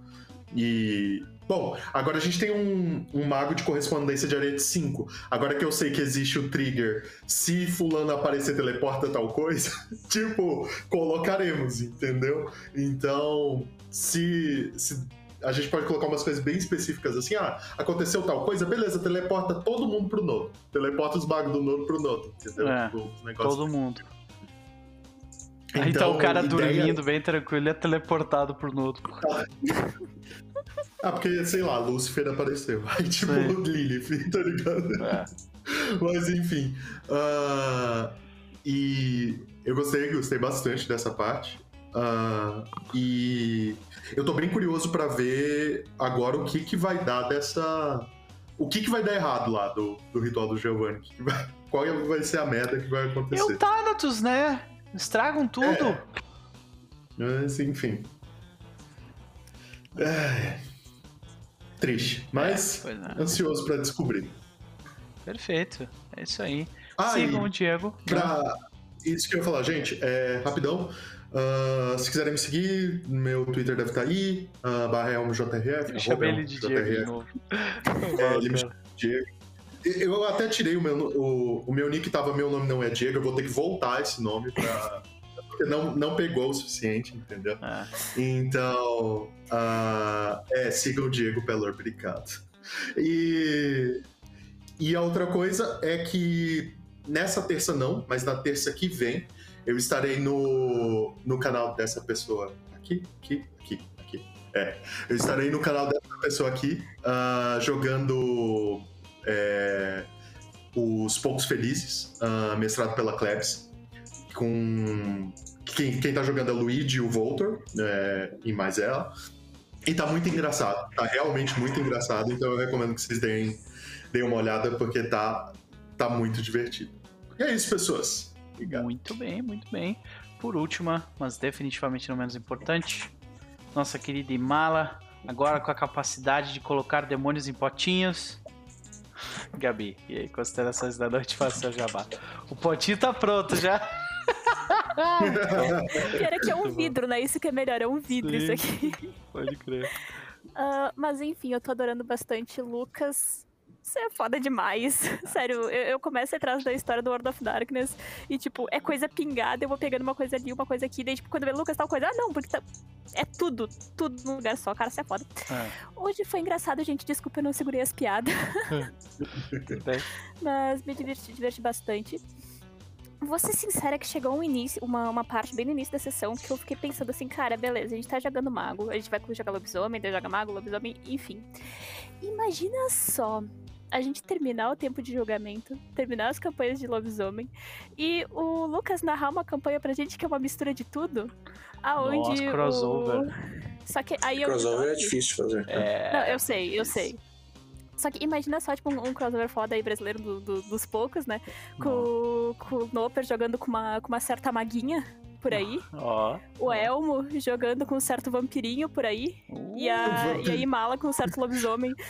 e. Bom, agora a gente tem um, um mago de correspondência de arete 5. Agora que eu sei que existe o trigger, se fulano aparecer teleporta tal coisa, tipo, colocaremos, entendeu? Então, se, se a gente pode colocar umas coisas bem específicas assim, ah, aconteceu tal coisa, beleza, teleporta todo mundo pro nodo. Teleporta os magos do nodo pro nodo, entendeu? É, tipo, todo mundo. Então, então, o cara ideia... dormindo bem tranquilo é teleportado pro nodo. ah, porque, sei lá, Lúcifer apareceu. Aí, tipo, Sim. Lilith, tá ligado? É. Mas, enfim. Uh, e eu gostei, gostei bastante dessa parte. Uh, e eu tô bem curioso para ver agora o que que vai dar dessa. O que que vai dar errado lá do, do ritual do Giovanni? Qual vai ser a merda que vai acontecer? É o Thanatos, né? Estragam tudo. É. Mas, enfim. É. Triste, mas é, é. ansioso para descobrir. Perfeito, é isso aí. Ah, Sigam o Diego. Pra... Isso que eu ia falar, gente, é rapidão. Uh, se quiserem me seguir, meu Twitter deve estar aí, uh, barra JRF. Eu chamei ele de Diego de novo. É, ele me chama Diego. Eu até tirei o meu, o, o meu nick, tava meu nome não é Diego, eu vou ter que voltar esse nome pra. Porque não, não pegou o suficiente, entendeu? Ah. Então, uh, é, siga o Diego Pelor, obrigado. E, e a outra coisa é que nessa terça não, mas na terça que vem, eu estarei no, no canal dessa pessoa aqui, aqui, aqui, aqui. É, eu estarei no canal dessa pessoa aqui, uh, jogando é, Os Poucos Felizes, uh, mestrado pela Klebs, com quem, quem tá jogando é o Luigi e o Voltor, é, e mais ela. E tá muito engraçado, tá realmente muito engraçado, então eu recomendo que vocês deem, deem uma olhada, porque tá, tá muito divertido. E é isso, pessoas. Obrigado. Muito bem, muito bem. Por última, mas definitivamente não menos importante, nossa querida Imala, agora com a capacidade de colocar demônios em potinhos. Gabi, e aí, considerações da noite, faça seu jabá. O potinho tá pronto já. Pior que é um vidro, né? Isso que é melhor, é um vidro Sim. isso aqui. Pode crer. Ah, mas enfim, eu tô adorando bastante Lucas. Você é foda demais. Sério, eu, eu começo atrás da história do World of Darkness e, tipo, é coisa pingada, eu vou pegando uma coisa ali, uma coisa aqui, daí, tipo, quando vê Lucas tal coisa, ah, não, porque tá... é tudo, tudo num lugar só, cara, você é foda. É, Hoje foi engraçado, gente, desculpa, eu não segurei as piadas, mas me diverti, diverti bastante. Vou ser sincera que chegou um início, uma, uma parte bem no início da sessão que eu fiquei pensando assim, cara, beleza, a gente tá jogando mago, a gente vai jogar lobisomem, daí joga mago, lobisomem, enfim. Imagina só a gente terminar o tempo de julgamento, terminar as campanhas de lobisomem e o Lucas narrar uma campanha pra gente que é uma mistura de tudo, aonde Nossa, crossover. o... Só que aí eu Crossover é difícil de fazer. É, não, eu sei, eu sei. Só que imagina só, tipo, um, um crossover foda aí brasileiro do- do- dos poucos, né? Com, com o Noper jogando com uma, com uma certa maguinha por aí. Ó. O Elmo jogando com um certo vampirinho por aí. E a, e a Imala com um certo lobisomem.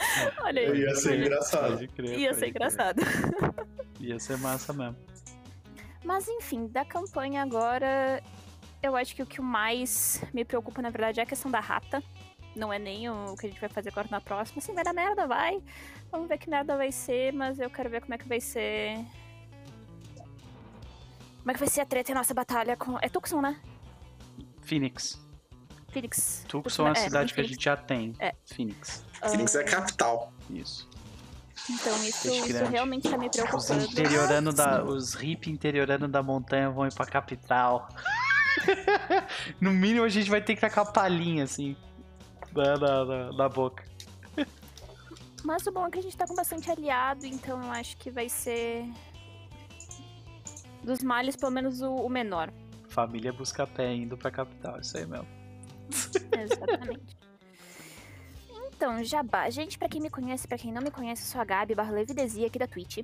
Olha aí. Ia ser engraçado. Pode crer, Ia ser engraçado. Ia ser massa mesmo. Mas enfim, da campanha agora, eu acho que o que mais me preocupa, na verdade, é a questão da rata. Não é nem o que a gente vai fazer agora na próxima. Assim, vai dar merda, vai. Vamos ver que merda vai ser, mas eu quero ver como é que vai ser. Como é que vai ser a treta e a nossa batalha com. É Tucson, né? Phoenix. Phoenix. Tucson é a cidade que a Phoenix. gente já tem. É. Phoenix. Phoenix é a capital. Isso. Então, isso, isso realmente tá me Os preocupando. interiorando da, os hippies interiorando da montanha vão ir pra capital. no mínimo a gente vai ter que tacar palhinha assim na, na, na- na boca. Mas o bom é que a gente tá com bastante aliado, então eu acho que vai ser. Dos males, pelo menos o, o menor. Família busca pé indo pra capital, isso aí mesmo. Exatamente. Então, Jabá. Gente, pra quem me conhece, pra quem não me conhece, eu sou a Gabi Levidesia aqui da Twitch.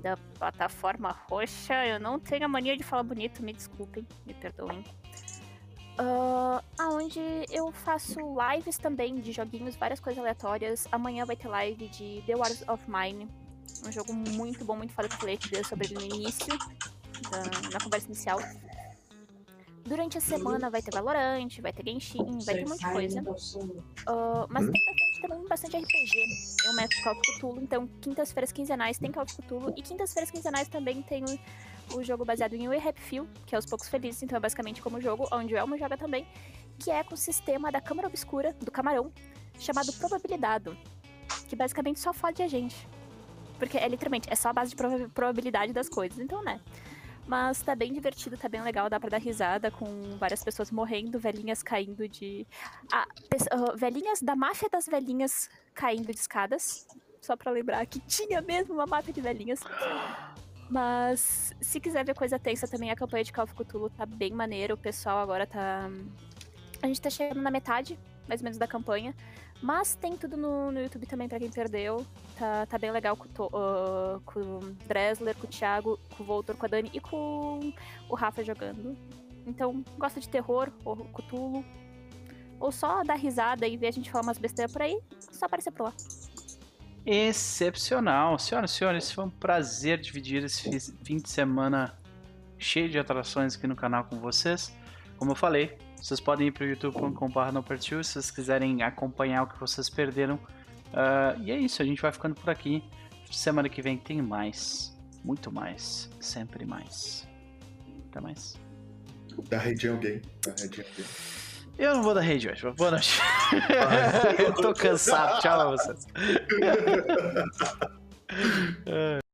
Da plataforma roxa. Eu não tenho a mania de falar bonito, me desculpem, me perdoem. Ah, aonde eu faço lives também de joguinhos, várias coisas aleatórias. Amanhã vai ter live de The Wars of Mine. Um jogo muito bom, muito foda que eu falei sobre ele no início, da- na conversa inicial. Durante a semana vai ter Valorant, vai ter Genshin, vai ter muita coisa. Ah, mas Hum. tem bastante também bastante RPG. Eu meto Call of Cthulhu, então quintas-feiras quinzenais tem Call of Cthulhu e quintas-feiras quinzenais também tem o, o jogo baseado em We Happy Few, que é os poucos felizes, então é basicamente como o jogo onde o Elmo joga também, que é com o sistema da câmara obscura do camarão, chamado probabilidade, que basicamente só fode a gente. Porque é literalmente, é só a base de proba- probabilidade das coisas, então né. Mas tá bem divertido, tá bem legal, dá pra dar risada com várias pessoas morrendo, velhinhas caindo de. Ah, ah, velhinhas da máfia das velhinhas caindo de escadas. Só pra lembrar que tinha mesmo uma máfia de velhinhas. Mas se quiser ver coisa tensa também, a campanha de Call tá bem maneira. O pessoal agora tá. A gente tá chegando na metade, mais ou menos, da campanha. Mas tem tudo no, no YouTube também pra quem perdeu. Tá, tá bem legal com, ah, com o Dresler, com o Thiago, com o Voltor, com a Dani e com o Rafa jogando. Então, gosta de terror, ou Cthulhu, ou só dar risada e ver a gente falar umas besteiras por aí, só aparecer por lá. Excepcional. Senhoras e senhores, foi um prazer dividir esse fi- fim de semana cheio de atrações aqui no canal com vocês. Como eu falei, vocês podem ir para o youtube.com.br nopertil se vocês quiserem acompanhar o que vocês perderam. Ah, e é isso, a gente vai ficando por aqui. Semana que vem tem mais. Muito mais. Sempre mais. Até mais. Da região gay. Da região gay. Eu não vou dar rede hoje. Boa noite. eu tô cansado. Tchau pra vocês.